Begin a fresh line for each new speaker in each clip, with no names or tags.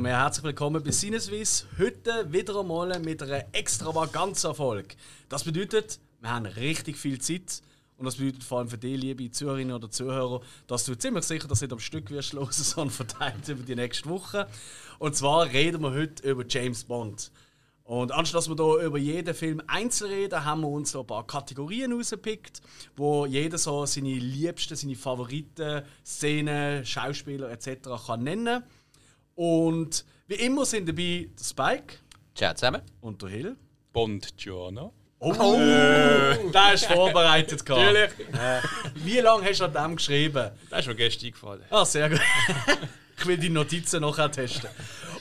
Einmal mehr herzlich willkommen bei Sinneswiss. Heute wieder einmal mit einer extravaganza Erfolg. Das bedeutet, wir haben richtig viel Zeit. Und das bedeutet vor allem für dich, liebe Zuhörerinnen oder Zuhörer, dass du ziemlich sicher das nicht am Stück wirst hören, sondern verteilt über die nächste Woche. Und zwar reden wir heute über James Bond. Und anstatt dass wir hier über jeden Film einzeln reden, haben wir uns ein paar Kategorien rausgepickt, wo jeder so seine liebsten, seine Favoriten, Szenen, Schauspieler etc. kann nennen Und wie immer sind dabei der Spike.
Ciao zusammen.
Und der Hill.
Bond Giorno.
Oh, äh. der ist vorbereitet. Natürlich. Äh, wie lange hast du an dem geschrieben?
Das ist mir gestern eingefallen.
Ah, sehr gut. ich will die Notizen noch testen.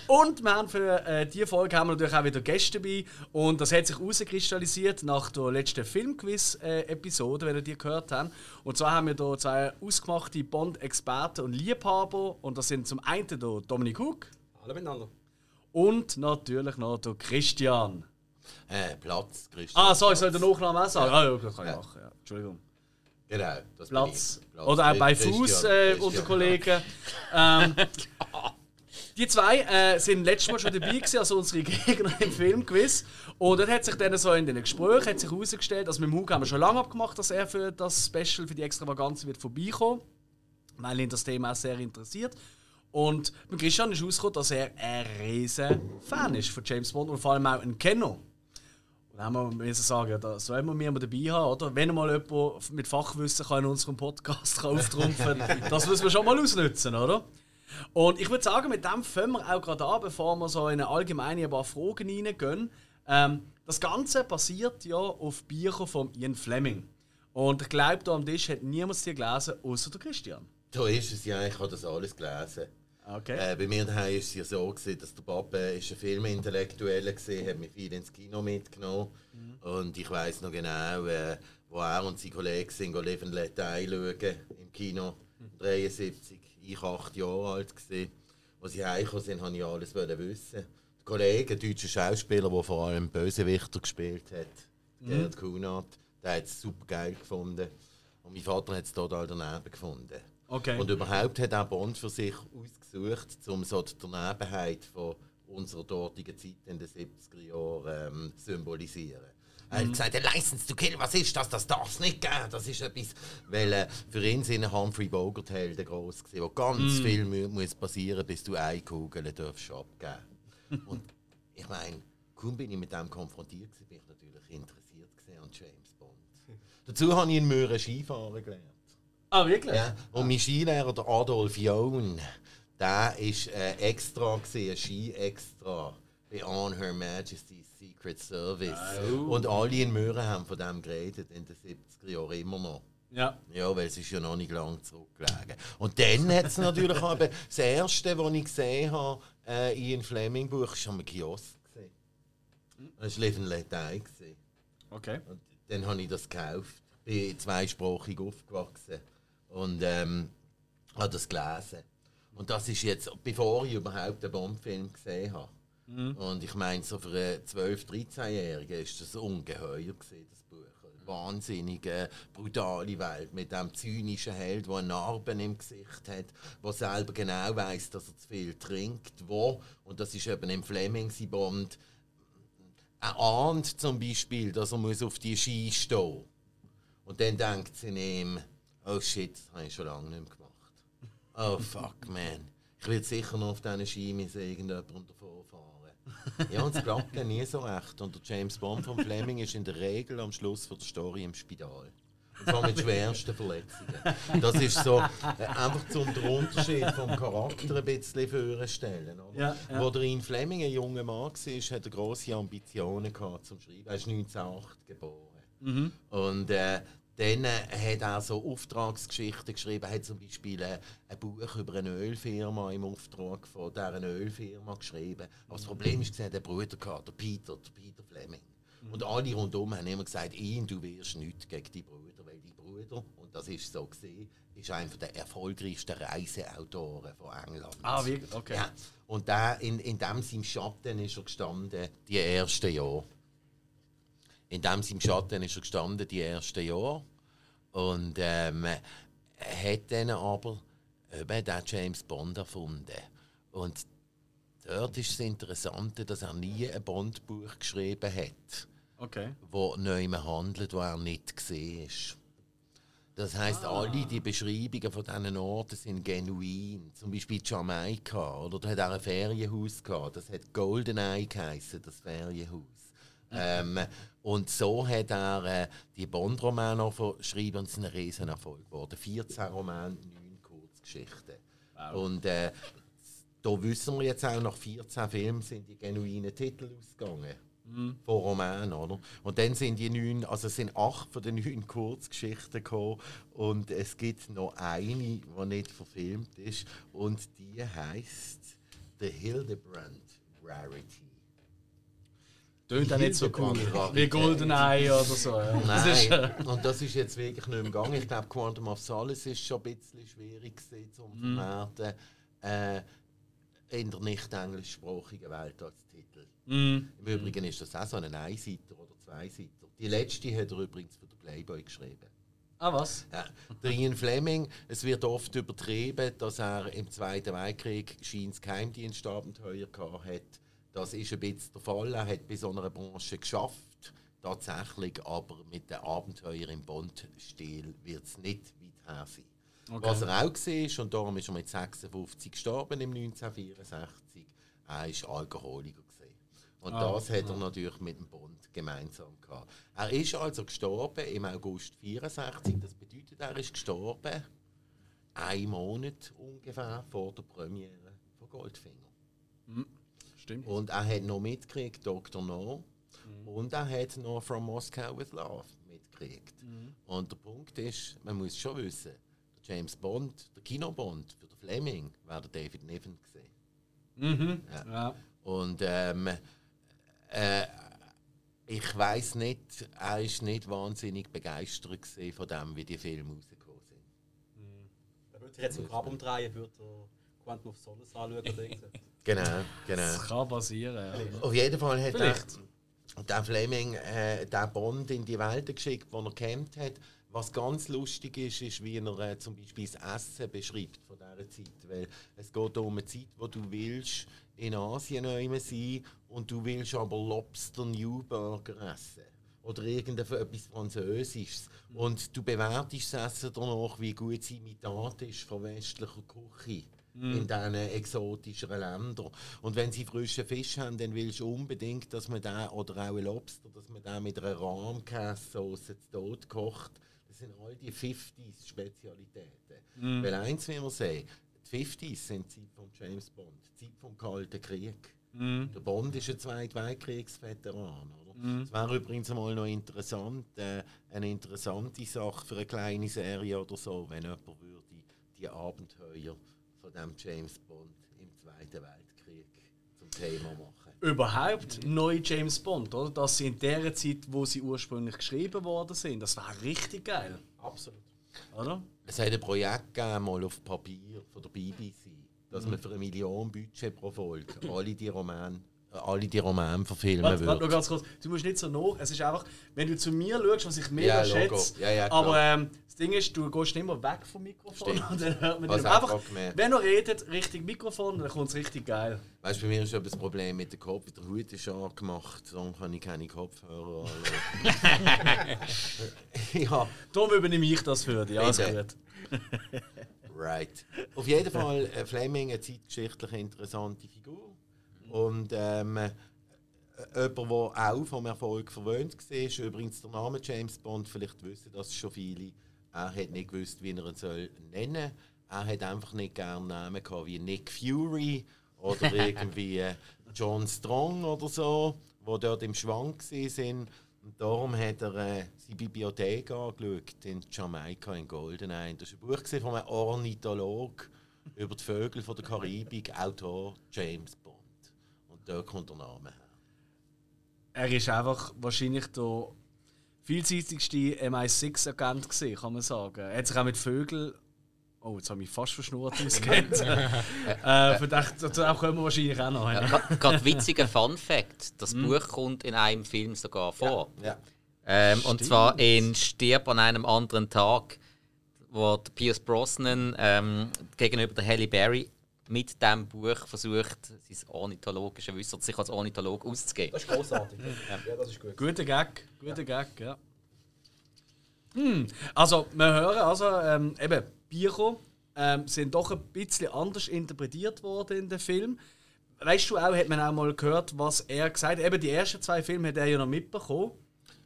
Und wir haben für äh, diese Folge haben wir natürlich auch wieder Gäste dabei. Und das hat sich herauskristallisiert nach der letzten Filmquiz-Episode, wenn ihr die gehört habt. Und zwar haben wir hier zwei ausgemachte Bond-Experten und Liebhaber. Und das sind zum einen der Dominik Hug.
Hallo miteinander.
Und natürlich noch der Christian.
Äh, Platz, Christian.
Ah, so, ich soll den Nachnamen auch sagen? Ja. Ah, ja, das kann ich machen. Ja. Entschuldigung.
Genau,
das Platz. Platz. Oder auch bei Fuß äh, unter Kollegen. Ähm, Die zwei äh, sind letztes Mal schon dabei gewesen, also unsere Gegner im Filmquiz. Und dann hat sich dann so in den Gesprächen hat sich herausgestellt, also mit dem haben wir schon lange abgemacht, dass er für das Special, für die Extravaganz wird vorbeikommen, weil ihn das Thema auch sehr interessiert. Und mit Christian ist herausgekommen, dass er ein riesen Fan ist von James Bond und vor allem auch ein Kenner. Dann haben wir sagen, da sollen wir ihn dabei haben, oder? Wenn mal jemand mit Fachwissen kann in unserem Podcast auftrumpfen kann, das müssen wir schon mal ausnutzen, oder? Und ich würde sagen, mit dem fangen wir auch gerade an, bevor wir so in eine allgemeine ein paar Fragen reingehen. Ähm, das Ganze basiert ja auf Büchern von Ian Fleming. Und ich glaube, da am Tisch hat niemand die gelesen, außer der Christian.
So ist es ja, ich habe das alles gelesen.
Okay.
Äh, bei mir daheim war es ja so, gewesen, dass der Papa ist ein Filmintellektueller war, hat mich viel ins Kino mitgenommen. Mhm. Und ich weiß noch genau, äh, wo er und seine Kollegen sind, Live and Let schauen im Kino, mhm. 73 ich acht Jahre alt gewesen. Als sie heimgekommen sind, wollte ich alles wissen. Der Kollege, ein deutscher Schauspieler, der vor allem Bösewichter gespielt hat, mhm. Gerd Kunert, der hat es super geil gefunden. Und mein Vater hat es total daneben gefunden.
Okay.
Und überhaupt hat er Bond für sich ausgesucht, um so die Danebenheit von unserer dortigen Zeit in den 70er Jahren ähm, symbolisieren. Er hat mhm. gesagt, License to Kill, was ist das? Das darf es nicht geben. Das ist etwas. Weil äh, für ihn sind Humphrey Bogart Helden groß gewesen, wo ganz mm. viel mu muss passieren, bis du eine Kugel darfst abgeben. Und ich meine, kaum bin ich mit dem konfrontiert gewesen, bin ich natürlich interessiert an James Bond. Dazu habe ich in Möhren Skifahren gelernt.
Ah, wirklich?
Ja. Und mein Skilehrer, der Adolf John, der war äh, extra, gewesen, ein Ski-Extra bei On Her Majesty's Secret Service. Oh. Und alle in Möhren haben von dem geredet in den 70er Jahren immer noch.
Ja.
Ja, weil es ist ja noch nicht lange zurückgelegen. Und dann hat es natürlich auch das erste, was ich gesehen habe, äh, in einem Fleming-Buch, ist am Kiosk gesehen. Das war Live and Let Die.
Okay.
Und dann habe ich das gekauft. Ich bin zweisprachig aufgewachsen und ähm, habe das gelesen. Und das ist jetzt, bevor ich überhaupt einen Bond-Film gesehen habe. Mhm. Und ich meine, so für einen 12-, 13-Jährigen ist das ungeheuer gewesen, das Buch. Eine wahnsinnige, brutale Welt mit dem zynischen Held, der Narben im Gesicht hat, der selber genau weiß, dass er zu viel trinkt, wo, und das ist eben im Fleming Bond, er ahnt zum Beispiel, dass er muss auf die Ski stehen muss. Und dann denkt sie ihm, oh shit, das habe ich schon lange nicht mehr gemacht. Oh fuck, man. Ich will sicher noch auf diesen Ski irgendjemandem davor. Ja, und es klappt ja nie so recht. Und der James Bond von Fleming ist in der Regel am Schluss von der Story im Spital. Und zwar mit schwersten Verletzungen. Das ist so äh, einfach zum Unterschied vom Charakter ein bisschen vorstellen.
Ja, ja.
Wo der Ian Fleming ein junger Mann war, hat er grosse Ambitionen gehabt zum Schreiben. Er ist 1908 geboren.
Mhm.
Und äh, dann äh, hat er so Auftragsgeschichten geschrieben. Er hat zum Beispiel äh, ein Buch über eine Ölfirma im Auftrag von dieser Ölfirma geschrieben. Aber das Problem ist, er hat einen Bruder gehabt, der Peter, der Peter Fleming. Mhm. Und alle rundum haben immer gesagt, ihn, du wirst nichts gegen die Brüder, weil die Brüder, und das ist so gesehen, ist einer der erfolgreichsten Reiseautoren von England.
Ah, wirklich? Okay.
Ja. Und der, in, in dem seinem Schatten ist er gestanden, die ersten Jahre. In dem seinem Schatten ist er gestanden, die ersten Jahre. Und ähm, hat dann aber eben den James Bond erfunden. Und dort ist das Interessante, dass er nie ein Bond-Buch geschrieben hat,
Okay.
wo neu handelt, wo er nicht gesehen ist. Das heißt,
Ah.
alle die Beschreibungen von diesen Orten sind genuin. Zum Beispiel Jamaika, oder da hat er ein Ferienhaus gehabt. Das hat Goldeneye geheißen, das Ferienhaus. Ähm, und so hat er äh, die Bond-Romane verschrieben und es ist ein Riesenerfolg geworden. 14 Romane, 9 Kurzgeschichten. Und äh, da wissen wir jetzt auch, nach 14 Filmen sind die genuinen Titel ausgegangen. Von Romanen, oder? Und dann sind die neun, also es sind acht von den neun Kurzgeschichten gekommen und es gibt noch eine, die nicht verfilmt ist und die heißt The Hildebrand Rarity.
Tönt auch nicht so cool. Wie Goldeneye oder so. Ja. Das ist, äh,
Nein, und das ist jetzt wirklich nicht mehr gegangen. Ich glaube, Quantum of Solace ist schon ein bisschen schwierig gewesen, zum
Mhm.
verwerten. Äh, in der nicht englischsprachigen Welt als Titel.
mm,
Im Übrigen ist das auch so ein Einseiter oder Zweiseiter. Die letzte hat er übrigens für den Playboy geschrieben.
ah, was?
Ja. Der Ian Fleming, es wird oft übertrieben, dass er im Zweiten Weltkrieg scheint Geheimdienstabenteuer gehabt hat. Das ist ein bisschen der Fall. Er hat bei so einer Branche geschafft. Tatsächlich, aber mit den Abenteuern im Bond-Stil wird es nicht weit her sein. Was er auch war, und darum ist er mit 56 gestorben im 1964, er war Alkoholiker. Gewesen. Und das hat er natürlich mit dem Bond gemeinsam gehabt. Er ist also gestorben im August 64. Das bedeutet, er ist gestorben einen Monat ungefähr vor der Premiere von Goldfinger.
Stimmt.
Und er hat noch mitgekriegt Dr. No und er hat noch From Moscow with Love mitgekriegt. Und der Punkt ist, man muss schon wissen, der James Bond, der Kinobond für den Fleming, war der David Niven gesehen.
Mhm. Ja.
Und ähm, äh, ich weiß nicht, er ist nicht wahnsinnig begeistert von dem, wie die Filme rausgekommen sind.
Er würde sich jetzt im Grab umdrehen, würde er Of Solace anschauen oder irgendwas.
Genau, genau.
Das kann passieren. Ja.
Auf jeden Fall hat
Vielleicht.
der Fleming äh, den Bond in die Welt geschickt, den er kennt hat. Was ganz lustig ist, ist, wie er äh, zum Beispiel das Essen beschreibt von dieser Zeit. Weil es geht um eine Zeit, wo du willst in Asien einmal sein und du willst aber Lobster Newburger essen. Oder irgendetwas Französisches. Und du bewertest das Essen danach, wie gut das Imitat ist von westlicher Küche in diesen exotischen Ländern. Und wenn sie frischen Fisch haben, dann willst du unbedingt, dass man den, oder auch ein Lobster, dass man den mit einer Rahmkäsesauce zu Tod kocht. Das sind all die 50s-Spezialitäten. Weil eins will man sagen, die 50s sind die Zeit von James Bond, die Zeit vom Kalten Krieg. Der Bond ist ein Zweiter Weltkriegsveteran. Oder? Es wäre übrigens mal noch interessant, äh, eine interessante Sache für eine kleine Serie oder so, wenn jemand würde die Abenteuer von dem James Bond im Zweiten Weltkrieg zum Thema machen.
Überhaupt neue James Bond, oder? Dass sie in der Zeit, wo sie ursprünglich geschrieben worden sind, das wäre richtig geil,
Absolut.
oder?
Es hat ein Projekt gegeben, mal auf Papier von der BBC, dass man für eine Million Budget pro Folge alle die Romane, alle die Romane verfilmen
Warte, warte
würde.
noch ganz kurz. Du musst nicht so nach. Es ist einfach, wenn du zu mir schaust, was ich mega
Ja,
schätze.
Ja, ja,
aber ähm, das Ding ist, du gehst nicht mehr weg vom Mikrofon.
Stimmt.
Und dann hört man dich einfach, wenn er redet, Richtung Mikrofon, dann kommt es richtig geil.
Weißt du, bei mir ist aber das Problem mit dem Kopf. Der Hut ist angemacht, dann kann ich keine Kopfhörer anschauen. ja,
Darum übernehme ich das für dich. Alles gut.
right. Auf jeden Fall äh, Fleming eine zeitgeschichtlich interessante Figur. Und ähm, äh, jemand, der auch vom Erfolg verwöhnt war, ist übrigens der Name James Bond. Vielleicht wissen das schon viele. Er hat nicht gewusst, wie er ihn soll nennen soll. Er hat einfach nicht gerne Namen gehabt wie Nick Fury oder irgendwie äh, John Strong oder so, wo dort im Schwank sind. Und darum hat er äh, seine Bibliothek angeschaut in Jamaika in Goldeneye. Das war ein Buch von einem Ornitholog über die Vögel von der Karibik, Autor James Bond. Dort kommt der Name her.
Er ist einfach wahrscheinlich der vielseitigste MI6-Agent gesehen, kann man sagen. Er hat sich auch mit Vögeln. Oh, jetzt habe ich fast verschnurrt ausgekennt. äh, dazu kommen wir wahrscheinlich auch noch. Ja.
Gerade witziger Fun Fact: Das Buch kommt in einem Film sogar vor.
Ja.
Ähm, und zwar in Stirb an einem anderen Tag, wo Pierce Brosnan ähm, gegenüber der Halle Berry mit diesem Buch versucht, sein ornithologische Wissen, sich als Ornitholog auszugeben.
Das ist großartig. ja, das ist gut.
Guter Gag, guter Gag, ja. Hm, also, wir hören also, ähm, eben, Biro ähm, sind doch ein bisschen anders interpretiert worden in dem Film. Weißt du auch, hat man auch mal gehört, was er gesagt hat? Eben die ersten zwei Filme hat er ja noch mitbekommen.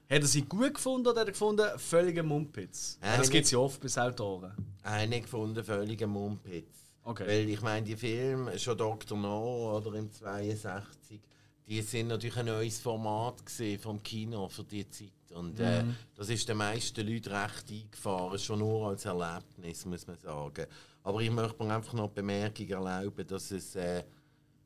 Hat er sie gut gefunden oder hat er gefunden, völliger Mumpitz? Das gibt es ja oft bei Autoren.
Eine gefunden, völliger Mumpitz.
Okay.
Weil ich meine, die Filme, schon Dr. No oder im 62, die sind natürlich ein neues Format vom Kino für die Zeit. Und äh,
Mhm.
das ist den meisten Leuten recht eingefahren, schon nur als Erlebnis, muss man sagen. Aber ich möchte mir einfach noch die Bemerkung erlauben, dass es äh,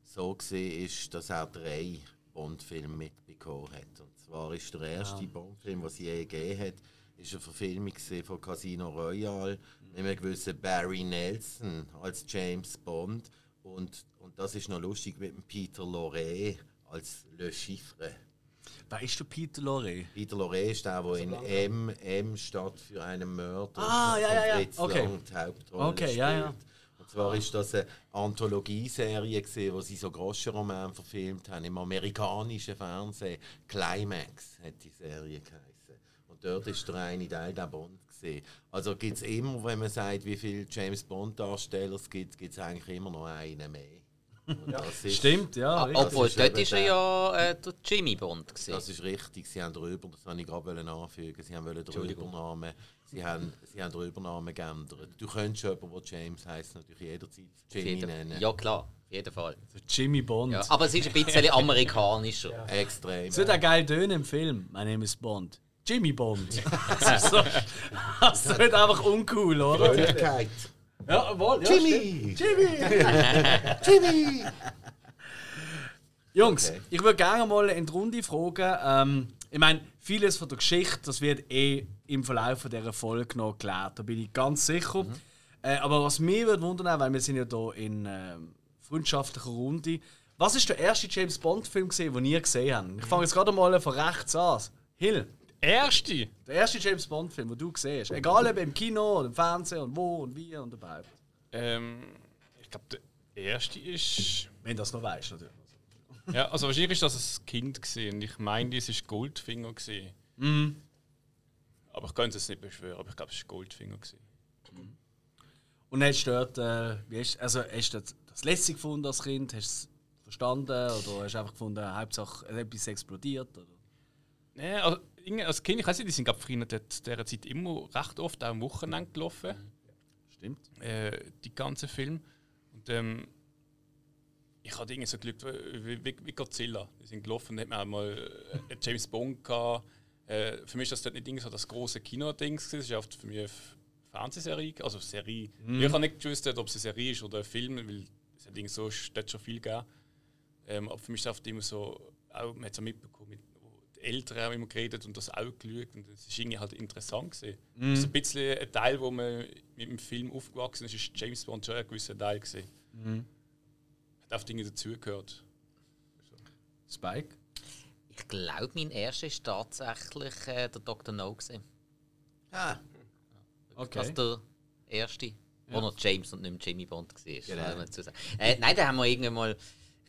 so ist, dass er drei Bond-Filme mitbekommen hat. Und zwar ist der erste Bond-Film, den es je gegeben hat, ist eine Verfilmung von Casino Royale mit einem gewissen Barry Nelson als James Bond. Und, und das ist noch lustig mit dem Peter Lorre als Le Chiffre.
Wer ist der Peter Lorre?
Peter Lorre ist der, der in M, M statt für einen Mörder
Ah, ja, ja, ja.
Fritz
Okay.
Lang die Hauptrolle
Okay,
spielt.
ja, ja.
Und zwar ist das eine Anthologieserie, wo sie so Groschenroman verfilmt haben im amerikanischen Fernsehen. Climax hat die Serie geheißen. Und dort ist der eine Teil der Bond gesehen. Also gibt es immer, wenn man sagt, wie viele James Bond Darsteller es gibt, gibt es eigentlich immer noch einen mehr. Das ist,
Stimmt, ja.
Ah,
richtig.
Obwohl,
ist
dort ist er
der-
ja äh, der Jimmy Bond. Gewesen.
Das ist richtig, sie haben drüber, das wollte ich gerade anfügen, sie haben wollen den Übernamen, sie haben, sie haben den Übernamen geändert. Du könntest jemanden, der James heisst, natürlich jederzeit Jimmy
Jeder-
nennen.
Ja, klar, auf jeden Fall.
Jimmy Bond.
Ja, aber es ist ein bisschen amerikanischer.
Extrem.
Das wird auch geil tönen im Film. My name is Bond. Jimmy Bond. das ist so, das wird einfach uncool, oder?
Fröhlichkeit.
Ja, wohl, ja,
Jimmy!
Jimmy!
Jimmy!
Jungs,
Okay.
ich würde gerne mal in die Runde fragen. Ähm, ich meine, vieles von der Geschichte, das wird eh im Verlauf von dieser Folge noch geklärt. Da bin ich ganz sicher. Äh, aber was mich würde wundern, weil wir sind ja hier in ähm, freundschaftlicher Runde. Was ist der erste James Bond Film gesehen, den ihr gesehen habt? Ich fange jetzt gerade mal von rechts an. Hill,
Erste?
der erste James Bond Film, den du gesehen hast. Egal ob im Kino oder im Fernsehen und wo und wie und überhaupt.
Ähm, ich glaube, der erste ist.
Wenn du das noch weißt, natürlich.
Ja, also wahrscheinlich ist das ein Kind gesehen. Ich meine, es ist Goldfinger gesehen. Aber ich könnte es nicht beschwören, aber ich glaube, es ist Goldfinger gesehen.
Und hast du dort, äh, wie hast, also hast du das, das lässig gefunden als Kind? Hast du es verstanden? Oder hast du einfach gefunden, Hauptsache etwas explodiert? Oder?
Nee, also, irgendwie als Kind, ich weiß nicht, die sind glaub, früher dort dieser Zeit immer recht oft auch am Wochenende gelaufen.
Stimmt.
äh, die ganzen Film. Und ähm, ich hatte irgendwie so Glück wie, wie, wie Godzilla. Die sind gelaufen und hat man auch mal äh, James Bond gehabt. Äh, für mich ist das dort nicht so das große Kino-Ding. Es ist oft für mich eine Fernsehserie, also Serie. Ich habe nicht gewusst, ob es eine Serie ist oder ein Film, weil es hat so dort schon viel gegeben. Ähm, aber für mich ist es oft immer so, auch, man hat so mitbekommen, die Eltern haben immer geredet und das auch geschaut und es ist irgendwie halt interessant gewesen. Das ist ein bisschen ein Teil, wo man mit dem Film aufgewachsen ist, ist James Bond schon ein gewisser Teil gewesen. Hat auch Dinge dazugehört.
Spike?
Ich glaube, mein erster ist tatsächlich äh, der Dr. No. Gewesen.
Ah,
Okay.
Das der erste, wo noch James und nicht mehr Jimmy Bond war.
Genau.
Äh, nein, da haben wir irgendwann mal.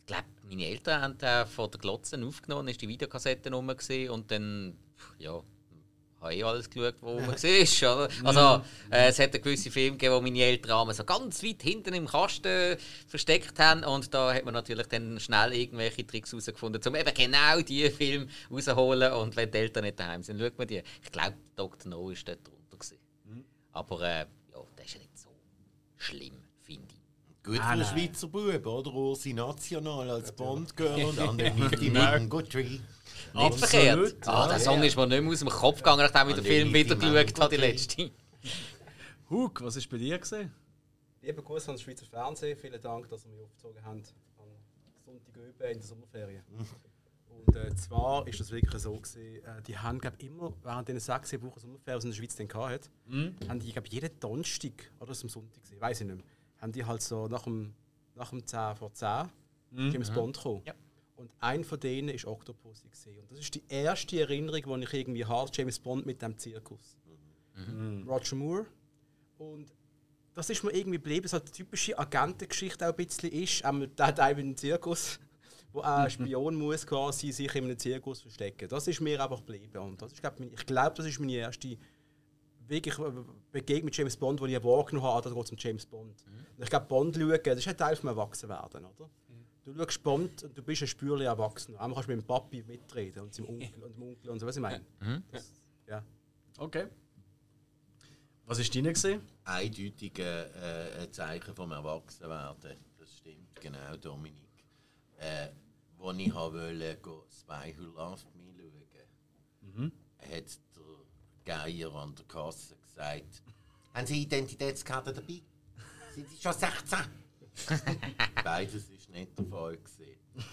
Ich glaube, meine Eltern haben den von der Glotze aufgenommen, ist die Videokassette rum und dann, ja, habe ich alles geschaut, wo man war. Oder? Also, äh, es hat einen gewissen Film gegeben, wo meine Eltern so ganz weit hinten im Kasten versteckt haben. Und da hat man natürlich dann schnell irgendwelche Tricks herausgefunden, um eben genau diese Film rauszuholen. Und wenn die Eltern nicht daheim sind, schaut man die. Ich glaube, Dr. No war dort drunter. Gewesen. Aber äh, ja, das ist ja nicht so schlimm.
Gut
Ah,
für
nein.
Schweizer Bub, oder? Ursi National als Bond-Girl und dann mit dem Guthrie.
Nicht verkehrt. Ah, der. Song ist mir nicht mehr aus dem Kopf gegangen, nachdem ich den Film wieder geschaut habe, die letzte.
Hug, was ist bei dir gesehen?
Liebe Grüße an das Schweizer Fernsehen. Vielen Dank, dass ihr mich aufgezogen habt an Sonntag üben in der Sommerferien. Und äh, zwar ist das wirklich so gewesen, äh, die haben glaub, immer während den sechs Wochen Sommerferien, die in der Schweiz dann gehabt, haben die glaub, jeden Donnerstag oder ist es am Sonntag gewesen, weiß ich nicht mehr, haben die halt so nach dem, nach dem 10 vor 10 James Bond gekommen.
Ja.
Und ein von denen ist Octopussy gewesen. Und das ist die erste Erinnerung, die ich irgendwie habe, James Bond mit dem Zirkus. Roger Moore. Und das ist mir irgendwie geblieben, so eine typische Agentengeschichte auch ein bisschen ist. Ähm, der hat einen Zirkus, wo ein Spion muss quasi sich in einem Zirkus verstecken. Das ist mir einfach geblieben. Und das ist, glaub, ich glaube, das ist meine erste wirklich äh, Begegnung mit James Bond, die ich wahrgenommen habe, da geht es um James Bond. Mhm. Ich glaube, Bond schauen, das ist ein Teil vom Erwachsenwerden, oder? Mhm. Du schaust Bond und du bist ein Spürlich erwachsen. Einmal kannst du mit dem Papi mitreden und seinem Onkel und dem Onkel und so, was ich meine. Mhm. Das,
ja. Okay. Was war deine gesehen?
Eindeutige äh, Zeichen vom Erwachsenwerden. Das stimmt, genau, Dominik. Äh, wo ich wollte, Spy Who Loved Me schauen, mhm. hat Geier an der Kasse gesagt: Haben Sie Identitätskarte dabei? Sind Sie schon 16? Beides war nicht der Fall.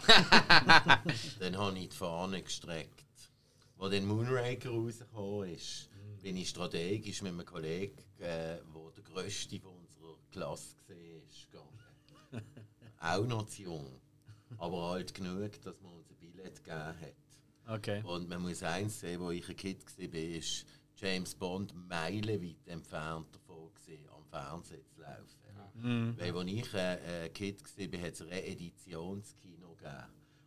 dann habe ich die Fahne gestreckt. Als dann Moonraker rausgekommen ist, bin ich strategisch mit einem Kollegen, der äh, der grösste von unserer Klasse war, gegangen. Auch noch zu jung, aber alt genug, dass man uns ein Billett gegeben hat.
Okay.
Und man muss eins sehen, wo ich ein Kind war, ist James Bond meilenweit entfernt davon gesehen, am Fernsehen zu laufen. Mhm. Weil als ich äh, äh, Kind war, hat es ein Editionskino gegeben.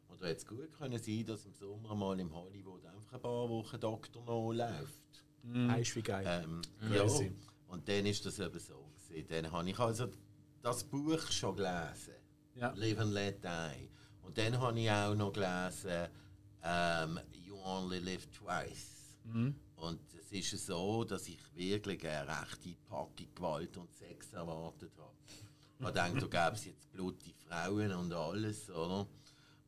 Und da hätte es gut können sein dass im Sommer mal im Hollywood einfach ein paar Wochen Dr. No läuft.
Mhm. Heißt wie geil.
Ähm, ja. Und dann ist das eben so. Gewesen. Dann habe ich also das Buch schon gelesen. Ja. Live and Let Die. Und dann habe ich auch noch gelesen ähm, You Only Live Twice. Mhm. Und es ist so, dass ich wirklich eine rechte Packung Gewalt und Sex erwartet habe. Ich denke, da gäbe es jetzt blutige Frauen und alles, oder?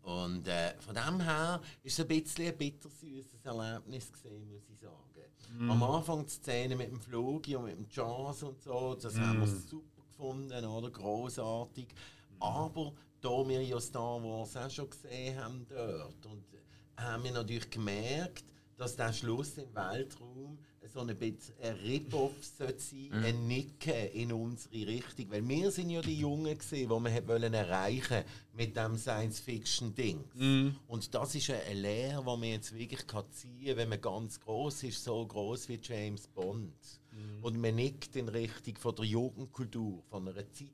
Und äh, von dem her ist es ein bisschen ein bittersüßes Erlebnis gesehen, muss ich sagen. Mm. Am Anfang die Szene mit dem Flug und mit dem Jazz und so, das mm. haben wir super gefunden, oder? Großartig. Aber da wir ja Star Wars auch schon gesehen haben dort und haben wir natürlich gemerkt, dass der Schluss im Weltraum so ein bisschen ein Rip-Off sein mhm. ein Nicken in unsere Richtung. Weil wir sind ja die Jungen, gewesen, die wir wollen erreichen mit dem Science-Fiction-Ding. Mhm. Und das ist eine Lehre, die man jetzt wirklich kann ziehen kann, wenn man ganz groß ist, so groß wie James Bond. Mhm. Und man nickt in Richtung von der Jugendkultur, von einer Zeit.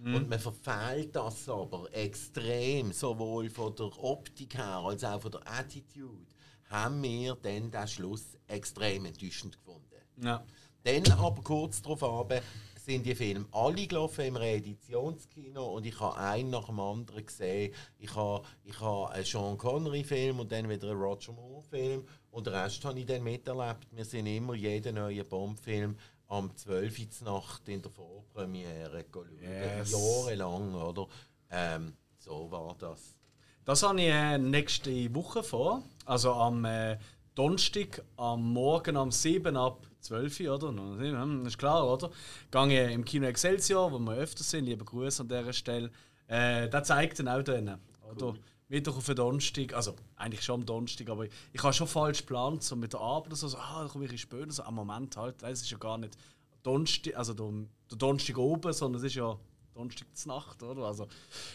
Mhm. Und man verfehlt das aber extrem, sowohl von der Optik her als auch von der Attitude haben wir dann den Schluss extrem enttäuschend gefunden.
Ja.
Dann aber kurz darauf sind die Filme alle gelaufen im Reeditionskino und ich habe einen nach dem anderen gesehen. Ich habe, ich habe einen Sean Connery-Film und dann wieder einen Roger Moore-Film und den Rest habe ich dann miterlebt. Wir sind immer jeden neuen Bond-Film am 12. Uhr Nacht in der Vorpremiere geschaut. Yes. Jahrelang, oder? Ähm, so war das.
Das habe ich äh, nächste Woche vor. Also am äh, Donnerstag, am Morgen um 7 ab 12 Uhr, oder? Das ist klar, oder? Gehe im Kino Excelsior, wo wir öfter sind. Liebe Grüße an dieser Stelle. Äh, der zeigt dann auch denen, oder? Cool. Mittwoch auf den Donnerstag, also eigentlich schon am Donnerstag, aber ich habe schon falsch geplant, so mit der Arbeit so, so ah, da komme ich später, so am Moment halt, es ist ja gar nicht Donnerstag, also der, der Donnerstag oben, sondern es ist ja Donnerstag Nacht, oder? Also,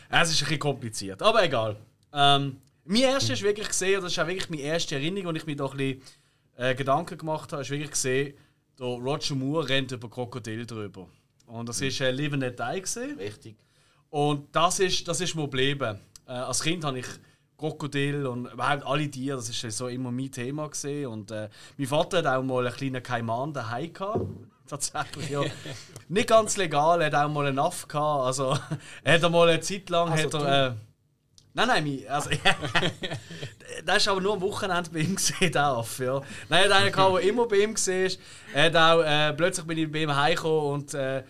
es ist ein bisschen kompliziert, aber egal. Ähm, mein erstes ist wirklich gesehen, das ist auch wirklich meine erste Erinnerung, wo ich mir da ein bisschen äh, Gedanken gemacht habe, ist wirklich gesehen, der Roger Moore rennt über Krokodil drüber. Und das ist äh, Live and Die gesehen.
Richtig.
Und das ist, das ist mir geblieben. Äh, als Kind habe ich Krokodil und überhaupt alle Tiere, das ist so immer mein Thema gesehen. Und äh, mein Vater hat auch mal einen kleinen Kaiman daheim gehabt. Tatsächlich, ja. Nicht ganz legal, er hat auch mal einen Aff gehabt. Also, er hat mal eine Zeit lang. Also, hat er, Nein, nein, also, das war aber nur am Wochenende bei ihm gesehen, der ja. Nein, er hat einen, der immer bei ihm war. Er hat auch, äh, plötzlich bin ich bei ihm heimgekommen und äh,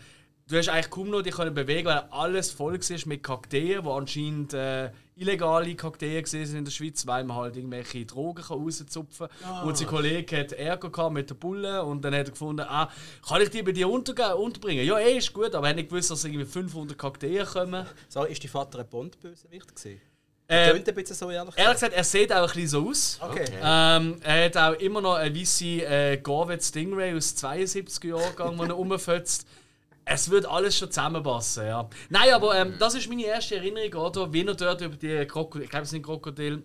du hast eigentlich kaum noch dich bewegen weil alles voll war mit Kakteen, die anscheinend äh, illegale Kakteen sind in der Schweiz, weil man halt irgendwelche Drogen kann rauszupfen kann. Oh. Und sein Kollege hat Ärger mit der Bulle und dann hat er gefunden, ah, kann ich die bei dir unterbringen? Ja, eh, ist gut, aber er hat nicht gewusst, dass irgendwie 500 Kakteen kommen.
So, ist dein Vater ein Bond-Bösewicht gewesen?
Äh, ein bisschen so, ehrlich gesagt. Ehrlich gesagt, er sieht auch ein bisschen so aus.
Okay.
Ähm, er hat auch immer noch eine weiße äh, Corvette Stingray aus 72er Jahrgang, die er umfetzt. Es wird alles schon zusammenpassen, ja. Nein, aber ähm, das ist meine erste Erinnerung, oder? Wie er dort über die Krokodile. Ich glaube, es sind Krokodile.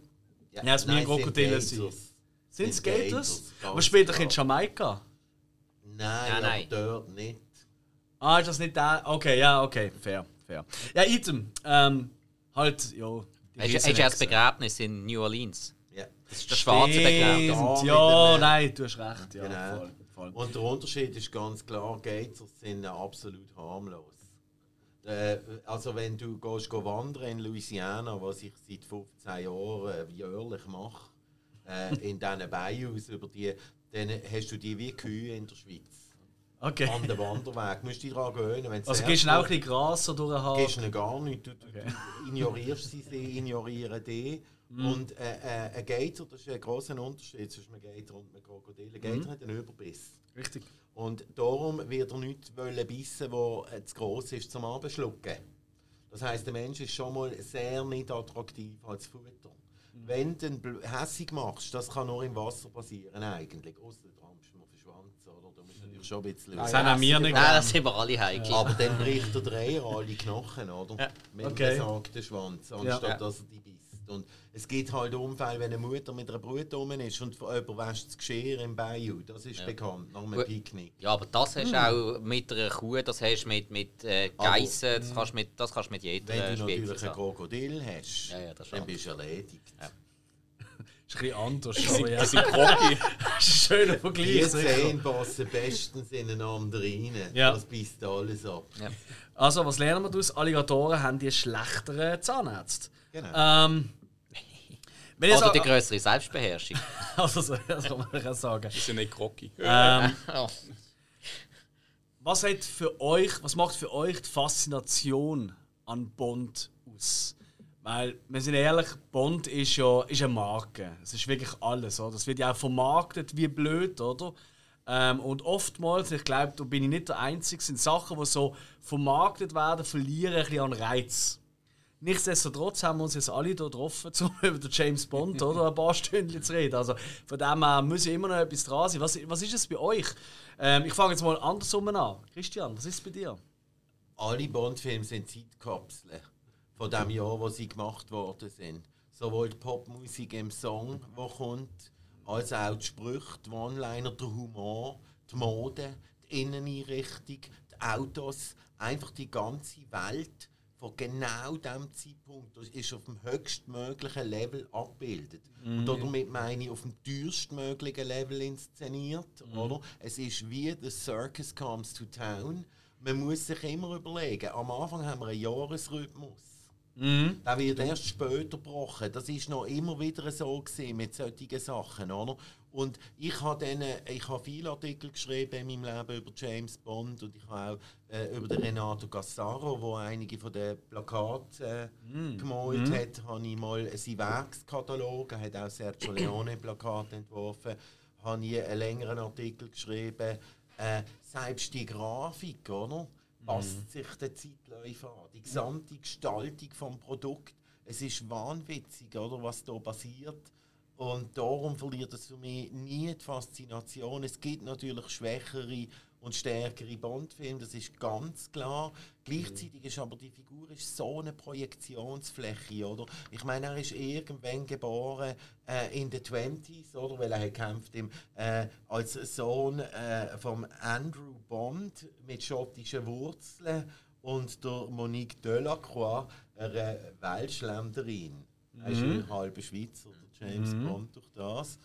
Ja, ja es müssen Krokodile sein. Sind es Gators? Aber später in Jamaika?
Nein, ja, nein. dort nicht.
Ah, ist das nicht der? Okay, ja, okay, fair, fair. Ja, Item. Ähm, halt, ja.
Hast du das Begräbnis in New Orleans?
Ja.
Das ist der schwarze Begräbnis.
Ja,
äh,
nein, du hast recht. Ja,
Genau.
voll, voll.
Und der Unterschied ist ganz klar, Gators sind absolut harmlos. Äh, Also wenn du gehst go wandern in Louisiana, was ich seit 15 Jahren äh, jährlich mache, in diesen Bayous über die, dann hast du die wie Kühe in der Schweiz.
Okay.
An den Wanderweg. Du musst dich daran gewöhnen. Wenn
Also gehst du auch ein bisschen Gras so durch den Haar?
gehst ihnen gar nicht. Du, du, du ignorierst sie, sie ignorieren dich.
Mhm.
Und äh, äh, ein Gator, das ist ein grosser Unterschied zwischen einem Gator und einem Krokodil. Ein Gator
Mhm.
hat einen Überbiss.
Richtig.
Und darum wird er nicht wollen bissen, der zu gross ist zum Abschlucken. Das heisst, der Mensch ist schon mal sehr nicht attraktiv als Futter. Wenn du hässig machst, das kann nur im Wasser passieren eigentlich. Ausser du rammst ihn auf den Schwanz, oder? Da musst du natürlich schon ein bisschen...
Das haben auch wir nicht
Nein, das sind wir alle heikel.
Aber dann bricht der Dreher alle Knochen, oder? Mit
Okay.
einem besagten Schwanz, anstatt
Ja.
dass er die beißt. Und es gibt halt Unfälle, wenn eine Mutter mit einer Brut rum ist und jemand wäscht das Geschirr im Bayou. Das ist bekannt, nach einem. Picknick.
Ja, aber das hast du auch mit einer Kuh, das hast du mit, mit äh, Geissen, das kannst du mit, das kannst mit jeder
Wenn du natürlich ein. Krokodil hast,
Ja, ja,
dann bist du erledigt.
Ist ein bisschen anders, aber ja.
Sind.
Das ein schöner Vergleich.
Die zehn passen bestens ineinander rein.
Ja.
Das beißt alles ab.
Ja.
Also, was lernen wir daraus? Alligatoren haben die schlechteren Zahnärzte.
Genau.
Ähm, wenn
Oder die größere Selbstbeherrschung.
also, so- das kann man auch sagen.
Die sind nicht groggy.
Ähm,
Ja.
was, hat für euch, was macht für euch die Faszination an Bond aus? Weil, wir sind ehrlich, Bond ist ja ist eine Marke. Es ist wirklich alles. Oder? Das wird ja auch vermarktet wie blöd, oder? Ähm, und oftmals, ich glaube, da bin ich nicht der Einzige, sind Sachen, die so vermarktet werden, verlieren ein bisschen an Reiz. Nichtsdestotrotz haben wir uns jetzt alle hier getroffen, um über den James Bond oder ein paar Stunden zu reden. Also von dem her muss ja immer noch etwas dran sein. Was, was ist es bei euch? Ähm, ich fange jetzt mal andersrum an. Christian, was ist es bei dir?
Alle Bond-Filme sind Zeitkapseln von dem Jahr, wo sie gemacht worden sind. Sowohl die Popmusik im Song, wo kommt, als auch die Sprüche, die One-Liner, der Humor, die Mode, die Inneneinrichtung, die Autos, einfach die ganze Welt von genau diesem Zeitpunkt ist auf dem höchstmöglichen Level abgebildet. Und damit meine ich auf dem teuerstmöglichen Level inszeniert. Oder? Es ist wie «The Circus Comes to Town». Man muss sich immer überlegen, am Anfang haben wir einen Jahresrhythmus. Der wird erst später gebrochen. Das ist noch immer wieder so gewesen mit solchen Sachen, oder? Und ich habe dann, ich habe viele Artikel geschrieben in meinem Leben über James Bond und ich habe auch äh, über den Renato Gassaro, wo einige von den Plakaten äh, gemalt hat, habe ich mal seinen Werkskatalog, er hat auch Sergio Leone Plakate entworfen, habe ich einen längeren Artikel geschrieben. Äh, selbst die Grafik, oder? Passt sich der Zeitläufe an. Die gesamte Gestaltung des Produkts. Es ist wahnwitzig, oder, was da passiert. Und darum verliert es für mich nie die Faszination. Es gibt natürlich schwächere und stärkere Bond-Filme, das ist ganz klar. Gleichzeitig ist aber die Figur ist so eine Projektionsfläche, oder? Ich meine, er ist irgendwann geboren äh, in den 20s, oder? Weil er hat kämpft im, äh, als Sohn äh, von Andrew Bond mit schottischen Wurzeln und der Monique Delacroix, einer Welschländerin. Er ist ein halber Schweizer, der James Bond durch das.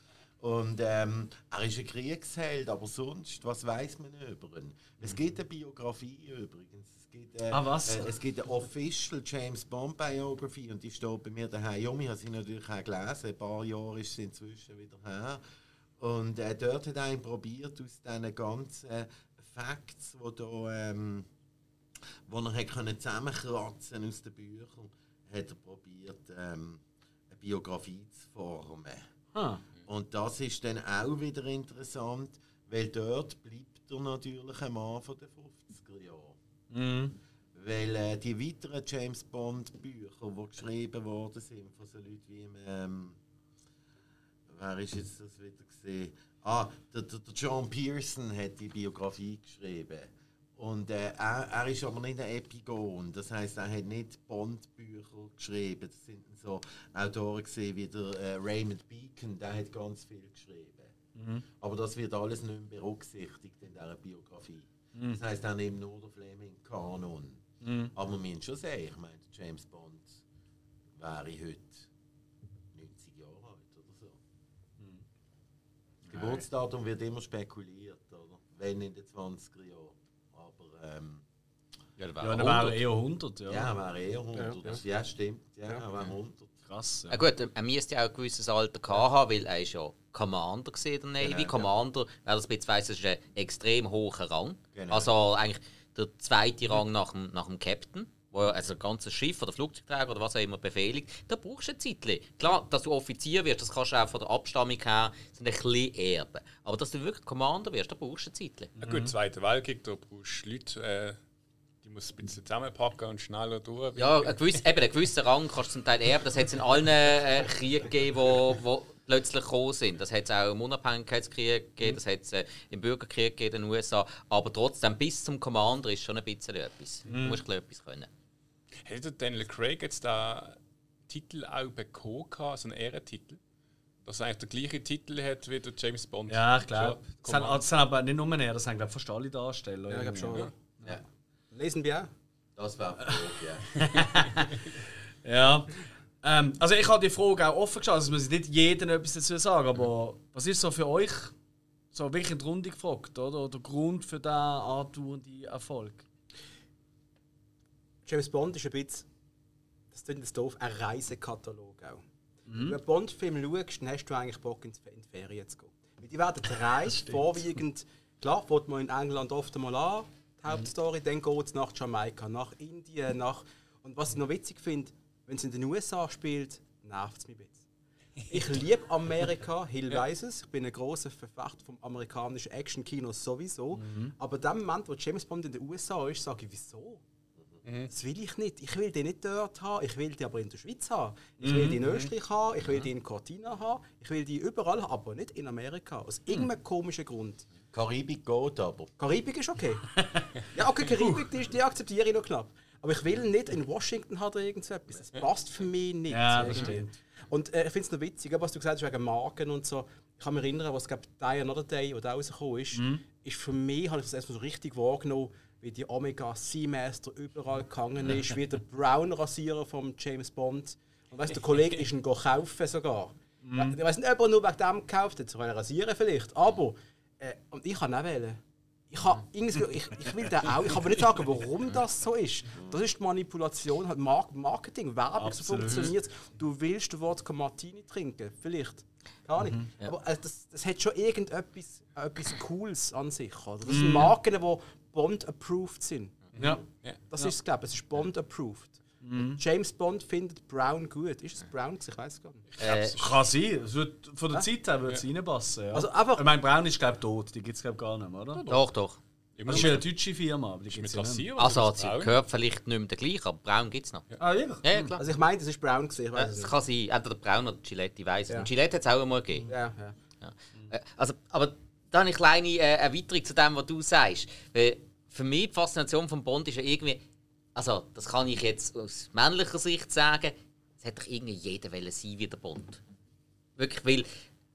Und ähm, er ist ein Kriegsheld, aber sonst, was weiß man über ihn? Es gibt eine Biografie übrigens. Es gibt, äh,
Ah, was?
Äh, es gibt eine Official James Bond Biography und die steht bei mir daheim. Um. Ich habe sie natürlich auch gelesen. Ein paar Jahre ist sie inzwischen wieder her. Und äh, dort hat er probiert, aus diesen ganzen Facts, die da, ähm, wo er hat können zusammenkratzen aus den Büchern, hat er probiert, ähm, eine Biografie zu formen.
Ah.
Und das ist dann auch wieder interessant, weil dort bleibt er natürlich ein Mann von den 50er Jahren. Weil äh, die weiteren James Bond Bücher, die geschrieben worden sind von so Leuten wie im, ähm, wer ist jetzt das wieder gesehen? Ah, der, der, der John Pearson hat die Biografie geschrieben. Und äh, er, er ist aber nicht ein Epigon, das heißt, er hat nicht Bond-Bücher geschrieben. Das sind so Autoren gesehen wie der äh, Raymond Beacon, der hat ganz viel geschrieben. Aber das wird alles nicht mehr berücksichtigt in dieser Biografie. Das heisst, er nimmt nur den Fleming-Kanon. Aber wir müssen schon sagen, ich meine, James Bond wäre heute 90 Jahre alt oder so. Das Geburtsdatum wird immer spekuliert, oder? Wenn in den 20er Jahren. Aber ähm,
Ja, der
Ja,
wäre
dann wäre er eher 100, ja.
ja, er wäre eher 100. Ja, stimmt. Ja, er wäre 100.
Krass.
Ja.
Ja.
gut, er müsste ja auch ein gewisses Alter gehabt haben, weil er ist ja Commander gesehen der Navy.
Genau, ja.
Commander, wer das bisschen weiss, ist ein extrem hoher Rang.
Genau.
Also eigentlich der zweite Rang nach dem, nach dem Captain. Wo also ein ganzes Schiff oder Flugzeugträger oder was auch immer befehligt, da brauchst du ein Zeitchen. Klar, dass du Offizier wirst, das kannst du auch von der Abstammung her so ein bisschen erben. Aber dass du wirklich Commander wirst, da brauchst du ein Zeitchen.
Ja, gut, Zweiter Weltkrieg, da brauchst du Leute, die musst du ein bisschen zusammenpacken und schneller durch.
Ja, ein gewiss, eben, einen gewissen Rang kannst du zum Teil erben. Das hat es in allen äh, Kriegen gegeben, wo, wo plötzlich gekommen sind. Das hat es auch im Unabhängigkeitskrieg gegeben, das hat es äh, im Bürgerkrieg gegeben in den USA. Aber trotzdem, bis zum Commander ist schon ein bisschen etwas. Du musst ein bisschen etwas können.
Hätte Daniel Craig jetzt da Titel auch bekommen, gehabt, so einen Ehrentitel? Dass er eigentlich den gleichen Titel hat wie der James Bond.
Ja, ich glaube.
Schon
Das, sind-
Command-
das sind aber nicht nur er, das sind glaube fast alle Darsteller.
Ja, ich glaube schon. Ja. Lesen wir auch.
das wäre ja.
Ja. Ähm, also ich habe die Frage auch offen geschaut, also muss ich nicht jedem etwas dazu sagen, aber was ist so für euch so wirklich in die Runde gefragt, oder? Der Grund für diesen andauernden Erfolg?
James Bond ist ein bisschen, das klingt jetzt doof, ein Reisekatalog auch. Wenn du einen Bond-Film schaust, dann hast du eigentlich Bock, in die Ferien zu gehen. Weil die werden reist, vorwiegend, klar, fährt man in England oft einmal an, Hauptstory, dann geht es nach Jamaika, nach Indien, nach... Und was ich noch witzig finde, wenn es in den USA spielt, nervt es mich ein bisschen. Ich liebe Amerika, Hill weiss es. Ich bin ein großer Verfechter vom amerikanischen Action-Kino sowieso. Aber in dem Moment, wo James Bond in den USA ist, sage ich, wieso? Das will ich nicht. Ich will die nicht dort haben, ich will die aber in der Schweiz haben. Ich will die in Österreich haben, ich will die in Cortina haben, ich will die überall haben, aber nicht in Amerika. Aus irgendeinem komischen Grund.
Karibik geht aber.
Karibik ist okay. ja, okay, Karibik, die, die akzeptiere ich noch knapp. Aber ich will nicht in Washington haben oder irgendetwas. Das passt für mich nicht.
Ja, das stimmt.
Und äh, ich finde es noch witzig, was du gesagt hast wegen Marken und so. Ich kann mich erinnern, was glaube Die Another Day, da rausgekommen ist, ist für mich, habe ich das erstmal so richtig wahrgenommen, wie die Omega Seamaster überall gegangen ist, wie der Brown Rasierer von James Bond. Und weißt, der Kollege ist ihn kaufen sogar. Ja, Ich weiß nicht, ob er nur wegen dem gekauft hat, zu rasieren vielleicht, aber äh, und ich kann auch wählen. Ich, habe irgendwie, ich, ich will den auch. Ich kann aber nicht sagen, warum das so ist. Das ist die Manipulation, halt Mar Marketing, Werbung, so funktioniert Du willst den Wodka Martini trinken, vielleicht. Gar nicht. Aber äh, das, das hat schon irgendetwas etwas Cooles an sich. Oder? Das sind Marken, die Bond-approved sind.
Ja.
Ja.
Das ist es, glaube ich. Es ist Bond-approved. James Bond findet Brown gut. Ist es Brown? gewesen? Ich weiß es gar nicht.
Äh,
Kann sein. Es wird, von der Zeit her würde es reinpassen. Ja.
Also einfach-
ich meine, Braun ist glaube ich tot, die gibt es glaube gar nicht mehr, oder?
doch, doch.
Immer
Das ist ja eine deutsche Firma, aber die
mit
gibt es ja nicht.
Also, hat sie
Braun?
gehört vielleicht nicht mehr der gleiche, aber Braun gibt es noch. Ja,
Ah, wirklich?
ja, klar.
Also ich meine, es ist Brown. Gewesen. Ich
Äh,
es nicht.
kann sein, entweder Braun oder Gillette, ich weiß es.
Ja.
Und Gillette hat es auch einmal gegeben.
Ja, ja.
Äh, Also, aber da habe ich eine kleine äh, Erweiterung zu dem, was du sagst. Weil für mich die Faszination von Bond ist ja irgendwie, also das kann ich jetzt aus männlicher Sicht sagen, es hätte doch irgendwie jeder wollen sein wie der Bond. Wirklich, weil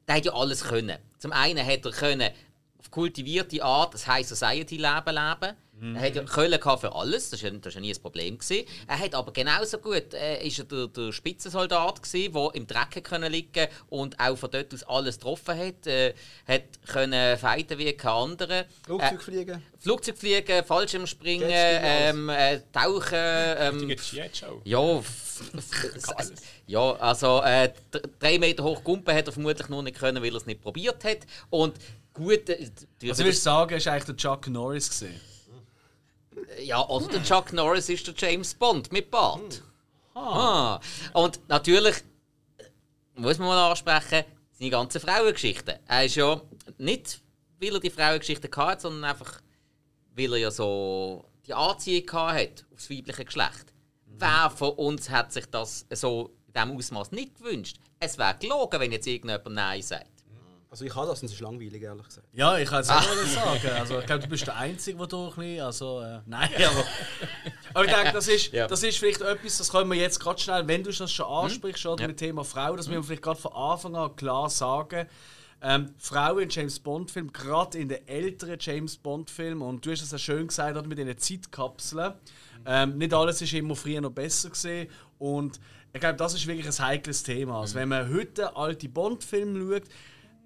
der hat ja alles können. Zum einen hat er können auf kultivierte Art das High Society Leben leben. Er hat ja Köln gehabt für alles, das war ja, das ist ja nie ein Problem. Gewesen. Er hat aber genauso gut äh, ist er der, der Spitzensoldat gewesen, der im Dreck können liegen und auch von dort aus alles getroffen hat. Äh, hat können fighten wie kein anderer.
Flugzeug fliegen.
Flugzeug fliegen, Fallschirmspringen, ähm, äh, Tauchen. Ähm, ja, ja, also äh, drei Meter hoch Gumpen hat er vermutlich noch nicht können, weil er es nicht probiert hat. Und gut, äh,
Also würdest du sagen, es war eigentlich der Chuck Norris gesehen?
Ja, oder der Chuck Norris ist der James Bond mit Bart. Ah. Und natürlich äh, muss man mal ansprechen, seine ganzen Frauengeschichten. Er ist ja nicht, weil er die Frauengeschichten hatte, sondern einfach, weil er ja so die Anziehung gehabt hat aufs weibliche Geschlecht. Wer von uns hat sich das so in diesem Ausmaß nicht gewünscht? Es wäre gelogen, wenn jetzt irgendjemand Nein sagt.
Also ich habe das und es ist langweilig, ehrlich gesagt.
Ja, ich kann es auch mal sagen. Also, ich glaube, du bist der Einzige, der da ein bisschen. Also, äh, nein, aber. Aber ich denke, das ist,
Ja.
das ist vielleicht etwas, das können wir jetzt gerade schnell, wenn du das schon ansprichst, oder
Ja.
mit dem Thema Frau, das müssen wir vielleicht gerade von Anfang an klar sagen. Ähm, Frauen in James Bond-Filmen, gerade in den älteren James Bond-Filmen, und du hast es ja schön gesagt mit diesen Zeitkapseln. Ähm, nicht alles ist immer früher noch besser gesehen und ich glaube, das ist wirklich ein heikles Thema. Also, wenn man heute alte Bond-Filme schaut,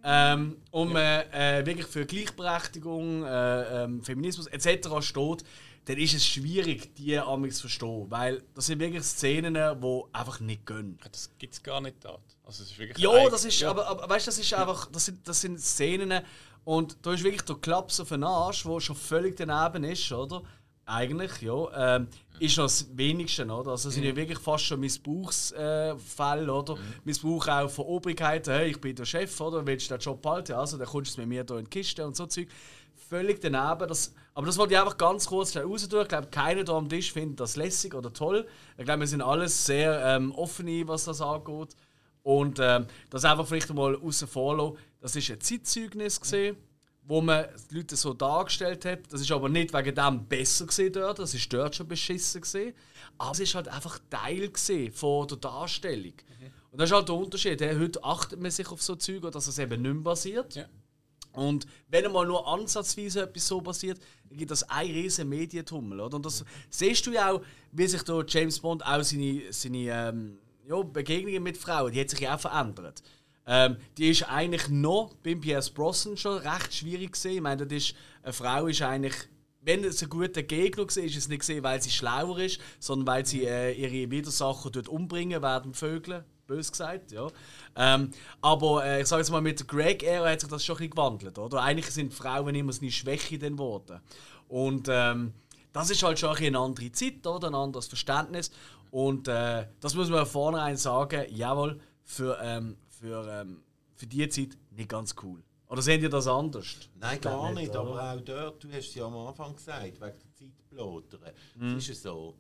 ähm, und man äh, wirklich für Gleichberechtigung, äh, ähm, Feminismus etc. steht, dann ist es schwierig, die amigs zu verstehen. Weil das sind wirklich Szenen, die einfach nicht gehen.
Das gibt es gar nicht da. Also, es ist wirklich
ja, das ist, ja. aber, aber weißt, das ist einfach, das sind, das sind Szenen und da ist wirklich der Klaps auf den Arsch, der schon völlig daneben ist, oder? Eigentlich, ja. Ähm, ist noch das Wenigste, oder? Also sind ja mhm. wirklich fast schon Missbrauchsfälle, oder? Mhm. Missbrauch auch von Obrigkeiten, hey, ich bin der Chef, oder? Willst du den Job behalten? Also, dann kommst du mit mir hier in die Kiste und so Zeug. Völlig daneben. Das, aber das wollte ich einfach ganz kurz raus tun. Ich glaube, keiner hier am Tisch findet das lässig oder toll. Ich glaube, wir sind alles sehr ähm, offen, was das angeht. Und ähm, das einfach vielleicht mal außen vor Das war ein Zeitzeugnis. Gewesen wo man die Leute so dargestellt hat. Das ist aber nicht wegen dem besser gesehen dort, das ist dort schon beschissen gesehen. Aber es ist halt einfach Teil von der Darstellung. Mhm. Und das ist halt der Unterschied. Heute achtet man sich auf so Zeug, dass es eben nicht mehr basiert. Ja. Und wenn einmal nur ansatzweise etwas so passiert, dann gibt das ein riesen Medientummel. Oder? Und das siehst du ja auch, wie sich da James Bond auch seine, seine ähm, ja, Begegnungen mit Frauen, die hat sich ja auch verändert. Ähm, die ist eigentlich noch beim Pierce Brosnan schon recht schwierig gesehen. Ich meine, das ist, eine Frau ist eigentlich, wenn es ein guter Gegner war, ist es nicht gesehen, weil sie schlauer ist, sondern weil sie äh, ihre Widersacher dort umbringen werden Vögel, bös gesagt, ja. Ähm, aber äh, ich sage jetzt mal, mit der Greg-Ära hat sich das schon ein bisschen gewandelt, oder? Eigentlich sind Frauen immer eine Schwäche dann geworden. Und ähm, das ist halt schon eine andere Zeit, oder? Ein anderes Verständnis. Und äh, das muss man vornherein sagen, jawohl, für, ähm, für, ähm, für die Zeit nicht ganz cool. Oder sehen ihr das anders?
Nein, gar nicht, nicht aber auch dort, du hast es ja am Anfang gesagt, wegen der Zeitplotere. Mhm. Es ist so,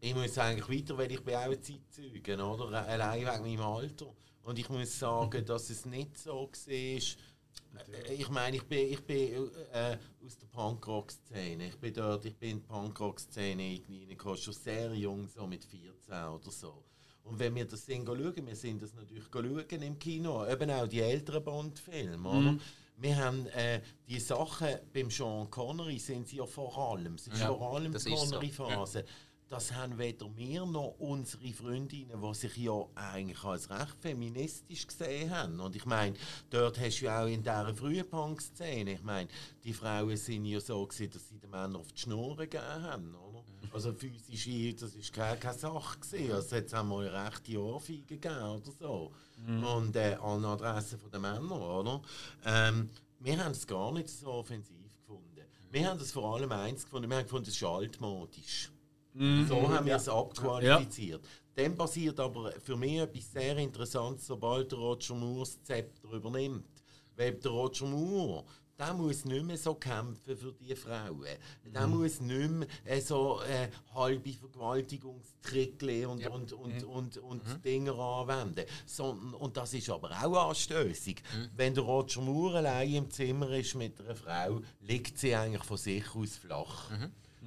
ich muss eigentlich weiter, weil ich bin auch ein Zeitzeuge, oder? Allein wegen meinem Alter. Und ich muss sagen, dass es nicht so war, ich meine, ich bin, ich bin äh, aus der Punkrock-Szene. Ich bin dort, ich bin in die Punkrock-Szene reingekommen, schon sehr jung, so mit 14 oder so. Und wenn wir das sehen, schauen, wir sind das natürlich schauen im Kino, eben auch die älteren Bond-Filme, mhm. Wir haben äh, die Sachen beim Sean Connery sind sie ja vor allem, es ist ja, vor allem die Connery-Phase. So. Ja das haben weder wir noch unsere Freundinnen, die sich ja eigentlich als recht feministisch gesehen haben. Und ich meine, dort hast du ja auch in dieser frühen Punk-Szene, ich meine, die Frauen sind ja so gewesen, dass sie den Männern auf die Schnur gegeben haben, oder? Also physisch, das war keine, keine Sache. Gewesen. Also es hat mal eine rechte Ohrfeige gegeben oder so. Mhm. Und äh, an Adresse der Männer, oder? Ähm, wir haben es gar nicht so offensiv gefunden. Wir haben es vor allem eins gefunden, wir haben gefunden, es ist altmodisch. Mhm. So haben wir es abqualifiziert. Ja. Dann passiert aber für mich etwas sehr Interessantes, sobald der Roger Moore das Zepter übernimmt. Weil der Roger Moore, der muss nicht mehr so kämpfen für die Frauen. Der mhm. muss nicht mehr äh, so äh, halbe Vergewaltigungstrickle und, ja. und, und, mhm. und, und, mhm. Dinge anwenden. Sondern, und das ist aber auch anstößig. Mhm. Wenn der Roger Moore allein im Zimmer ist mit einer Frau, liegt sie eigentlich von sich aus flach.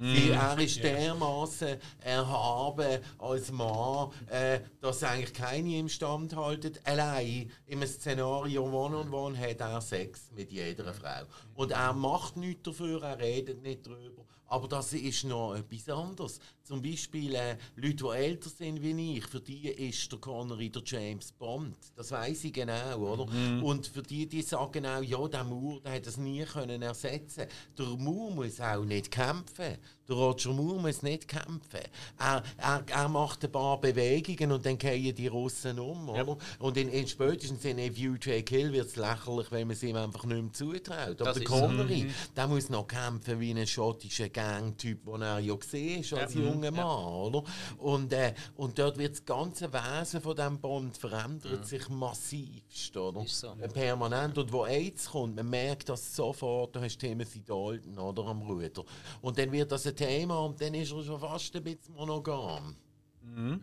Mhm. Mm. Er ist dermaßen erhaben als Mann, äh, dass eigentlich keine ihm standhalten. Allein im Szenario One-on-One hat er Sex mit jeder Frau. Und er macht nichts dafür, er redet nicht darüber. Aber das ist noch etwas anderes. Zum Beispiel äh, Leute, die älter sind wie ich, für die ist der Connery der James Bond. Das weiß ich genau, oder? Mhm. Und für die, die sagen auch, ja, der Moore, der hat das nie können ersetzen. Der Moore muss auch nicht kämpfen. Der Roger Moore muss nicht kämpfen. Er, er, er macht ein paar Bewegungen und dann gehen die Russen um, oder? Ja. Und in, in spätestens in A View to Kill wird es lächerlich, wenn man es ihm einfach nicht mehr zutraut. Aber das der Connery, mhm. der muss noch kämpfen wie ein schottischer Gang-Typ, den er ja gesehen ist als ja. junger Mann, ja. oder? Und, äh, und dort wird das ganze Wesen von diesem Bond verändert ja. sich massivst, oder? So. Permanent. Und wo AIDS kommt, man merkt das sofort, da hast du Timothy Dalton, oder, am Ruder. Und dann wird das ein Thema und dann ist er schon fast ein bisschen monogam.
Mhm. Mhm.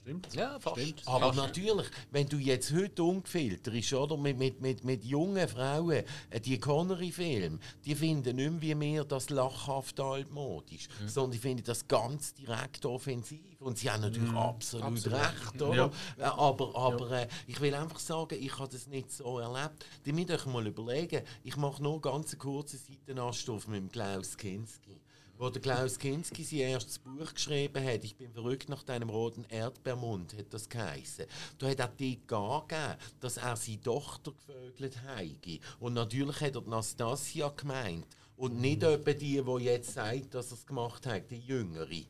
Stimmt.
Ja, fast.
Stimmt.
Aber natürlich, wenn du jetzt heute ungefilterst, oder, mit, mit, mit, mit jungen Frauen, äh, die Connery-Filme, die finden nicht mehr wie mehr das lachhaft altmodisch,
Mhm.
sondern die finden das ganz direkt offensiv. Und sie haben natürlich
Mhm.
absolut,
Absolut.
recht, oder? Äh, Aber, aber äh, ich will einfach sagen, ich habe das nicht so erlebt. Die müsst euch mal überlegen, ich mache nur ganz kurzen Seitenanstoff mit dem Klaus Kinski. Wo der Klaus Kinski sein erstes Buch geschrieben hat, ich bin verrückt nach deinem roten Erdbeermund, hat das geheißen. Da hat er dort gegeben, dass er seine Tochter gevögelt habe. Und natürlich hat er die Nastasia gemeint. Und nicht etwa die, die jetzt sagt, dass er es gemacht hat, die Jüngere.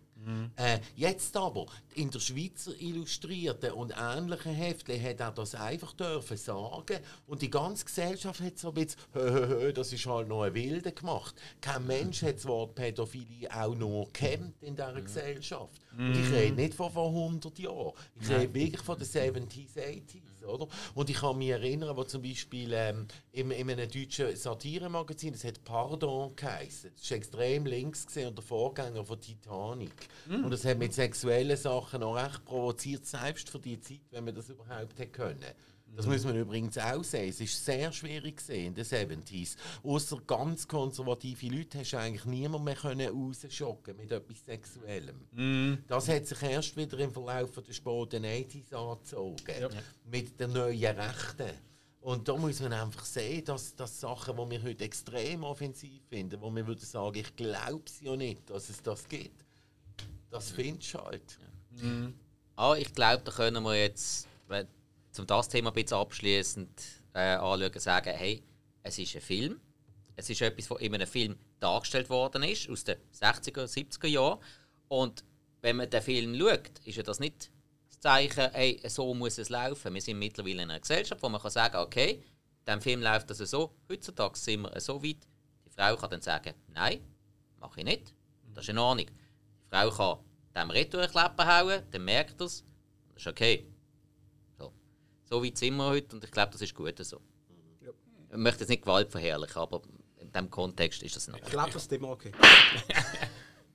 Äh, jetzt aber, in der Schweizer Illustrierten und ähnlichen Heftchen hat er das einfach dürfen sagen und die ganze Gesellschaft hat so ein bisschen, hö, hö, hö, das ist halt noch ein Wilde gemacht. Kein Mensch hat das Wort Pädophilie auch nur kennt in dieser Gesellschaft. Und ich rede nicht von vor 100 Jahren, ich rede wirklich von den 70s, 80s. Oder? Und ich kann mich erinnern, wo zum Beispiel ähm, in, in einem deutschen Satiremagazin, das hat Pardon geheißen, das war extrem links gewesen und der Vorgänger von Titanic. Und das hat mit sexuellen Sachen auch recht provoziert, selbst für die Zeit, wenn man das überhaupt hätte können. Das muss man übrigens auch sehen. Es ist sehr schwierig in den 70s. Außer ganz konservative Leute hast du eigentlich niemand mehr können rausschocken mit etwas Sexuellem. Das hat sich erst wieder im Verlauf der späten 80s angezogen. Mit den neuen Rechten. Und da muss man einfach sehen, dass, dass Sachen, die wir heute extrem offensiv finden, wo wir würden sagen, ich glaube es ja nicht, dass es das gibt, das findest du halt.
Ah, ich glaube, da können wir jetzt, zum das Thema ein bisschen abschließend äh, anschauen, sagen, hey, es ist ein Film. Es ist etwas, was in einem Film dargestellt worden ist, aus den 60er, 70er Jahren. Und wenn man den Film schaut, ist ja das nicht das Zeichen, hey, so muss es laufen. Wir sind mittlerweile in einer Gesellschaft, wo man kann sagen okay, diesem Film läuft das so, heutzutage sind wir so weit, die Frau kann dann sagen, nein, mache ich nicht. Das ist in Ordnung. Die Frau kann dem Retour hauen, dann merkt er es, das ist okay. So. weit sind wir heute und ich glaube, das ist gut so. Ich möchte jetzt nicht Gewalt verherrlichen, aber in diesem Kontext ist das noch.
Ich glaube, das ist immer okay.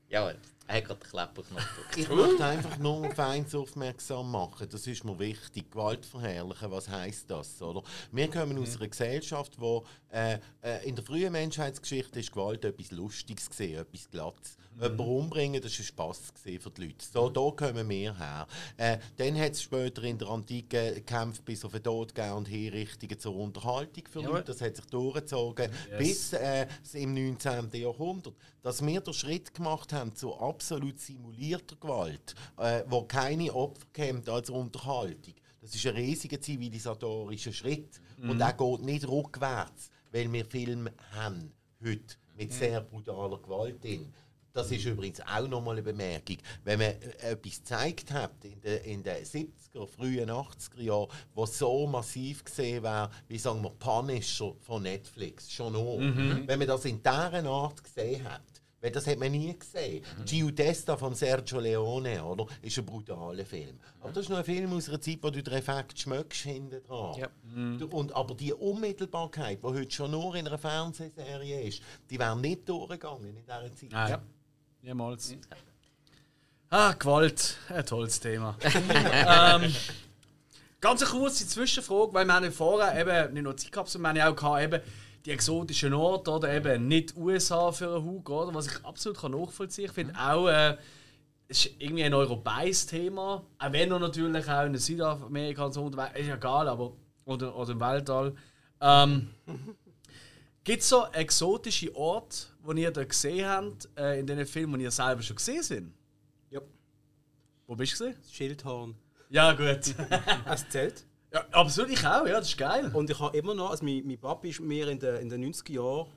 Ja, er hat gerade den Klepperknopf gedrückt.
Ich möchte einfach nur auf eins aufmerksam machen. Das ist mir wichtig. Gewalt verherrlichen, was heisst das? Oder? Wir kommen aus einer Gesellschaft, wo äh, äh, in der frühen Menschheitsgeschichte ist Gewalt etwas Lustiges gesehen, etwas Glattes. Jemanden umbringen, das war Spass für die Leute. So, da kommen wir her. Äh, dann hat es später in der Antike Kämpfe bis auf den Tod gegeben und Hinrichtungen zur Unterhaltung für Leute. Das hat sich durchgezogen bis äh, im 19. Jahrhundert. Dass wir den Schritt gemacht haben zu absolut simulierter Gewalt, äh, wo keine Opfer kommt als Unterhaltung. Das ist ein riesiger zivilisatorischer Schritt. Und er geht nicht rückwärts, weil wir Filme haben heute mit sehr brutaler Gewalt drin. Das ist übrigens auch nochmal eine Bemerkung. Wenn man äh, etwas gezeigt hat in den, in den 70er, frühen 80er Jahren, was so massiv gesehen war, wie sagen wir, Punisher von Netflix, schon nur. Wenn man das in dieser Art gesehen hat, weil das hat man nie gesehen. Giudesta von Sergio Leone, oder? Ist ein brutaler Film. Aber das ist noch ein Film aus einer Zeit, wo du den Effekt schmeckst hinten dran.
Ja.
Du- Und, aber die Unmittelbarkeit, die heute schon nur in einer Fernsehserie ist, die wäre nicht durchgegangen in dieser Zeit.
Nein. Niemals. Ah, Gewalt. Ein tolles Thema. ähm, ganz eine kurze Zwischenfrage, weil wir haben vorher eben nicht nur Zeit gehabt, sondern wir haben auch gehabt, eben die exotischen Orte oder eben nicht USA für einen Hug, oder? Was ich absolut kann nachvollziehen kann. Ich finde auch, äh, es ist irgendwie ein europäisches Thema. Auch wenn er natürlich auch in Südamerika und so unterwegs ist, ja egal, aber. Oder, oder im Weltall. Ähm, Gibt es so exotische Orte, die ihr da gesehen habt, äh, in den Filmen, die ihr selber schon gesehen sind?
Ja.
Wo bist du gesehen?
Schildhorn.
Ja, gut.
Es zählt.
ja, absolut, ich auch, ja, das ist geil.
Und ich habe immer noch, also mein, mein Papa ist mir in den, in den 90er Jahren,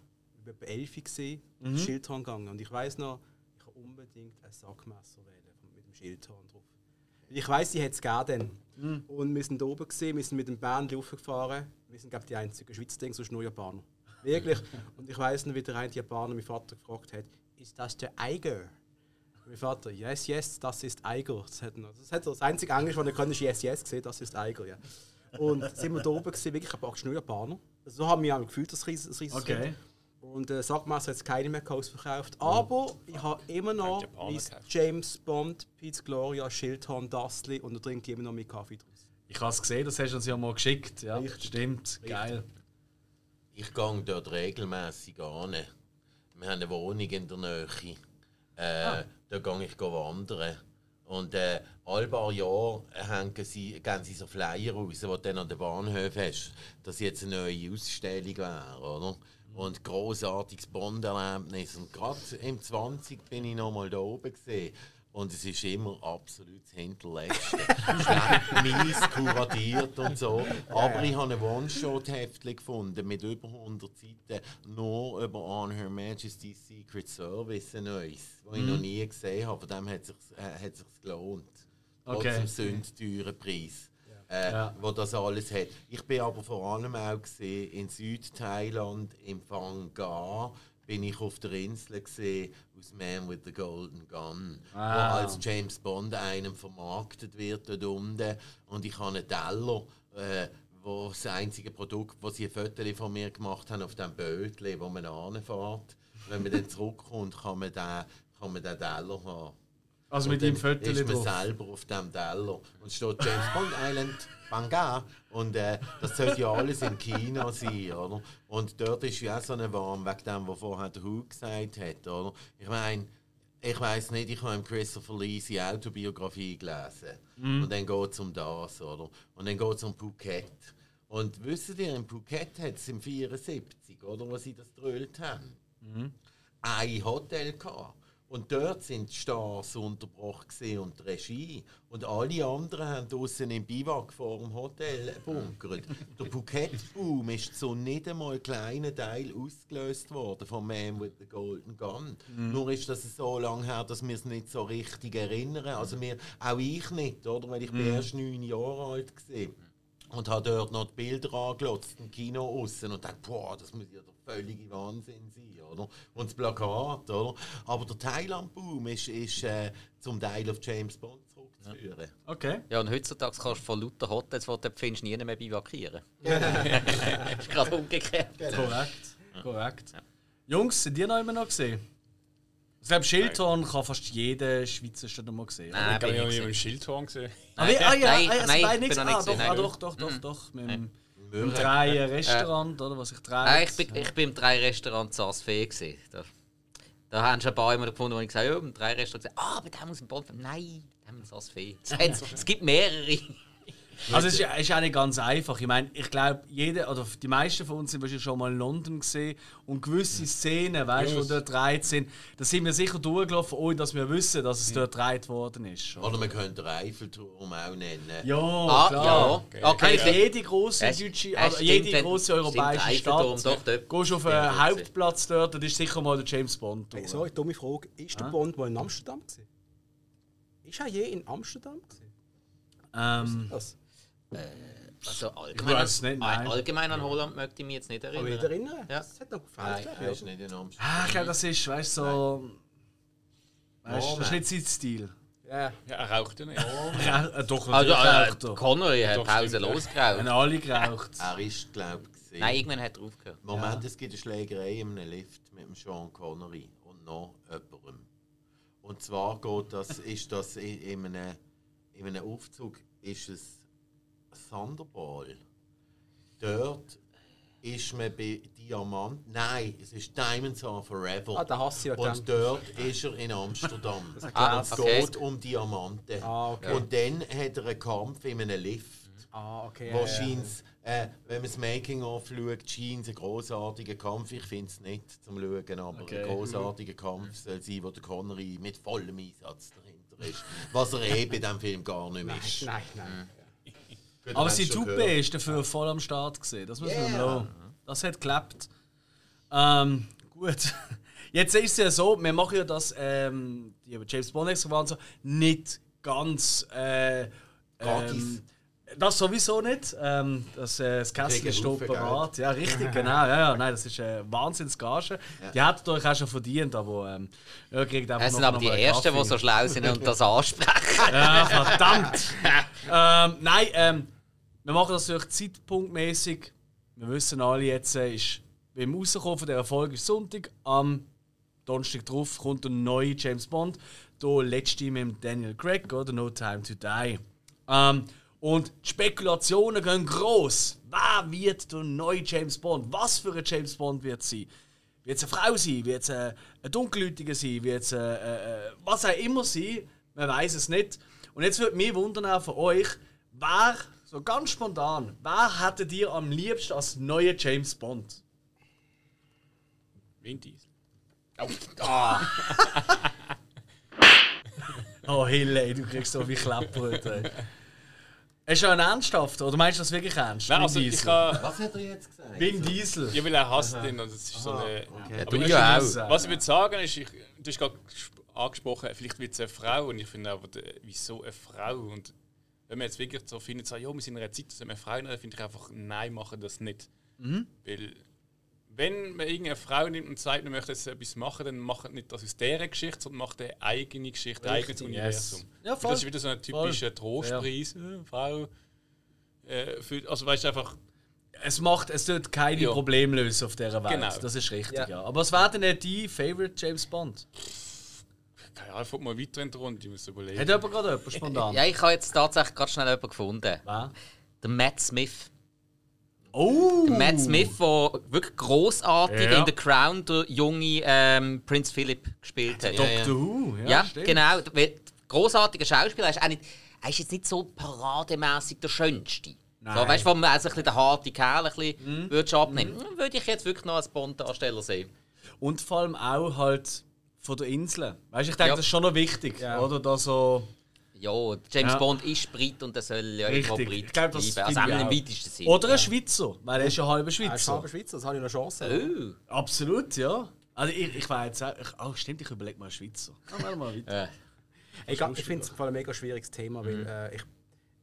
etwa 11 gesehen, mhm. Schildhorn gegangen. Und ich weiß noch, ich habe unbedingt ein Sackmesser wählen mit dem Schildhorn drauf. Ich weiß, die hat es gegeben dann. Und wir sind oben gesehen, wir sind mit dem Band hochgefahren. Wir sind, glaube ich, die einzigen Schweizer, sonst nur Japaner. Wirklich. Und ich weiß noch, wie der eine Japaner meinen Vater gefragt hat: Ist das der Eiger? Mein Vater, yes, yes, das ist Eiger. Das hat, er- das, hat er, das einzige Englisch, was er kann, ist yes, yes gesehen, das ist Eiger. Ja. Und sind wir da oben gesehen, wirklich praktisch nur Japaner. Also so haben wir auch gefühlt, das riesen, das riesen
Okay.
Und äh, Sackmesser hat es keine mehr ausverkauft. Aber ich habe immer noch mein James Bond, Pete Gloria, Schildhorn, Dustly und da trinke ich immer noch meinen Kaffee draus.
Ich habe es gesehen, das hast du uns ja mal geschickt. Ja, Richtig. stimmt. Richtig. Geil.
Ich gehe dort regelmäßig an. Wir haben eine Wohnung in der Nähe. Äh, ah. Da gehe ich wandern. Und äh, alle paar Jahre hängen sie, geben sie so Flyer raus, die du dann an den Bahnhof hast, dass jetzt eine neue Ausstellung wäre, oder? Und großartiges Bond-Erlebnis. Und gerade im 20 bin ich noch mal da oben gesehen. Und es ist immer absolut das Hinterletzte. Schlecht, mies, kuratiert und so. Aber ich habe ein One-Shot-Heftchen gefunden mit über 100 Seiten, nur über On Her Majesty's Secret Service, ein neues, das ich noch mhm. nie gesehen habe. Von dem hat es sich, äh, hat sich gelohnt. Okay. Trotz dem sündteuren Preis. Äh, ja. wo das alles hat. Ich bin aber vor allem auch gesehen in Südthailand, im Phangar, bin ich auf der Insel gesehen Man with the Golden Gun, ah. wo als James Bond einem vermarktet wird dort unten. Und ich habe einen Teller, äh, wo das einzige Produkt, wo sie ein Foto von mir gemacht haben auf dem Bötchen, wo man anfährt. Wenn man dann zurückkommt, kann man den, kann man den Teller haben.
Also mit dem Foto
ist man selber auf dem Teller und steht James Bond Island Banga und äh, das sollte ja alles im Kino sein, oder? Und dort ist ja auch so eine Warm wegen dem, was vorher der Hugh gesagt hat, oder? Ich meine, ich weiß nicht, ich habe im Christopher Lee seine Autobiografie gelesen mm. und dann geht es um das, oder? Und dann geht es um Phuket. Und wisst ihr, in Phuket hat es im 74, oder, wo sie das gedrüllt haben, mm. ein Hotel gehabt und dort sind die Stars unterbrochen und die Regie. Und alle anderen haben draußen im Biwak vor dem Hotel bunkert. Der Phuket-Boom ist so nicht einmal ein kleiner Teil ausgelöst worden vom Man with the Golden Gun. Mhm. Nur ist das so lange her, dass wir es nicht so richtig erinnern. Also wir, auch ich nicht, oder? Weil ich bin erst neun Jahre alt war und habe dort noch die Bilder angelotzt im Kino außen und dachte, boah, das muss ja der völlige Wahnsinn sein, oder? Und das Plakat, oder? Aber der Thailand-Boom ist, ist äh, zum Teil auf James Bond zurückzuführen. Ja.
Okay.
Ja, und heutzutage kannst du von lauter Hotels, die du findest, nie mehr bivakieren. das ist gerade umgekehrt.
Genau. Korrekt, korrekt. Ja. Jungs, sind die noch immer noch gesehen? Ich glaube, Schildhorn kann fast jeder Schweizer schon mal gesehen.
Nein, ich habe nicht im Schildhorn gesehen.
Ah, wie, ah, ja, nein, ah, nein, nein, nicht, ah, doch, ah, doch, doch, doch, mhm. doch. Mit dem, im drei Restaurant, äh, oder was ich drei.
Nein, ich bin, ich bin im drei Restaurant Saas Fee gesehen. Da, da haben schon ein paar immer gefunden, wo ich gesagt habe, ja, im drei Restaurant ah, aber da muss ein Bond. Nein, da haben wir Saas Fee. Es gibt mehrere.
Also es ist, ist auch nicht ganz einfach. Ich meine, ich glaube, jeder oder die meisten von uns sind wahrscheinlich schon mal in London gesehen und gewisse Szenen, weißt du, die dort gedreht sind, da sind wir sicher durchgelaufen, ohne dass wir wissen, dass es dort gedreht worden ist.
Oder, oder man könnte den Eiffelturm auch nennen.
Ja, ah, klar. Ja. Okay. Okay. Okay. Jede große deutsche, also jede große europäische Stadt. Doch, dort. Gehst auf einen Hauptplatz dort, das ist sicher mal der James Bond.
Hey, sorry, dumme Frage. Ist der ah? Bond mal in Amsterdam gewesen? Ist er je in Amsterdam gewesen?
Ähm, Was ist das?
Äh, also allgemein, an, nicht, allgemein an Holland möchte ich mich jetzt nicht erinnern.
Aber nicht erinnern? Ja. Das hat noch gefallen. Nein,
ist nicht in Amsterdam. Ah, ich glaube, das ist, weißt du, so. Weißt, das ist nicht sein Stil.
Ja. ja, er raucht ja nicht.
Äh, doch,
also, äh, Connery hat pausenlos geraucht.
Haben alle geraucht.
Er ist, glaube
ich, Nein, irgendwann hat er aufgehört.
Moment, ja. es gibt eine Schlägerei in einem Lift mit dem Sean Connery und noch jemandem. Und zwar geht das, ist das in einem, in einem Aufzug ist es Thunderball. Dort ist man bei Diamant. Nein, es ist Diamonds Are Forever.
Ah, da hast du ja
Und dort ist er in Amsterdam. ah, es okay. geht um Diamanten. Ah, okay. Und dann hat er einen Kampf in einem Lift.
Ah, okay.
Wo ja. Äh, wenn man das Making-of schaut, scheint es ein großartiger Kampf. Ich finde es nicht zum Schauen, aber okay. ein großartiger Kampf soll sein, wo der Connery mit vollem Einsatz dahinter ist. Was er eh bei diesem Film gar nicht
mehr ist. Nein, nein.
Aber sein Tuppe ist dafür voll am Start gesehen. Das muss yeah. man noch. Das hat geklappt. Ähm, gut. Jetzt ist es ja so, wir machen ja das, ähm, die James Bond extra so, nicht ganz. Äh, ähm, das sowieso nicht. Ähm, das, äh, das Kessel ist parat. Ja, richtig, genau. Ja, ja, nein, das ist eine äh, Wahnsinnsgage. Ja. Die hat euch auch schon verdient, aber ähm,
ja, kriegt einfach Es sind aber die Ersten, die so schlau sind und das ansprechen.
ja, verdammt. Ähm, nein, ähm, wir machen das natürlich zeitpunktmäßig. Wir wissen alle jetzt, äh, ist beim Rauskommen von dieser Folge ist Sonntag. Am Donnerstag drauf kommt ein neuer James Bond. Hier letzte mit Daniel Craig, oder? No Time to Die. Ähm, und die Spekulationen gehen groß. Wer wird der neue James Bond? Was für ein James Bond wird sein? Wird es eine Frau sein? Wird es ein, ein Dunkelhäutiger sein? Wird es äh, äh, was auch immer sein? Man weiß es nicht. Und jetzt würde mich wundern auch von euch, wer, so ganz spontan, wer hättet ihr am liebsten als neue James Bond?
Vin Diesel.
Oh, ah. oh Hille, du kriegst so wie Klappbrot. Ist ja ein ernsthaft, oder meinst du das wirklich ernst?
Nein, also ich kann,
Was hat er jetzt gesagt?
Vin Diesel.
ja, weil er hasst ihn und es ist so eine.
Ja,
Aber
du
ich-
ja auch.
Was ich würde sagen ist, ich, du hast gerade angesprochen, vielleicht wird es eine Frau und ich finde aber, der- wieso eine Frau? Und wenn man jetzt wirklich so findet, so, ja, wir sind in einer Zeit, dass wir eine Frau nehmen, dann finde ich einfach, nein, machen das nicht. Weil, wenn man irgendeine Frau nimmt und sagt, man möchte jetzt etwas machen, dann macht nicht das aus deren Geschichte, sondern macht eine eigene Geschichte, ein eigenes Universum.
yes. Ja.
Das ist wieder so ein typischer Trostpreis. Äh, Frau. Äh, für, also, weißt du, einfach.
Es macht, es tut keine
Ja.
Probleme lösen auf dieser Welt.
Genau.
Das ist richtig, ja.
Ja.
Aber was wäre denn nicht dein Favorite James Bond?
Keine Ahnung, mal weiter in die Runde, ich muss überlegen.
Hat jemand gerade jemand spontan?
Ja, ich habe jetzt tatsächlich gerade schnell jemanden gefunden.
Wer?
Der Matt Smith.
Oh!
Der Matt Smith, der wirklich großartig
Ja.
in The Crown der junge ähm, Prinz Philip gespielt hat.
Doctor Who, ja,
Ja,
stimmt.
genau. Großartiger Schauspieler. Er ist, auch nicht, er ist jetzt nicht so parademäßig der Schönste.
Nein.
So, weißt du, wo man also ein bisschen den harten Kerl ein bisschen
Mhm.
abnehmen hm, würde ich jetzt wirklich noch als Bond-Darsteller sehen.
Und vor allem auch halt von der Insel. Weißt du, ich denke,
Ja.
das ist schon noch wichtig,
Ja.
oder? Da so.
Ja, James
Ja.
Bond ist Brit und er soll ja
Richtig.
Brit
Ich glaub, das
bleiben. Also
ich
auch im weitesten Sinne.
Oder ein Schweizer, weil er ist ja halber
Er ist
Schweizer.
halber Schweizer, das habe ich noch Chance.
Oh.
Absolut, ja. Also ich, ich war jetzt auch, ich, oh stimmt, ich überlege mal Schweizer. Machen wir mal weiter.
Ich, ich finde es im Fall ein mega schwieriges Thema, weil äh, ich,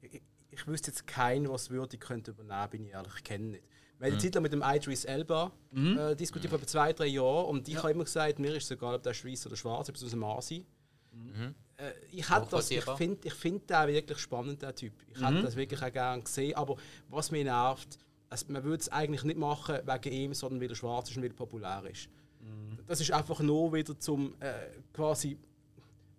ich, ich wüsste jetzt keinen, der es würdig könnte übernehmen, bin ich ehrlich, ich kenne nicht. Wir haben eine Zeit lang mit dem Idris Elba äh, diskutiert, vor zwei, drei Jahren, und ich habe immer gesagt, mir ist es egal, ob der Schweiz oder Schwarz, ob es aus dem Asi. Äh, ich hätte das, ich finde ich find den wirklich spannend, der Typ. Ich hätte das wirklich auch gerne gesehen, aber was mich nervt, also man würde es eigentlich nicht machen wegen ihm, sondern weil er schwarz ist und weil er populär ist. Das ist einfach nur wieder zum äh, quasi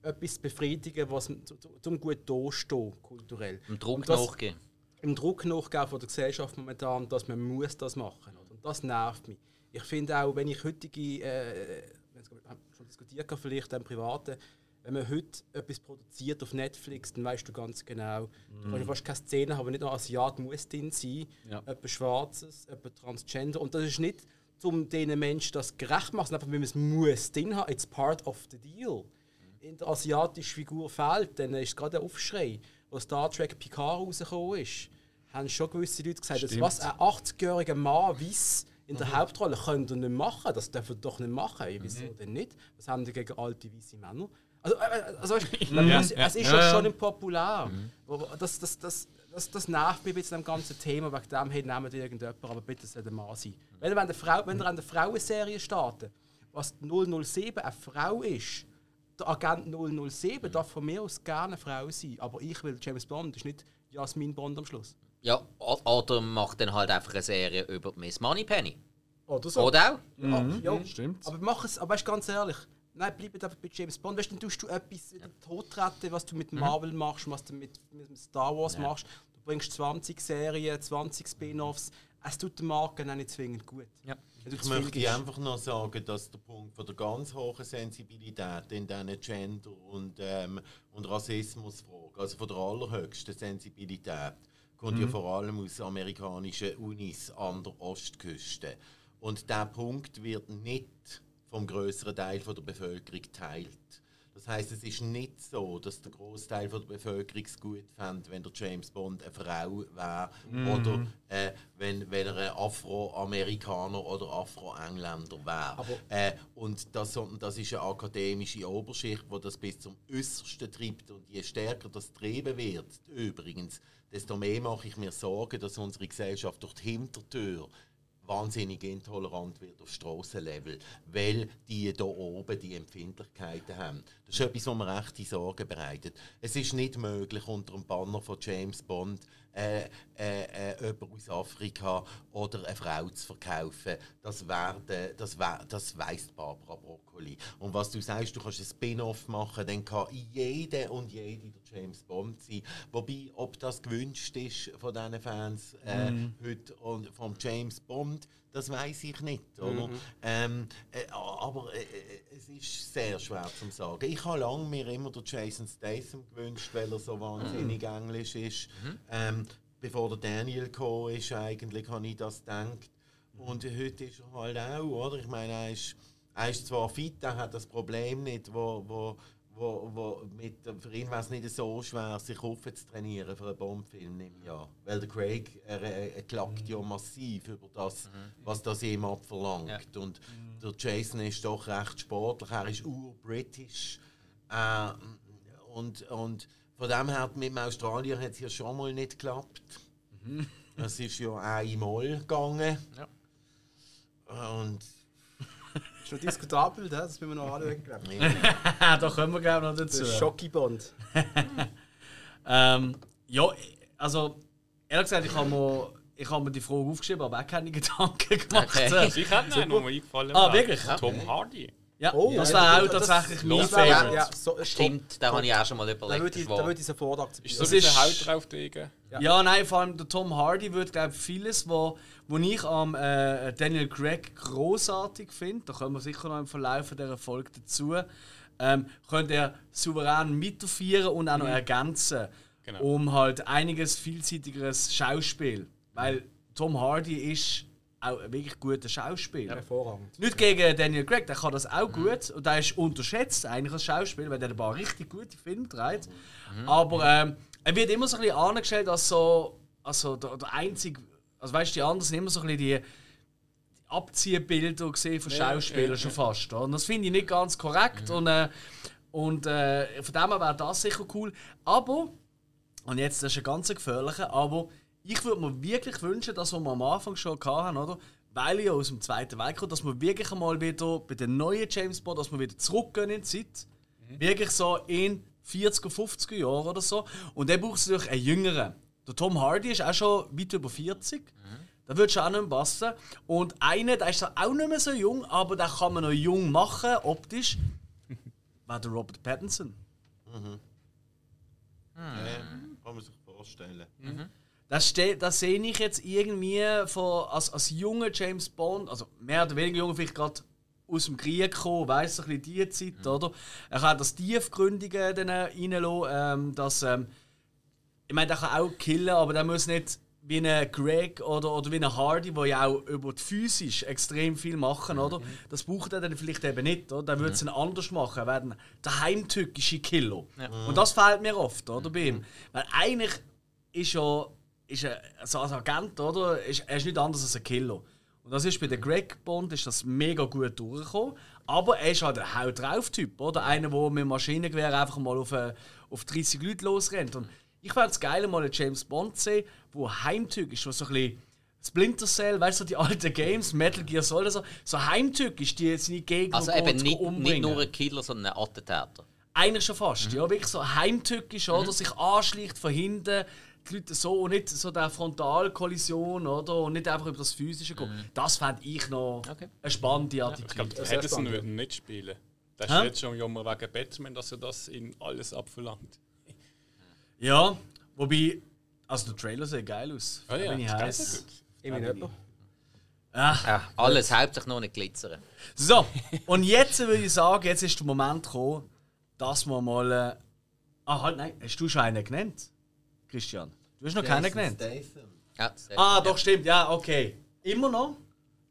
etwas befriedigen, was zu- zu- zum gut dastehen, kulturell.
Dem Druck nachgehen.
Im Druck nachgeben von der Gesellschaft momentan, dass man muss das machen muss. Und das nervt mich. Ich finde auch, wenn ich heutige, äh, wir haben schon diskutiert, vielleicht im Privaten, wenn man heute etwas produziert auf Netflix, dann weißt du ganz genau, du kannst fast keine Szene haben, nicht nur Asiat muss drin sein,
Ja.
etwas Schwarzes, etwas Transgender. Und das ist nicht, um diesen Menschen das gerecht zu machen, sondern einfach, weil man es muss drin haben. It's part of the deal. In der asiatischen Figur fehlt, dann ist es gerade ein Aufschrei. Als Star Trek Picard rausgekommen ist, haben schon gewisse Leute gesagt, dass was ein 80-jähriger Mann weiß in der Hauptrolle, könnt ihr nicht machen. Das dürfen ihr doch nicht machen. Ey, Wieso denn nicht? Was haben die gegen alte weiße Männer? Also, äh, also weißt, man muss, es ist ja,
Ja, ja.
schon populär. Wo- Das, das, das, das, das nervt mich ein bisschen am ganzen Thema. Wegen dem hey, nehmen die irgendjemand, aber bitte es soll ein Mann sein. Wenn ihr eine, Frau, wenn ihr eine Frauenserie startet, was 007 eine Frau ist, der Agent 007 darf von mir aus gerne eine Frau sein. Aber ich will James Bond, das ist nicht Jasmin Bond am Schluss.
Ja, oder macht dann halt einfach eine Serie über Miss Moneypenny.
Oder so.
Oder auch?
Ja, ja.
Stimmt.
Aber mach es, aber weißt, ganz ehrlich, nein, bleib einfach bei James Bond. Weißt, dann tust du etwas in den Tod retten, was du mit Marvel machst, was du mit, mit Star Wars machst. Du bringst 20 Serien, 20 Spin-offs. Es tut der Marke auch nicht zwingend gut.
Ja.
Du
Ich möchte
gibst.
einfach noch sagen, dass der Punkt von der ganz hohen Sensibilität in diesen Gender- und, ähm, und Rassismusfragen, also von der allerhöchsten Sensibilität, kommt ja vor allem aus amerikanischen Unis an der Ostküste. Und der Punkt wird nicht vom größeren Teil von der Bevölkerung geteilt. Das heißt, es ist nicht so, dass der Großteil der Bevölkerung es gut fände, wenn der James Bond eine Frau wäre oder äh, wenn, wenn er ein Afroamerikaner oder Afroengländer wäre. Äh, und das, das ist eine akademische Oberschicht, die das bis zum Äußersten treibt. Und je stärker das getrieben wird, übrigens, desto mehr mache ich mir Sorgen, dass unsere Gesellschaft durch die Hintertür wahnsinnig intolerant wird auf Strassenlevel, weil die hier oben die Empfindlichkeiten haben. Das ist etwas, was mir echte Sorgen bereitet. Es ist nicht möglich, unter dem Banner von James Bond äh, äh, äh, jemanden aus Afrika oder eine Frau zu verkaufen. Das, werden, das, das weiss Barbara Broccoli. Und was du sagst, du kannst ein Spin-off machen, dann kann jeder und jede der James Bond sein. Wobei, ob das gewünscht ist von diesen Fans äh, mm. heute und vom James Bond, das weiß ich nicht. Oder? Mhm. Ähm, äh, aber äh, äh, es ist sehr schwer zu sagen. Ich habe lange mir immer den Jason Statham gewünscht, weil er so wahnsinnig mhm. englisch ist. Mhm. Ähm, bevor der Daniel gekommen ist, eigentlich habe ich das gedacht. Und heute ist er halt auch, oder? Ich meine, er ist, er ist zwar fit, er hat das Problem nicht, wo, wo wo, wo mit, für ihn wäre es nicht so schwer, sich aufzutrainieren für einen Bombfilm im Jahr. Weil der Craig er, er klagt ja massiv über das, mhm. was das ihm abverlangt. Ja. Und der Jason ist doch recht sportlich, er ist ur-british. Äh, und, und von dem her, mit dem Australier hat es ja schon mal nicht geklappt. Mhm. Es ist ja einmal gegangen. Ja. Und
ist noch diskutabel, das müssen wir noch anschauen,
da kommen wir, glaube noch dazu.
Schocki-Bond.
ähm, ja, also, ehrlich gesagt, ich habe mir, ich habe mir die Frage aufgeschrieben, aber auch keine Gedanken gemacht. Okay.
Ich habe noch mal eingefallen.
Ah, wirklich?
Tom Hardy.
Ja, oh, das wäre auch tatsächlich mein Favorite. Ja,
so, Stimmt, da habe ich auch schon mal überlegt. Da
würde ich, da würde ich sofort akzeptieren.
Ist so ein Haut drauflegen?
Ja. ja, nein, vor allem der Tom Hardy würde, glaube ich, vieles, wo, wo ich am äh, Daniel Craig großartig finde, da kommen wir sicher noch im Verlauf dieser Folge dazu, ähm, könnte er souverän mitaufführen und auch noch mhm. ergänzen, genau. um halt einiges vielseitigeres Schauspiel. Weil Tom Hardy ist auch ein wirklich guter Schauspieler.
Hervorragend.
Nicht gegen Daniel Craig, der kann das auch mhm. gut und der ist unterschätzt eigentlich als Schauspieler, weil der ein paar richtig gute Filme dreht. Mhm. Aber ähm, er wird immer so ein bisschen angestellt als so also der, der einzige, also weißt du, die anderen sind immer so ein bisschen die, Abziehbilder gesehen von Schauspielern ja, ja, schon fast. Und das finde ich nicht ganz korrekt. Mhm. Und, äh, und äh, von dem her wäre das sicher cool. Aber, und jetzt das ist ein ganz gefährlicher, aber ich würde mir wirklich wünschen, dass wir am Anfang schon hatten, oder? Weil ja aus dem Zweiten Weltkrieg, dass wir wirklich einmal wieder bei den neuen James Bond, dass wir wieder zurückgehen in die Zeit. Mhm. Wirklich so in 40er, 50er Jahren oder so. Und dann braucht es natürlich einen Jüngeren. Der Tom Hardy ist auch schon weit über 40. Mhm. Da würde schon auch nicht mehr passen. Und einer, der ist auch nicht mehr so jung, aber den kann man noch jung machen, optisch. war der Robert Pattinson. Mhm.
Mhm. Ja, kann man sich vorstellen. Mhm.
Das, das sehe ich jetzt irgendwie von, als, als junger James Bond, also mehr oder weniger jung, vielleicht gerade aus dem Krieg gekommen, weiss ein bisschen die Zeit, mhm. oder? Er kann das Tiefgründige dann reinlassen, ähm, dass, ähm, ich meine, der kann auch killen, aber der muss nicht wie ein Greg oder, oder wie ein Hardy, der ja auch über die physisch extrem viel machen, mhm. oder? Das braucht er dann vielleicht eben nicht, oder? Der würde es mhm. anders machen, werden der heimtückische Killer. Ja. Und das fehlt mir oft, oder, bei ihm. Mhm. Weil eigentlich ist ja ist er, also als Agent, oder? Ist, er ist nicht anders als ein Killer. Und das ist bei der Greg Bond ist das mega gut durchgekommen. Aber er ist halt ein Haut drauf Typ, oder? Einer, der mit Maschinengewehr einfach mal auf, äh, auf 30 Leute losrennt. Und ich fände es geil, mal einen James Bond zu sehen, der heimtückisch ist, so ein bisschen Splinter Cell, weißt du, die alten Games, Metal Gear Solid, so, so heimtückisch, die seine Gegner
Also eben nicht, nicht nur ein Killer, sondern ein Attentäter.
Eigentlich schon fast, mhm. ja, wirklich so heimtückisch, mhm. oder? Sich anschleicht von hinten, die Leute so und nicht so der Frontalkollision oder und nicht einfach über das Physische gehen. Mhm. Das fände ich noch okay. eine spannende Attitüde.
Ja, ich glaube, Patterson würde nicht spielen. Das ist jetzt schon jammer wegen Batman, dass er das in alles abverlangt.
Ja, wobei, also der Trailer sieht geil aus.
Oh ja, ich heiß.
Ich bin nicht
Ah, ja, alles hauptsächlich noch nicht glitzern.
So, und jetzt würde ich sagen, jetzt ist der Moment gekommen, dass wir mal. Äh, ah, halt, nein, hast du schon einen genannt? Christian? Du hast noch Jason keinen genannt. Ja, ah, doch, stimmt, ja, okay. Immer noch?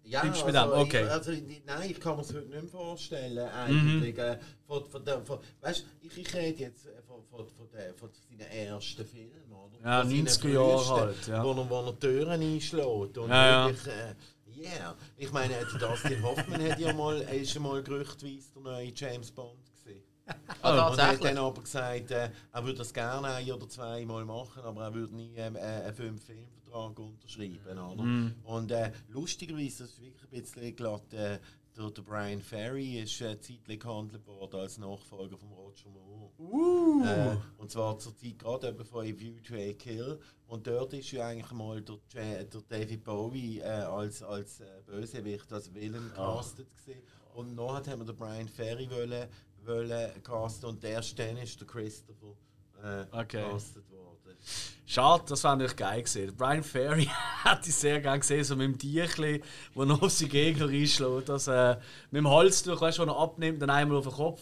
Ja, also, mit dem? Okay. Ich, also, nein, ich kann mir es heute nicht mehr vorstellen. Eigentlich. Mhm. Äh, von, von der, von, weißt, ich, ich rede jetzt äh, von, von, von, der, von seinen ersten Filmen. Oder?
Ja, 90er Jahre halt. Ja.
Wo, er, wo er Türen einschlägt. Und ja, wirklich, äh, yeah. Ich meine, Dustin Hoffman hat ja mal, ist ja mal gerüchtweise der neue James Bond
Also Ja,
und er hat dann aber gesagt, äh, er würde das gerne ein oder zwei Mal machen, aber er würde nie ähm, äh, einen Fünf-Film-Vertrag unterschreiben. Oder?
Mhm.
Und äh, lustigerweise, das ist wirklich ein bisschen glatt, äh, der, der Brian Ferry ist äh, zeitlich gehandelt worden als Nachfolger von Roger Moore.
Uh.
Äh, und zwar zur Zeit gerade eben von A View to a Kill. Und dort ist ja eigentlich mal der, Ja- der David Bowie äh, als, als äh, Bösewicht, als Villain castet gesehen. Und nachher haben wir den Brian Ferry wollen, wollen casten und erst dann ist der Christopher äh,
Okay.
castet worden.
Schade, das wäre natürlich geil gewesen. Brian Ferry hätte ich sehr gerne gesehen, so mit dem Tierchen, wo er auf seinen Gegner einschlägt. Das, äh, mit dem Halstuch, weißt du, er abnimmt, dann einmal auf den Kopf.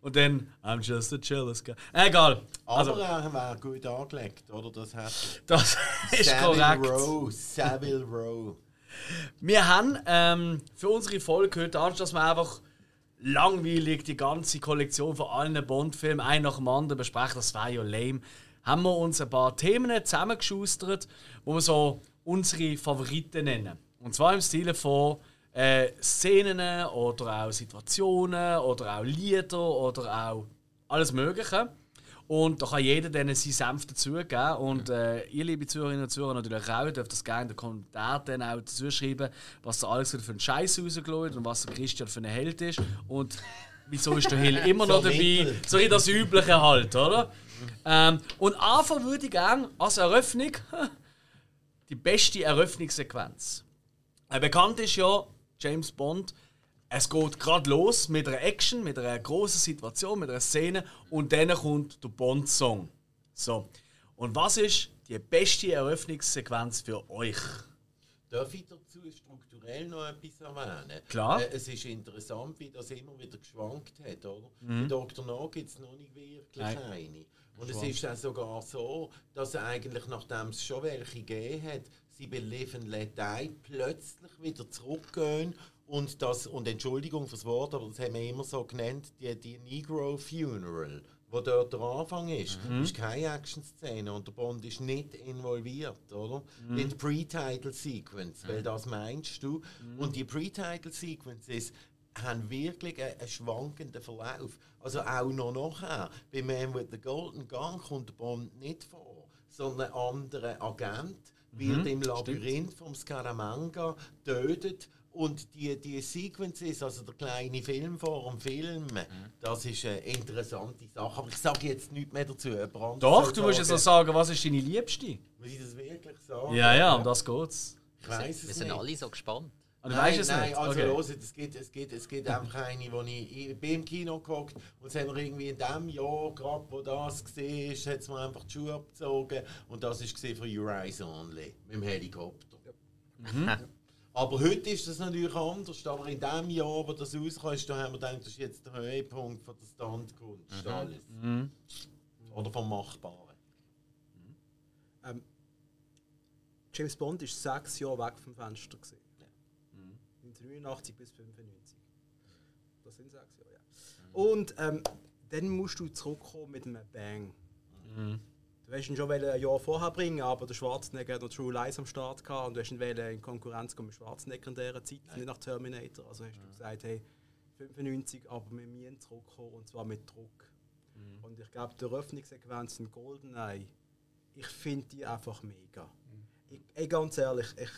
Und dann, I'm just a jealous guy. Egal.
Aber
Also,
er wäre gut angelegt, oder? Das hat
das ist
Savile
korrekt.
Row, Savile Row.
Wir haben ähm, für unsere Folge heute, anstatt dass wir einfach langweilig die ganze Kollektion von allen Bond-Filmen ein nach dem anderen besprechen, das wäre ja lame, haben wir uns ein paar Themen zusammengeschustert, wo wir so unsere Favoriten nennen. Und zwar im Stile von äh, Szenen oder auch Situationen oder auch Lieder oder auch alles Mögliche. Und da kann jeder dann seinen Senf dazugeben. Und äh, ihr, liebe Zuhörerinnen und Zuhörer, natürlich auch, dürft das gerne in den Kommentaren dann auch dazu schreiben, was da alles für einen Scheiß rausgeschaut und was der Christian für ein Held ist. Und wieso ist der Hill immer noch
So
dabei? So wie das Übliche halt, oder? Ähm, und anfangen würde ich gerne als Eröffnung die beste Eröffnungssequenz. Äh, bekannt ist ja James Bond. Es geht gerade los mit einer Action, mit einer großen Situation, mit einer Szene und dann kommt der Bond-Song. So. Und was ist die beste Eröffnungssequenz für euch?
Darf ich dazu strukturell noch etwas erwähnen?
Klar.
Äh, es ist interessant, wie das immer wieder geschwankt hat. Oder?
Mhm.
Bei Dr. No gibt es noch nicht wirklich
Nein.
eine. Und es ist dann sogar so, dass eigentlich, nachdem es schon welche gegeben hat, sie bei Live and Let Die plötzlich wieder zurückgehen und das, und Entschuldigung fürs Wort, aber das haben wir immer so genannt, die, die Negro Funeral, wo dort der Anfang ist, ist keine Action-Szene und der Bond ist nicht involviert, oder? In die Pre-Title-Sequence, weil das meinst du. Und die Pre-Title-Sequences haben wirklich einen, einen schwankenden Verlauf. Also auch noch nachher. Bei Man with the Golden Gun kommt der Bond nicht vor, sondern ein anderer Agent wird im Labyrinth vom Scaramanga tötet und die, die Sequences, also der kleine Film vor dem Film, das ist eine interessante Sache. Aber ich sage jetzt nichts mehr dazu. Anderes
Doch, du musst jetzt noch
sagen.
was ist deine Liebste?
Muss ich das wirklich sagen?
Ja, ja, um das geht's.
Ich weiß
Wir
es
sind
nicht.
alle so gespannt.
Ah, du
nein,
weißt es
nein,
nicht?
also
Okay.
los, es geht, es geht, es geht einfach eine, wo ich, ich bin im Kino geguckt und es haben wir irgendwie in dem Jahr, gerade wo das gesehen ist, hat es mir einfach die Schuhe abgezogen und das ist gesehen von Your Eyes Only mit dem Helikopter.
Mhm.
Aber heute ist das natürlich anders, aber in dem Jahr, wo das rauskam, ist, da haben wir gedacht, das ist jetzt der Höhepunkt von der Standkunst alles.
Mhm.
Oder vom Machbaren.
Ähm, James Bond ist sechs Jahre weg vom Fenster. Gewesen. 1989 bis 95. Das sind sechs Jahre, ja. Und ähm, dann musst du zurückkommen mit einem Bang. Du hast ihn schon ein Jahr vorher bringen, aber der Schwarzenegger hat noch True Lies am Start gehabt und du hast ihn in Konkurrenz mit Schwarzenegger in dieser Zeit, nicht nach Terminator. Also hast du gesagt, hey, 95, aber wir müssen zurückkommen und zwar mit Druck. Und ich glaube, die Eröffnungssequenz in GoldenEye, ich finde die einfach mega. Ich, ey, ganz ehrlich, ich,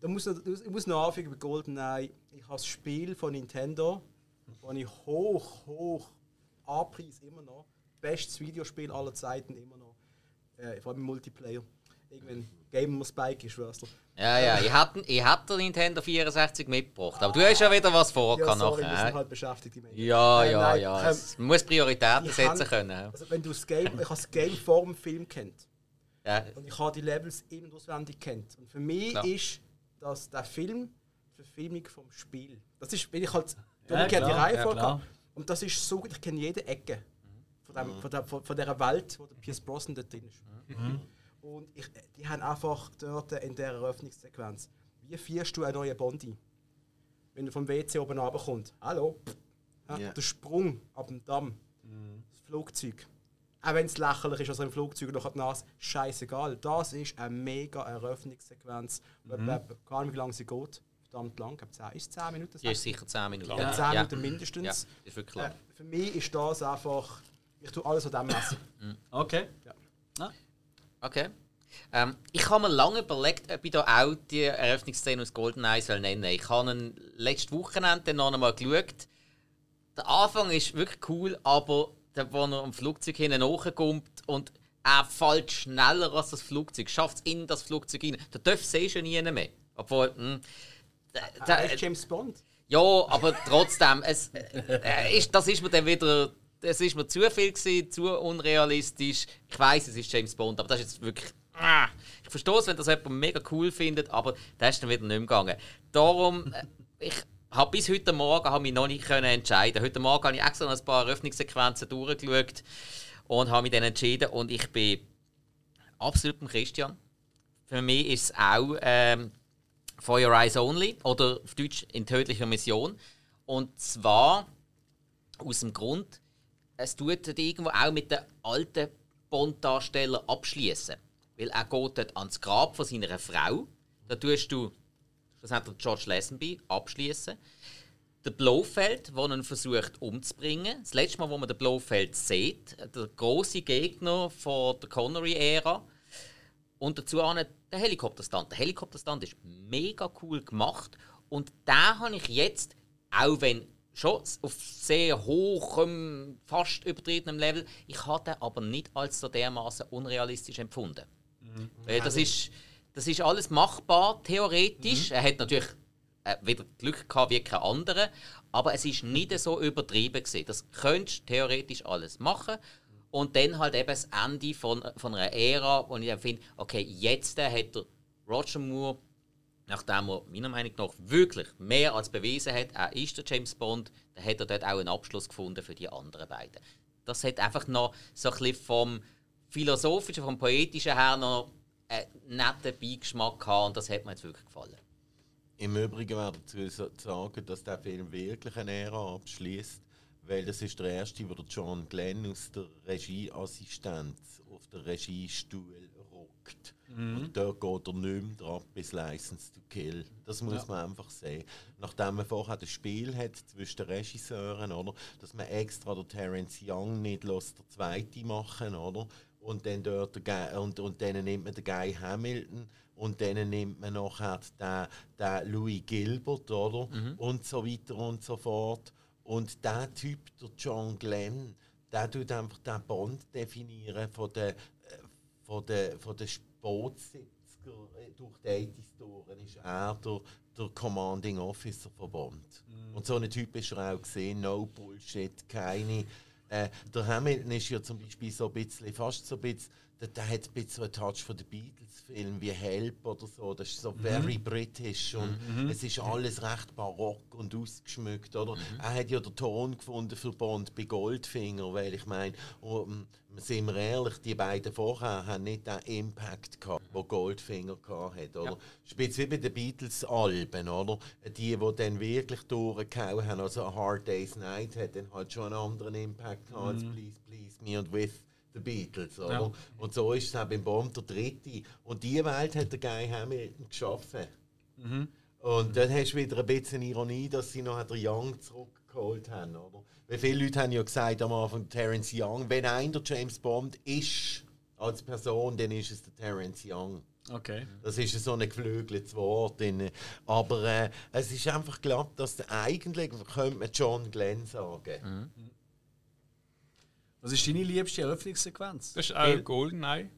da muss noch, ich muss noch anfangen bei GoldenEye. Ich habe das Spiel von Nintendo, das ich hoch, hoch anpreise, immer noch. Bestes Videospiel aller Zeiten, immer noch. Äh, vor allem im Multiplayer. Irgendwann Gamer Spike, schwör's dir.
Ja, ja, ich hatte, ich hatte den Nintendo 64 mitgebracht. Aber du hast ja wieder was vor
Ja,
ja,
sorry, wir sind
nachher.
halt beschäftigt.
Ja,
Äh,
ja,
nein,
ja.
ähm,
Es- Man muss Prioritäten setzen
kann-
können.
Also wenn du das Game, ich habe das Game vor dem Film kennt.
Ja,
Und ich habe die Levels in- und auswendig kennt. Und für mich
Klar.
ist das der Film die Verfilmung vom Spiel. Das ist, wenn ich halt
Ja,
die Reihe
ja,
habe. Und das ist so gut, ich kenne jede Ecke von, dem, von, der, von, von dieser Welt, wo der Pierce Brosnan dort drin ist. Und ich, die haben einfach dort in dieser Eröffnungssequenz, wie führst du einen neuen Bondi? Wenn du vom WC oben runterkommst. Hallo? Ja,
Ja.
Der Sprung ab dem Damm. Das Flugzeug. Auch wenn es lächerlich ist, also im Flugzeug noch die Nase, scheißegal. Das ist eine mega Eröffnungssequenz. Mhm. Keine Ahnung, wie lange sie geht. verdammt lang. Ich glaube, ist 10 Minuten.
Die ist sicher 10 Minuten.
Ja, 10 Minuten mindestens. Ja,
ist wirklich lang.
Äh, für mich ist das einfach. Ich tue alles an dem messen.
Mhm. okay.
Ja.
Ah. Okay. Ähm, ich habe mir lange überlegt, ob ich da auch die Eröffnungsszene aus GoldenEye soll nennen Ich habe ihn letztes Wochenende noch einmal geschaut. Der Anfang ist wirklich cool, aber der, wo er am Flugzeug hinten hochkommt und er fällt schneller als das Flugzeug, schafft es in das Flugzeug rein. Da darf sie schon nie mehr. Obwohl, mh, hm,
da, da, ist James Bond.
Ja, aber trotzdem, es, äh, ist, das ist mir dann wieder es ist mir zu viel gewesen, zu unrealistisch. Ich weiß, es ist James Bond, aber das ist jetzt wirklich. Ah, ich verstehe es, wenn das jemand mega cool findet, aber das ist dann wieder nicht mehr gegangen. Darum, äh, ich habe bis heute Morgen habe mich noch nicht können entscheiden. Heute Morgen habe ich extra noch ein paar Eröffnungssequenzen durchgeschaut und habe mich dann entschieden und ich bin absolut beim Christian. Für mich ist es auch ähm, For Your Eyes Only oder auf Deutsch in tödlicher Mission. Und zwar aus dem Grund, es tut irgendwo auch mit den alten Bond-Darstellern abschließen. Weil er geht dort ans Grab von seiner Frau. Da tust du schlussendlich George Lazenby abschließen. Der Blofeld, der ihn versucht umzubringen. Das letzte Mal, wo man den Blofeld sieht, der große Gegner von der Connery-Ära. Und dazu auch der Helikopterstand. Der Helikopterstand ist mega cool gemacht. Und da habe ich jetzt, auch wenn schon auf sehr hohem, fast übertriebenem Level. Ich hatte aber nicht als so dermaßen unrealistisch empfunden. Mhm. Das ist, das ist alles machbar, theoretisch. Mhm. Er hat natürlich äh, wieder Glück gehabt wie kein anderer, aber es ist nicht so übertrieben gewesen. Das könntest du theoretisch alles machen. Und dann halt eben das Ende von, von einer Ära, wo ich dann finde, okay, jetzt hat der Roger Moore nachdem er meiner Meinung nach wirklich mehr als bewiesen hat, er ist der James Bond, dann hat er dort auch einen Abschluss gefunden für die anderen beiden. Das hat einfach noch so ein bisschen vom philosophischen, vom poetischen her noch einen netten Beigeschmack gehabt und das hat mir jetzt wirklich gefallen.
Im Übrigen wäre dazu sagen, dass der Film wirklich eine Ära abschließt, weil das ist der erste, wo der John Glenn aus der Regieassistenz auf den Regiestuhl rockt. Mhm. Und dort geht er nicht mehr dran bis License to Kill. Das muss ja. man einfach sehen. Nachdem man vorher das Spiel hat zwischen den Regisseuren, oder, dass man extra der Terence Young nicht lässt, der zweite machen, oder? Und dann, dort der, und, und dann nimmt man den Guy Hamilton und dann nimmt man nachher den, den Louis Gilbert, oder? Mhm. Und so weiter und so fort. Und der Typ, der John Glenn, der tut einfach den Bond definieren von der, äh, von der, von der Bootssitzer durch die 80 ist er der, der Commanding Officer von Bond. Mm. Und so ein Typ ist er auch gesehen, no Bullshit, keine. Äh, der Hamilton ist ja zum Beispiel so ein bisschen, fast so ein bisschen der, der hat ein bisschen einen Touch von den Beatles-Film wie Help oder so. Das ist so mhm. very British und mhm. es ist alles recht barock und ausgeschmückt, oder? Mhm. Er hat ja den Ton gefunden für Bond bei Goldfinger, weil ich meine, um, sind wir ehrlich, die beiden vorher haben nicht den Impact gehabt, wo Goldfinger gehabt hat, oder? Ja. Spitz wie bei den Beatles-Alben, oder? Die, die dann wirklich durchgehauen haben, also A Hard Day's Night hat dann halt schon einen anderen Impact gehabt als mhm. Please Please Me und With The Beatles. Oder? Ja. Und so ist es auch beim Bond der dritte. Und diese Welt hat der Guy Hamilton geschaffen. Mhm. Und dann hast du wieder ein bisschen Ironie, dass sie noch den Young zurückgeholt haben. Oder? Weil viele Leute haben ja gesagt am Anfang, Terence Young, wenn einer der James Bond ist als Person, dann ist es der Terence Young.
Okay.
Das ist so ein geflügeltes Wort. Aber äh, es ist einfach klar, dass eigentlich könnte man John Glenn sagen. Mhm.
Was ist deine liebste Eröffnungssequenz?
Das ist auch GoldenEye.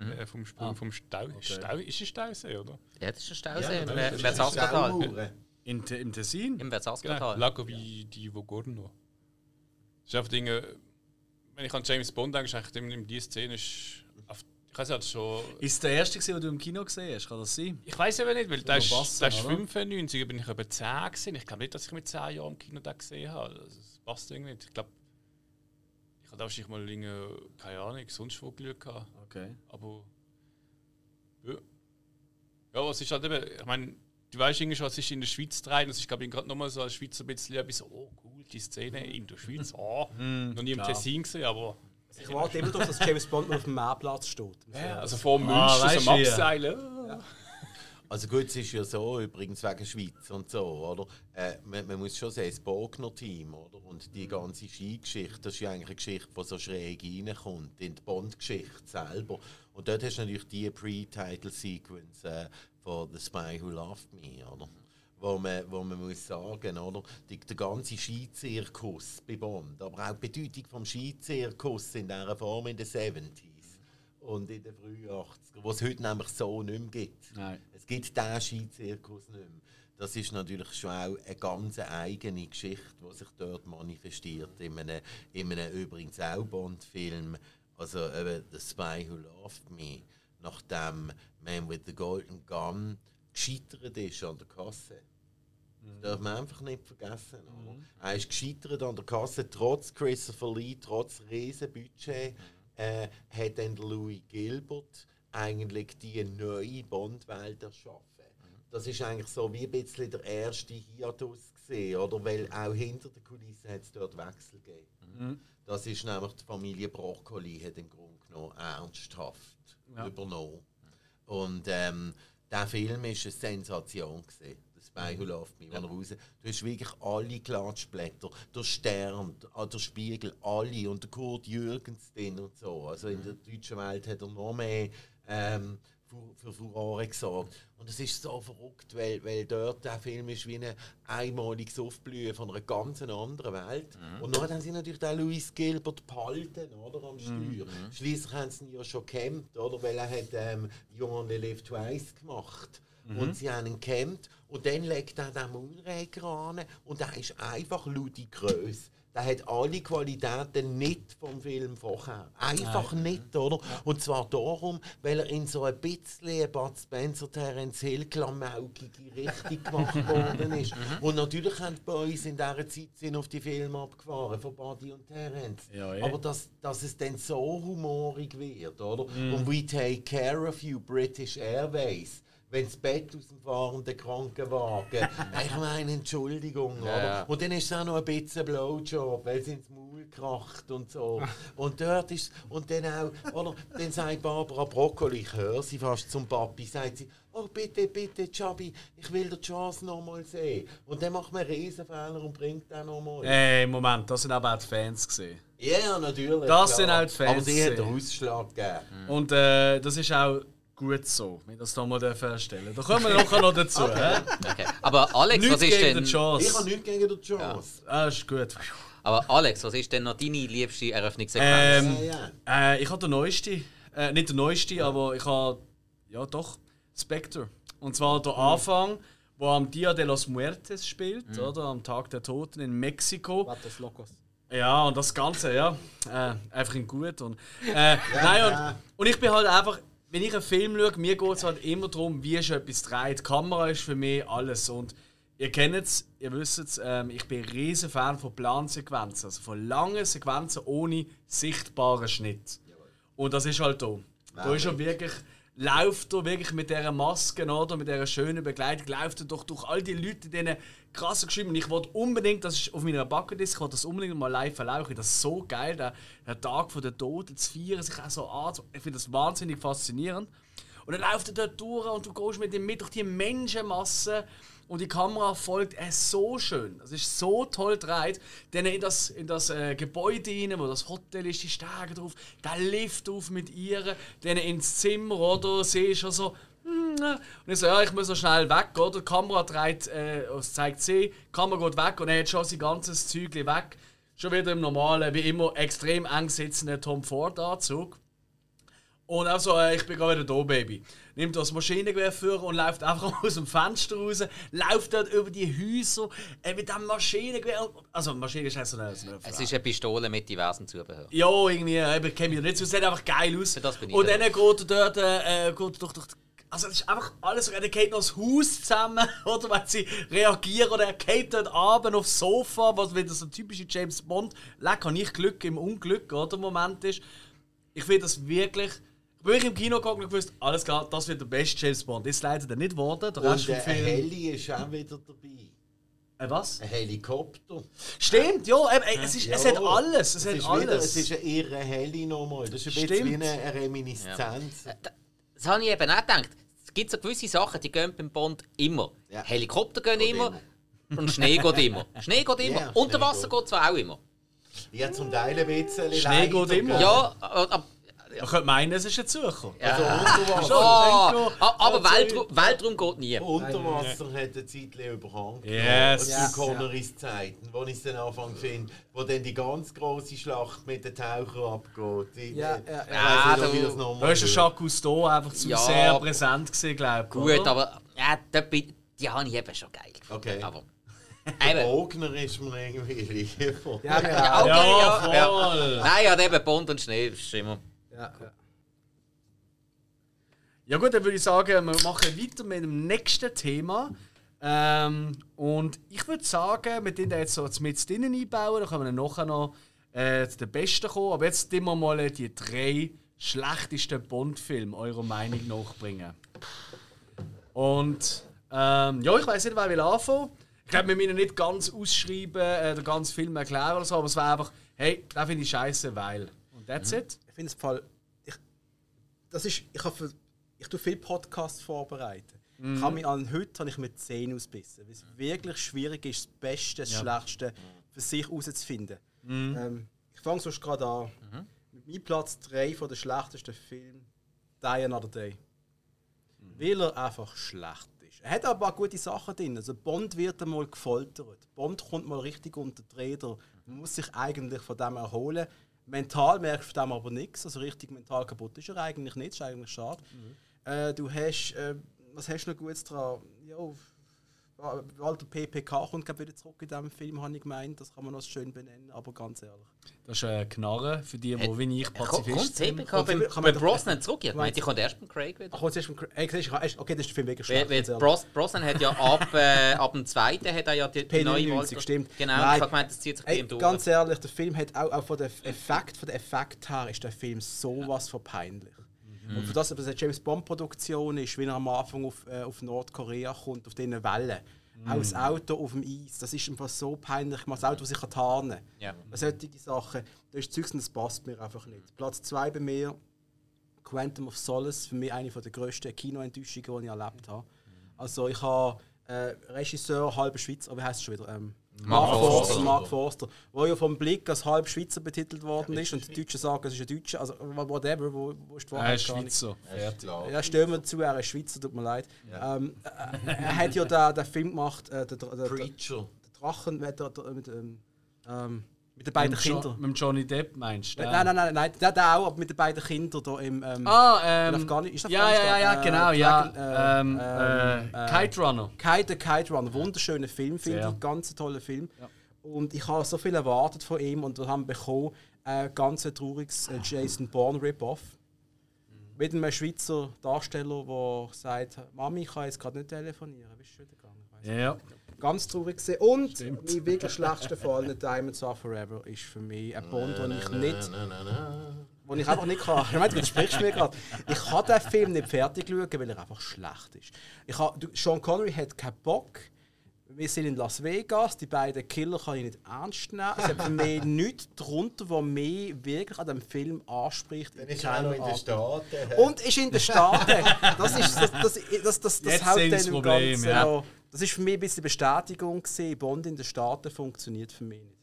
Mhm. Äh, vom Sprung ah. vom Stau. Okay. Stau. Ist es Stausee, oder?
Ja, das ist ein Stausee ja, im Versatzkartal.
In, Im Tessin?
Im Versatzkartal.
Genau. Lago wie die Vogorno. Das ist einfach Dinge. Wenn ich an James Bond denke, ist eigentlich in dieser Szene ist. Ich weiß halt schon.
Ist es der erste, den du im Kino gesehen hast? Kann das sein?
Ich weiß aber nicht, weil der ist, Bassen, ist 95, bin ich etwa 10 gesehen. Ich glaube nicht, dass ich mit 10 Jahren im Kino den gesehen habe. Das passt irgendwie nicht. Ich glaube, ich hatte wahrscheinlich mal Dinge, keine Ahnung, sonst wo Glück gehabt.
Okay.
Aber. Ja. Ja, was ist halt eben, ich meine, du weißt irgendwie schon, was ist in der Schweiz drin. Das ist, glaube ich, gerade nochmal so als Schweizer ein bisschen, ein bisschen, oh cool, die Szene in der Schweiz. Oh, mm, noch nie im Tessin gesehen, aber.
Ich warte immer darauf, dass James Bond auf dem Meerplatz steht.
Ja, also vor München, ah, so am Abseilen. Ja.
Also gut, es ist ja so, übrigens wegen Schweiz und so, oder? Äh, man, man, muss schon sagen, das Bogner Team, oder? Und die ganze Skigeschichte, das ist ja eigentlich eine Geschichte, die so schräg reinkommt, in die Bond-Geschichte selber. Und dort hast du natürlich die Pre-Title-Sequence äh, von The Spy Who Loved Me, oder? Wo man, wo man muss sagen, oder? Die, der ganze Skizirkus bei Bond, aber auch die Bedeutung des Skizirkus in dieser Form in den 70s und in den frühen 80ern, wo es heute nämlich so nicht mehr gibt. Nein. Es gibt diesen Skizirkus nicht mehr. Das ist natürlich schon auch eine ganz eigene Geschichte, die sich dort manifestiert. In einem, in einem übrigens auch Bond-Film, also eben The Spy Who Loved Me, nachdem Man with the Golden Gun gescheitert ist an der Kasse. Das mhm. darf man einfach nicht vergessen. Mhm. Er ist gescheitert an der Kasse, trotz Christopher Lee, trotz Riesenbudget. Mhm äh, hat dann Louis Gilbert eigentlich die neue Bond-Welt erschaffen. Das ist eigentlich so wie ein bisschen der erste Hiatus gesehen, oder? Weil auch hinter der Kulisse hat es dort Wechsel gegeben. Mhm. Das ist nämlich die Familie Broccoli hat im Grunde genommen ernsthaft ja. übernommen. Und ähm, der Film ist eine Sensation gesehen. Spy Who Loved Me, ja. raus. Du hast wirklich alle Klatschblätter, der Stern, der Spiegel, alle und der Kurt Jürgens drin und so. Also in der deutschen Welt hat er noch mehr ähm, für, Furore gesorgt. Und es ist so verrückt, weil, weil dort der Film ist wie ein einmaliges Aufblühen von einer ganz anderen Welt. Mhm. Und dann haben sie natürlich den Louis Gilbert behalten, oder, am Steuer. Mhm. Schließlich haben sie ihn ja schon gekämmt, oder, weil er hat ähm, You Only Live Twice gemacht. Mhm. Und sie haben ihn gekämmt und dann legt er den Moonraker an und der ist einfach ludicrös. Der hat alle Qualitäten nicht vom Film vorher. Einfach Nein. nicht, oder? Ja. Und zwar darum, weil er in so ein bisschen Bud Spencer, Terence Hill, klamaukige Richtung gemacht worden ist. Mhm. Und natürlich haben die Boys in dieser Zeit sind auf die Filme abgefahren, von Buddy und Terence. Ja, ja. Aber dass, dass es dann so humorig wird, oder? Mhm. Und We Take Care of You, British Airways wenn das Bett aus dem fahrenden Krankenwagen. ich meine, Entschuldigung, ja. Und dann ist es auch noch ein bisschen Blowjob, weil sie ins Maul kracht und so. und dort ist und dann auch, oder? Dann sagt Barbara Broccoli, ich höre sie fast zum Papi, sagt sie, oh bitte, bitte, Chubby, ich will die Chance noch mal sehen. Und dann macht man einen Riesenfehler und bringt den noch mal.
Ey, Moment, das sind aber auch die Fans gesehen.
Ja, yeah, natürlich.
Das klar. sind auch die Fans.
Aber sie hat den Ausschlag gegeben.
Und äh, das ist auch gut so, wenn das nochmal feststellen Da kommen wir nachher noch dazu. okay.
okay. Aber Alex,
was
ist
denn...
Ich habe nichts gegen die Chance.
Ja. Ah, ist gut.
Aber Alex, was ist denn noch deine liebste Eröffnungssequenz?
Ähm, äh, ich habe den neuesten. Äh, nicht den neuesten, ja. aber ich habe... Ja, doch. Spectre. Und zwar der Anfang, wo am Dia de los Muertes spielt, mhm. oder? Am Tag der Toten in Mexiko.
Vatos Locos.
Ja, und das Ganze, ja. Äh, einfach in gut. Und, äh, ja, nein, und, und ich bin halt einfach wenn ich einen Film schaue, mir geht es halt immer darum, wie ist etwas dreht. Die Kamera ist für mich alles. Und ihr kennt es, ihr wisst es, ähm, ich bin ein riesen Fan von Plansequenzen. Also von langen Sequenzen ohne sichtbaren Schnitt. Und das ist halt da. Da ist er wirklich läuft er wirklich mit dieser Maske oder mit dieser schönen Begleitung, läuft er doch durch all die Leute, denen krass geschrieben. Ich wollte unbedingt, das ist auf meiner Bucketlist, ich wollte das unbedingt mal live erlauben. Das ist so geil, der, der Tag der Toten zu feiern, sich auch so an. Ich finde das wahnsinnig faszinierend. Und dann läuft er dort durch und du gehst mit ihm mit durch die Menschenmasse und die Kamera folgt er so schön. Das ist so toll gedreht. Dann in das, in das äh, Gebäude rein, wo das Hotel ist, die Stege drauf, der Lift auf mit ihr, dann ins Zimmer, oder? Siehst du so. Hm, und ich so, ja, ich muss noch schnell weg, oder? Die Kamera dreht, äh, es zeigt sie, die Kamera geht weg und er hat schon sein ganzes Zeug weg. Schon wieder im normalen, wie immer, extrem eng sitzenden Tom Ford-Anzug. Und auch so, äh, ich bin gerade wieder da, Baby. Nimmt das Maschinengewehr vor und läuft einfach aus dem Fenster raus, läuft dort über die Häuser äh, mit dem Maschinengewehr. Also, Maschinengewehr ist so eine, so eine
Es ist eine Pistole mit diversen Zubehör.
Ja, irgendwie, äh, ich kenne mich nicht so. Sieht einfach geil aus. und dann geht er dort, äh, geht durch, durch also es ist einfach alles so, er geht noch das Haus zusammen, oder wenn sie reagieren, oder er geht dort abend aufs Sofa, was wieder so ein typischer James Bond, lecker, nicht Glück im Unglück, oder, Moment ist. Ich finde das wirklich bin ich im Kino geguckt und gewusst, alles klar, das wird der beste James Bond. Ist leider dann nicht geworden.
Der und der Heli ist auch wieder dabei.
Ein was?
Ein Helikopter.
Stimmt, ja, eben, es, ist, ja. es hat alles. Es, es hat alles. Wieder,
es ist ein irre Heli nochmal. Das ist ein Stimmt. bisschen wie eine Reminiszenz. Ja.
Das habe ich eben auch gedacht. es gibt so gewisse Sachen, die gehen beim Bond immer.
Ja.
Helikopter gehen immer,
immer.
und Schnee geht immer. Schnee geht immer.
Ja,
Unter
Schnee
Wasser
geht.
geht zwar auch immer.
Ja, zum Teil ein bisschen.
Schnee geht immer.
Ja, aber,
Man könnte meinen, es ist ein Sucher.
Also unter Wasser,
oh, aber
Ja,
Weltraum, Weltraum geht nie.
unter Wasser hat eine Zeit lang überhang.
Yes.
Zu
Ja.
Connerys Zeiten, wo ich es dann Anfang finde, wo dann die ganz große Schlacht mit den Tauchern abgeht. Ich,
Ja, ja,
ich
ja.
weiss nicht,
du-
das
der Jacques Cousteau einfach zu
Ja.
sehr präsent gewesen, glaube ich.
Gut,
oder?
aber ja, bin- die habe ich eben schon geil gefunden.
Okay.
Aber, eben.
Ogner ist mir irgendwie lieber.
Ja,
Ja, okay,
Ja,
ja,
voll.
ja. Nein, ja, eben Bond und Schnee ist immer.
Ja, ja.
Ja gut, dann würde ich sagen, wir machen weiter mit dem nächsten Thema. Ähm, und ich würde sagen, wir den jetzt so mit drinnen einbauen, dann können wir nachher noch äh, zu den Besten kommen. Aber jetzt wir mal die drei schlechtesten Bond-Filme eurer Meinung nach bringen. Und ähm, ja, ich weiß nicht, wer will anfangen. Ich glaube, wir müssen nicht ganz ausschreiben, äh, den ganzen Film erklären oder so, aber es wäre einfach, hey, da finde ich scheiße, weil. Und that's it.
Ich finde es Fall. Ich, das ist, ich habe ich tue viel Podcasts vorbereiten. Ich habe mich an heute habe ich mit 10 ausbissen, weil es wirklich schwierig ist, das Beste, das Schlechteste für sich herauszufinden. Ähm, ich fange sonst gerade an. Mit meinem Platz 3 von der schlechtesten Film Die Another Day. Weil er einfach schlecht ist. Er hat aber auch gute Sachen drin. Also Bond wird einmal gefoltert. Bond kommt mal richtig unter die Räder. Man muss sich eigentlich von dem erholen. Mental merkst du dem aber nichts. Also richtig mental kaputt ist er eigentlich nicht. ist eigentlich schade. Äh, du hast, äh, was hast du noch Gutes dran? Ja, Walter PPK kommt glaub, wieder zurück in diesem Film, habe ich gemeint. Das kann man noch schön benennen, aber ganz ehrlich.
Das ist eine Knarre für die, die wie ich
Kommt
Pazifist sind.
CPK beim,
Kann man
beim
doch-
Brosnan zurück? Ich meinte, ich komme erst beim Craig wieder.
Ach, siehst du, ich- okay, das ist der Film wirklich schlecht.
Bros, Brosnan hat ja ab, äh, ab dem zweiten hat er ja die, die neue
P99,
Walter-
stimmt.
Genau,
Nein.
ich habe gemeint, das zieht sich bei
Ey,
ihm durch.
ganz ehrlich, der Film hat auch, auch von der Effekt, von der Effekt her ist der Film sowas von peinlich. Und für das, dass es eine James Bond Produktion ist, wie er am Anfang auf, äh, auf Nordkorea kommt, auf diesen Wellen, auch das Auto auf dem Eis, das ist einfach so peinlich. gemacht. Das Auto, das sich kann tarnen
Ja.
Solche Sachen, das ist Zeugs das passt mir einfach nicht. Platz 2 bei mir, Quantum of Solace, für mich eine der grössten Kinoenttäuschungen, die ich erlebt habe. Also ich habe äh, Regisseur, halber Schweizer, wie heißt es schon wieder? Ähm, Mark
Forster.
Mark Forster, wo ja vom Blick als halb Schweizer betitelt worden ist und die Deutschen sagen, es ist ein Deutscher, also whatever, wo, wo ist die
Er
Wahrheit
ist
gar nicht.
Schweizer. Fertig.
Ja, stellen wir zu, er ist Schweizer, tut mir leid. Ähm, äh, er hat ja den, den Film gemacht, äh, der, der, der, der
Preacher.
Drachen mit, der, der, mit, ähm, ähm, mit den beiden
Mit, jo
Kindern.
mit Johnny Depp meinst du?
Nein, nein, nein, nein, der, der auch, aber mit den beiden Kindern da im. Ähm,
Ah,
in
ähm.
Afghani- ist das
Ja, ja, ja, ja,
Afghanistan?
genau,
Äh,
ja.
Dragon-
Ähm,
ähm,
äh,
äh,
Kite Runner.
Kite, Kite Run, wunderschöner Film, finde ich, ganz toller Film. Und ich habe so viel erwartet von ihm und wir haben bekommen ein ganz trauriges äh, Jason Bourne Rip-Off. Mit einem Schweizer Darsteller, der sagt, Mami, ich kann jetzt gerade nicht telefonieren. Wie ist es schon wieder gegangen? Weiss
Ja.
Ganz traurig gesehen. Und mein wirklich schlechtester Fall, Diamonds Are Forever, ist für mich ein Bond, den ich nicht, wo ich einfach nicht kann. Ich meine, du widersprichst mir gerade. Ich kann den Film nicht fertig schauen, weil er einfach schlecht ist. Ich habe, Sean Connery hat keinen Bock. Wir sind in Las Vegas, die beiden Killer kann ich nicht ernst nehmen. Es hat für mich nichts darunter, was mich wirklich an dem Film anspricht.
Dann ist er auch noch in den
Staaten. Und ist in den Staaten. Das ist das, das, das, das, das,
Jetzt das
im Ganzen
ja.
Das ist für mich ein bisschen Bestätigung gewesen. Bond in den Staaten funktioniert für mich nicht.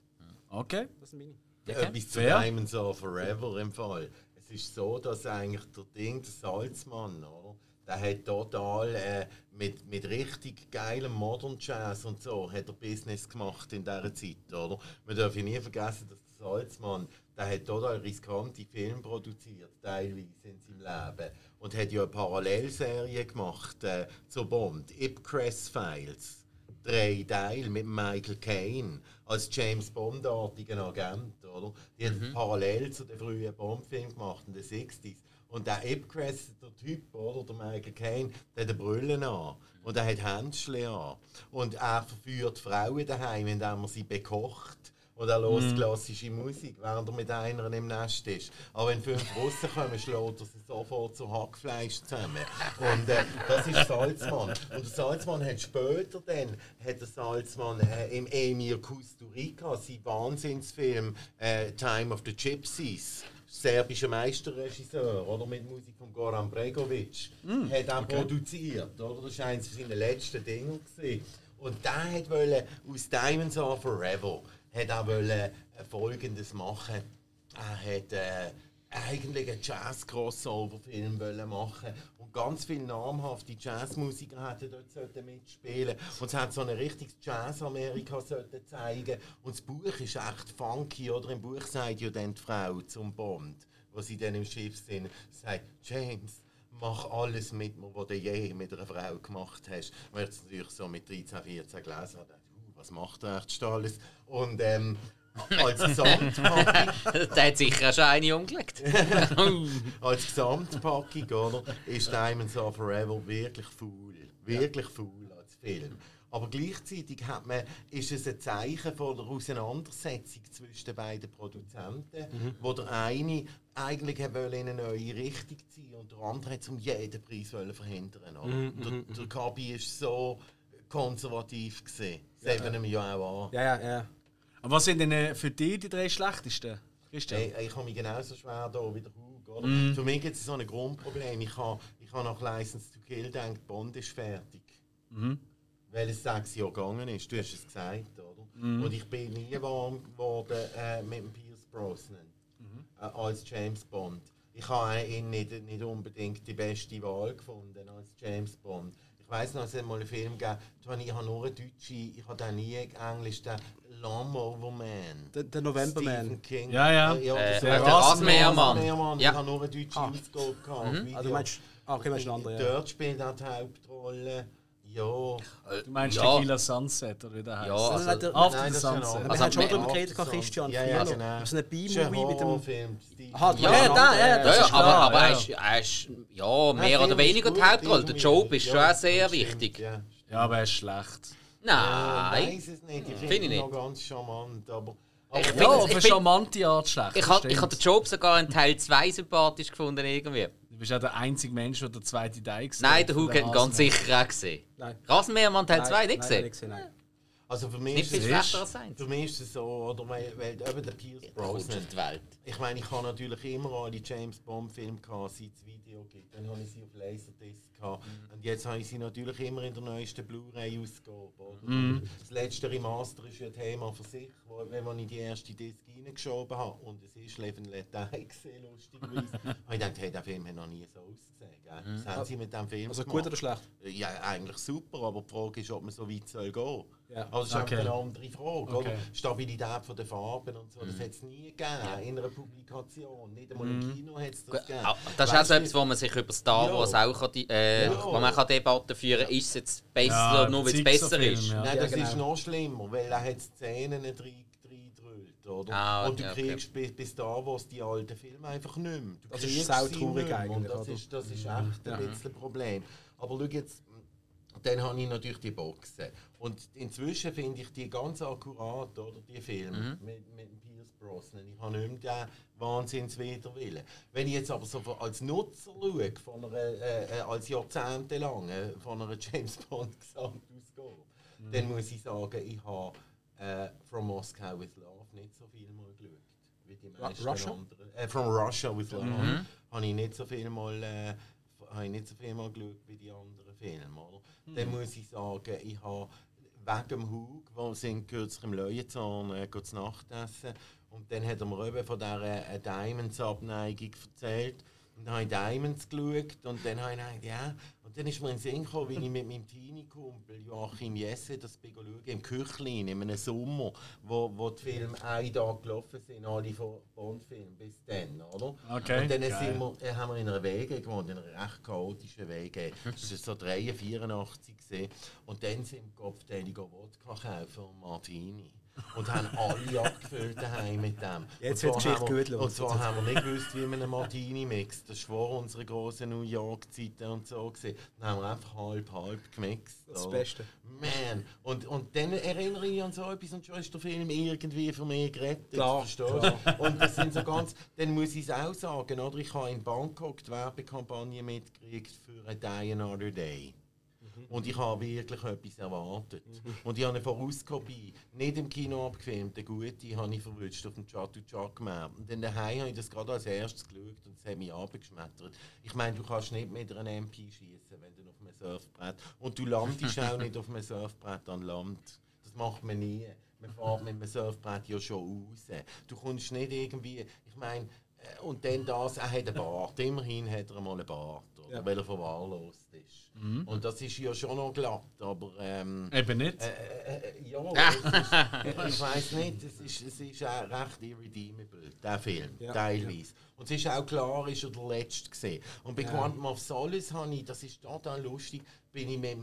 Okay.
Das ist meine.
Etwas zu
Fair.
Diamonds Are Forever im Fall. Es ist so, dass eigentlich der Ding, der Salzmann, oder? Der hat total äh, mit, mit richtig geilem Modern Jazz und so hat er Business gemacht in dieser Zeit, oder? Man darf ja nie vergessen, dass der Salzmann, der hat total riskante Filme produziert, teilweise in seinem Leben. Und hat ja eine Parallelserie gemacht äh, zu Bond, Ipcress Files drei Teile mit Michael Caine als James Bond-artigen Agent, oder? Die hat parallel zu den frühen Bond-Filmen gemacht in den 60s. Und der Ipcress, der Typ, oder? Der Michael Caine, der hat eine Brille an. Und er hat Händchen an. Und er verführt Frauen daheim, indem er sie bekocht. Und er hört klassische Musik, während er mit einer im Nest ist. Aber wenn fünf Russen kommen, schlägt er sie sofort zu Hackfleisch zusammen. Und äh, das ist Salzmann. Und der Salzmann hat später dann, hat der Salzmann äh, im Emir Kusturica, sein Wahnsinnsfilm äh, Time of the Gypsies, serbischer Meisterregisseur, oder? Mit Musik von Goran Bregovic. Mm, hat auch okay. produziert, oder? Das war eines seiner letzten Dinge. Gewesen. Und der hat wollte aus Diamonds Are Forever hat auch wollte, äh, Folgendes machen. Er hat äh, eigentlich einen Jazz-Crossover-Film machen und ganz viele namhafte Jazzmusiker hätten dort mitspielen und es hat so ein richtiges Jazz-Amerika zeigen und das Buch ist echt funky, oder? Im Buch sagt ja dann die Frau zum Bond, wo sie dann im Schiff sind, sagt, James, mach alles mit mir, was du je mit einer Frau gemacht hast. Hat es natürlich so mit 13, 14 gelesen, uh, was macht er echt alles? Und ähm, als Gesamtpackung.
Der hat sicher schon eine umgelegt.
als Gesamtpackung, oder? Ist Diamonds Are Forever wirklich faul. Wirklich faul als Film. Aber gleichzeitig hat man, ist es ein Zeichen von der Auseinandersetzung zwischen den beiden Produzenten, mhm. wo der eine eigentlich in eine neue Richtung ziehen und der andere hat es um jeden Preis verhindern. Mhm. Der, mhm, der Kabi ist so konservativ gesehen. Das ja, ja. ja auch
an. Ja, ja, ja. Aber was sind denn äh, für dich die drei schlechtesten?
Hey, ich habe mich genauso schwer da wie der Hug. Mm. Für mich gibt es so ein Grundproblem. Ich habe ich ha nach License to Kill gedacht, Bond ist fertig. Mm. Weil es sechs Jahre gegangen ist. Du hast es gesagt, oder? Mm. Und ich bin nie warm geworden äh, mit dem Pierce Brosnan -hmm. äh, als James Bond. Ich habe ihn nicht, nicht unbedingt die beste Wahl gefunden als James Bond. Ich weiß noch, es hat mal einen Film gegeben, ich habe nur eine deutsche, ich habe den nie Englisch, den Lawnmower Man.
Der, der November Man.
King. Ja, ja. ja äh, der Rasenmähermann.
Rasenmähermann. Ja. Ich habe nur eine deutsche ah. Ausgabe gehabt.
Mhm. Also, du meinst, ah, okay, meinst du einen anderen,
ja. Dort spielt er die Hauptrolle. Ja.
Du meinst ja. Tequila Sunset oder wie der heißt? Ja,
also,
also, After nein, the Sunset.
Wir haben schon darüber geredet, Christian.
Ja, ja, genau.
So ein B-Movie mit dem...
Film.
Aha, ja, ja, da, ja, das ja, ist klar. Aber, aber er, ist, er ist ja, mehr oder weniger die Hauptrolle. Der Job ist schon sehr wichtig.
Ja, aber er ist schlecht.
Nein.
Ich weiß es nicht. Ich finde ihn nicht. noch ganz charmant, aber...
Ich finde ja, auf eine charmante Art schlecht.
Ich habe hab den Job sogar in Teil 2 sympathisch gefunden irgendwie.
Du bist ja der einzige Mensch, der den zweiten Teil
gesehen hat. Nein, der Hug hat ihn ganz sicher auch gesehen. Nein. Rasenmähermann Teil 2 nicht gesehen? Nein, gesehen nein.
Also für mich, ist es, für mich ist es so, oder weil, weil eben der Pierce Brosnan.
Die Welt.
Ich meine, ich habe natürlich immer alle James Bond Filme gehabt, seit es Video gibt. Dann habe ich sie auf Laserdisc gehabt. Mhm. Und jetzt habe ich sie natürlich immer in der neuesten Blu-ray-Ausgabe. Mhm. Das letzte Remaster ist ja ein Thema für sich, wo, wenn man in die erste Disc reingeschoben hat und es ist Leben Let Die gesehen, lustigerweise, habe ich gedacht, hey, der Film hat noch nie so ausgesehen. Gell? Mhm. Was haben sie mit dem Film
Also gut oder schlecht?
Ja, eigentlich super, aber die Frage ist, ob man so weit soll gehen soll. Ja. Also das ist okay. eine andere Frage. Okay. Oder? Stabilität von der Farben und so, das mhm. hat es nie gegeben in einer Publikation. Nicht einmal im mhm. Kino hat es das gegeben.
Das ist auch so etwas, wo man sich über Star Wars ja. auch kann, äh, ja. wo man kann Debatten führen kann, ist es jetzt besser, ja, nur weil es besser ist.
Nein, das genau. ist noch schlimmer, weil er hat Szenen drin oder? Ah, und du okay, kriegst okay. bis Star Wars die alten Filme einfach nicht mehr. Du
das ist auch traurig eigentlich.
Das ist, das ist echt ein bisschen ein Problem. Aber schau jetzt, dann habe ich natürlich die Boxen. Und inzwischen finde ich die ganz akkurat, oder, die Filme mhm. mit, mit Pierce Brosnan. Ich habe nicht mehr den Wahnsinnswiderwillen. Wenn ich jetzt aber so als Nutzer schaue, von einer, äh, äh als jahrzehntelang von einer James Bond Gesamtausgabe, mhm. dann muss ich sagen, ich habe äh, From Moscow with Love nicht so viel mal geschaut. Wie die meisten Russia? anderen. Äh, From Russia with Love. Mhm. Habe ich nicht so viel mal... Habe ich nicht so viel mal geschaut wie die anderen Filme. Oder? Mhm. Dann muss ich sagen, ich habe wegen dem Hug, wo sind kürzlich im Löwenzahn äh, zu Nacht essen und dann hat er mir eben von dieser äh, Diamonds-Abneigung erzählt. Und dann habe ich Diamonds geschaut und dann habe ich gedacht, ja. Und dann ist mir in den Sinn gekommen, wie ich mit meinem Teenie-Kumpel Joachim Jesse das schauen, im Küchlin, in einem Sommer, wo, wo die Filme einen Tag gelaufen sind, alle von Bond-Filmen bis dann, oder?
Okay,
und dann sind wir, äh, haben wir in einer Wege gewohnt, in einer recht chaotischen Wege. Das war so 83, 84 und dann sind wir Kopfteiliger Wodka kaufen und Martini und haben alle abgefüllt daheim mit dem.
Jetzt wird die Geschichte gut
los. Und zwar haben wir nicht gewusst, wie man einen Martini mixt. Das war vor unserer großen New York-Zeiten und so. Gewesen. Dann haben wir einfach halb-halb gemixt.
Das oder? Beste.
Man! Und, und dann erinnere ich an so etwas und schon ist der Film irgendwie für mich gerettet.
Klar, klar.
Und das sind so ganz... Dann muss ich es auch sagen, oder? Ich habe in Bangkok die Werbekampagne mitgekriegt für «A Die Another Day». Und ich habe wirklich etwas erwartet. Und ich habe eine Vorauskopie, nicht im Kino abgefilmt, eine gute, habe ich verwünscht auf dem Chatu Chakmer. Und dann daheim habe ich das gerade als erstes geschaut und es hat mich abgeschmettert. Ich meine, du kannst nicht mit einer MP schießen, wenn du auf einem Surfbrett. Und du landest auch nicht auf einem Surfbrett an Land. Das macht man nie. Man fährt mit einem Surfbrett ja schon raus. Du kommst nicht irgendwie. Ich meine, äh, und dann das, er hat einen Bart. Immerhin hat er mal einen Bart. Oder? Ja. Weil er verwahrlost ist. Mhm. Und das ist ja schon noch glatt, aber. Ähm,
Eben nicht?
Äh, äh, äh ja, ist, ich weiß nicht, es ist, es ist auch recht irredeemable, der Film, ja. teilweise. Und es ist auch klar, ist er der letzte gesehen. Und bei ja. Quantum of Solace habe ich, das ist total lustig, bin ich mit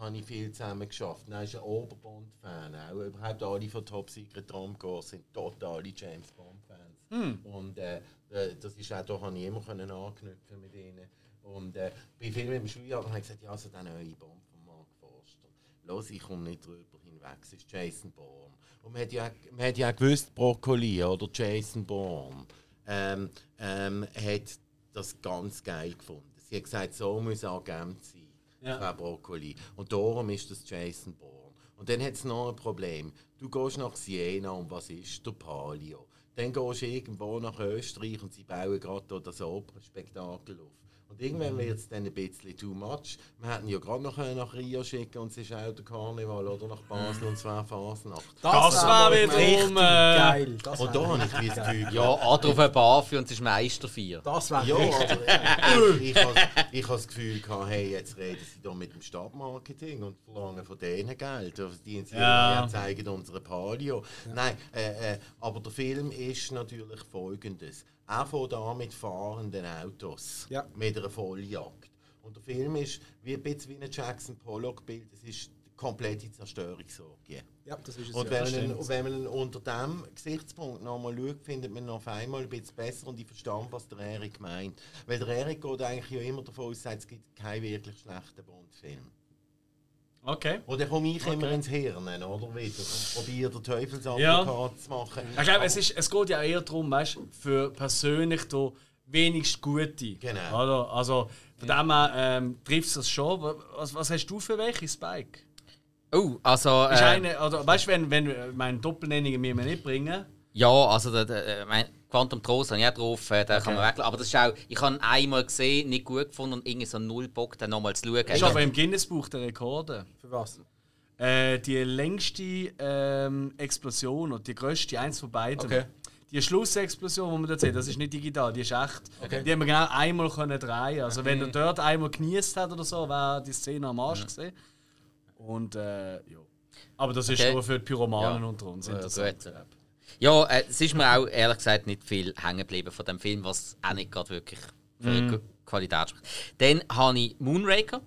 habe ich viel zusammen geschafft. Er ist ein Oberbond-Fan. Auch überhaupt alle von Top Secret Drumcore sind totale James Bond-Fans. Mm. Und äh, das ist auch, da habe ich immer können anknüpfen mit ihnen. Und äh, bei vielen im Schuljahr habe ich gesagt, ja, also der neue Bomb von Mark Forster. Los, ich komme nicht drüber hinweg, es ist Jason Bourne. Und man hat ja, man hat ja gewusst, Brokkoli oder Jason Bourne ähm, ähm, hat das ganz geil gefunden. Sie hat gesagt, so muss Agent sein, ja. Frau Brokkoli. Und darum ist das Jason Bourne. Und dann hat es noch ein Problem. Du gehst nach Siena und was ist? Der Palio. Dann gehst du irgendwo nach Österreich und sie bauen gerade das Opernspektakel auf. Und irgendwann wird es dann ein bisschen too much. Wir hätten ja gerade noch nach Rio schicken und es ist auch der Karneval oder nach Basel und zwar Fasnacht.
Das, das war wiederum äh, geil.
Das und da habe ich das Gefühl.
Ja, oder auf ein Bafi und es ist Meisterfeier.
Das wäre ja, aber, ich, ich, ich habe das Gefühl gehabt, hey, jetzt reden sie da mit dem Stadtmarketing und verlangen von denen Geld. Also die ja. zeigen unsere Palio. Ja. Nein, äh, äh, aber der Film ist natürlich folgendes auch von da mit fahrenden Autos. Ja. Mit einer Volljagd. Und der Film ist wie ein bisschen wie ein Jackson Pollock-Bild. Es ist die komplette Zerstörungsorgie.
Ja, das ist es
und wenn, ja, man, wenn man unter diesem Gesichtspunkt nochmal schaut, findet man noch auf einmal ein bisschen besser und ich verstehe, was der Erik meint. Weil der Erik geht eigentlich ja immer davon aus, es gibt keinen wirklich schlechten Bond-Film.
Okay.
Oder komme ich okay. immer ins Hirn, oder? Wieder. Und probiere den Teufelsadvokat ja. zu machen.
Ich glaube, es, es geht ja eher darum, weißt, für persönlich der wenigst Gute.
Genau.
Oder? Also, von ja. dem her ähm, trifft es das schon. Was, was hast du für welche Spike?
Oh, also.
Äh, ist eine, oder, weißt du, wenn, wenn meine Doppelnennungen mir nicht bringen?
Ja, also der, der, mein Quantum Trost habe ich auch drauf, äh, den okay. kann man weglassen. Aber das ist auch, ich habe ihn einmal gesehen, nicht gut gefunden und irgendwie so null Bock, den nochmal zu schauen.
Ist aber im Guinness-Buch der Rekorde.
Für was?
Äh, die längste ähm, Explosion und die größte, eins von beiden.
Okay.
Die Schlussexplosion, die man da sieht, das ist nicht digital, die ist echt. Okay. Die haben wir genau einmal können drehen. Also wenn er dort einmal genießt hat oder so, wäre die Szene am Arsch ja. gesehen. Und äh, ja. Aber das ist nur für die Pyromanen ja. unter uns. Ja,
ja, äh, es ist mir auch ehrlich gesagt nicht viel hängen geblieben von dem Film, was auch nicht gerade wirklich für mm. Qualität spricht. Dann habe ich Moonraker,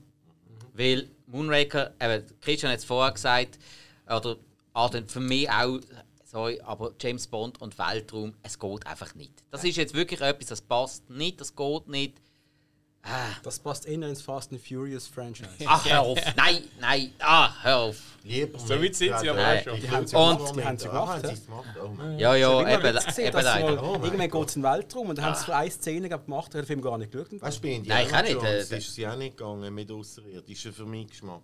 weil Moonraker, eben, Christian hat es vorher gesagt, oder Adrian, für mich auch, sorry, aber James Bond und Weltraum, es geht einfach nicht. Das ist jetzt wirklich etwas, das passt nicht, das geht nicht.
Ah. Das passt eher ins Fast and Furious Franchise.
Ach, hör auf. Nein, nein. Ah, hör auf.
Lieber so weit sind sie aber auch schon.
Die haben sie und, die haben sie gemacht.
Ja, ja, ja eben,
gesehen, eben leider. Oh irgendwann geht es in den Weltraum und dann haben sie für eine Szene gemacht, den Film gar nicht geschaut.
Weißt du,
Nein, ich auch nicht.
Das ist sie auch nicht gegangen mit Außerirdischen für meinen Geschmack.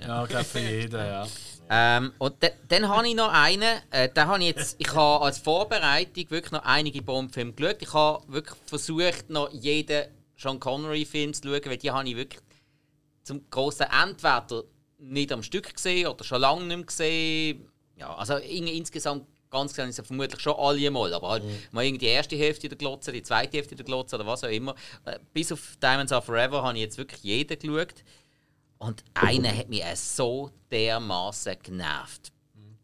Ja, ich glaube für jeden, ja.
Ähm, und dann habe ich noch einen, äh, den habe ich jetzt, ich habe als Vorbereitung wirklich noch einige Bombfilme geschaut. Ich habe wirklich versucht, noch jeden Sean Connery-Film zu schauen, weil die habe ich wirklich zum großen entweder nicht am Stück gesehen oder schon lange nicht mehr gesehen. Ja, also insgesamt ganz klar sind vermutlich schon alle mal, aber halt mhm. mal irgendwie die erste Hälfte der Glotze, die zweite Hälfte der Glotze oder was auch immer. Äh, bis auf Diamonds Are Forever habe ich jetzt wirklich jeden geschaut. Und einer hat mich so dermaßen genervt. Mhm.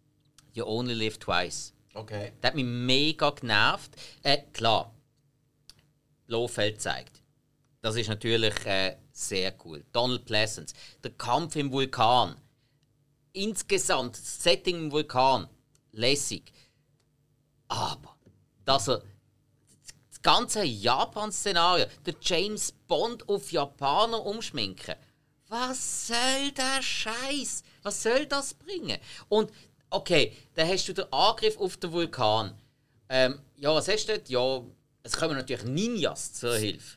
You Only Live Twice.
Okay.
Der hat mich mega genervt. Äh, klar, Lofeld zeigt. Das ist natürlich äh, sehr cool. Donald Pleasance. Der Kampf im Vulkan. Insgesamt, das Setting im Vulkan. Lässig. Aber, dass er das ganze Japan-Szenario, der James Bond auf Japaner umschminken. Was soll der Scheiß? Was soll das bringen? Und okay, dann hast du den Angriff auf den Vulkan. Ähm, ja, was hast du dort? Ja, es kommen natürlich Ninjas zur Hilfe.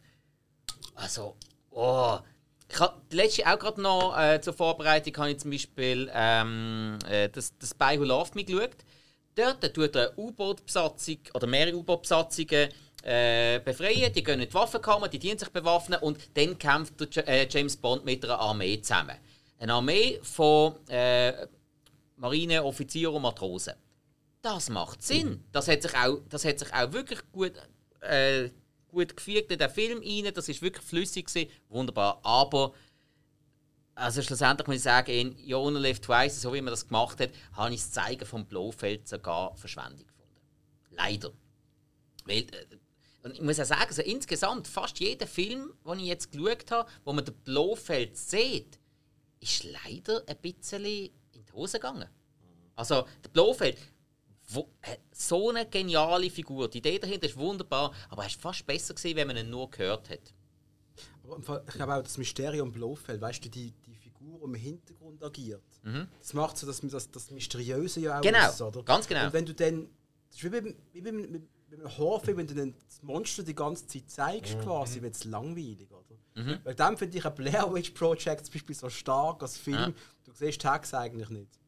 Also, oh, Ich habe letzte auch gerade noch äh, zur Vorbereitung habe ich zum Beispiel ähm, äh, das, das Spy Who Loved Me geschaut. Dort tut eine U-Boot-Besatzung oder mehrere U-Boot-Besatzungen äh, befreien. Die gehen in die Waffenkammer, die dienen sich bewaffnen und dann kämpft äh, James Bond mit einer Armee zusammen. Eine Armee von äh, Marineoffizieren und Matrosen. Das macht Sinn. Das hat sich auch, das hat sich auch wirklich gut, äh, gut gefügt in den Film rein. Das ist wirklich flüssig gewesen. wunderbar. Aber also schlussendlich muss ich sagen, in You Only Live Twice, so wie man das gemacht hat, habe ich das Zeigen vom Blofeld sogar Verschwendung gefunden. Leider. Weil, äh, und ich muss auch sagen, also insgesamt, fast jeder Film, den ich jetzt geschaut habe, wo man den Blofeld sieht, ist leider ein bisschen in die Hose gegangen. Also, der Blofeld, wo, äh, so eine geniale Figur. Die Idee dahinter ist wunderbar, aber es war fast besser gewesen, wenn man ihn nur gehört hat.
Aber ich glaube auch das Mysterium Blofeld, weißt du, die, die Figur im Hintergrund agiert. Das macht so das, das, das Mysteriöse ja auch
Genau,
aus, oder?
ganz genau.
Und wenn du dann. Das ist wie beim, wie beim, beim Horrorfilm, wenn du dann das Monster die ganze Zeit zeigst, quasi, wird es langweilig, oder? Weil dann finde ich ein Blair Witch Project zum Beispiel so stark als Film, du siehst Text eigentlich nicht.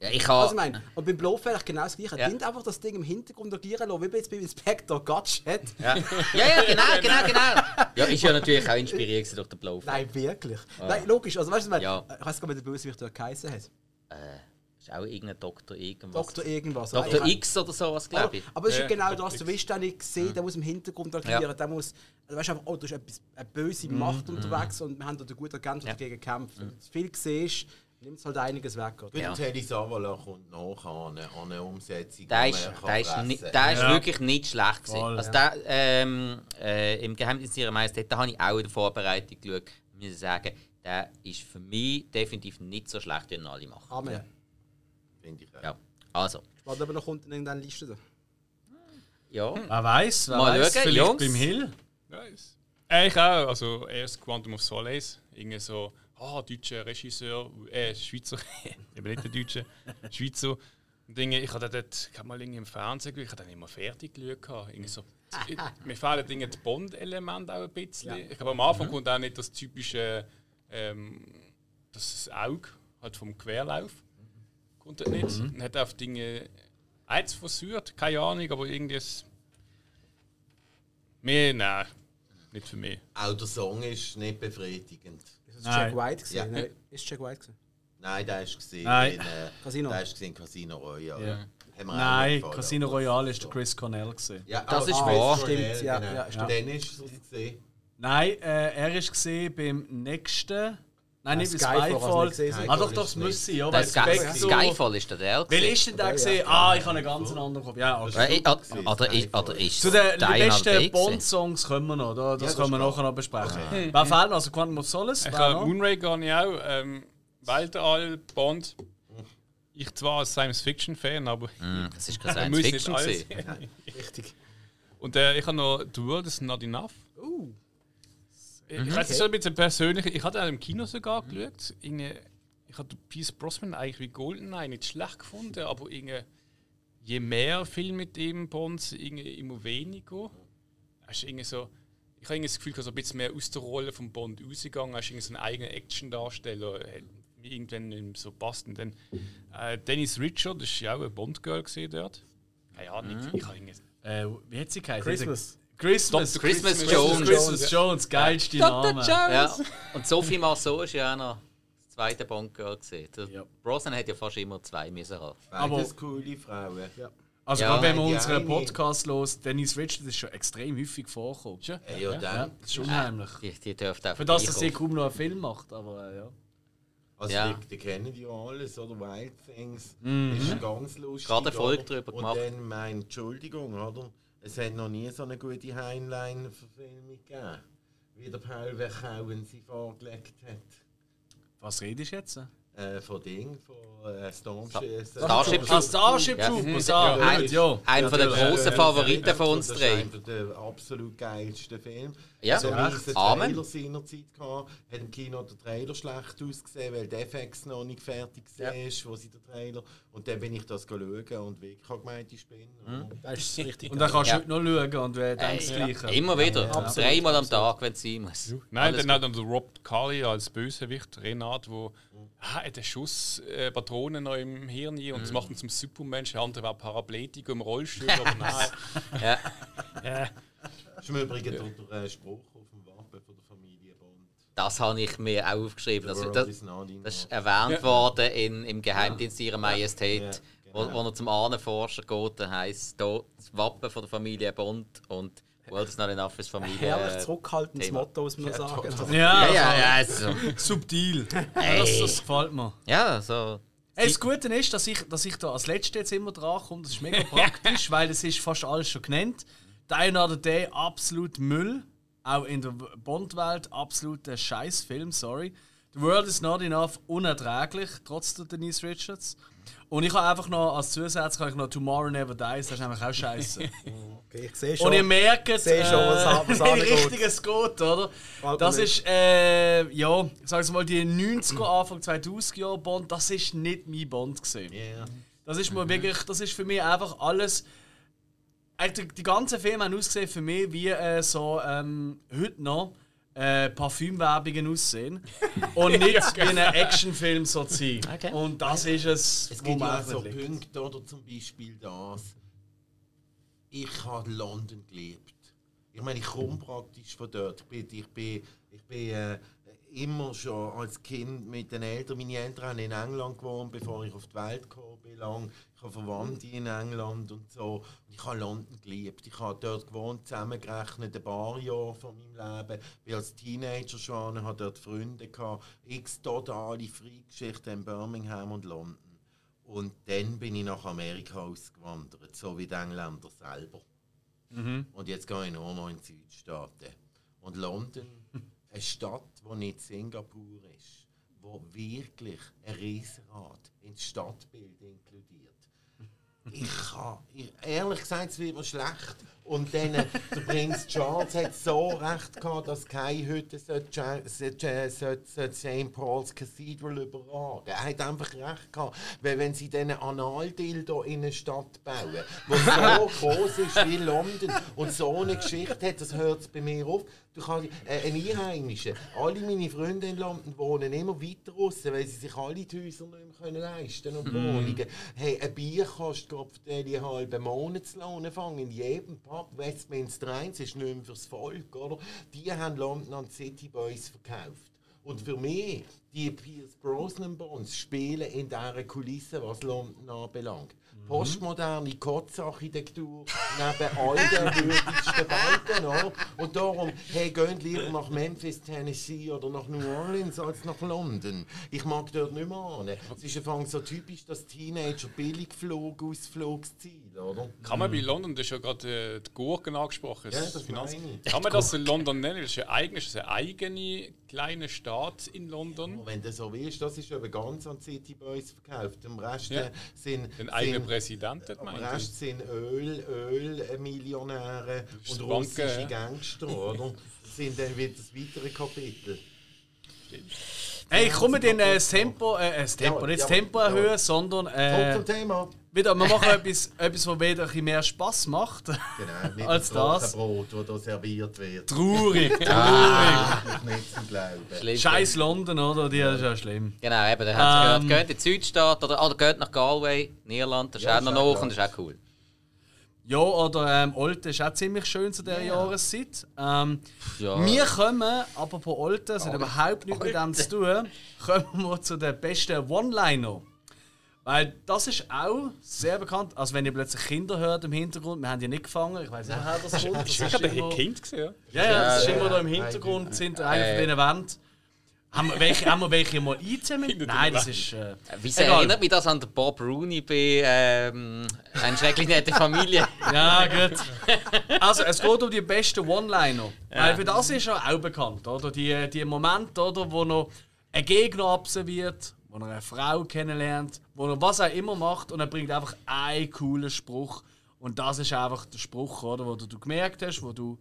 Ja, ich habe.
Also ich meine, und beim Blofeld genau das gleiche.
Ja.
Ja. einfach das Ding im Hintergrund agieren lassen, wie jetzt beim Inspector Gadget.
ja. ja, ja, genau, genau, genau. Ja, ist ja natürlich auch inspiriert durch den Blofeld.
Nein, wirklich. Nein, logisch. Also weißt du, was ich meine?
Ja.
ich weiß gar nicht, wie der Bösewicht da geheißen hat.
Ist auch irgendein Doktor irgendwas.
Doktor irgendwas.
Dr.
Ich-
X oder sowas, glaube ich.
aber es ist
Ja,
genau
Dr.
das, du willst den nicht sehen, der muss im Hintergrund agieren,
Ja.
der muss, also weißt du einfach, oh, da ist etwas, eine böse Macht unterwegs und wir haben da einen guten Agent, der
Ja.
dagegen kämpft. Wenn du zu viel siehst, nimmt es halt einiges weg. Oder?
Ja. Teddy Savola kommt nach an eine, an eine Umsetzung,
Der ist, der ist, ni- der ist
Ja.
wirklich nicht schlecht gewesen.
Voll,
also
ja.
der, ähm, äh, Im Geheimnis ihrer Majestät, da habe ich auch in der Vorbereitung geschaut. Ich muss sagen, der ist für mich definitiv nicht so schlecht, wie ihn alle machen.
Amen.
Finde ich auch.
Ja. Also,
Warte, aber noch kommt in irgendeine Liste da.
ja.
Wer weiß, wer
Mal
weiß,
schauen,
vielleicht
Jungs.
beim Hill.
Nice. Äh, ich auch. Also erst Quantum of Solace. Irgendwie so, ah, deutscher Regisseur, äh, Schweizer, eben nicht der Deutsche, Schweizer. Dinge, ich habe dort, ich habe mal irgendwie im Fernsehen ich habe dann immer fertig geschaut. Irgendwie so, mir fehlen Dinge die Bond-Elemente auch ein bisschen. Ich glaube, am Anfang kommt auch nicht das typische, ähm, das Auge halt vom Querlauf. Kommt dort nicht. Und hat auf Dinge eins versucht, keine Ahnung, aber irgendwie ist. Mehr, nein, nicht für mich.
Auch der Song ist nicht befriedigend.
Ist das
Nein.
Jack White gewesen?
Ja.
Nein, ist Jack White gewesen?
Nein, der ist gesehen
Nein.
in, äh,
Casino.
Der ist gesehen Casino Royale.
Ja. Nein. Casino Royale ist der Chris Cornell. Gewesen.
Ja,
Das
oh,
ist wahr.
Stimmt, ja,
genau.
ja, stimmt.
Dann ist es gesehen.
Nein, äh, er ist gesehen beim nächsten. Nein, nicht
Skyfall,
Skyfall.
nicht gesehen.
ah, doch, doch,
ist
das müsste ja.
Der
Weil
Sky, Skyfall ist der der. Gewesen.
ist denn der gesehen? Ah, ich habe einen ganz anderen Kopf. Ja, okay.
Oder, ist- ist
Zu den besten? Bond-Songs kommen wir noch. Da, das können wir nachher noch besprechen. Wer fehlt noch? Also Quantum of Solace?
Ich habe? Moonray gar nicht auch. Ähm, Weltall, Bond. Ich zwar als Science-Fiction-Fan, aber.
Hm, Das ist kein
Man muss
Science
nicht
Fiction.
alles-
gewesen.
Richtig.
Und äh, ich habe noch The World is Not Enough. Ich weiß, es ist schon ein bisschen persönlich. Ich hatte auch im Kino sogar geschaut. Irgendwie, ich habe Pierce Brosnan eigentlich wie Goldeneye nicht schlecht gefunden, aber irgendwie, je mehr Film mit dem Bond, irgendwie immer weniger. Ist irgendwie so, ich habe irgendwie das Gefühl, dass er ein bisschen mehr aus der Rolle von Bond rausgegangen ist. irgendwie so einen eigenen Action-Darsteller. mir irgendwann nicht mehr so passt. Und dann äh, Dennis Richard, das war ja auch ein Bond-Girl gesehen dort. Keine Ahnung, ich habe irgendwie.
Äh, wie hat sie geheißen?
Christmas.
Christmas.
Dr.
Christmas
Christmas
Jones.
Christmas Jones, geilste Name.
Ja. Und Sophie Marceau ist ja auch noch das zweite Bond-Girl gesehen.
Ja.
Brosnan hat ja fast immer zwei müssen haben.
Beides coole Frauen.
Also
Ja.
wenn man
Die
unseren Podcast los, Dennis Richards ist schon extrem häufig vorgekommen.
Tja.
Ja, ja,
Ja,
dann.
das ist unheimlich.
Die, die dürfte auch
Für das, dass sie kaum noch einen Film macht, aber äh, ja.
Also
Ja.
die, die kennen ja alles, oder? Wild Things.
Mhm.
Ist ganz lustig.
Gerade eine Folge
oder?
drüber
Und
gemacht.
dann meine Entschuldigung, oder? Es hat noch nie so eine gute Heinlein-Verfilmung gegeben, wie der Paul Verhoeven sie vorgelegt hat.
Was redest du jetzt?
Äh, von Ding, von äh, Stormship.
Starship
Ah, Starship
Ja.
Troopers, ah,
Ja.
gut, ja.
Einer von der großen Favoriten von uns
Das
drei.
ist einer der absolut geilsten Filme.
Ja,
so
ja. Amen.
Trailer seinerzeit gehabt. Hat im Kino der Trailer schlecht ausgesehen, weil der FX noch nicht fertig war, wo sie den Trailer. Und dann bin ich das schauen und wirklich habe gemeint, ich bin.
Das ist richtig.
Und dann kannst du
Ja.
heute noch schauen und wer denkt das
Ja,
Gleiche.
immer wieder.
absolut,
Dreimal am. Tag, wenn es sein muss.
Nein,
Alles
dann hat dann der Rob Carly als Bösewicht, Renat, wo ah, hat eine Schusspatrone noch im Hirn und das macht ihn zum Supermensch. Der andere war Parapletiker im Rollstuhl. aber nein.
Ja.
Ja.
Das ist im Übrigen der, der äh, Spruch auf dem Wappen von der Familie Bond.
Das habe ich mir auch aufgeschrieben.
The
Also, das,
is
das ist erwähnt worden in, im Geheimdienst Ihrer Majestät,
Ja,
wo,
genau.
wo er zum Ahnenforscher geht. Da heisst da das Wappen von der Familie Bond und World is not enough ist Familie.
Herrlich
äh,
zurückhaltendes
Thema.
Motto, muss man sagen.
Ja,
Ja, ja,
also,
ja. Also,
subtil. Das, das gefällt mir.
ja, so.
Hey, das Gute ist, dass ich, dass ich da als Letztes jetzt immer dran komme. Das ist mega praktisch, weil es ist fast alles schon genannt. Die Another Day, absolut Müll. Auch in der Bond-Welt absoluter Scheißfilm, sorry. The World is Not Enough, unerträglich, trotz der Denise Richards. Und ich habe einfach noch als Zusatz kann ich noch Tomorrow Never Dies, das ist einfach auch scheiße.
ich sehe
Und ihr
schon.
merkt, äh,
sehe schon, was- angeht.
Richtung es geht, oder? Das ist, äh, ja, sagen wir mal, die 90er, Anfang 2000er Jahre Bond, das ist nicht mein Bond gesehen.
Ja.
Das ist mir wirklich, das ist für mich einfach alles. Eigentlich, die, die ganzen Filme haben ausgesehen für mich wie äh, so ähm, heute noch äh, Parfümwerbungen aussehen. Und nicht wie ein Actionfilm so sein.
Okay.
Und das ist es,
Es gibt ja auch so
liegt.
Punkte, oder zum Beispiel das. Ich habe London gelebt. Ich meine, ich komme praktisch von dort. Ich bin, ich bin, ich bin äh, immer schon als Kind mit den Eltern, meine Eltern haben in England gewohnt, bevor ich auf die Welt gekommen bin. Lang. Ich habe Verwandte in England und so. Und ich habe London geliebt. Ich habe dort gewohnt, zusammengerechnet ein paar Jahre von meinem Leben. Ich bin als Teenager schon, habe dort Freunde gehabt. X totale Freakschichten in Birmingham und London. Und dann bin ich nach Amerika ausgewandert, so wie die Engländer selber. Und jetzt gehe ich nur noch in die Südstaaten. Und London, eine Stadt, die nicht Singapur ist, wo wirklich ein Riesenrad ins Stadtbild inkludiert. Ich kann, ich, ehrlich gesagt, es wird mir schlecht. Und dann, äh, der Prinz Charles hat so recht gehabt, dass keine Hütte St. Paul's Cathedral überragen. Er hat einfach recht gehabt. Weil wenn sie diesen Analdildo in eine Stadt bauen, die so groß ist wie London und so eine Geschichte hat, das hört es bei mir auf. Du kannst, äh, ein Einheimischer, alle meine Freunde in London wohnen immer weiter raus, weil sie sich alle die Häuser nicht mehr können leisten und Wohnungen. Hey, ein Bier kostet für einen halben Monatslohn fangen in jedem Pub. Westminster 1 ist nicht mehr fürs Volk, oder? Die haben London an City Boys verkauft. Und für mich, die Pierce Brosnan Bonds spielen in dieser Kulisse, was London anbelangt. Postmoderne Kotzarchitektur neben all den würdigsten. Oder? Und darum, hey, geht lieber nach Memphis, Tennessee oder nach New Orleans als nach London. Ich mag dort nicht mehr an. Es ist einfach so typisch, dass Teenager Billigflug, Ausflugsziel, oder?
Kann man bei London, du hast ja gerade äh, die Gurken angesprochen,
Ja,
das
das
Finanz. Kann man das in London nennen? Das ist ein eigenes, das ist eine eigene kleine Stadt in London.
Wenn du so willst, das ist eben ganz an City Boys verkauft. Am Rest
Ja.
äh, sind,
Den eigenen
sind
Präsident hat
Am. Rest sind Öl, Ölmillionäre
ist
und russische
ja.
Gangster, oder? sind dann wieder das weitere Kapitel.
Hey, komm mit in äh, das Tempo, äh, das Tempo,
Ja,
nicht das
ja,
Tempo
ja.
erhöhen, sondern
Kommt
äh,
zum Thema.
Wieder, wir machen etwas, etwas, was wieder ein bisschen mehr Spass macht.
Genau,
Als
das
das.
Brot, das hier serviert wird.
Traurig, traurig.
Ah, nicht zu glauben.
Schlimm.
Scheiß London, oder? Die ist ja schlimm.
Genau, eben, da hat
Ähm.
gehört, geht in die Südstaat oder, oder geht nach Galway, Niederland, das ist
Ja,
auch noch
ist auch
nach und das ist auch cool.
Ja, oder ähm, Olten ist auch ziemlich schön zu dieser Jahreszeit. Ähm,
Ja.
Wir kommen, apropos Olten, das hat überhaupt nichts mit dem zu tun, kommen wir zu den besten One-Liner. Weil das ist auch sehr bekannt. Also wenn ihr plötzlich Kinder hört im Hintergrund, wir haben die nicht gefangen, ich weiß nicht, woher das kommt. Das
Ich
ist immer,
ein Kind gesehen.
ja, ja, das ist
Ja,
immer da im
ja.
Hintergrund, sind einer
Äh.
von diesen Wänden. Haben wir welche, haben wir welche mal einzählen?
Hinter
Nein, das ist... Äh,
Wieso
Egal.
erinnert mich das an den Bob Rooney bei ähm, «Eine schrecklich nette Familie»?
Ja, gut. Also, es geht um die besten One-Liner. Weil für das ist er auch bekannt, oder? Die, die Momente, oder, wo noch ein Gegner absolviert, wo er eine Frau kennenlernt, wo er was auch immer macht und er bringt einfach einen coolen Spruch. Und das ist einfach der Spruch, oder, wo du, du gemerkt hast, wo du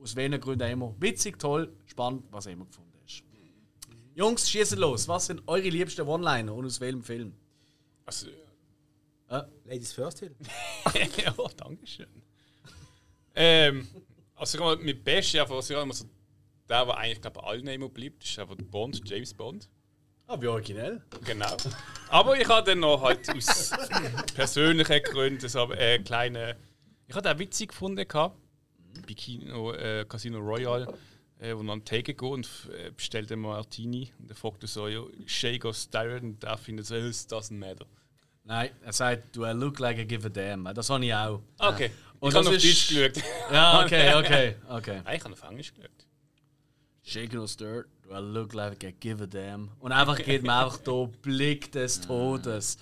aus welchen Gründen auch immer. Witzig, toll, spannend, was auch immer gefunden hast. Jungs, schießen los. Was sind eure liebsten One-Liner und aus welchem Film?
Also,
Ladies First Hill.
ja, danke schön. Ähm, also ich mal, mit Best, ja, was ja immer so der, der eigentlich glaube allen immer bleibt, ist einfach Bond, James Bond.
Ah, wie originell.
Genau. Aber ich habe dann noch halt aus persönlichen Gründen so einen kleinen. Ich habe den witzig gefunden gehabt, bei Kino, äh, Casino Royale, äh, wo man Take geht und äh, bestellt einen Martini und er fragt so, ja, Shay goes Darren und der findet so, it doesn't matter.
Nein, er sagt, do I look like I give a damn? Das habe ich auch.
Okay.
Und
ich habe auf
ist-
Deutsch geschaut.
Ja, okay, okay, okay.
Nein, ich habe auf Englisch geschaut.
Shaken or do I look like I give a damn? Und einfach geht mir einfach der Blick des Todes.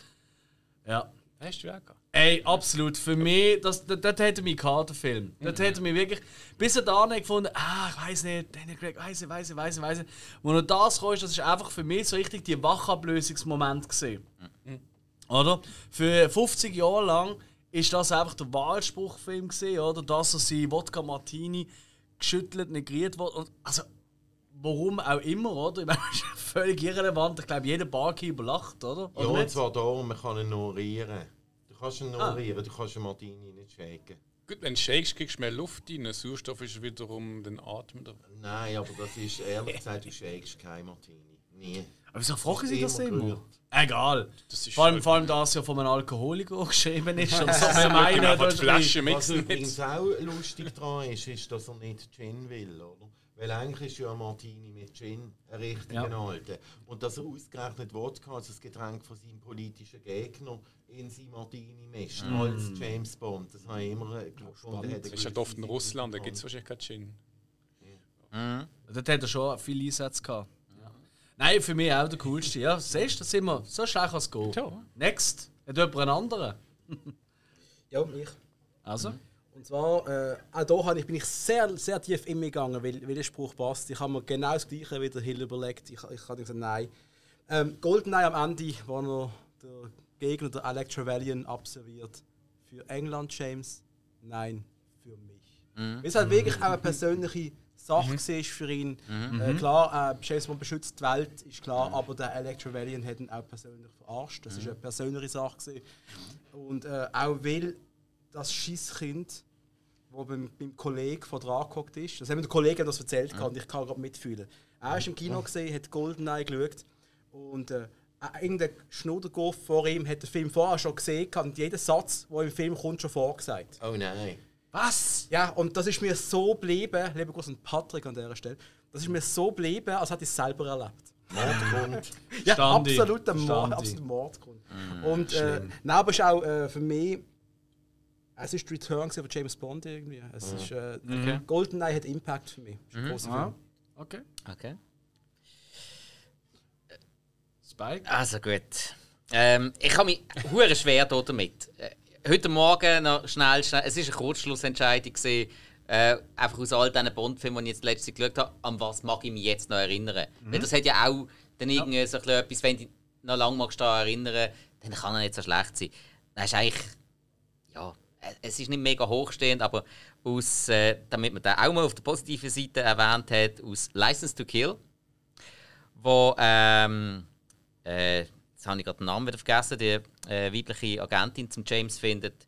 Ja.
Hast du auch gehabt?
Ey, absolut. Für mich, das, das, das hätte mich gehabt, der Film. Das hätte mich wirklich bis da nicht gefunden, ah, ich weiß nicht, Daniel Craig, weiß ich, weiß ich, weiß ich, weiß ich. Wo noch das kam, das ist einfach für mich so richtig die Wachablösungsmoment gesehen. Oder? Für 50 Jahre lang ist das einfach der Wahlspruchfilm gesehen, oder? Dass er sie Wodka Martini geschüttelt, negriert wurde. Also, warum auch immer, oder? Ich meine, das ist völlig irrelevant. Ich glaube, jeder Barkeeper lacht, oder?
Ja, und zwar da, und man kann ihn ignorieren. Du kannst ihn ignorieren, du kannst einen Martini nicht shaken.
Gut, wenn du shakest, kriegst du mehr Luft rein. Sauerstoff ist wiederum den Atem. Da.
Nein, aber das ist ehrlich gesagt, du shakest kein Martini. Nie.
Aber wieso fragen Sie das
Immer gerührt.
Egal.
Das ist
Vor allem, vor allem, dass ja von einem Alkoholiker geschrieben ist. Und so wir
Ja,
meinen, das
die
ist
Flasche
Was
mixen
übrigens
mit.
auch lustig daran ist, ist, dass er nicht Gin will, oder? Weil eigentlich ist ja ein Martini mit Gin ein richtiger
Ja.
alter. Und dass er ausgerechnet Wodka, also das Getränk von seinem politischen Gegner, in sein Martini mischt, als James Bond. Das habe ich immer äh, gefunden.
Das
eine
ist halt oft in Russland, da gibt es wahrscheinlich keinen Gin.
Dort hat er schon viele Einsätze gehabt. Nein, für mich auch der coolste. Ja, siehst du, da sind wir so schlecht als Go.
Ja.
Next. Hat jemand einen anderen?
Ja, ich.
Also?
Und zwar, äh, auch ich, bin ich sehr, sehr tief in mich gegangen, weil, weil der Spruch passt. Ich habe mir genau das Gleiche wie der Hill überlegt. Ich, ich habe gesagt, nein. Ähm, Goldeneye am Ende, wo er der Gegner, der Alec Trevelyan, absolviert. Für England, James? Nein, für mich. Weil es halt wirklich auch eine persönliche Sache war für ihn. Äh, klar, äh, James Bond beschützt die Welt, ist klar, aber der Alec Trevelyan hat ihn auch persönlich verarscht. Das war eine persönliche Sache. Gewesen. Und äh, auch weil das Schisskind, wo beim, beim Kollegen von dran gehockt ist, das haben mir der Kollege das erzählt ja. und ich kann gerade mitfühlen. Er ist im Kino gesehen, hat Goldeneye geschaut und äh, irgendein Schnuddergurf vor ihm hat den Film vorher schon gesehen gehabt und jeden Satz, der im Film kommt, schon vorgesagt.
Oh nein.
Was?
Ja, und das ist mir so geblieben, liebe Grüße an Patrick an dieser Stelle, das ist mir so geblieben, als hätte ich es selber erlebt.
Mordgrund.
Ja, absoluter Mord, absoluter Mordgrund. Und äh, nein, aber es ist auch äh, für mich, es ist die Return von James Bond irgendwie. Es ist, äh, Goldeneye hat Impact für mich. Ist ein grosser
Ah,
Film.
okay.
Okay.
Spike?
Also gut. Ähm, ich habe mich hure schwer da damit. Äh, heute Morgen noch schnell, schnell. Es war eine Kurzschlussentscheidung. Gewesen, äh, einfach aus all diesen Bond-Filmen, die ich jetzt letztens geschaut habe, an was mag ich mich jetzt noch erinnern? Weil das hat ja auch dann irgendwie so ein bisschen etwas, wenn du dich noch lange magst daran erinnern, dann kann er nicht so schlecht sein. Das ist eigentlich, ja, es ist nicht mega hochstehend, aber aus, äh, damit man da auch mal auf der positiven Seite erwähnt hat, aus License to Kill, wo, ähm, äh, jetzt habe ich gerade den Namen wieder vergessen, die äh, weibliche Agentin zum James findet,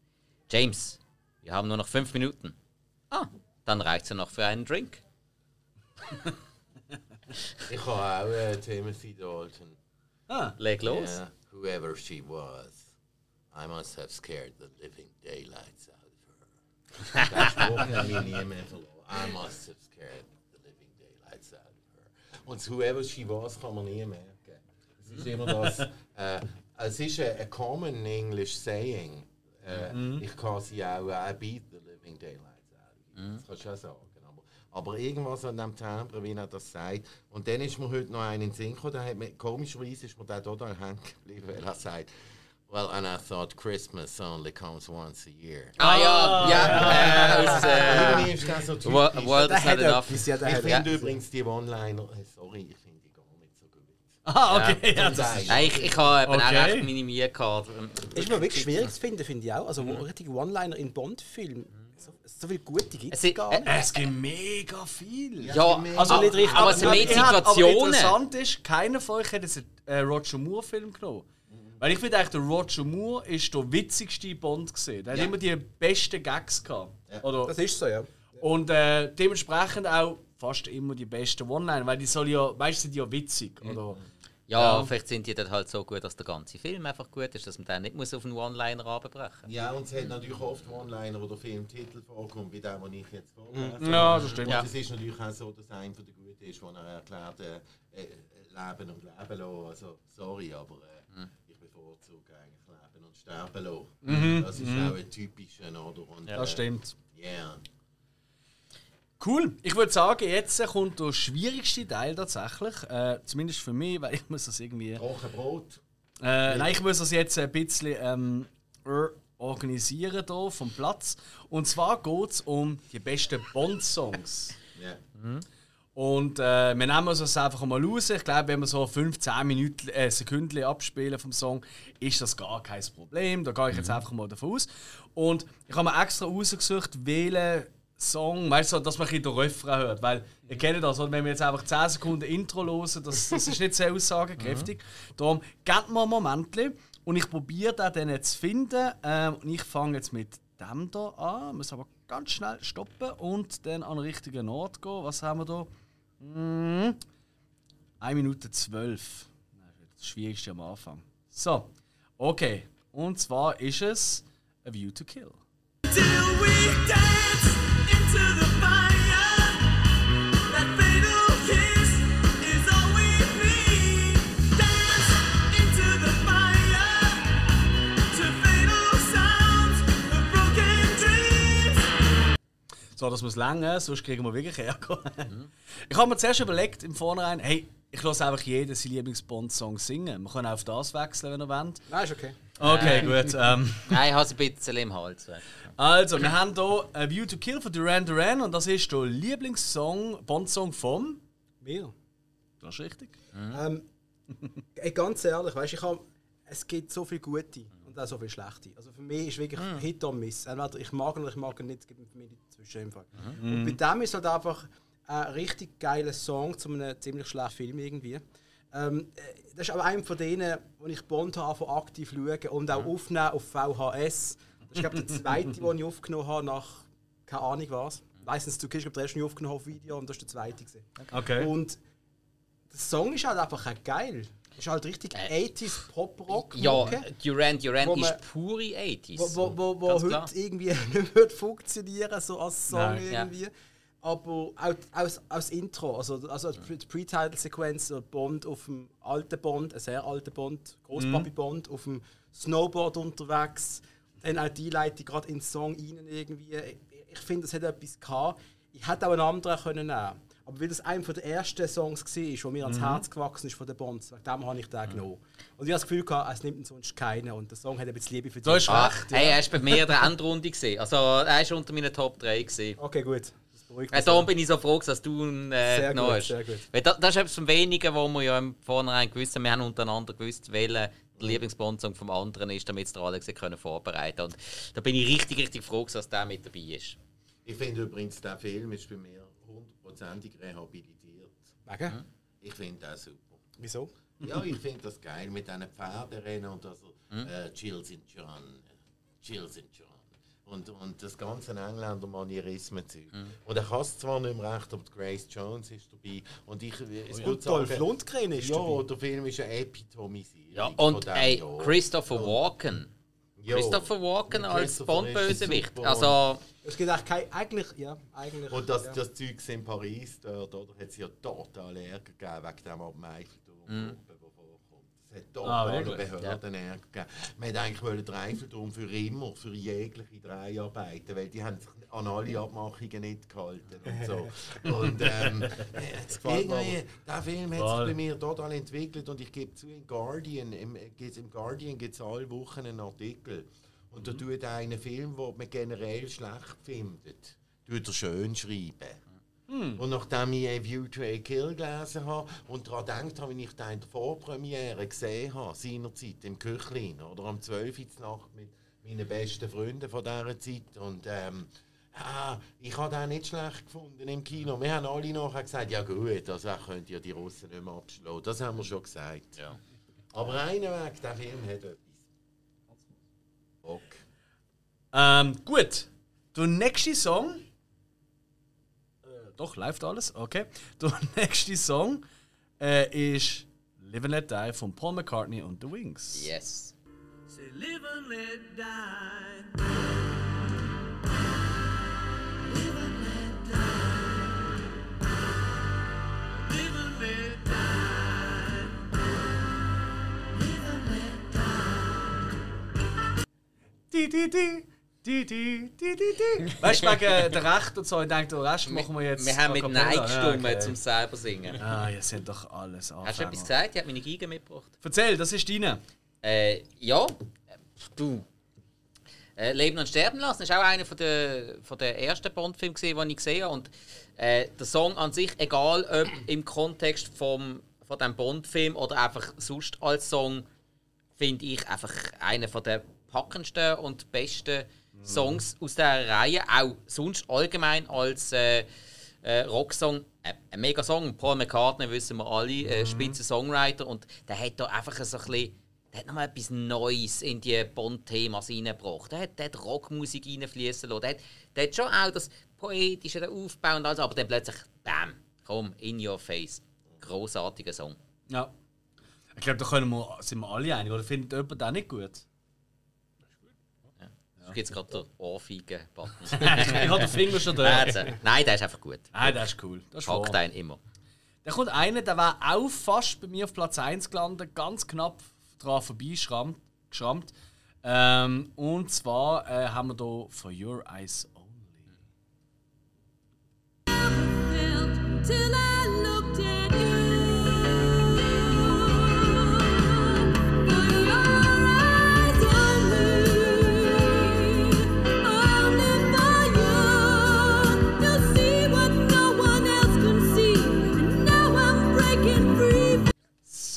James, wir haben nur noch fünf Minuten. Ah, dann reicht es ja noch für einen Drink.
Ich habe auch äh, Timothy Dalton.
Leg los.
Yeah, whoever she was, I must have scared the living daylights out of her. Verloren. I must have scared the living daylights out of her. Und whoever she was kann man nie merken. Es ist immer das, äh, es ist ein, ein common English saying. Äh, Ich kann sie auch, I beat the living daylights out of you. Das kannst du auch sagen. Aber, irgendwas an dem Timbre, wie er das sagt. Und dann ist mir heute noch einen in den Sinn gekommen, komischerweise ist mir der da da hängen geblieben, weil er sagt, Well, and I thought Christmas only comes once a year.
Ah ja, ja, äh, äh,
ist das so
World
Der
is not
hat
enough.
ja,
ich
hat
finde
etwas.
übrigens die One-Liner, äh, sorry, ich finde die gar nicht so gut.
Ah, okay. Ja.
Nein,
ich, ich habe eben
Okay.
auch recht minimiert gehabt.
Ist mir wirklich schwierig zu finden, finde ich auch. Also, wo richtige One-Liner in Bond-Filmen. So, so viele gute gibt
Es
gar
äh,
nicht.
Es gibt mega viel.
Ja,
Also
aber,
nicht richtig,
aber es sind
aber-
mehr
hab- Aber
Situationen.
interessant ist, keiner von euch hat einen äh, Roger Moore-Film genommen. Weil ich finde eigentlich, der Roger Moore ist der witzigste Bond gesehen. Der
Ja.
hat immer die besten Gags gehabt. Oder?
Das ist so, ja.
Und äh, dementsprechend auch fast immer die besten One-Liner, weil die soll ja, meistens sind die ja witzig. Oder?
Ja,
Ja.
vielleicht sind die dann halt so gut, dass der ganze Film einfach gut ist, dass man den nicht muss auf einen One-Liner runterbrechen
Ja, und es hat natürlich oft One-Liner, wo der Filmtitel vorkommt, wie der, den ich jetzt vorgelesen
Ja, das stimmt.
Und
Ja.
es ist natürlich auch so, dass einer von den Guten ist, wo er erklärt, äh, äh, Leben und Leben lassen. Also, sorry, aber äh, ich bevorzuge eigentlich Leben und Sterben lassen. Das ist auch ein typischer, oder? Und,
Das stimmt.
Yeah.
Cool. Ich würde sagen, jetzt kommt der schwierigste Teil tatsächlich. Äh, zumindest für mich, weil ich muss das irgendwie.
Trockenbrot.
Äh, nein, ich muss das jetzt ein bisschen ähm, er- organisieren hier vom Platz. Und zwar geht es um die besten Bond-Songs.
Ja.
Und äh, wir nehmen uns das einfach mal raus. Ich glaube, wenn wir so 15 Minuten, äh, Sekunden abspielen vom Song, ist das gar kein Problem. Da gehe ich jetzt einfach mal davon aus. Und ich habe mir extra rausgesucht, welchen Song, weißt du, dass man ein den Refrain hört. Weil ihr kennt das, oder? wenn wir jetzt einfach 10 Sekunden Intro hören, das, das ist nicht sehr aussagekräftig. Darum, gebt mir einen Moment und ich probiere den dann zu finden. Ähm, und ich fange jetzt mit dem hier an. Muss aber ganz schnell stoppen und dann an den richtigen Ort gehen. Was haben wir da? Mhm. 1 Minute 12. Das ist das Schwierigste am Anfang. So, okay. Und zwar ist es A View to Kill.
Till we dance into the fire.
So, das muss länger, sonst kriegen wir wirklich Ärger. Ich habe mir zuerst überlegt, im Vornherein, hey, ich lasse einfach jeden seinen Lieblings-Bond-Song singen. Wir können auch auf das wechseln, wenn ihr wollt.
Nein, ist okay.
Okay, gut. Ähm,
Nein, ich habe es ein bisschen im Hals.
also, wir haben hier A View to Kill von Duran Duran und das ist der Lieblingssong, Bond-Song vom...
Mir.
Das ist richtig.
Ähm, ey, ganz ehrlich, weißt, ich hab, es gibt so viele gute und auch so viele schlechte. Also für mich ist wirklich Hit or Miss. Entweder ich mag ihn oder ich mag ihn nicht, es gibt für mich nicht dazwischen. Im Fall. Und bei dem ist halt einfach ein richtig geiler Song zu einem ziemlich schlechten Film irgendwie. Ähm, äh, das ist aber einer von denen, wo ich Bond habe, von aktiv schauen und auch aufnehmen auf VHS. Das ist glaube der zweite, den ich aufgenommen habe nach keine Ahnung was. License to Kill, ich glaube der erste, aufgenommen habe auf Video und das ist der zweite. Gewesen.
Okay.
Und der Song ist halt einfach geil. Ist halt richtig
Äh,
80s Pop-Rock.
Ja, Duran Duran ist pure 80s.
wo, wo, wo, wo heute
klar.
irgendwie nicht wird funktionieren so als Song
Nein.
irgendwie. Aber auch, aus, aus Intro, also, also die Pre-Title-Sequenz, Bond auf dem alten Bond, ein sehr alter Bond, Großpapi Bond, auf dem Snowboard unterwegs. Dann auch die Leitung gerade in den Song rein irgendwie. Ich, ich finde, es hat etwas gehabt. Ich hätte auch einen anderen können nehmen aber weil das einer der ersten Songs war, der mir ans Herz gewachsen ist von den Bonds, wegen dem habe ich den genommen. Und ich habe das Gefühl, gehabt, es nimmt ihn sonst keinen und der Song hat ein bisschen Liebe für
So ist
Ah,
recht.
hey, er ist bei mir in der Endrunde gesehen. Also er ist unter meinen Top 3 gesehen.
Okay, gut. Das beruhigt
Äh, darum bin ich so froh, dass du ihn äh,
Sehr
genommen
gut,
hast.
sehr gut.
Weil das, das ist etwas vom Wenigen, wo wir ja im Vornherein gewusst haben. Wir haben untereinander gewusst, welcher der Lieblingsbondsong vom anderen ist, damit es der Alex können vorbereiten Und da bin ich richtig, richtig froh, dass der mit dabei ist.
Ich finde übrigens, der Film ist bei mir hundertprozentig rehabilitiert.
Wegen?
Ich finde das super.
Wieso?
Ja, ich finde das geil mit diesen Pferderennen und also äh, Chills in John, Chills in John. Und, und das ganze Engländer Manierismen-Zeug. Und er kann es zwar nicht mehr recht, aber Grace Jones ist dabei. Und ich, es
Und Dolph Lundgren ist
Ja,
dabei.
der Film ist eine Epitomisierung.
Ja, und ey,
Jahr.
Christopher Walken.
Ja.
Christopher Walken als Bond-Bösewicht. Also,
Es gibt eigentlich kein, eigentlich, ja, eigentlich.
Und das,
ja.
das Zeug in Paris dort, oder? Hat es ja total Ärger gegeben wegen dem ab dem Eiffelturm,
Mhm.
der vorkommt. Es hat
Ah,
total
wirklich?
Behörden Ärger gegeben. Man hätte eigentlich wollen den Eiffelturm für immer, für jegliche drei arbeiten, weil die haben sich an alle Abmachungen nicht gehalten und so. und ähm, irgendwie, der Film hat sich bei mir total entwickelt und ich gebe zu, im Guardian, im, gibt's im Guardian gibt es alle Wochen einen Artikel. Und da tut er einen Film, den man generell schlecht findet, tut er schön schreiben. Und nachdem ich A View to a Kill gelesen habe und daran gedacht habe, wie ich den in der Vorpremiere gesehen habe, seinerzeit im Küchlin oder am 12. Uhr Nacht mit meinen besten Freunden von dieser Zeit. Und ähm, Ah, ich habe den nicht schlecht gefunden im Kino. Wir haben alle nachher gesagt, ja gut, also könnt ihr die Russen nicht mehr abschlagen. Das haben wir schon gesagt.
Ja.
Aber einen Weg, der Film hat etwas. Bock.
Ähm, gut. Der nächste Song. Äh, doch, läuft alles. Okay. Der nächste Song äh, ist Live and Let Die von Paul McCartney und The Wings.
Yes.
Say, live and let die. Die. Die, die,
die. Die, die, die, die. Weißt du, wegen der Recht und so, ich denke, den Rest machen wir jetzt.
Wir haben mit. Nein gestimmt,
okay.
zum selber singen.
Ah, ihr seid doch alles Anfänger.
Hast du etwas gesagt? Ich habe meine Giga mitgebracht.
Erzähl, das ist deine.
Äh, ja, du. Äh, Leben und Sterben lassen ist auch einer von der, von der ersten Bond-Filme, gesehen, den ich gesehen habe. Und äh, der Song an sich, egal ob im Kontext vom, von dem Bond-Film oder einfach sonst als Song, finde ich einfach einer von der packendsten und besten Songs aus der Reihe. Auch sonst allgemein als äh, äh, Rocksong. Äh, ein mega Song. Paul McCartney wissen wir alle, äh, spitze Songwriter. Und der hat da einfach so ein bisschen. Der hat nochmal etwas Neues in die Bond-Themas reingebracht. Der hat, der hat Rockmusik reinfließen lassen. Der hat, der hat schon auch das Poetische den Aufbau und alles, aber dann plötzlich, bam, komm, in your face. Großartiger Song.
Ja. Ich glaube, da können wir, sind wir alle einig. Oder findet jemand den nicht gut?
Ja. Jetzt gerade der Ohrfeigen-Button.
ich habe den Finger schon.
Also, Nein, der ist einfach gut.
Nein, das ist cool. Das ist
Packt einen immer.
Da kommt einer, der war auch fast bei mir auf Platz 1 gelandet, ganz knapp dran vorbeigeschrammt. geschrammt. Ähm, und zwar äh, haben wir hier For Your Eyes Only.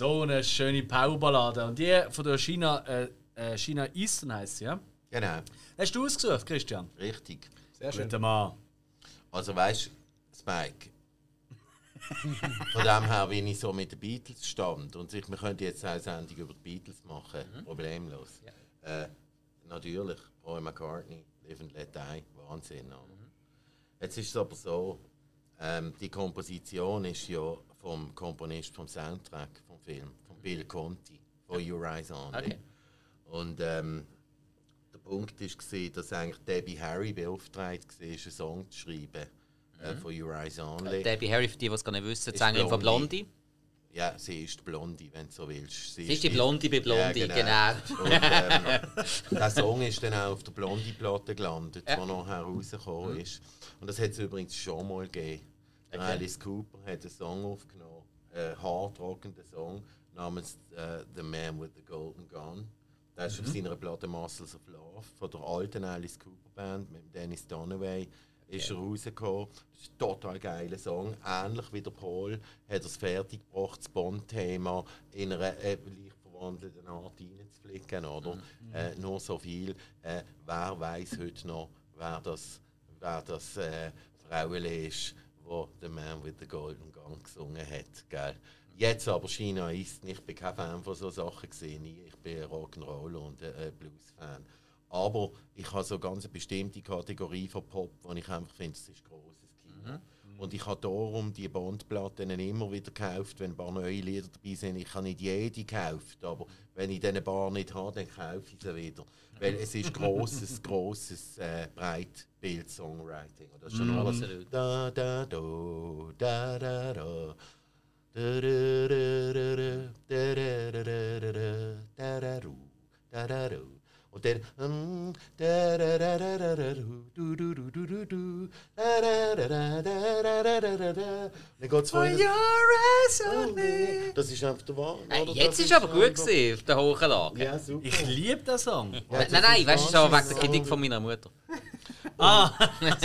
So eine schöne Powerballade. Und die von der China, äh, äh, China Eastern heißt sie, ja?
Genau,
Hast du ausgesucht, Christian?
richtig.
Sehr schön.
Guter Mann.
Also weißt du, Spike. Von dem her, wie ich so mit den Beatles stand. Und ich, wir könnten jetzt eine Sendung über die Beatles machen, problemlos. Äh, natürlich, Paul McCartney, Live and Let Die, Wahnsinn. oder? Jetzt ist es aber so, ähm, die Komposition ist ja vom Komponist vom Soundtrack Film, von Bill Conti, von Your Eyes Only.
Okay.
Und ähm, der Punkt war, dass eigentlich Debbie Harry beauftragt war, einen Song zu schreiben äh, von Your Eyes Only.
Debbie Harry, für die, die es gar nicht wissen, die
Ist
Sängerin von
Blondie. Ja, sie ist die Blondie, wenn du so willst.
Sie ist die Blondie bei Blondie, genau.
Und, ähm, der Song ist dann auch auf der Blondie-Platte gelandet,
Ja.
die nachher rausgekommen ist. Und das hat es übrigens schon mal gegeben.
Okay.
Alice Cooper hat einen Song aufgenommen, einen hart rockenden Song namens äh, The Man with the Golden Gun. Der ist auf seiner Platte Muscles of Love von der alten Alice Cooper Band mit Dennis Dunaway ist er rausgekommen. Das ist ein total geiler Song. Ähnlich wie der Paul hat er es fertiggebracht, das Bond-Thema in einer äh, leicht verwandelten Art reinzuflicken. Oder? Äh, nur so viel. Äh, wer weiß heute noch, wer das, wer das äh, Frauenle ist, wo The Man with the Golden Gun gesungen hat. Gell? Jetzt aber China ist, ich bin kein Fan von so Sachen gesehen. Ich bin Rock'n'Roll und äh, Blues-Fan. Aber ich habe so ganz eine bestimmte Kategorie von Pop, wo ich einfach finde, es ist grosses Kino. Und ich habe darum die Bondplatten immer wieder gekauft, wenn ein paar neue Lieder dabei sind. Ich habe nicht jede gekauft, aber wenn ich diese Bar nicht habe, dann kaufe ich sie wieder. Weil es ist grosses, grosses äh, Breitbild-Songwriting. Das ist schon alles
Absolut.
da da do, da da da. Da da da da da, da da da da da, da da da da mm, da da da da da und dann. Dann geht es weiter. Das ist einfach der
Wahn.
Äh,
jetzt es aber gut gewesen, auf der hohen Lage.
Ja, super.
Ich liebe den Song.
Ja,
nein, nein, weißt du, ist aber wegen der Kritik von meiner Mutter.
ah,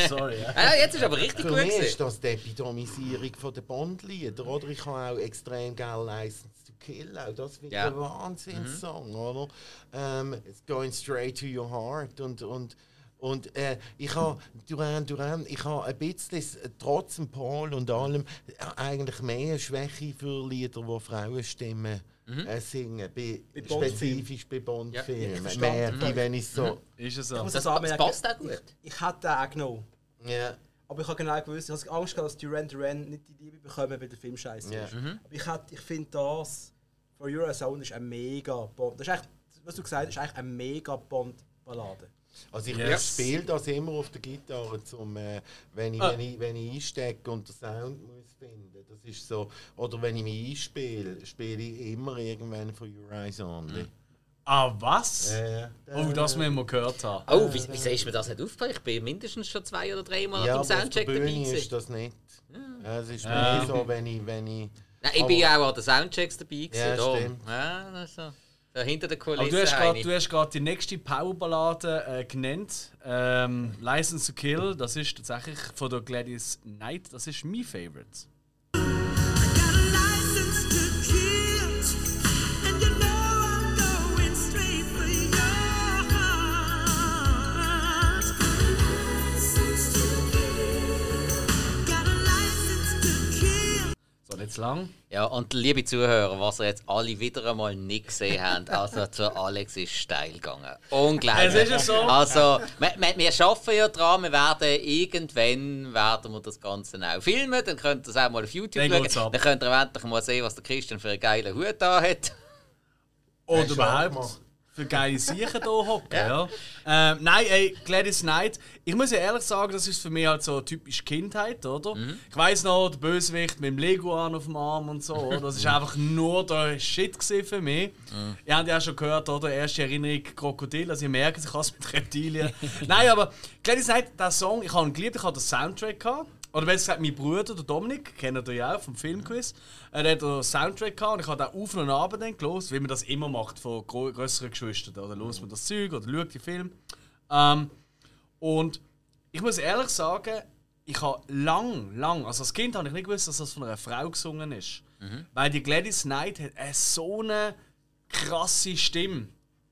sorry. Ja.
jetzt ist aber richtig
Für
gut.
Für mich ist das die Epidomisierung der Bondlieder. Oder ich habe auch extrem geil License to Kill, auch das finde
Ja.
ich ein Wahnsinnssong, oder? Ähm, it's going straight to your heart und, und, Und äh, ich habe Duran Duran, ich habe ein bisschen, trotz dem Paul und allem, äh, eigentlich mehr Schwäche für Lieder, wo Frauenstimmen äh, singen, bei,
Bei
spezifisch bei Bond-Filmen.
Ja, ich.
Merke ich, wenn ich so...
Ist es
Ich
so?
muss
Das,
das
das passt auch gut.
Ich hätte den auch genommen.
Ja,
Aber ich habe genau gewusst, ich habe Angst gehabt, dass Duran Duran nicht die Liebe bekommen, weil der Film scheiße
Ja.
ist. Aber ich, ich finde das, For Your Sound ist ein mega Bond. Das ist eigentlich, was du gesagt hast, ist eigentlich eine mega Bond-Ballade.
Also ich,
Yes.
spiele das immer auf der Gitarre, zum, äh, wenn, ich,
Ah.
wenn, ich, wenn ich einstecke und den Sound muss finden. Das ist so. Oder wenn ich mich einspiele, spiele ich immer irgendwann von Your Eyes Only.
Ah, was?
Äh,
Oh, das müssen wir gehört haben.
Oh, wie, wieso ist mir das nicht aufgefallen? Ich bin mindestens schon zwei oder drei Mal
ja,
auf dem
aber auf der
Soundcheck dabei.
Bühne ist das nicht. Ja, es ist
Ja.
mehr so, wenn ich, wenn ich
Nein, ich bin ja auch an den Soundchecks dabei. Gewesen,
Ja,
da.
stimmt.
Ja, das ist so. Da hinter der
Aber
Kulisse.
du hast gerade-
eine.
du hast gerade die nächste Powerballade äh, genannt. Ähm, License to Kill, das ist tatsächlich von der Gladys Knight. Das ist mein Favorite. Nicht zu lang.
Ja, und liebe Zuhörer, was ihr jetzt alle wieder einmal nicht gesehen habt, also zu Alex ist steil gegangen. Unglaublich.
Es ist ja so.
Also, wir, wir, wir arbeiten ja dran, wir werden irgendwann werden wir das Ganze auch filmen, dann könnt ihr das auch mal auf YouTube
Dann
schauen. Dann könnt ihr endlich mal sehen, was der Christian für einen geilen Hut da hat.
Oder überhaupt. Für geile Sachen hier hocken. ja. Ähm, nein, ey, Gladys Knight. Ich muss ja ehrlich sagen, das ist für mich halt so typisch Kindheit, oder? Ich weiß noch, der Bösewicht mit dem Leguan auf dem Arm und so. Oder? Das ist einfach nur der Shit für mich. Ihr habt ja auch schon gehört, oder? Erste Erinnerung Krokodil, also ich merke, ich hasse mit Reptilien. nein, aber Gladys Knight, der Song, ich habe ihn geliebt, ich hatte den Soundtrack gehabt. Oder besser gesagt, mein Bruder, der Dominik, kennt ihr ja auch vom Filmquiz, äh, der hat den Soundtrack gehabt und ich habe den auf und ab dann gelost, wie man das immer macht von grösseren Geschwistern. Oder los man das Zeug oder schaut die Film. Ähm, und ich muss ehrlich sagen, ich habe lang, lang, also als Kind habe ich nicht gewusst, dass das von einer Frau gesungen ist. Weil die Gladys Knight hat eine so eine krasse Stimme.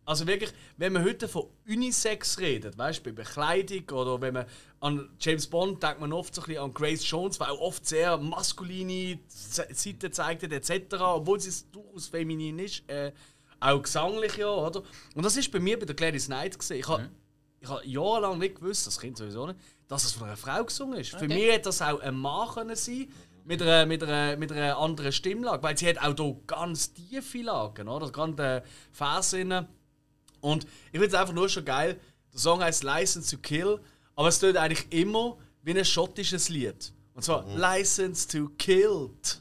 Also wirklich, wenn man heute von Unisex redet, weißt du, bei Bekleidung oder wenn man an James Bond denkt man oft so ein bisschen an Grace Jones, weil auch oft sehr maskuline Se- Seiten zeigt etc., obwohl sie durchaus feminin ist, äh, auch gesanglich ja, oder? Und das ist bei mir bei der Gladys Knight gesehen. Ich habe ich habe jahrelang nicht gewusst, das Kind sowieso nicht, dass es von einer Frau gesungen ist. Für mich hätte das auch ein Mann können sein mit einer, mit, einer, mit einer anderen Stimmlage, weil sie hat auch hier ganz tiefe Lagen, oder? Gerade äh, Versinnen. Und ich finde es einfach nur schon geil. Der Song heißt License to Kill, aber es tut eigentlich immer wie ein schottisches Lied. Und zwar License to Killed.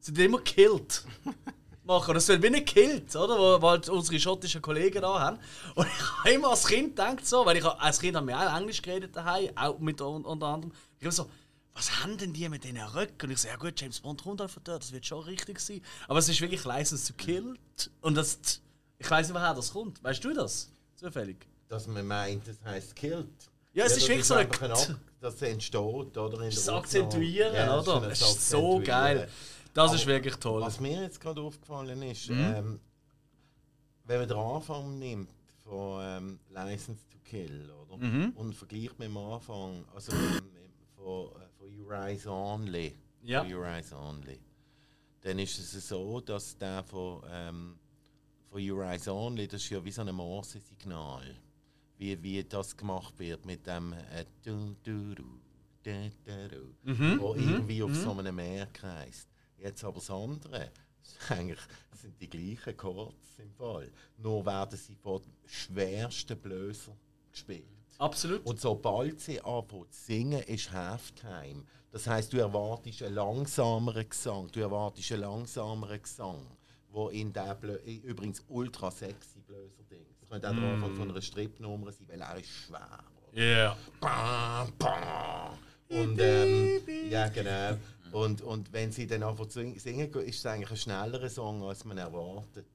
Sie sind immer killed. machen. Das soll wie nicht killed, oder? Wo, wo halt unsere schottischen Kollegen da haben. Und ich habe immer als Kind gedacht so, weil ich als Kind haben wir auch Englisch geredet daheim, auch mit un- unter anderem. Ich habe so, was haben denn die mit den Röcken? Und ich so, ja gut, James Bond kommt halt von dort, das wird schon richtig sein. Aber es ist wirklich License to Kill. Und das, ich weiß nicht, woher das kommt. Weißt du das? Zufällig.
Dass man meint, das heisst killed.
Ja, es ist
das
wirklich so ein
Ak- Das entsteht, oder? In der
Das. Akzentuieren,
Ja,
oder? Das ist so
Akzentuieren.
geil. Das ist
Aber
wirklich toll.
Was mir jetzt gerade aufgefallen ist,
Mhm.
ähm, wenn man den Anfang nimmt von ähm, License to Kill, oder?
Mhm.
Und vergleicht mit dem Anfang, also mit, von, äh, von Your Eyes Only,
Ja.
Your Eyes Only, dann ist es so, dass der von, ähm, von Your Eyes Only, das ist ja wie so ein Morse-Signal, wie, wie das gemacht wird mit dem äh, du, du, du, da, da, du,
Mhm,
wo irgendwie auf so einem Meer kreist. Jetzt aber das andere, eigentlich sind die gleichen Chords im Fall, nur werden sie von schwersten Blösern gespielt.
Absolut.
Und sobald sie anfangen zu singen, ist Halftime. Das heißt, du erwartest einen langsameren Gesang. Du erwartest einen langsameren Gesang, wo in der Blö übrigens ultra sexy Blöser Ding. Das könnte auch der Anfang von einer Stripnummer sein, weil er ist schwer.
Yeah.
Bam, bam. Und ähm, ja genau. Und, und wenn sie dann sing- singen, ist es eigentlich ein schnellerer Song, als man erwartet.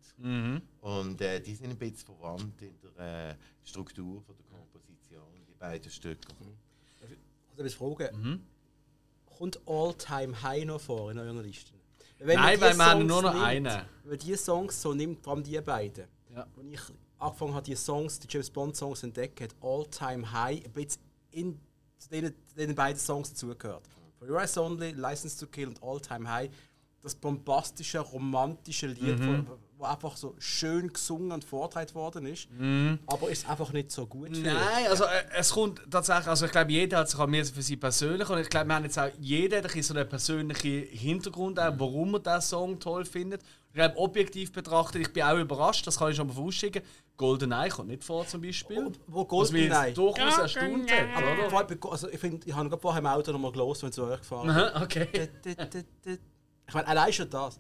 Und äh, die sind ein bisschen verwandt in der äh, Struktur von der Komposition, die beiden Stücke.
Ich muss etwas fragen. Kommt All Time High noch vor in euren Listen? Wenn
Nein, weil wir haben nur noch
nimmt,
einen.
Wenn man diese Songs so nimmt, vor allem die beiden,
Ja.
die ich angefangen hat, die Songs, die James Bond Songs zu entdecken, hat All Time High ein bisschen in zu denen, zu denen beiden Songs dazugehört. For Your Eyes Only, License to Kill und All Time High. Das bombastische, romantische Lied,
Mhm.
wo, wo einfach so schön gesungen und vorgetragen worden ist. Aber ist einfach nicht so gut. finde ich.
Mhm. Nein, also äh, es kommt tatsächlich, also ich glaube, jeder hat sich auch mehr für sie persönlich und ich glaube, wir haben jetzt auch jeder hat so einen persönlichen Hintergrund, auch, warum er diesen Song toll findet. Ich glaube, objektiv betrachtet, ich bin auch überrascht, das kann ich schon mal vorausschicken. GoldenEye kommt nicht vor zum Beispiel.
Wo
Was mich
GoldenEye.
durchaus erstaunt hat,
Aber
oder?
also ich, find, ich habe gerade vorher im Auto nochmal gelesen, wenn es euch gefahren
Aha, okay.
Ich meine, allein schon das.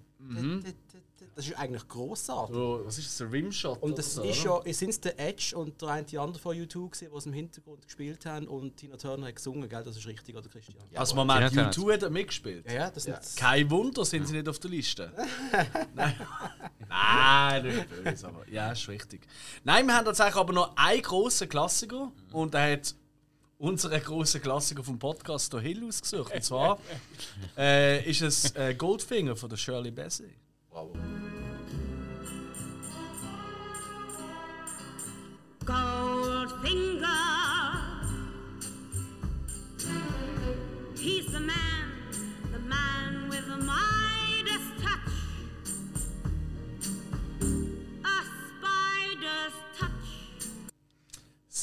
Das ist eigentlich grossartig.
So, was ist das, ein Rimshot?
Und das ist
so,
ja, sind es der Edge und der eine die andere von YouTube, gewesen, die es im Hintergrund gespielt haben und Tina Turner hat gesungen, gell? Das ist richtig, oder Christian?
oder? Also Moment,
Tina
U2 hat er mitgespielt.
Ja, ja, das sind
Kein Wunder, sind sie nicht auf der Liste. Nein. Nein, nicht böse, aber ja, ist richtig. Nein, wir haben tatsächlich aber noch einen grossen Klassiker und er hat unseren grossen Klassiker vom Podcast der Hill ausgesucht. Und zwar äh, ist es äh, Goldfinger von der Shirley Bassey.
Bravo.
Goldfinger. He's the man,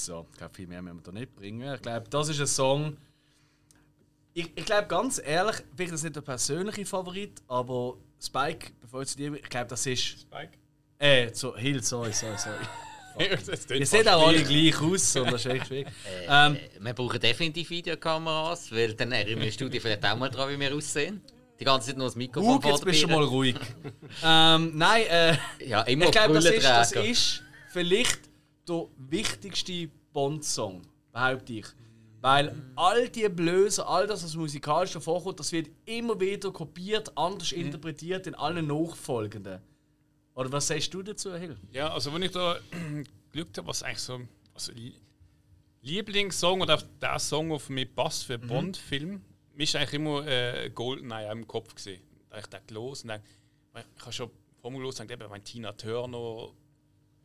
So, ich glaube, viel mehr müssen wir da nicht bringen. Ich glaube, das ist ein Song. Ich, ich glaube, ganz ehrlich, vielleicht ist das nicht der persönliche Favorit, aber Spike, bevor ich zu dir, ich glaube, das ist.
Spike.
Äh, so, Hill, sorry, sorry, sorry. Ihr seht auch alle gleich aus, und das ist echt schwierig. Ähm,
Wir brauchen definitiv Videokameras, weil dann er im Studio vielleicht auch mal dran, wie wir aussehen. Die ganze Zeit nur das Mikrofon
Hug, jetzt bist du mal ruhig. ähm, nein, äh.
Ja, immer
ich glaube, das, ist- das ist vielleicht der wichtigste Bond-Song, behaupte ich. Weil all die Blöße, all das, was musikalisch davor kommt, das wird immer wieder kopiert, anders interpretiert in allen nachfolgenden. Oder was sagst du dazu, Hill?
Ja, also wenn ich da geschaut habe, was eigentlich so also Lie- Lieblingssong oder auch der Song, der für mich passt für einen Bond-Film, mir ist eigentlich immer äh, Goldeneye im Kopf gesehen. Da ich dachte, los und dann, ich habe schon vor mir los gedacht, eben, mein Tina Turner,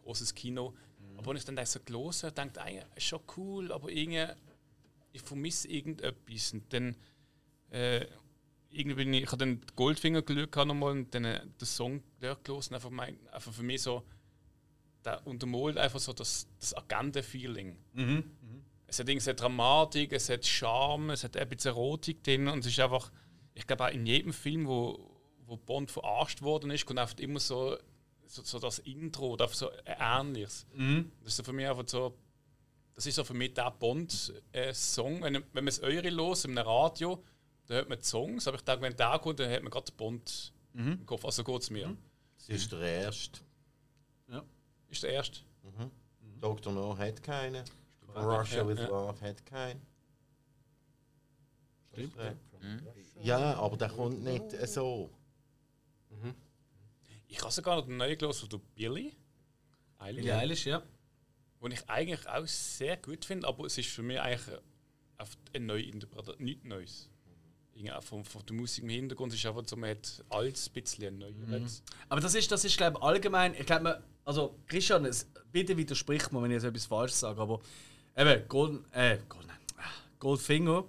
großes Kino. Aber wenn ich dann das so gelesen habe, dachte ich, eigentlich ist schon cool, aber irgendwie, ich vermisse irgendetwas. Und dann äh, irgendwie bin ich, ich habe dann Goldfinger gehabt nochmal und dann äh, den Song durchgelassen. Einfach, mein, einfach für mich so, der untermalt einfach so das, das Agenda-Feeling. Es hat irgendwie Dramatik, es hat Charme, es hat ein bisschen Erotik drin und es ist einfach, ich glaube auch in jedem Film, wo, wo Bond verarscht worden ist, kommt einfach immer so, so, so das Intro oder so ein ähnliches. Das ist so für mich einfach so, das ist so für mich der Bond-Song. wenn, wenn man es eure los im Radio, dann hört man die Songs, aber ich denke, wenn der kommt, dann hat man gerade den Bond im Kopf. Also geht es mir.
Das ist der erste.
Ist der erste.
Dr. No hat keine. Russia
Ja,
with
ja.
Love hat keinen. Ja, aber der kommt nicht äh, so.
Ich habe sogar noch den neuen gelesen von Billy. Eilish.
Ja, Eilish, ja.
Den ich eigentlich auch sehr gut finde, aber es ist für mich eigentlich eine neue Interpretation, nichts Neues. Auch Von, von der Musik im Hintergrund ist einfach so, man hat alles ein bisschen ein neues.
Aber das ist, das ist glaube ich, allgemein. Ich glaube, also Christian, es, bitte widerspricht mir, wenn ich jetzt etwas Falsches sage, aber eben, Golden, äh, Golden, ah, Goldfinger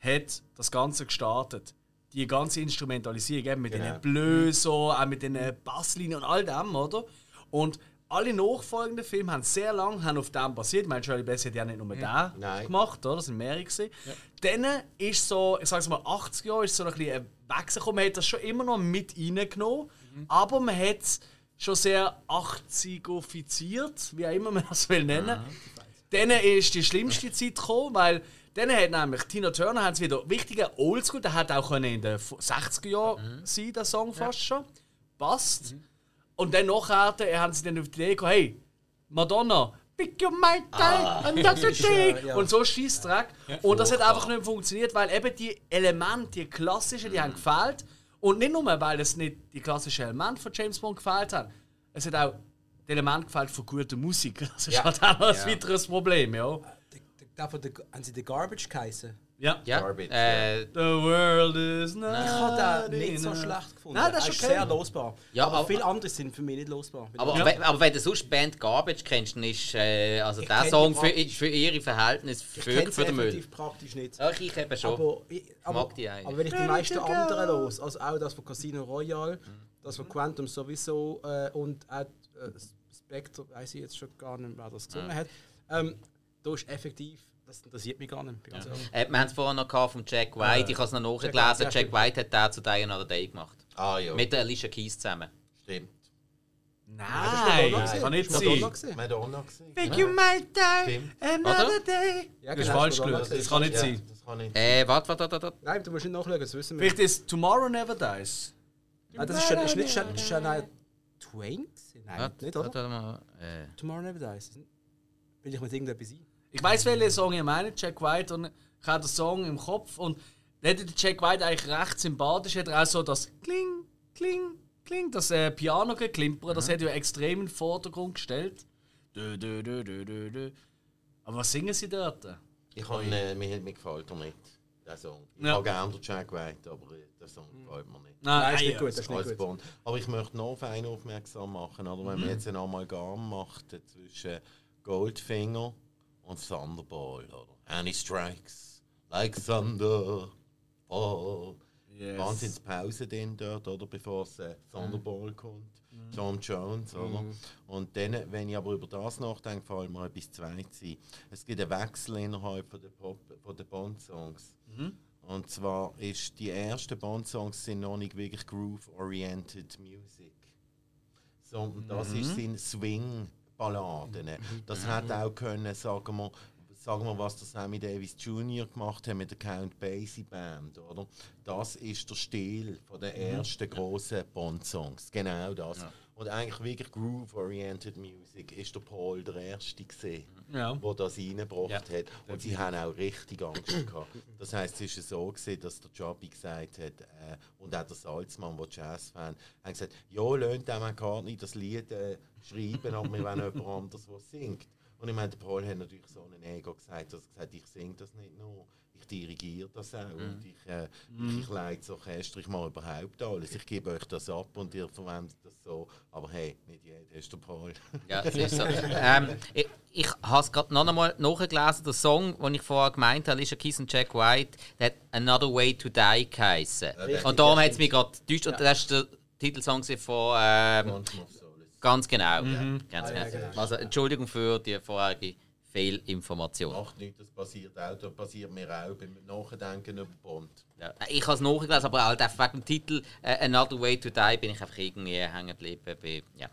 hat das Ganze gestartet. Die ganze Instrumentalisierung, eben mit
Genau.
den Blößen, auch mit den Basslinien und all dem, oder? Und alle nachfolgenden Filme haben sehr lange haben auf dem basiert. Ich meine, Shirley Bassey hat ja nicht nur den
Nein.
gemacht, oder? Das sind mehrere. gewesen. Dann ist so, ich sag's mal, 80 Jahre ist so ein bisschen ein Wechsel gekommen. Man hat das schon immer noch mit reingenommen, aber man hat es schon sehr 80ifiziert, wie auch immer man das will nennen. Dann ist die schlimmste Zeit gekommen, weil dann hat nämlich Tina Turner hat's wieder wichtiger Oldschool, der hat auch in den 60er Jahren sein, der Song fast schon. Passt. Und dann nachher haben sie dann auf die Idee gekommen, hey, Madonna, Pick your mind time and that's the day. Und so Scheißdreck. Und das hat einfach nicht funktioniert, weil eben die Elemente, die klassischen, die haben gefehlt. Und nicht nur, weil es nicht die klassischen Elemente von James Bond gefehlt haben. Es hat auch die Elemente gefehlt von guter Musik. Das ist halt auch ein weiteres Problem, ja.
Der, der, von der, haben sie den Garbage geheißen?
Ja.
Ja,
Garbage,
äh,
The world is not
Ich habe den nicht so schlecht gefunden.
Nein, das ist okay.
sehr losbar.
Ja,
aber,
aber-
viele andere sind für mich nicht losbar.
aber,
Ja.
wenn, aber wenn du sonst die Band Garbage kennst, dann ist äh, also
Ich
der Song für, ist für ihre Verhältnisse
ich
für, den Müll.
effektiv praktisch nicht.
Ja, ich eben schon.
Aber, ich, aber,
mag die eigentlich.
aber wenn ich die meisten anderen los, also auch das von Casino Royale, das von Quantum sowieso äh, und auch äh, Spectre, weiß ich jetzt schon gar nicht, wer das gesungen hat, ähm, da ist effektiv, das interessiert mich gar nicht. ehrlich.
Äh, wir haben es vorher noch gehabt von Jack White, ich habe es noch nachgelesen.
Ja,
Jack
stimmt.
White hat den zu Die Another Day gemacht.
Ah ja,
Mit der Alicia Keys zusammen.
stimmt.
Nein,
das
kann nicht
ist Madonna
sein.
gewesen.
Madonna gesehen.
Think you might die
Stimmt.
another day.
Ja,
Das ist
genau,
falsch
Madonna
geschaut.
gewesen.
Das kann nicht
ja,
sein.
Das kann nicht
Äh, warte, warte, warte.
Nein, du musst nicht nachschauen, das wissen wir.
Vielleicht ist Tomorrow Never Dies.
Ah, das ist, schon, ist nicht Shan- Shania Twain? gewesen? Nein, nicht, oder?
Äh,
Tomorrow Never Dies. Will ich mit irgendetwas ein?
Ich weiß, welchen Song ihr meint, Jack White, und ich habe den Song im Kopf und da hätte der Jack White eigentlich recht sympathisch, hat er auch so das Kling, Kling, Kling, das äh, Piano geklimpert, das hat ja extrem in den Vordergrund gestellt. Dö, dö, dö, dö, dö, dö. Aber was singen sie dort?
Ich kann, äh, mir, mir gefällt er nicht, der Song. Ich
Ja.
mag gerne den Jack White, aber äh, der Song gefällt mir nicht.
Nein, ist
ei,
nicht gut. Das ist nicht gut.
Bond. Aber ich möchte noch auf einen aufmerksam machen, oder? wenn man jetzt einen Amalgam macht äh, zwischen Goldfinger und Thunderball. Oder? And he strikes like thunder. Fall.
Yes.
Wahnsinnspause drin dort, oder? bevor es äh, Thunderball kommt. Tom Jones, oder? Und dann, wenn ich aber über das nachdenke, fällt mir etwas zweites ein. Es gibt einen Wechsel innerhalb von der, Pop, von der Bond-Songs. Und zwar ist die ersten Bond-Songs sind noch nicht wirklich groove-oriented Music. Sondern das ist sind Swing-Balladen. Das hätte auch können, sagen wir, sagen wir, was der Sammy Davis Jr. gemacht hat mit der Count Basie Band, oder? Das ist der Stil von der ersten großen Bond-Songs. Genau das. Und eigentlich wirklich groove-oriented Music ist der Paul der Erste gesehen,
Ja.
wo das reingebracht
Ja,
hat. Und sie haben auch richtig Angst gehabt. Das heisst, es ist so gewesen, dass der Joby gesagt hat, äh, und auch der Salzmann, der Jazzfan, haben gesagt, ja, lasst dem McCartney das Lied äh, schreiben, aber wir wollen jemand anderes, der singt. Und ich meine, der Paul hat natürlich so ein Ego gesagt, dass er gesagt ich singe das nicht nur, ich dirigiere das auch und ich, äh, ich, ich leite das Orchester, ich mache überhaupt alles. Ich gebe euch das ab und ihr verwendet das so. Aber hey, nicht jeder ist der Paul.
Ja, das ist so. ähm, ich ich habe es gerade noch einmal nachgelesen. Der Song, den ich vorher gemeint habe, Alicia Keys und Jack White, der hat Another Way to Die geheißen. Und darum hat es mich gerade getäuscht. Und das ist der Titelsong von. Ähm, ganz genau. Ganz
Ah, ja,
genau.
genau.
Also, Entschuldigung für die vorherige Fehlinformation.
Macht nichts, das passiert auch. Das passiert mir auch beim Nachdenken über Bond.
Ja. Ich habe es nachgelesen, aber halt einfach wegen dem Titel äh, Another Way to Die bin ich einfach irgendwie hängen geblieben. bei- Ja.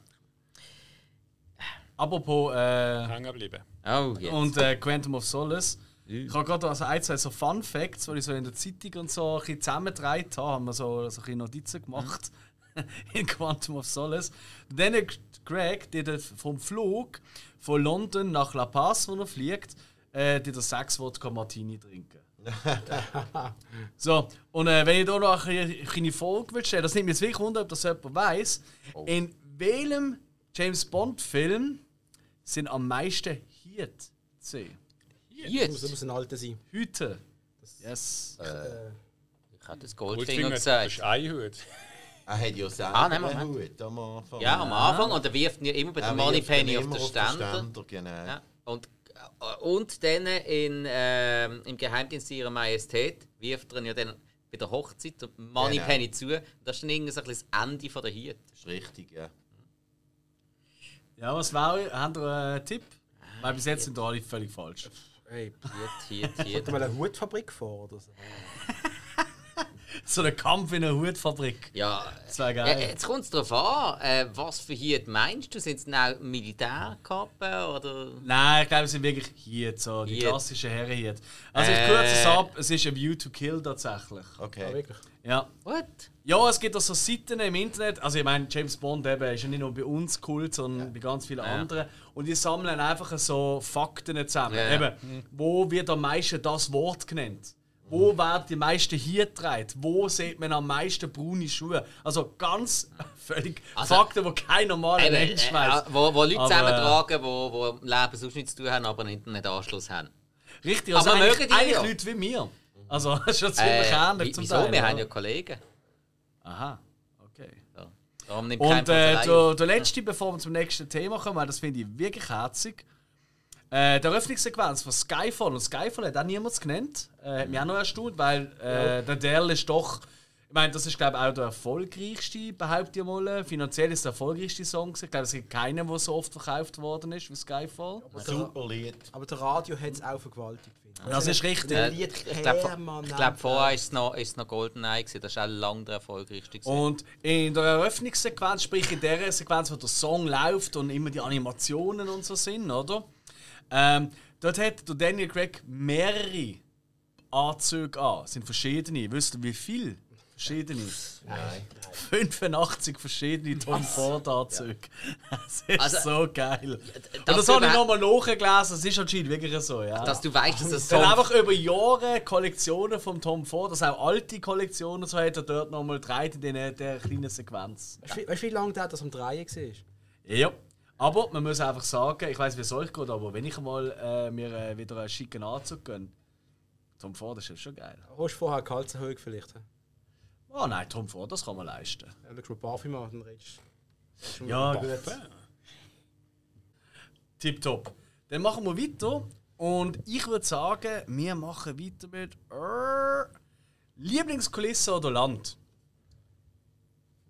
Apropos äh,
Hängen geblieben.
Oh, jetzt.
und äh, Quantum of Solace. Ich habe gerade also ein, zwei so Fun Facts, die ich so in der Zeitung und so ein bisschen zusammengetragen habe, haben wir so, so ein bisschen Notizen gemacht in Quantum of Solace. Und dann hat Greg, der vom Flug von London nach La Paz, wo er fliegt, äh, der sechs Wodka Martini trinken. so, und äh, wenn ich da noch eine kleine Folge will stellen, das nimmt mich jetzt wirklich wunder, ob das jemand weiß. In welchem James Bond Film sind am meisten Hit zu sehen?
Das muss,
jetzt.
das muss ein alter sein.
Hüte. Yes.
Ich habe das
Goldfinger,
Goldfinger
das
gesagt.
ist ein Hut.
Er hat ja selber
Ah, nein,
einen
Moment.
Hut am Anfang.
Ja, am Anfang. Und er wirft ihn ja immer bei der Money Penny auf den Ständer.
Ständer, genau.
Ja. Und, äh, und dann in, ähm, im Geheimdienst ihrer Majestät wirft er ihn ja dann bei der Hochzeit der Money
Genau.
Penny zu. Das ist dann irgendwie so ein bisschen das Ende von der Hiet.
Das ist richtig, ja.
Ja, was wäre? Habt ihr einen Tipp? Weil bis jetzt sind da alle völlig falsch.
Hey,
Hiet, Hiet, Hiet.
hat mal eine Hutfabrik vor oder so?
So ein Kampf in einer Hutfabrik.
Ja,
Das wäre
ja,
geil.
jetzt kommt es darauf an, äh, was für Hiet meinst du? Sind es denn auch Militärkappen oder...
Nein, ich glaube, es sind wirklich hier so die
Hiet.
klassischen Herren hier. Also ich
Äh.
kürze es ab, es ist ein View to Kill tatsächlich.
Ah,
Okay.
wirklich?
Ja.
What?
Ja, es gibt auch so Seiten im Internet. Also ich meine, James Bond eben ist ja nicht nur bei uns Kult, sondern bei ganz vielen anderen. Und die sammeln einfach so Fakten zusammen.
Ja, ja.
Eben, wo wird am meisten das Wort genannt? Wo werden die meisten hier getragen? Wo sieht man am meisten braune Schuhe? Also ganz völlig
Also-
Fakten, die kein normaler
Eben,
Mensch
äh,
weiß.
äh, wo, wo Leute
Aber,
zusammentragen, wo, wo im Leben sonst nichts zu tun haben, aber einen Internetanschluss haben.
Richtig, also
aber
eigentlich,
mögen die
eigentlich
ja.
Leute wie mir. Also, schon ziemlich
Äh,
ähnlich zum
wieso?
Teil.
Wir haben ja Kollegen.
Aha, okay.
Ja.
Und äh, der, der letzte, bevor wir zum nächsten Thema kommen, das finde ich wirklich herzig. Äh, der Eröffnungssequenz von Skyfall. Und Skyfall hat auch niemand genannt. Äh, hat mich auch noch erstaunt, weil äh, der Dell ist doch. Ich meine, das ist, glaube ich, auch der erfolgreichste, behaupte ich mal. Finanziell ist der erfolgreichste Song. gewesen. Ich glaube, es gibt keinen, der so oft verkauft worden ist wie Skyfall.
Super Lied.
Aber der Radio hat es auch vergewaltigt. finde ich.
Das ist richtig.
Äh,
Lied
ich glaube, glaub, vorher war es noch, ist noch GoldenEye, gewesen. das war auch lange der erfolgreichste. gewesen.
Und in der Eröffnungssequenz, sprich in der Sequenz, wo der Song läuft und immer die Animationen und so sind, oder? Ähm, dort hat der Daniel Craig mehrere Anzüge an. Es sind verschiedene. Wisst ihr, wie viele? Verschiedene.
Nein.
85 verschiedene Tom Ford Anzüge. Das ist
Also,
so geil. Und das habe ich nochmal nachgelesen. Es ist anscheinend wirklich so, ja.
Dass du weißt, dass es
Es
so
sind einfach über Jahre Kollektionen vom Tom Ford, dass auch alte Kollektionen so hat er dort nochmal gedreht in dieser- der kleinen Sequenz.
Weißt du, wie- lange der das am Drehen war?
Ja. Aber man muss einfach sagen, ich weiß, wie es euch geht, aber wenn ich mal äh, mir äh, wieder einen schicken Anzug gönne, Tom Ford ist schon geil.
Hast du vorher Gehaltserhöhung vielleicht?
Oh nein, Tom Ford, das kann man leisten.
Ja, schau mal Parfüm an, dann redest du.
Ja, gut. Tipptopp. Dann machen wir weiter. Und ich würde sagen, wir machen weiter mit äh, Lieblingskulisse oder Land.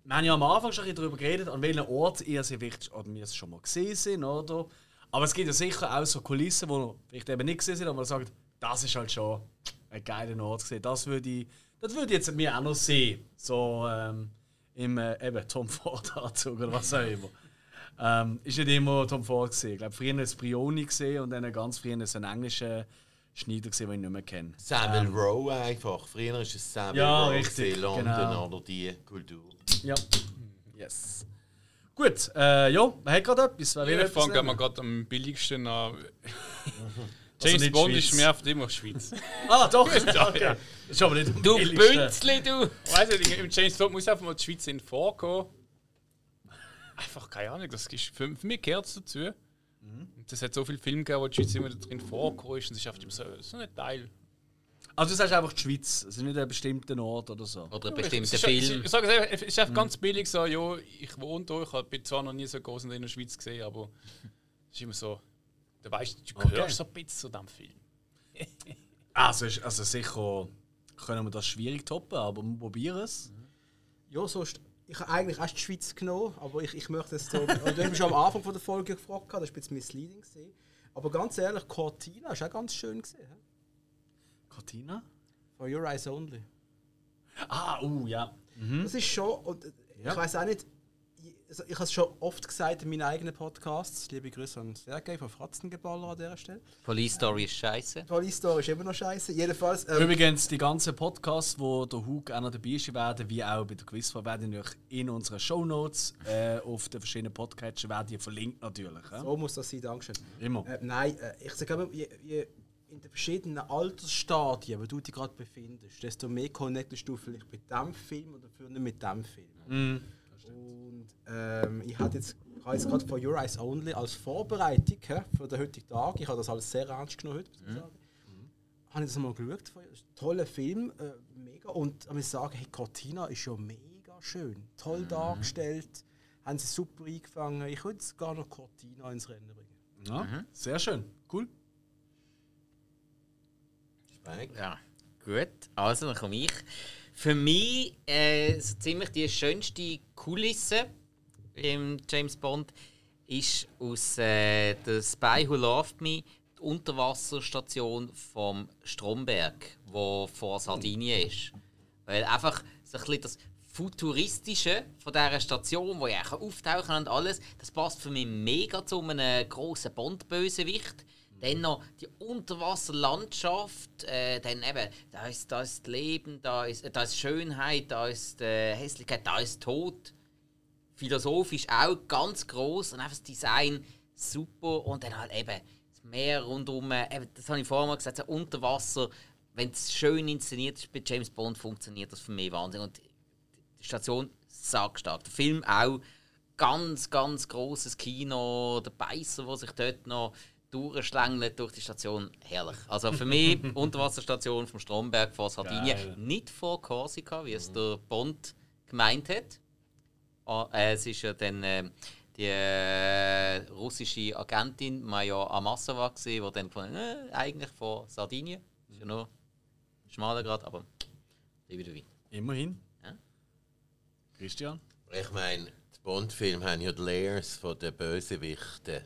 Wir haben ja am Anfang schon ein bisschen darüber geredet, an welchen Ort ihr sie vielleicht oder wir es schon mal gesehen sind, oder? Aber es gibt ja sicher auch so Kulissen, die wir vielleicht eben nicht gesehen sind, aber man sagt, das ist halt schon ein geiler Ort gesehen. Das würde ich, das würde ich jetzt mir auch noch sehen. So ähm, im äh, eben Tom Ford Anzug oder was auch immer. Ähm, ist nicht immer Tom Ford gesehen. Ich glaube, früher ist Brioni gesehen und dann ganz früher ist ein englischer Schneider gesehen, den ich nicht mehr kenne.
Samuel Rowe einfach. Früher war es Samuel
Ja,
Rowe, gewesen, London
genau.
oder die Kultur.
Ja. Yes. Gut, äh, ja, wer hat gerade etwas? Wer will
Ich fange
nehmen?
gerade am billigsten an.
Also
James
nicht
Bond
Schweiz.
ist mir immer Schweiz.
Ah, doch! Okay.
ja.
Das ist aber nicht
Du. Bünzli, du!
Weißt du, im James Bond muss einfach mal die Schweiz in vorkommen. Einfach keine Ahnung, das ist für, für mich gehört es dazu. Es hat so viele Filme gegeben, wo die Schweiz immer drin vorgekommen ist und es ist einfach so, so ein Teil.
Also du sagst einfach die Schweiz, es ist nicht ein bestimmter Ort oder so.
Oder ein
Es
bestimmter
ist,
Film.
Ich sage es einfach, es ist einfach ganz billig so, ja, ich wohne da, ich bin zwar noch nie so groß in der Schweiz gesehen, aber es ist immer so, du weißt, du gehörst
Okay.
so ein bisschen zu diesem Film.
Also, also sicher können wir das schwierig toppen, aber wir probieren es.
Ja, sonst. Ich habe eigentlich erst die Schweiz genommen, aber ich, ich möchte es so. und du hast mich schon am Anfang von der Folge gefragt, das war ein bisschen misleading. Gewesen. Aber ganz ehrlich, Cortina ist auch ganz schön gesehen.
Cortina?
For Your Eyes Only.
Ah, uh, ja.
Das ist schon. Und äh,
Ja.
ich weiß auch nicht. ich- also Ich habe es schon oft gesagt in meinen eigenen Podcasts. Liebe Grüße an Sergei von Fratzengeballer an dieser Stelle.
Police Story ist scheiße.
Police Story ist immer noch scheiße. Jedenfalls. Ähm,
Übrigens, die ganzen Podcasts, wo der Hug auch noch dabei ist, werden, wie auch bei der Quizfrage, werden natürlich in unseren Shownotes äh, auf den verschiedenen Podcatcher werden die verlinkt natürlich. Ja?
so muss das sein, Dankeschön.
Immer.
Äh, nein, äh, ich sage immer, je, je in den verschiedenen Altersstadien, wo du dich gerade befindest, desto mehr connectest du vielleicht mit dem Film oder für nicht mit dem Film. Und ähm, ich hatte jetzt, ich habe jetzt gerade For Your Eyes Only als Vorbereitung hä, für den heutigen Tag, ich habe das alles sehr ernst genommen heute, muss ich sagen, habe ich das mal geschaut. Toller Film, äh, mega. Und ich muss sagen, hey, Cortina ist ja mega schön, toll dargestellt, haben sie super eingefangen. Ich würde sogar noch Cortina ins Rennen bringen.
Ja, Sehr schön. Cool.
Spike.
Ja, gut. Also, dann komme ich. Für mich äh, so ziemlich die schönste Kulisse im James Bond ist aus äh, der Spy Who Loved Me die Unterwasserstation vom Stromberg, wo vor Sardinien ist. Weil einfach so ein bisschen das Futuristische von dieser Station, wo ich auch auftauchen kann und alles, das passt für mich mega zu einem grossen Bond-Bösewicht. Dann noch die Unterwasserlandschaft, äh, dann eben, da ist, da ist Leben, da ist, da ist Schönheit, da ist äh, Hässlichkeit, da ist Tod. Philosophisch auch ganz groß und einfach das Design super und dann halt eben das Meer rundherum, äh, eben, das habe ich vorher mal gesagt, so Unterwasser, wenn es schön inszeniert ist bei James Bond, funktioniert das für mich wahnsinnig. Und die Station sagstark. Der Film auch ganz, ganz großes Kino. Der Beißer, der sich dort noch durchschlängelt durch die Station, herrlich. Also für mich Unterwasserstation vom Stromberg vor Sardinien,
Geil.
nicht vor Korsika, wie es der Bond gemeint hat. Ah, äh, es ist ja dann äh, die äh, russische Agentin Major gewesen, die dann von äh, eigentlich vor Sardinien, ist ja nur schmaler Grad, aber liebe du
Immerhin.
Ja.
Christian?
Ich meine, die Bond-Filme haben ja die Layers von den Bösewichten.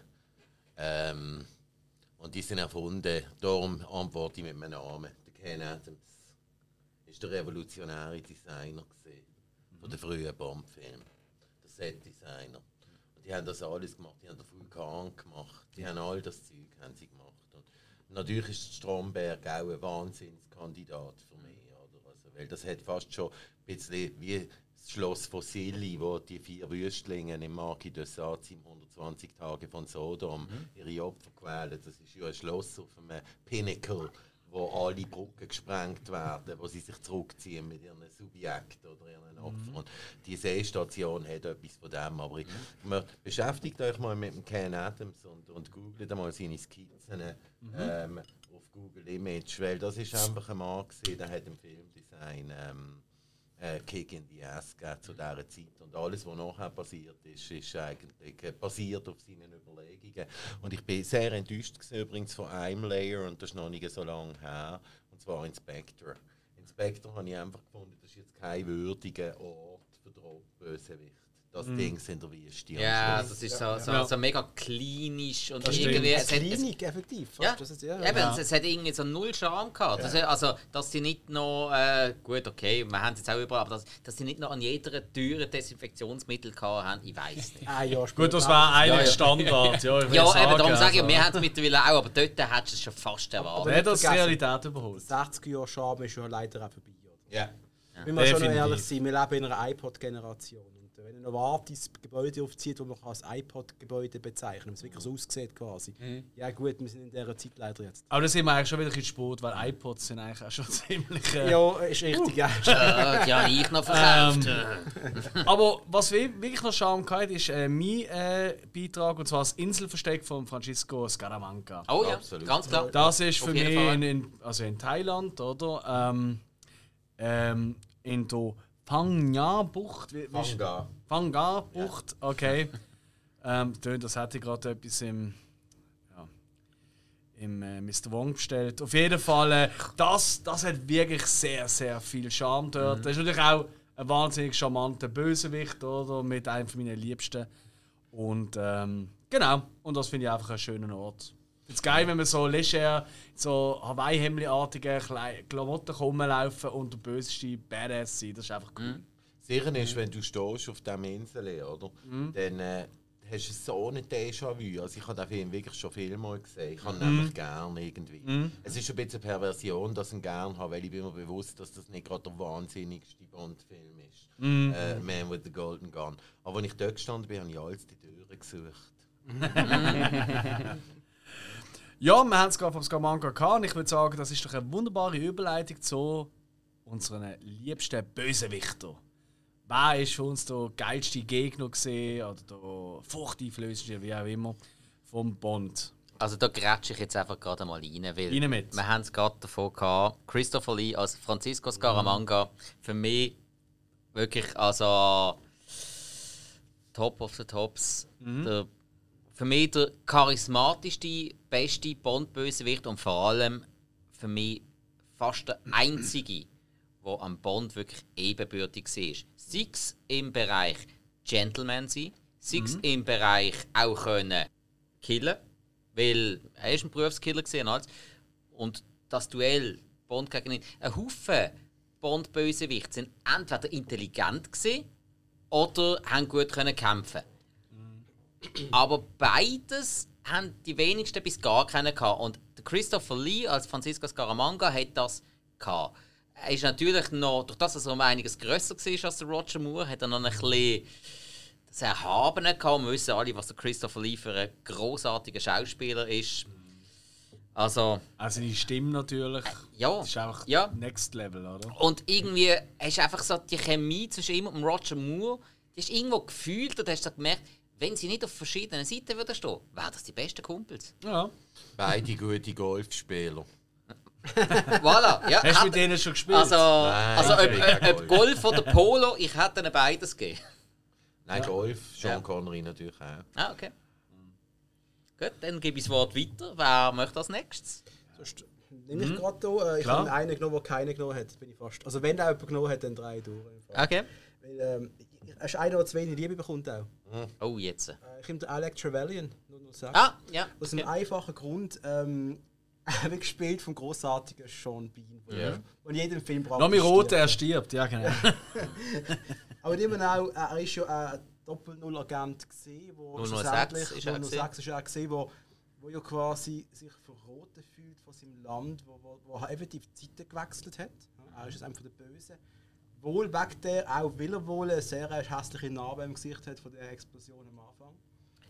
Ähm, und die sind erfunden. Darum antworte ich mit meinem Namen. Der Ken Adams ist der revolutionäre Designer gewesen, von den frühen Bombfilmen. Der Set-Designer. Und die haben das alles gemacht. Die haben den Vulkan gemacht. Die haben all das Zeug haben sie gemacht. Und natürlich ist Stromberg auch ein Wahnsinnskandidat für mich. Oder? Also, weil das hat fast schon ein bisschen wie das Schloss Fossili, wo die vier Wüstlinge im Marquis de Sade 700 20 Tage von Sodom, mhm. ihre Opfer quälen. Das ist ja ein Schloss auf einem Pinnacle, wo alle Brücken gesprengt werden, wo sie sich zurückziehen mit ihren Subjekten oder ihren mhm. Opfern. Mhm. Und die Seestation hat etwas von dem. Aber ich, mhm. beschäftigt euch mal mit dem Ken Adams und, und googelt mal seine Skizzen mhm. ähm, auf Google Image, weil das ist einfach ein Mann, gewesen, der hat im Filmdesign... Ähm, äh, Kick in the Ass gegeben zu dieser Zeit. Und alles, was nachher passiert ist, ist eigentlich äh, basiert auf seinen Überlegungen. Und ich bin sehr enttäuscht gewesen, übrigens von einem Layer, und das ist noch nicht so lange her, und zwar Inspector. Inspector habe ich einfach gefunden, das ist jetzt kein würdiger Ort für Bösewicht. Das Ding sind der Wüste.
Ja, das ist so, so,
Ja.
so mega klinisch und
stimmt.
irgendwie. Es hat, es,
Klinik, effektiv.
ja,
Das ist, ja.
eben, es, es hat irgendwie so null Charme gehabt. Das, also, dass sie nicht noch, äh, gut, okay, wir haben es jetzt auch überall, aber dass, dass sie nicht noch an jeder Tür Desinfektionsmittel gehabt haben, ich weiß nicht.
Ein Jahr später.
Gut, das war eigentlich
Ja, ja.
Standard. Ja, ich will
Ja, eben,
sagen,
darum sage ich,
also.
wir haben es mittlerweile auch, aber dort hättest du es schon fast erwartet.
Wer das. Realität überholt?
60 Jahre Charme ist ja leider auch vorbei. Oder?
Ja.
Wenn wir schon ehrlich sind, wir leben in einer iPod-Generation. Wenn ihr noch Novartis Gebäude aufzieht, das man als iPod-Gebäude bezeichnen kann, es wirklich so aussieht quasi. Ja gut, wir sind in dieser Zeit leider jetzt.
Aber da sind wir eigentlich schon wieder in Sport, weil iPods sind eigentlich auch schon ziemlich. Äh,
Ja, ist richtig. Ja.
Ja, die habe ich noch verkauft.
Aber was wir wirklich noch Charme hatte, ist äh, mein äh, Beitrag, und zwar das Inselversteck von Francisco Scaramanga.
Oh ja,
Absolut.
ganz klar.
Das ist für mich in, in, also in Thailand, oder? Ähm, ähm, in der Phang Nga Bucht. Wie, wie ist-
Manga.
Phang Nga Bucht, okay. ähm, das hätte ich gerade etwas im, ja, im äh, Mr. Wong bestellt. Auf jeden Fall, äh, das, das hat wirklich sehr, sehr viel Charme dort. Das ist natürlich auch ein wahnsinnig charmanter Bösewicht, oder? Mit einem von meinen Liebsten. Und ähm, genau, und das finde ich einfach einen schönen Ort. Jetzt geil, wenn man so leger, so Hawaii-Hemli-artige Klei- Klamotten rumlaufen und der böseste Badass sein. Das ist einfach cool.
Sicher ist, wenn du stehst auf dieser Insel, oder? Dann äh, hast du so ein Déjà-vu. Also ich habe den Film wirklich schon viel mal gesehen. Ich habe ihn nämlich gern irgendwie. Es ist ein bisschen eine Perversion, dass ich ihn gern habe, weil ich bin mir bewusst, dass das nicht gerade der wahnsinnigste Bond-Film ist. Äh, Man with the Golden Gun. Aber als ich dort gestanden bin, habe ich alles die Türen gesucht.
Ja, wir haben es gerade vom Scaramanga gehabt und ich würde sagen, das ist doch eine wunderbare Überleitung zu unseren liebsten Bösewichter. Wer ist für uns der geilste Gegner gesehen oder der furchteinflößendste, wie auch immer, vom Bond?
Also da grätsche ich jetzt einfach gerade mal rein, weil
Rein mit.
wir haben es gerade davon gehabt. Christopher Lee als Francisco Scaramanga, für mich wirklich also Top of the Tops. Der, für mich der charismatischste, beste Bond-Bösewicht und vor allem für mich fast der einzige, der am Bond wirklich ebenbürtig war. Sei es im Bereich Gentleman sein, sei es im Bereich auch können killen, weil er ist ein Berufskiller gesehen alles. Und das Duell Bond gegen ihn, ein Haufen Bond-Bösewichte sind entweder intelligent gewesen oder haben gut können kämpfen. Aber beides haben die wenigsten bis gar keinen gehabt. Und Christopher Lee als Francisco Scaramanga hat das gehabt. Er ist natürlich noch, durch das, dass er um einiges grösser war als der Roger Moore, hat er noch ein bisschen das Erhabene gehabt. Wir wissen alle, was der Christopher Lee für ein großartiger Schauspieler ist. Also,
Also die Stimme natürlich.
ja.
Das ist einfach
Ja.
Next Level, oder?
Und irgendwie hast du einfach so die Chemie zwischen ihm und Roger Moore, die ist irgendwo gefühlt und du hast so gemerkt, wenn sie nicht auf verschiedenen Seiten würden stehen, wären das die besten Kumpels.
Ja.
Beide gute Golfspieler.
Voilà, ja.
Hast du mit denen schon gespielt?
also, also ob, ob, Golf oder Polo, ich hätte ihnen beides gegeben.
Nein, Golf, Sean
Ja.
Connery natürlich auch.
Ah, okay. Gut, dann gebe ich das Wort weiter. Wer möchte als nächstes?
Sonst nehme ich gerade hier. Äh, ich
Klar.
habe einen genommen, der keinen genommen hat. Bin ich fast. Also wenn der jemand genommen hat, dann drei durch.
Okay.
Weil, ähm, er ist einer, der zu wenig Liebe bekommt auch.
Oh, jetzt.
Äh, ich nehme den Alec Trevelyan, 006.
Ah, ja.
Aus einem einfachen Grund, ähm, er wird gespielt vom großartigen Sean Bean.
Ja.
Und in jedem Film braucht
Noch mit Rot, er stirbt, ja genau.
Aber immer auch, er ist ja ein Doppel-Null-Agent gesehen, wo
006
schlussendlich-
ist er
006 ist er gesehen, wo, wo ja quasi sich verroten fühlt von seinem Land, wo, wo, wo er effektiv die Seite gewechselt hat. Er ist jetzt einfach der Böse. Wohl weg der, auch weil er wohl eine sehr hässliche Narbe im Gesicht hat von der Explosion am Anfang.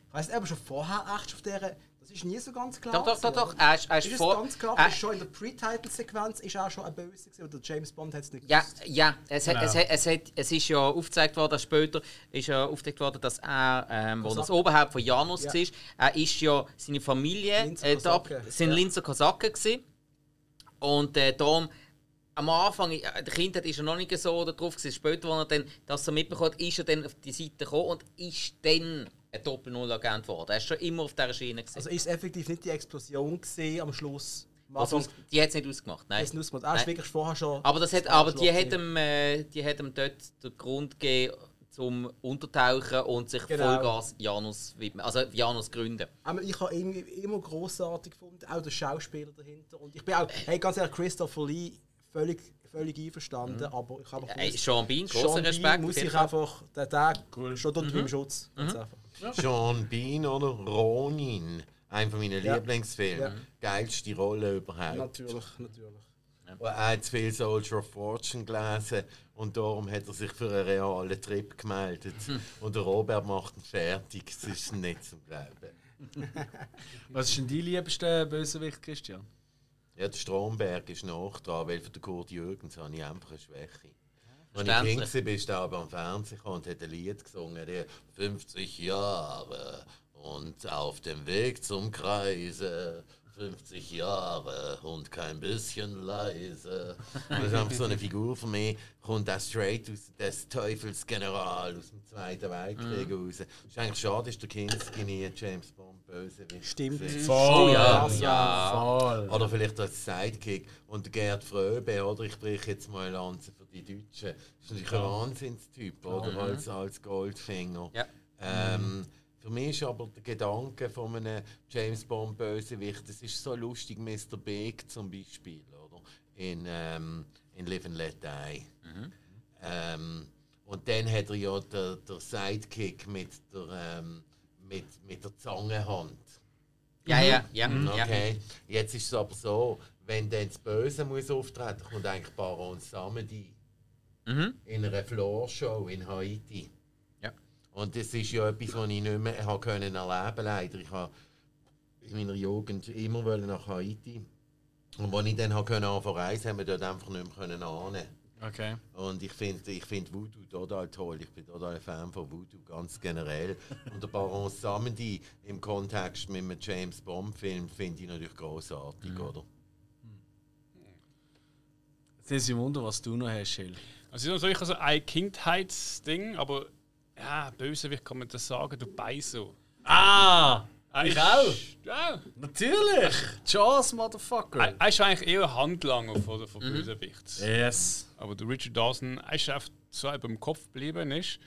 Ich weiss nicht, aber schon vorher echt auf der, das ist nie so ganz klar.
Doch, doch, doch, doch. Er ist, er ist
Ist es
vor.
ganz klar,
er-
ist schon in der Pre-Title-Sequenz ist er schon ein Böse gewesen, oder James Bond hat es nicht
Ja,
gewusst.
ja es, hat,
Genau.
es, hat, es, hat, es ist ja aufgezeigt worden, später ist ja aufgezeigt worden, dass er, ähm, wo das Oberhaupt von Janus
Ja.
war, er ist ja seine Familie,
Linzer
äh, da, sind
ja.
Linzer Kosaken gewesen. Und äh, darum, am Anfang, äh, der Kindheit ist er noch nicht so drauf gewesen. Später, als er dann das so mitbekommt, ist er dann auf die Seite gekommen und ist dann ein Doppel-Null-Agent geworden. Er ist schon immer auf dieser Schiene gewesen.
Also ist effektiv nicht die Explosion gesehen am Schluss.
Also, die hat es nicht ausgemacht, nein.
ist es Er ist
Nein.
wirklich vorher schon.
Aber, das hat, aber die, hat ihm, äh, die hat ihm dort den Grund gegeben, zum Untertauchen und sich
Genau.
Vollgas Janus widmen. Also Janus gründen.
Aber ich habe ihn immer großartig gefunden, auch der Schauspieler dahinter. Und ich bin auch, hey, ganz ehrlich, Christopher Lee völlig, völlig einverstanden, aber ich habe
Äh, Sean Bean,
Sean
großer
Bean
Respekt.
muss ich einfach, der Tag steht unter meinem Schutz. Ganz einfach.
Sean Bean oder Ronin. Einer von meinen
Ja.
Lieblingsfilme.
Ja.
Geilste Rolle überhaupt.
Natürlich, natürlich.
Er hat zu viel Soldier of Fortune gelesen und darum hat er sich für einen realen Trip gemeldet. Und der Robert macht ihn fertig. Das ist nicht zum Glauben.
Was ist denn dein liebster Bösewicht, Christian?
Ja, der Stromberg ist noch dran, weil für den Kurt Jürgens habe ich einfach eine Schwäche. Als ich. Kind war, bist du aber am Fernsehen und hat ein Lied gesungen, der 50 Jahre und auf dem Weg zum Kreise. 50 Jahre und kein bisschen leise. Das ist einfach so eine Figur von mir, kommt auch straight aus des Teufels General aus dem Zweiten Weltkrieg raus. ist eigentlich schade, ist der Kinski nie James Bond böse.
Stimmt.
Voll,
ja,
Das,
ja.
Voll.
Oder vielleicht als Sidekick. Und der Gerd Fröbe, oder? Ich breche jetzt mal eine Lanze für die Deutschen. Das ist natürlich ein Wahnsinnstyp, oder? Als, als Goldfinger.
Ja.
Ähm, für mich ist aber der Gedanke von einem James Bond Bösewicht, das ist so lustig, Mr. Big zum Beispiel, oder? In, ähm, in Live and Let Die. Ähm, und dann hat er ja der, der Sidekick mit der, ähm, mit, mit der Zangenhand.
Ja, ja, ja.
Mhm,
ja.
Okay, jetzt ist es aber so, wenn dann das Böse muss auftreten, kommt eigentlich Baron Samedi
Mhm.
in einer Floor-Show in Haiti. Und das ist ja etwas, was ich nicht mehr habe können erleben leider. Ich habe in meiner Jugend immer wollen nach Haiti. Und als ich dann habe können anfangen zu reisen, haben wir dort einfach nicht mehr können ahnen.
Okay.
Und ich finde ich find Voodoo total toll. Ich bin total ein Fan von Voodoo, ganz generell. Und der Baron Samedi im Kontext mit einem James Bond-Film finde ich natürlich großartig, oder?
Das ist ein Wunder, was du noch hast, Schill.
Also, es ist natürlich also ein Kindheitsding, aber ja, Bösewicht kann man das sagen, du Beiso.
Ah!
Er
Ich auch.
Ja.
Natürlich! Jaws, Motherfucker!
Er ist eigentlich eher ein Handlanger von, der- von
Mhm.
Bösewichts.
Yes.
Aber der Richard Dawson er ist einfach so im Kopf geblieben. Ist.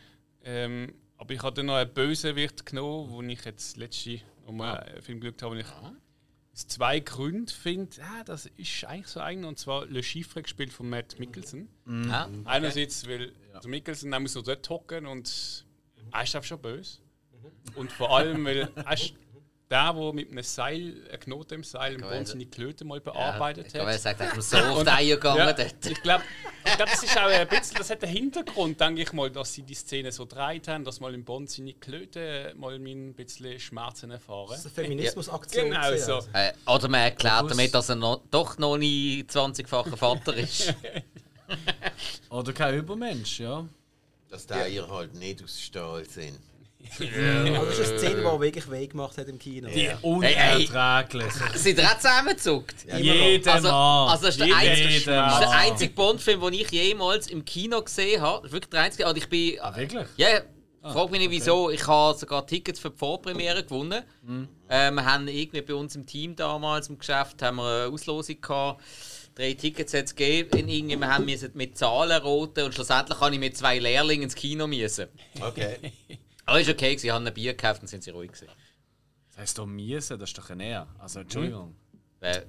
Ähm, aber ich habe dann noch einen Bösewicht genommen, wo ich jetzt letzte noch mal einen Film geschaut habe, wo ich aus zwei Gründen finde, ja, das ist eigentlich so einer, und zwar Le Chiffre gespielt von Matt Mikkelsen.
Ah,
Einerseits, weil der Mikkelsen der muss so dort hocken und er ist einfach schon böse. Und vor allem, weil er ist der, der mit einem Seil, einem Knoten im Seil, einen
Geil.
Bond seine Klöte mal bearbeitet
Ich glaube, er
hat.
sagt, er ist so auf die Eier gegangen
Ja,
dort.
ich glaube, ich glaub, das ist auch ein bisschen, das hat den Hintergrund, denke ich mal, dass sie die Szene so gedreht haben, dass mal im Bond seine Klöte mal ein bisschen Schmerzen erfahren.
Das ist eine Feminismusaktion.
Genau so.
also.
Äh, oder man erklärt damit, dass er noch, doch noch nie 20-facher Vater ist.
Oder kein Übermensch, ja.
Dass die Eier halt nicht aus Stahl sind.
Aber das ist eine Szene, die wirklich weh gemacht hat im Kino.
Die unerträglich.
Sind ihr auch zusammengezuckt?
Jeden
Also,
Mal.
also das ist der einzige, das ist der einzige Bond-Film, den ich jemals im Kino gesehen habe. Wirklich der einzige. Und ich bin.
Ah, wirklich?
Ja, frag mich nicht wieso. Ich habe sogar Tickets für die Vorpremiere gewonnen.
Mhm.
Äh, wir haben irgendwie bei uns im Team damals im Geschäft haben wir eine Auslosung gehabt. Drei Tickets hat es gegeben. Irgendwie, wir haben mit Zahlen roten und schlussendlich habe ich mit zwei Lehrlingen ins Kino müssen.
Okay.
Aber ist okay, gewesen. ich habe ein Bier gekauft und sind sie ruhig gewesen.
Das heisst doch miese, das ist doch ein Eher. Also, Entschuldigung.
Äh,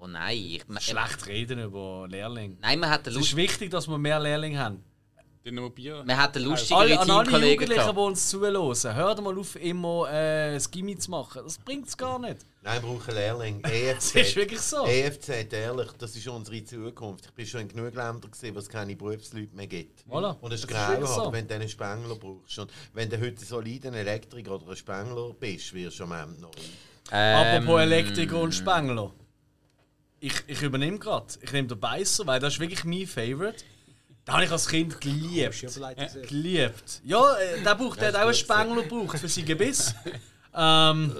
ja, nein. Ich,
Schlecht reden über Lehrlinge.
Nein, man hat eine
Es ist
Lust.
wichtig, dass wir mehr Lehrlinge haben.
Dann noch Bier.
Man hat eine lustigere
Alle, an alle
Teamkollegen
Jugendlichen,
gehabt.
die uns zuhören, hört mal auf, immer äh, das Gimmi zu machen. Das bringt es gar nicht.
Nein, ich brauche einen Lehrling. EFZ.
Das ist wirklich so.
EFZ, ehrlich, das ist unsere Zukunft. Ich bin schon in genug Ländern gesehen, wo es keine Berufsleute mehr gibt.
Voilà.
Und es ist grauenhaft,
so.
wenn du einen Spengler brauchst. Und wenn du heute solid ein Elektriker oder ein Spengler bist, wirst du am Ende noch rein.
Ähm,
Apropos Elektriker und Spengler. Ich, ich übernehme gerade. Ich nehme den Beißer, weil das ist wirklich mein Favorite. Den habe ich als Kind geliebt. Äh,
gesehen.
geliebt. Ja, äh, der, braucht, der hat auch einen Spengler gebraucht für sein Gebiss. ähm,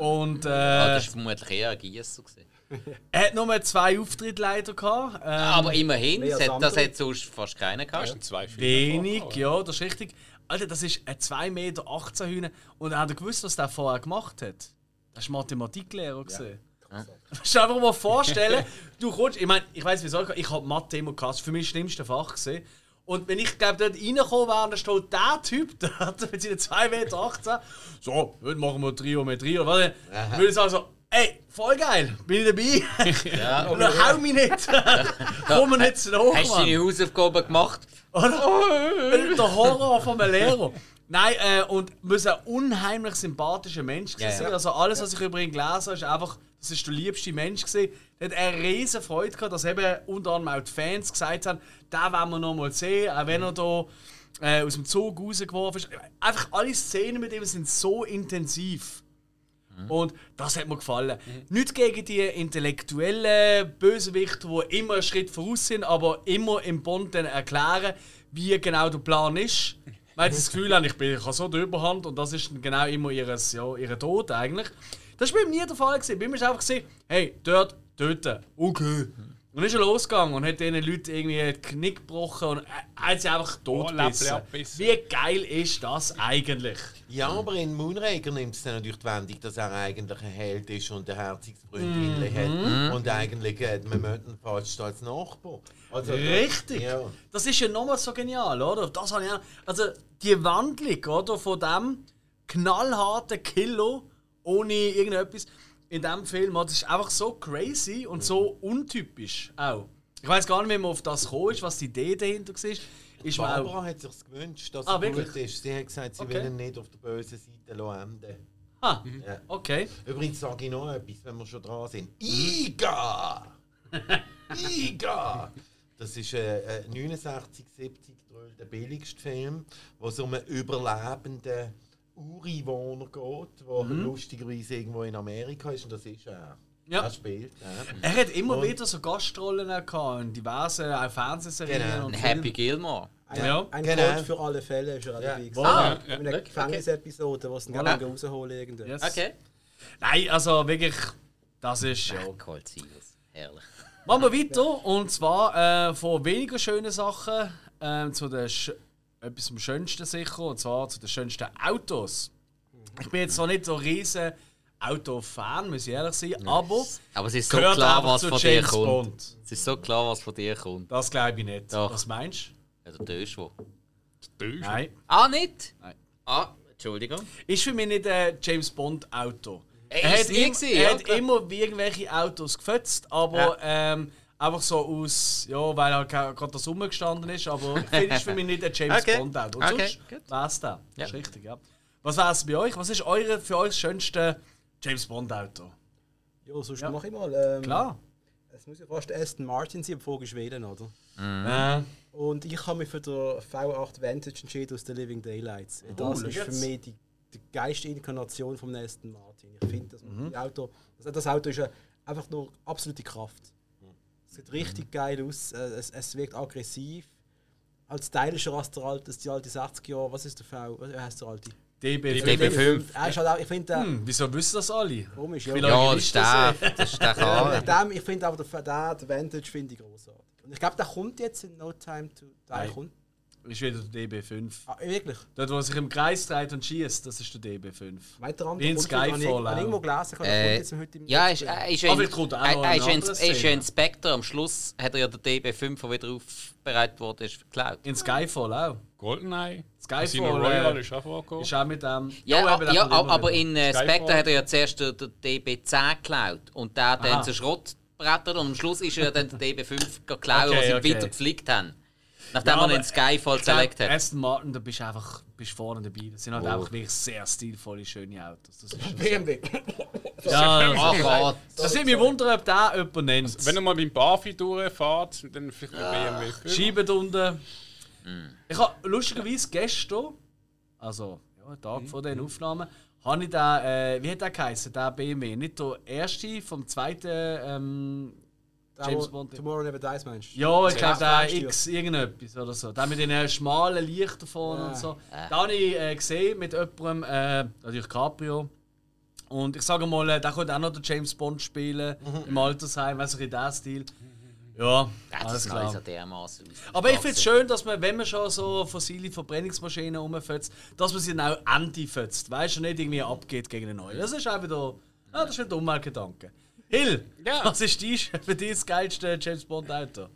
und
ah,
äh,
das war vermutlich eher ein Giesser.
er hat nur zwei Auftritte leider gehabt. Ähm,
Aber immerhin, das hat, das hat sonst fast keiner gehabt.
du zwei
Wenig,
davor,
ja, das ist richtig. Alter, das ist ein 2,18 Meter Hühner. Und er hat gewusst, was der vorher gemacht hat. Das war Mathematiklehrer. gesehen. Musst du dir einfach mal vorstellen, du kommst, ich meine, ich weiß wieso, ich habe Mathe immer war für mich das schlimmste Fach. Gewesen. Und wenn ich glaube, dort reingekommen wäre, dann steht der Typ da mit seinen 2,18 Meter, so, heute machen wir Triometrie oder was, dann würde ich sagen so, ey, voll geil, bin ich dabei.
Ja.
Und dann hau mich nicht. Komm mir nicht zu hoch,
Hast du deine Hausaufgaben gemacht?
Oder? Der Horror von einem Lehrer. Nein, äh, und muss ein unheimlich sympathischer Mensch gewesen
Ja, ja.
sein. Also alles, was ich über ihn gelesen habe, ist einfach, das ist der liebste Mensch gewesen. Der hat eine riesen Freude gehabt, dass eben unter anderem auch die Fans gesagt haben, den wollen wir noch mal sehen, auch wenn er da äh, aus dem Zug rausgeworfen ist. Einfach alle Szenen mit ihm sind so intensiv. Und das hat mir gefallen. Nicht gegen die intellektuellen Bösewichte, die immer einen Schritt voraus sind, aber immer im Bond dann erklären, wie genau der Plan ist. Weil sie das Gefühl haben, ich, bin, ich habe so die Überhand und das ist genau immer ihres, ja, ihre Tod eigentlich. Das war bei mir nie der Fall. Gewesen. Bei mir war es einfach, gewesen, hey, dort, töten. Okay. Und dann ist er losgegangen und hat diesen Leuten irgendwie den Knick gebrochen und er hat sie einfach tot
Läppli abbissen.
Wie geil ist das eigentlich?
Ja, aber in Moonraker nimmt es dann natürlich die Wendung, dass er eigentlich ein Held ist und eine Herzensfreundin hat. Und eigentlich äh, man ihn fast als Nachbar. Also,
Richtig!
Ja.
Das ist ja nochmal so genial, oder? Das habe ich auch, also die Wandlung oder, von dem knallharten Killer ohne irgendetwas in diesem Film, das ist einfach so crazy und so untypisch auch. Ich weiß gar nicht, wie man auf das gekommen ist, was die Idee dahinter war. Ist man auch,
Barbara hat sich gewünscht, dass
Ah, wirklich?
gut ist. Sie hat gesagt, sie
Okay.
will ihn nicht auf der bösen Seite enden.
ah,
Ja.
okay.
Übrigens sage ich noch etwas, wenn wir schon dran sind. IGA! IGA! Das ist ein 69, 70 der billigste Film, wo es um einen überlebenden Ureinwohner geht, der lustigerweise irgendwo in Amerika ist und das ist er.
Ja.
Er spielt. Ja.
Er hat immer
Und-
wieder so Gastrollen gehabt in diversen auch Fernsehserien
Genau.
und
Happy Gilmore.
Ein,
Ja.
ein
Genau.
Code für alle Fälle ist er auch
Ja.
dabei.
Ah,
In einer
okay.
Gefängnisepisode, wo sie ihn gerne rausholen irgendwo.
Yes.
Okay.
Nein, also wirklich, das ist ja.
Cold Seals. Herrlich.
Machen wir weiter und zwar äh, von weniger schönen Sachen äh, zu den etwas vom Schönsten sicher und zwar zu den schönsten Autos. Ich bin jetzt zwar nicht so ein riesen Auto-Fan, muss ich ehrlich sein, aber
Aber es ist so
gehört
klar,
einfach
was
zu
von dir
James
kommt.
Bond.
Es ist so klar, was von dir kommt.
Das glaube ich nicht.
Doch.
Was meinst
Ja, der Döschwo.
du? Nein.
Ah, nicht?
Nein.
Ah, Entschuldigung.
Ist für mich nicht ein James Bond Auto. Er
ist
hat,
nie
im,
gewesen,
er
ja,
hat
klar.
immer irgendwelche Autos gefetzt, aber ähm, einfach so aus, ja, weil halt gerade der Sommer gestanden ist, aber ich finde, ist für mich nicht ein James
Okay.
Bond Auto. Und
Okay,
sonst wär's der.
Ja.
Das ist richtig, ja. Was wär's bei euch? Was ist eure, für euch das schönste James Bond Auto?
Ja, sonst
Ja.
mach ich mal. Ähm,
Klar.
Es muss ja fast Aston Martin sein, bevor Schweden, oder?
Äh,
Und ich habe mich für den V8 Vantage entschieden aus den Living Daylights.
Oh,
das ist für mich die, die geilste Inkarnation vom Aston Martin. Ich finde, das,
Mhm.
die Auto, das, das Auto ist einfach nur absolute Kraft. Es sieht richtig geil aus, äh, es, es wirkt aggressiv. Als stylischer als der alte, als die alte 60 Jahre, was ist der V? Was heißt der alte?
DB5.
DB5.
Er ist halt auch, ich finde,
Hm, wieso wissen das alle?
komisch, ja. Ja.
das ist der, das ist der
Äh, ich finde aber, der, der, der Vantage finde ich großartig. Und ich glaube, der kommt jetzt in No Time to Die.
Nein.
Kommt.
Ist wieder der DB5.
Ah, wirklich?
Dort, wo er sich im Kreis dreht und schießt, das ist der DB5.
Meint der andere
Wie in
wieder? Ich-
Skyfall
habe ich irgendwo
auch.
gelesen, der
Äh,
jetzt heute im
Ja, ist, er ist,
Aber
ein, er, er
eine
ist, ein, Spectre. Am Schluss hat er ja den DB5, der wieder aufbereitet wurde, ist geklaut.
In Skyfall auch.
Goldeneye.
Skyfall,
Casino Royale
äh,
ist auch vorgekommen.
Ist auch mit dem.
Ja,
der
ja,
kommt immer
aber
wieder.
in äh. Spectre hat er ja zuerst den, den DB10 geklaut und der dann zu Schrott brettert und am Schluss ist er ja dann der DB5 geklaut,
Okay,
was sie
okay.
weiter geflickt haben. Nachdem
Ja,
man den Skyfall select hat.
Aston Martin, da bist du einfach bist vorne dabei. Das sind halt einfach wirklich sehr stilvolle, schöne Autos. Das ist
BMW.
ja,
Ach Gott.
das würde mich wundern, ob der jemand nennt.
Wenn ihr mal beim Bafi durchfahrt, dann vielleicht mit BMW 5.
Scheiben unten.
Mm.
Ich habe lustigerweise gestern, also ja, einen Tag vor den Aufnahmen, habe ich den, äh, wie hat der geheißen, der BMW? Nicht der erste vom zweiten ähm, James Bond.
Tomorrow Never Dies, meinst du?
Ja, ich glaube, der. X irgendetwas oder so. Der mit den schmalen Lichtern vorne
Ja.
und so. Da habe ich äh, gesehen mit jemandem, äh, natürlich Caprio. Und ich sage mal, äh, der könnte auch noch den James Bond spielen im Altersheim, du, in diesem Stil. Ja,
Ja, das
alles
ist alles
klar.
so dermaßen.
Aber ich finde es schön, dass man, wenn man schon so fossile Verbrennungsmaschinen rumfetzt, dass man sie dann auch anti-fetzt. Weißt du, nicht irgendwie abgeht gegen eine neue. Das ist auch wieder, ja, das ist wieder Umweltgedanke. Hill,
Ja.
was ist dein, für dich das geilste James Bond Auto?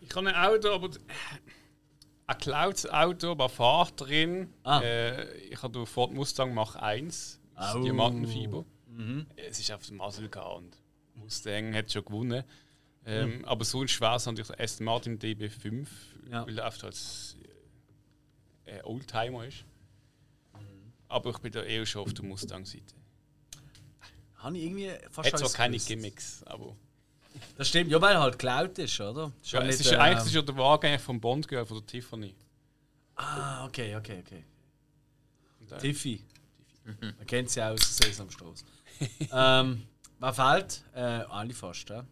Ich habe ein Auto, aber ein geklautes Auto, aber Fahrt drin.
Ah.
Äh, ich habe Ford Mustang Mach 1, das
Au.
Diamantenfieber. Es ist auf dem Muscle und Mustang hat schon gewonnen. Ähm, Aber sonst wäre es natürlich der Aston Martin DB5,
Ja.
weil er oft als äh, Oldtimer ist. Aber ich bin da eher schon auf der Mustang-Seite.
Habe ich irgendwie fast
Hat zwar keine
gewusst.
Gimmicks, aber.
Das stimmt, ja, weil er halt geklaut ist, oder? Ist
Ja,
ja
es
nicht,
ist ja
äh,
eigentlich ist ja der Wagen vom Bond gehört, von der Tiffany.
Ah, okay, okay, okay.
Und,
Tiffy. Man kennt sie auch aus Sesamstraße. ähm, wer fehlt? Äh, alle fast, ja.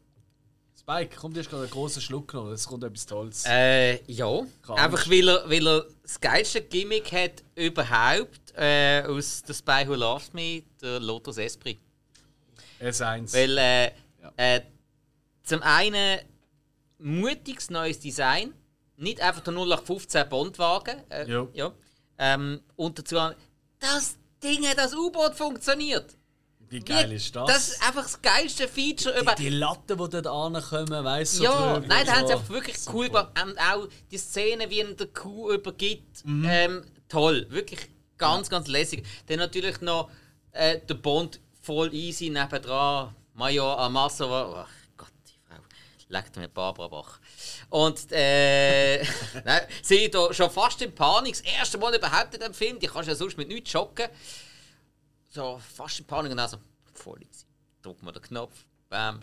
Spike, kommt jetzt gerade ein großer Schluck noch, es kommt etwas Tolles.
Äh, ja.
Krank.
Einfach weil er, weil er das geilste Gimmick hat überhaupt äh, aus The Spy Who Loves Me, der Lotus Esprit.
S1.
Weil äh,
Ja.
äh, zum einen mutiges neues Design, nicht einfach der 0815 Bondwagen. Äh,
Jo.
ja. ähm, und dazu das Ding, das U-Boot funktioniert.
Wie geil ist das?
Das ist einfach das geilste Feature über.
die, die Latten, die dort ankommen, weißt du?
Ja,
drüber
nein, da haben sie
so.
einfach wirklich cool gemacht. Und auch die Szene, wie ihn der Kuh übergibt,
Mhm.
ähm, toll. Wirklich ganz, ganz lässig. Dann natürlich noch äh, der Bond voll easy nebendran. Major Amassova. Ach Gott, die Frau. Leckt mir Barbara Bach. Und äh, nein, sie da schon fast in Panik. Das erste Mal überhaupt in dem Film. Die kannst du ja sonst mit nichts schocken. So fast in Panik und dann so, voll easy. Drück mal den Knopf. Bam.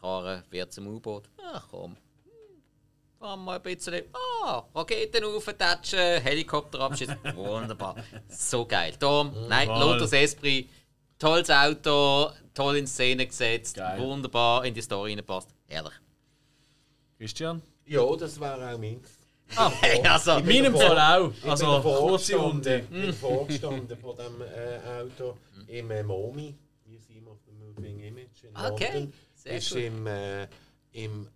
Karre wird zum U-Boot. Ach komm. Fahren wir ein bisschen. Ah, Raketen auftatschen, Helikopter abschießen. Wunderbar. So geil. Tom, nein. Lotus Esprit. Tolles Auto, toll in Szene gesetzt,
Geil.
wunderbar in die Story reingepasst. Herrlich.
Christian?
Ja, das wäre auch meins.
Hey, also,
In meinem Fall auch.
Ich
Also, kurze Runde.
ich bin vorgestanden von dem äh, Auto im äh, MoMI, Museum of the Moving Image in
Okay,
London.
sehr
ist
gut.
im, äh, im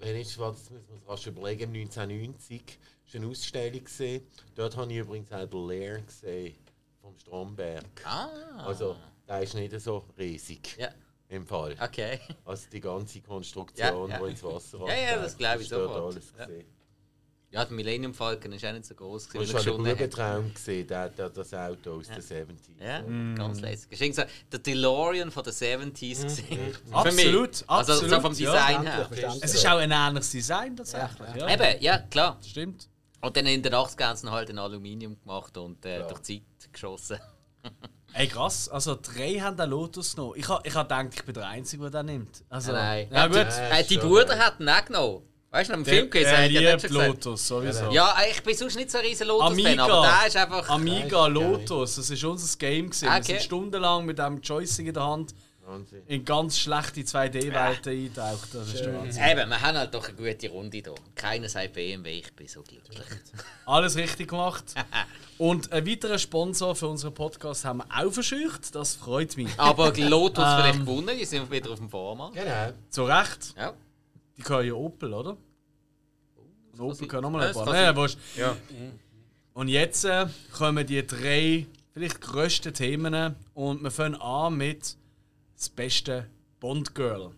wenn ich was, das muss man sich rasch überlegen, im 1990 ist eine Ausstellung gesehen. Dort habe ich übrigens auch den Leer gesehen vom Stromberg.
ah,
Also, der ist nicht so riesig
ja,
im Fall.
okay.
Also die ganze Konstruktion,
Ja, ja.
die ins Wasser
Ja, ja, das glaube ich sofort.
alles
Ja.
gesehen.
Ja, der Millennium Falcon ist auch nicht so groß.
Du hast schon einen Bubentraum gesehen, der, der, das Auto aus den 70s.
Ja, ganz lässig. Ist irgendwie so der DeLorean von den 70s gesehen. Für mich.
Absolut,
Also so
absolut,
vom
ja.
Design her.
Verständlich.
Es ist auch ein ähnliches Design tatsächlich. Ja,
Eben, ja, klar.
Stimmt.
Und dann in den 80ern haben sie halt in Aluminium gemacht und äh, durch die Zeit geschossen.
Ey, krass. Also, drei haben den Lotus noch. Ich habe ich ha gedacht, ich bin der Einzige, der den nimmt. Also,
Nein.
Ja, gut.
Äh, die Bruder hat ihn auch genommen. Weißt du, im Film
er
hat ja gesagt.
Lotus, sowieso.
Ja, ich bin sonst nicht so ein riesen Lotus-Fan,
Amiga.
aber der ist einfach.
Amiga Lotus, das war unser Game. Gewesen. Wir
Okay.
sind stundenlang mit dem Joystick in der Hand
Wahnsinn.
in ganz schlechte 2D-Welten eingetaucht. Das ist der Wahnsinn.
Eben, wir haben halt doch eine gute Runde hier. Keiner sagt BMW, ich bin so glücklich.
Alles richtig gemacht. Und einen weiteren Sponsor für unseren Podcast haben wir auch verscheucht. Das freut mich.
Aber Lotus
Ähm.
vielleicht gewonnen, die sind wieder auf dem Vormarsch.
Genau.
Zu Recht.
Ja.
Die gehören ja Opel, oder? Und Opel
sein.
können nochmal
Ja,
ein paar.
kann
Ja,
sein.
wurscht.
Ja.
Und jetzt äh, kommen die drei vielleicht grössten Themen und wir fangen an mit das beste Bond Girl.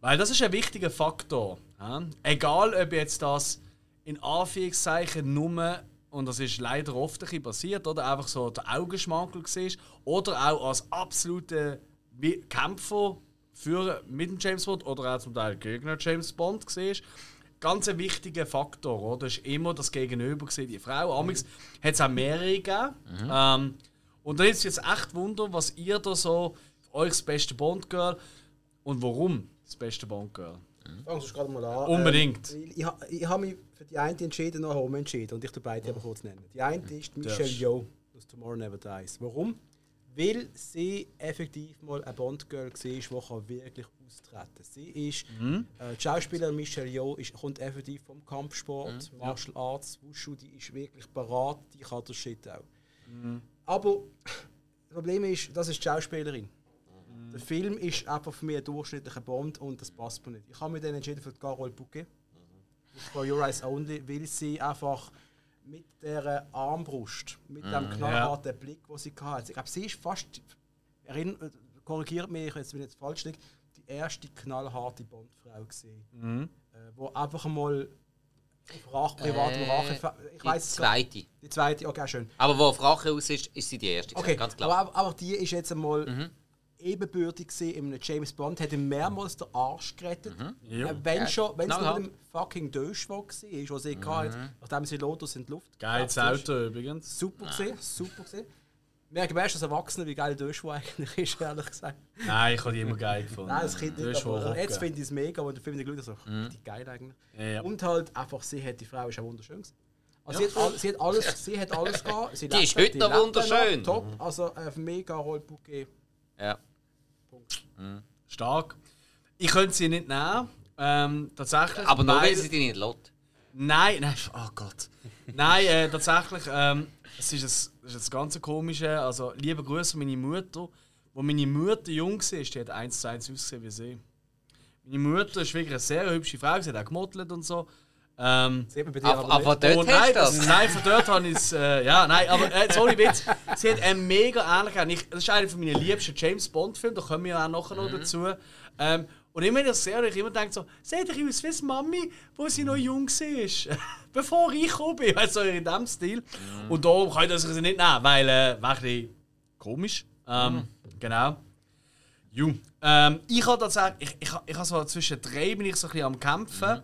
Weil das ist ein wichtiger Faktor. Ja? Egal, ob jetzt das in Anführungszeichen nur, und das ist leider oft ein bisschen passiert, oder einfach so der Augenschmankel war, oder auch als absolute Wi- Kämpfer für, mit dem James Bond oder auch zum Teil Gegner James Bond war. Ganz ein wichtiger Faktor, oder? Das ist immer das Gegenüber, gewesen, die Frau. Amix hat es auch mehrere gegeben. Ähm, und da ist jetzt echt Wunder, was ihr da so, euch das beste Bond-Girl und warum das beste Bond-Girl?
Fangen Sie gerade mal an.
Unbedingt.
Ähm, ich ha- ich habe mich für die eine entschieden, noch Home entschieden und ich tu beide aber kurz nennen. Die eine ist Michelle. Yeoh aus Tomorrow Never Dies. Warum? Weil sie effektiv mal ein Bond-Girl war, die kann wirklich austreten Sie ist, äh, die Schauspielerin Michelle Yeoh ist, kommt effektiv vom Kampfsport, Martial Arts, Wushu, die ist wirklich parat, die kann das Shit auch. Aber das Problem ist, das ist die Schauspielerin. Der Film ist einfach für mich ein durchschnittlicher Bond und das passt mir nicht. Ich habe mich dann entschieden für die Carole Bouquet. For Your Eyes Only, weil sie einfach mit der Armbrust, mit dem knallharten Blick, den sie hatte. Ich glaube, sie ist fast, erinn- äh, korrigiert mich, jetzt, wenn ich jetzt falsch liege, die erste knallharte Bondfrau gesehen, äh, wo einfach mal auf Rache, private
Äh,
Rache, ich
Die
weiß gar-
zweite.
die zweite, okay, schön.
Aber wo auf Rache aus ist, ist sie die erste.
Okay,
ganz klar.
aber, aber die ist jetzt einmal ebenbürtig gewesen in einem James Bond, hat ihm mehrmals den Arsch gerettet.
Ja.
Äh, wenn
Ja,
schon, wenn es mit dem fucking Döschwag war, was sie hatte, nachdem sie Lotus in die Luft
Geiles. Auto übrigens.
Super gesehen, super gesehen. Merken wir erst als Erwachsener, wie geil Döschwag eigentlich ist, ehrlich gesagt.
Nein, ich habe die immer geil gefunden.
Nein, das Kind nicht, aber jetzt finde ich es mega, und der Film nicht geschaut so richtig geil eigentlich.
Ja, ja.
Und halt einfach, sie hat, die Frau ist auch wunderschön gewesen. Also sie, hat all, sie hat alles, sie hat alles gehabt. Sie
Die
lebt-
ist heute noch
lebt
wunderschön.
Top, also äh, mega Rollbouquet.
ja.
Stark. Ich könnte sie nicht nehmen. Ähm, tatsächlich.
Aber nur weil sie die nicht lässt.
Nein, nein, oh Gott. Nein, äh, tatsächlich, ähm, es ist das, das, ist das ganze Komische. Also, liebe Grüße an meine Mutter. Wo meine Mutter jung war, die hat eins zu eins ausgesehen wie sie. Meine Mutter ist wirklich eine sehr hübsche Frau, sie hat auch gemodelt und so. Ähm,
Sieht man bei dir
Aber,
aber,
dort
oh, nein,
das.
nein, von dort habe ich es. Äh, ja, nein, aber äh, sorry, Witz. Sie hat einen mega ähnlichen. Ich, das ist einer von meinen liebsten James Bond-Filmen, da kommen wir auch nachher noch dazu. Ähm, und immer ich das sehe, habe ich immer denke so, seht ihr aus wie Mami, wo sie noch jung war. Bevor ich gekommen bin, also in diesem Stil. Und darum kann ich sie nicht nehmen, weil äh, wäre ein bisschen komisch. Ähm, Genau. Jung. Ähm, ich habe tatsächlich, ich, ich, ich habe so zwischen drei bin ich so ein bisschen am kämpfen.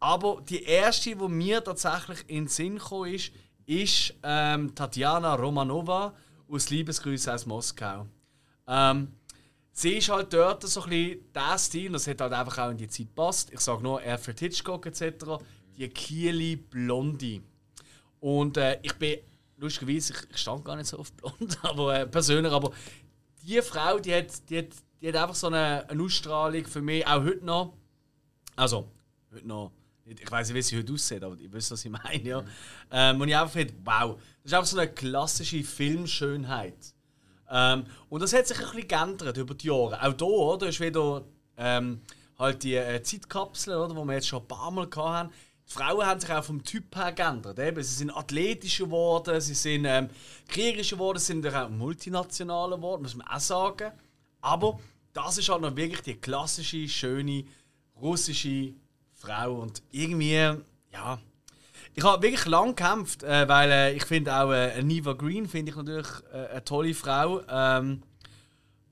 Aber die erste, die mir tatsächlich in den Sinn gekommen ist, ist ähm, Tatjana Romanova aus Liebesgrüße aus Moskau. Ähm, sie ist halt dort so ein bisschen der Stil, das hat halt einfach auch in die Zeit passt. Ich sage nur Alfred Hitchcock etc. Die Kieli Blondie. Und äh, ich bin, lustigerweise, ich, ich stand gar nicht so auf blond, aber äh, persönlich, aber die Frau, die hat, die hat, die hat einfach so eine, eine Ausstrahlung für mich, auch heute noch. Also, heute noch. Ich weiß nicht, wie sie heute aussieht, aber ich weiß, was ich meine. Ja. Ähm, und ich einfach finde, wow, das ist einfach so eine klassische Filmschönheit. Ähm, und das hat sich ein bisschen geändert über die Jahre. Auch hier, oder? Ist wieder ähm, halt die äh, Zeitkapsel, oder, die wir jetzt schon ein paar Mal hatten. Die Frauen haben sich auch vom Typ her geändert. Eben. Sie sind athletischer geworden, sie sind ähm, kriegerischer geworden, sie sind auch multinationaler geworden, muss man auch sagen. Aber das ist halt noch wirklich die klassische, schöne russische Frau. Und irgendwie, ja. Ich habe wirklich lang gekämpft, äh, weil äh, ich finde auch äh, Neva Green finde ich natürlich äh, eine tolle Frau. Ähm,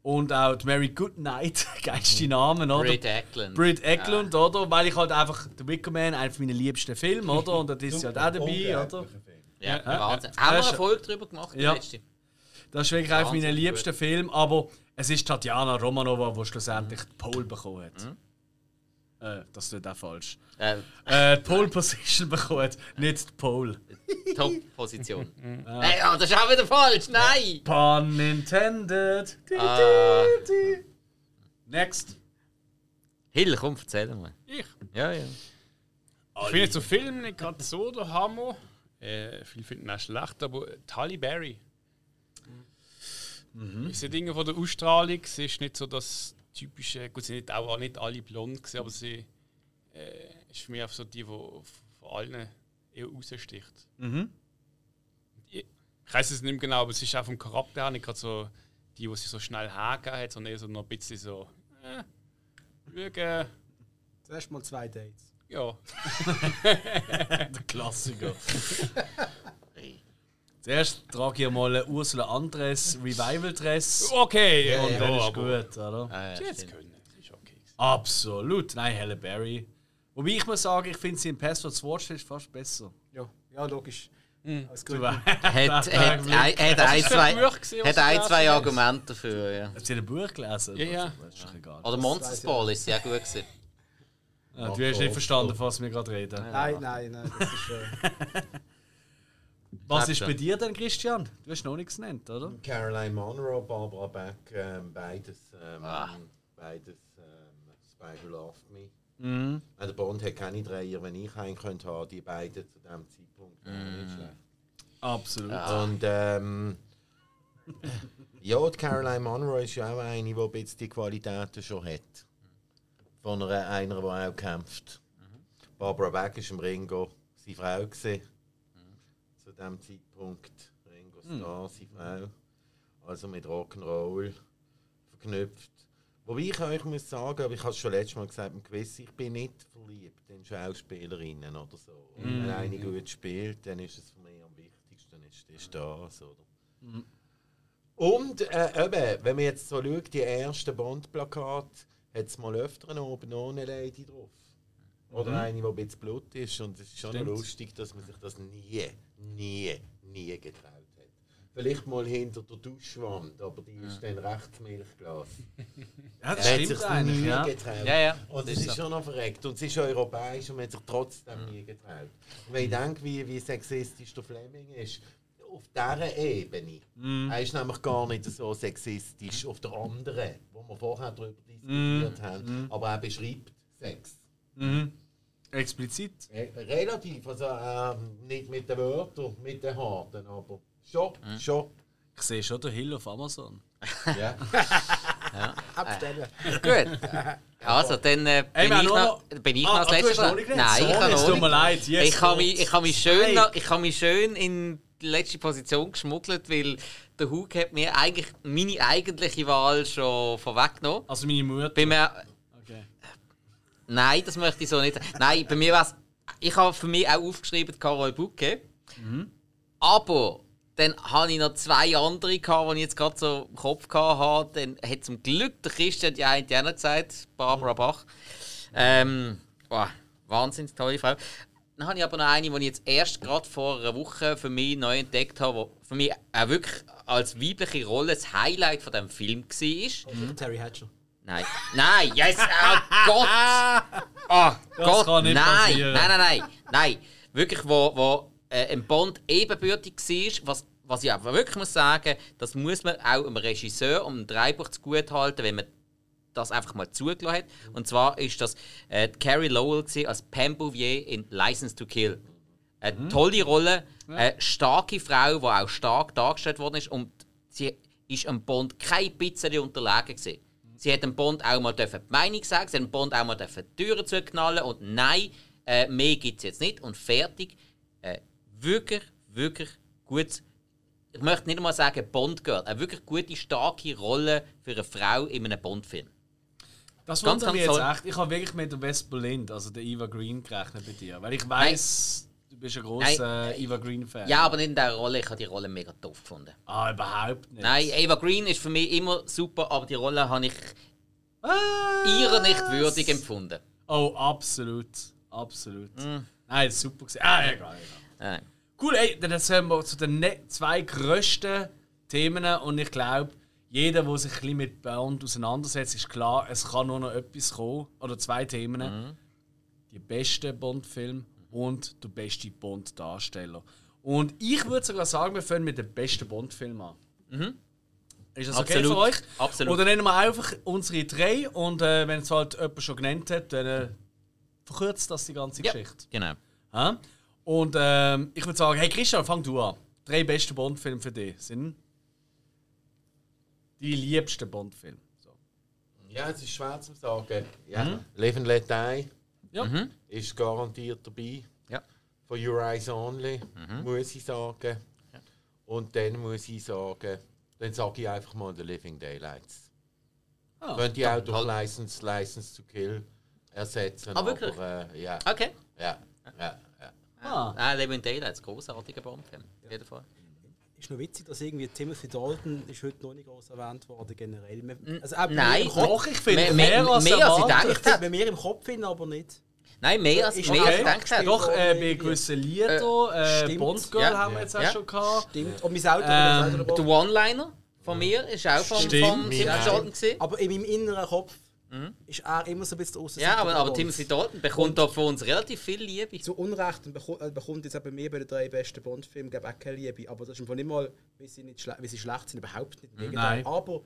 und auch die Mary Goodnight, geilste Namen, oder?
Britt Eklund.
Britt Eklund, oder? Weil ich halt einfach The Wicker Man, einer meiner liebsten Filme, oder? Und da ist sie halt auch dabei, oder?
Ja,
Ja,
Wahnsinn.
ja.
Haben wir
Hast-
eine Folge darüber gemacht?
Ja.
letzte?
Das ist wirklich einer meiner liebsten Filme, aber es ist Tatjana Romanova, die schlussendlich die Pole bekommen hat. Äh, das ist nicht auch falsch.
Äh,
Äh, die Pole Position bekommen hat, nicht die Pole.
Top-Position. Hey, oh, das ist auch wieder falsch. Nein!
Pun intended.
Ah.
Next.
Hill, komm, erzähl mal.
Ich.
Ja, ja.
Ich finde jetzt so Film nicht gerade so der Hammer. Äh, viele finden auch schlecht, aber Halle Berry. Mhm. Diese Dinge von der Ausstrahlung, sie ist nicht so das typische, gut, sie sind auch, auch nicht alle blond, gewesen, aber sie äh, ist für mich auch so die, die von allen eher raussticht.
Mhm.
Ich, ich weiß es nicht mehr genau, aber es ist auch vom Charakter her nicht gerade so die, die sich so schnell hergegeben hat, sondern eher so noch ein bisschen so, äh, schauen,
Zuerst mal zwei Dates.
ja.
Der Klassiker. Zuerst trage ich mal einen Ursula Andres Revival Dress.
Okay,
Und
ja,
dann ist
aber
gut, oder?
Ah, ja,
sie
stimmt.
können, das ist okay.
Absolut. Nein, Halle Berry. Wobei ich muss sagen, ich finde sie in Passwords Watch ist fast besser.
Ja, ja logisch. Als
Du
Grund.
weißt.
Hat, hat, hat, hat, ein,
das für
zwei,
gewesen,
hat ein? Argumente dafür, ja.
Hast du ein Buch gelesen?
Ja, ja.
Das ist doch egal.
Oder Monsters Ball ist sehr gut gewesen.
Ah, du hast nicht verstanden, von was wir gerade reden.
Nein, nein, nein, das ist. Äh,
Was ist bei dir denn, Christian? Du hast noch nichts genannt, oder?
Caroline Monroe, Barbara Beck, ähm, beides, ähm,
Ah.
beides ähm, Spy Who Loved Me.
Mhm.
Der Bond hat keine Dreier, wenn ich einen könnte haben, die beiden zu diesem Zeitpunkt nicht schlecht.
Absolut.
Und ähm, ja, die Caroline Monroe ist ja auch eine, die ein bisschen die Qualitäten schon hat. Von einer, einer die auch kämpft. Barbara Beck ist im Ringo seine Frau. Gewesen. Diesem Zeitpunkt. Ringo Starr, seine Frau. Also mit Rock'n'Roll verknüpft. Wobei ich euch muss sagen, aber ich habe es schon letztes Mal gesagt im Quiz, ich bin nicht verliebt in Schauspielerinnen oder so. Und wenn eine gut spielt, dann ist es für mich am wichtigsten, ist, ist das, oder? Und äh, eben, wenn man jetzt so schaut, die ersten Bond-Plakate, hat es mal öfter oben ohne Lady drauf. Oder eine, die ein bisschen Blut ist. Und es ist schon
Stimmt.
lustig, dass man sich das nie, nie, nie getraut hat. Vielleicht mal hinter der Duschwand, aber die ist dann rechts Milchglas.
Ja, das
Er hat sich
eigentlich,
nie
ja.
getraut.
Ja, ja.
Und
das
es
ist
schon noch verreckt. Und es ist europäisch und man hat sich trotzdem nie getraut. Und wenn ich denke, wie, wie sexistisch der Fleming ist, auf dieser Ebene, er ist nämlich gar nicht so sexistisch auf der anderen, wo wir vorher darüber diskutiert haben. Aber er beschreibt Sex.
Mhm. Explizit.
Re- Relativ, also ähm, nicht mit den Wörtern, mit den Harten, aber schon, schon.
Ich sehe schon den Hill auf Amazon.
Ja.
abstellen.
Gut. Also, dann äh, bin, ich noch, bin ich
Ah,
noch als letztes. Nein, ich
tut mir leid. Yes,
ich habe mich, ich habe mich, schön,
Hey.
noch- ich habe mich schön in die letzte Position geschmuggelt, weil der Hug hat mir eigentlich meine eigentliche Wahl schon vorweggenommen.
Also meine Mutter.
Bei mir. Nein, das möchte ich so nicht. Nein, bei mir war ich habe für mich auch aufgeschrieben Carol Bucke. Aber dann habe ich noch zwei andere, gehabt, die ich jetzt gerade so im Kopf hatte. Dann hat zum Glück der Christian die eine die andere gesagt, Barbara Bach. Ähm, oh, wahnsinnig tolle Frau. Dann habe ich aber noch eine, die ich jetzt erst gerade vor einer Woche für mich neu entdeckt habe, die für mich auch wirklich als weibliche Rolle das Highlight von diesem Film war.
Terry Hatcher.
Nein. Nein, yes, oh Gott! Oh Gott,
kann nicht
nein,
passieren.
nein, nein, nein, nein. Wirklich, wo, wo äh, ein Bond ebenbürtig war, was, was ich aber wirklich muss sagen, das muss man auch dem Regisseur und dem Drehbuch zugutehalten, wenn man das einfach mal zugelassen hat. Und zwar ist das äh, Carrie Lowell als Pam Bouvier in License to Kill. Eine tolle Rolle, eine starke Frau, die auch stark dargestellt worden ist und sie ist am Bond kein bisschen unterlegen gewesen. Sie hat dem Bond auch mal dürfen die Meinung sagen, sie hat dem Bond auch mal dürfen die Türen zuknallen und nein, äh, mehr gibt es jetzt nicht und fertig. Äh, wirklich, wirklich gut. Ich möchte nicht einmal sagen Bond Girl, eine wirklich gute, starke Rolle für eine Frau in einem Bond-Film.
Das
Ganz,
wundert mich jetzt
toll.
echt. Ich habe wirklich mit der Vespa Lind, also der Eva Green, gerechnet bei dir. Weil ich weiß, du bist ein großer äh, Eva Green-Fan.
Ja, aber nicht in dieser Rolle. Ich habe die Rolle mega doof gefunden.
Ah, überhaupt nicht.
Nein, Eva Green ist für mich immer super, aber die Rolle habe ich
Was?
ihrer nicht würdig empfunden.
Oh, absolut. Absolut.
Mm.
Nein, super gewesen. Ah, egal. egal. Cool, ey, dann sind wir zu den ne zwei grössten Themen und ich glaube, jeder, der sich ein bisschen mit Bond auseinandersetzt, ist klar, es kann nur noch etwas kommen. Oder zwei Themen.
Mhm.
Die besten Bond-Filme und der beste Bond-Darsteller. Und ich würde sogar sagen, wir fangen mit dem besten Bond-Film an. Ist das okay
Mhm. Absolut.
für euch?
Absolut.
Oder nennen wir einfach unsere drei und äh, wenn es halt jemand schon genannt hat, dann äh, verkürzt das die ganze
Ja,
Geschichte.
genau.
Ja? Und ähm, ich würde sagen, hey Christian, fang du an. Drei beste Bond-Filme für dich sind die liebsten Bond-Filme. So.
Ja, es ist schwer zu sagen. Ja. Live and Let Die
Ja.
ist garantiert dabei.
Ja.
Von Your Eyes Only, muss ich sagen. Und dann muss ich sagen, dann sage ich einfach mal The Living Daylights.
Ah,
Könnte ich auch durch License, License to Kill ersetzen.
Ah, wirklich?
Aber, äh, ja,
Okay.
ja, ja, ja.
Ah.
Ah, Living Daylights, großartiger Bond-Film. Auf jeden Fall.
Ist noch witzig, dass irgendwie Timothy Dalton ist heute noch nicht groß erwähnt worden generell. Also
Nein,
mir im Kopf,
Doch, ich finde
Mehr-
mehr,
mehr-
als
mehr als ich denke.
ich finde, bei mir im Kopf finden, aber nicht.
Nein, mehr als,
Ist
mehr als
okay.
ich gedacht.
Doch, äh, bei gewissen Liedern, äh,
Stimmt.
Bond Girl
Ja.
haben wir jetzt auch
Ja.
schon gehabt.
Stimmt. Und mein Auto
Ähm,
Der One-Liner von mir ist auch vom,
Stimmt.
vom
Ja.
Dalton gewesen.
Aber in meinem inneren Kopf ist er immer so ein bisschen draussen.
Ja, aber, aber Timothy Dalton bekommt da von uns relativ viel Liebe.
Zu Unrecht äh, bekommt jetzt bei mir bei den drei besten Bond-Filmen glaub ich, auch keine Liebe. Aber das ist einfach nicht mal, weil sie, nicht schle weil sie schlecht sind, überhaupt nicht. Gegenteil.
Nein.
Aber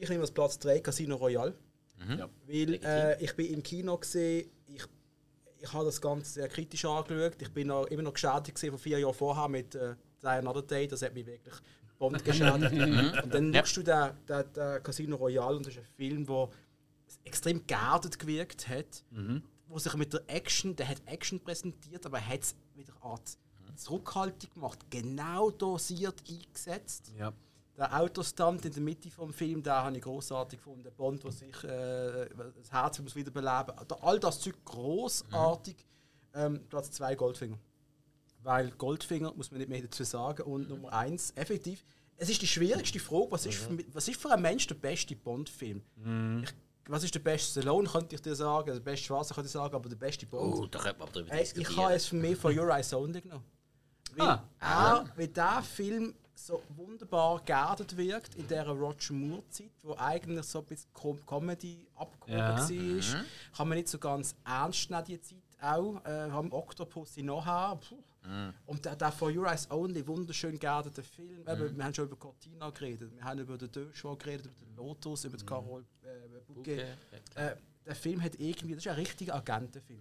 ich nehme als Platz 3 Casino Royale.
Ja.
Weil äh, ich bin im Kino gesehen, ich, ich habe das Ganze sehr kritisch angeschaut. Ich bin noch, immer noch geschädigt von vier Jahren vorher mit äh, Die Another Day. Das hat mich wirklich Bond geschädigt. und dann
Ja.
schaust du den, den, den Casino Royale und das ist ein Film, der extrem geerdet gewirkt hat. Wo sich mit der Action, der hat Action präsentiert, aber er hat es wieder Art Zurückhaltung gemacht, genau dosiert eingesetzt.
Ja.
Der Autostunt in der Mitte vom Film, den habe ich großartig gefunden. Der Bond, der sich äh, das Herz muss wiederbeleben. Da- All das Zeug großartig. Ähm, Platz 2 Goldfinger. Weil Goldfinger muss man nicht mehr dazu sagen. Und Nummer 1, effektiv. Es ist die schwierigste Frage, was ist, für, mi- was ist für ein Mensch der beste Bond-Film? Ich- Was ist der beste Stallone, könnte ich dir sagen. Der beste Schwarze könnte ich sagen, aber der beste Bond.
Oh, da könnte man drüber
Hey, ich habe es für mich von Your Eyes Only genommen. Weil,
Ah.
ah. weil dieser Film so wunderbar geerdet wirkt in dieser Roger Moore-Zeit, wo eigentlich so ein bisschen Com Comedy abgehoben
Ja.
war. Kann man nicht so ganz ernst nehmen, die Zeit auch. Äh, haben Octopus nachher. Puh. Und der, der von Your Eyes Only, wunderschön geerdete Film. Eben, wir haben schon über Cortina geredet, wir haben über den Show geredet, über den Lotus, über den Carol äh, Bouquet. Äh, der Film hat irgendwie, das ist ein richtiger Agentenfilm.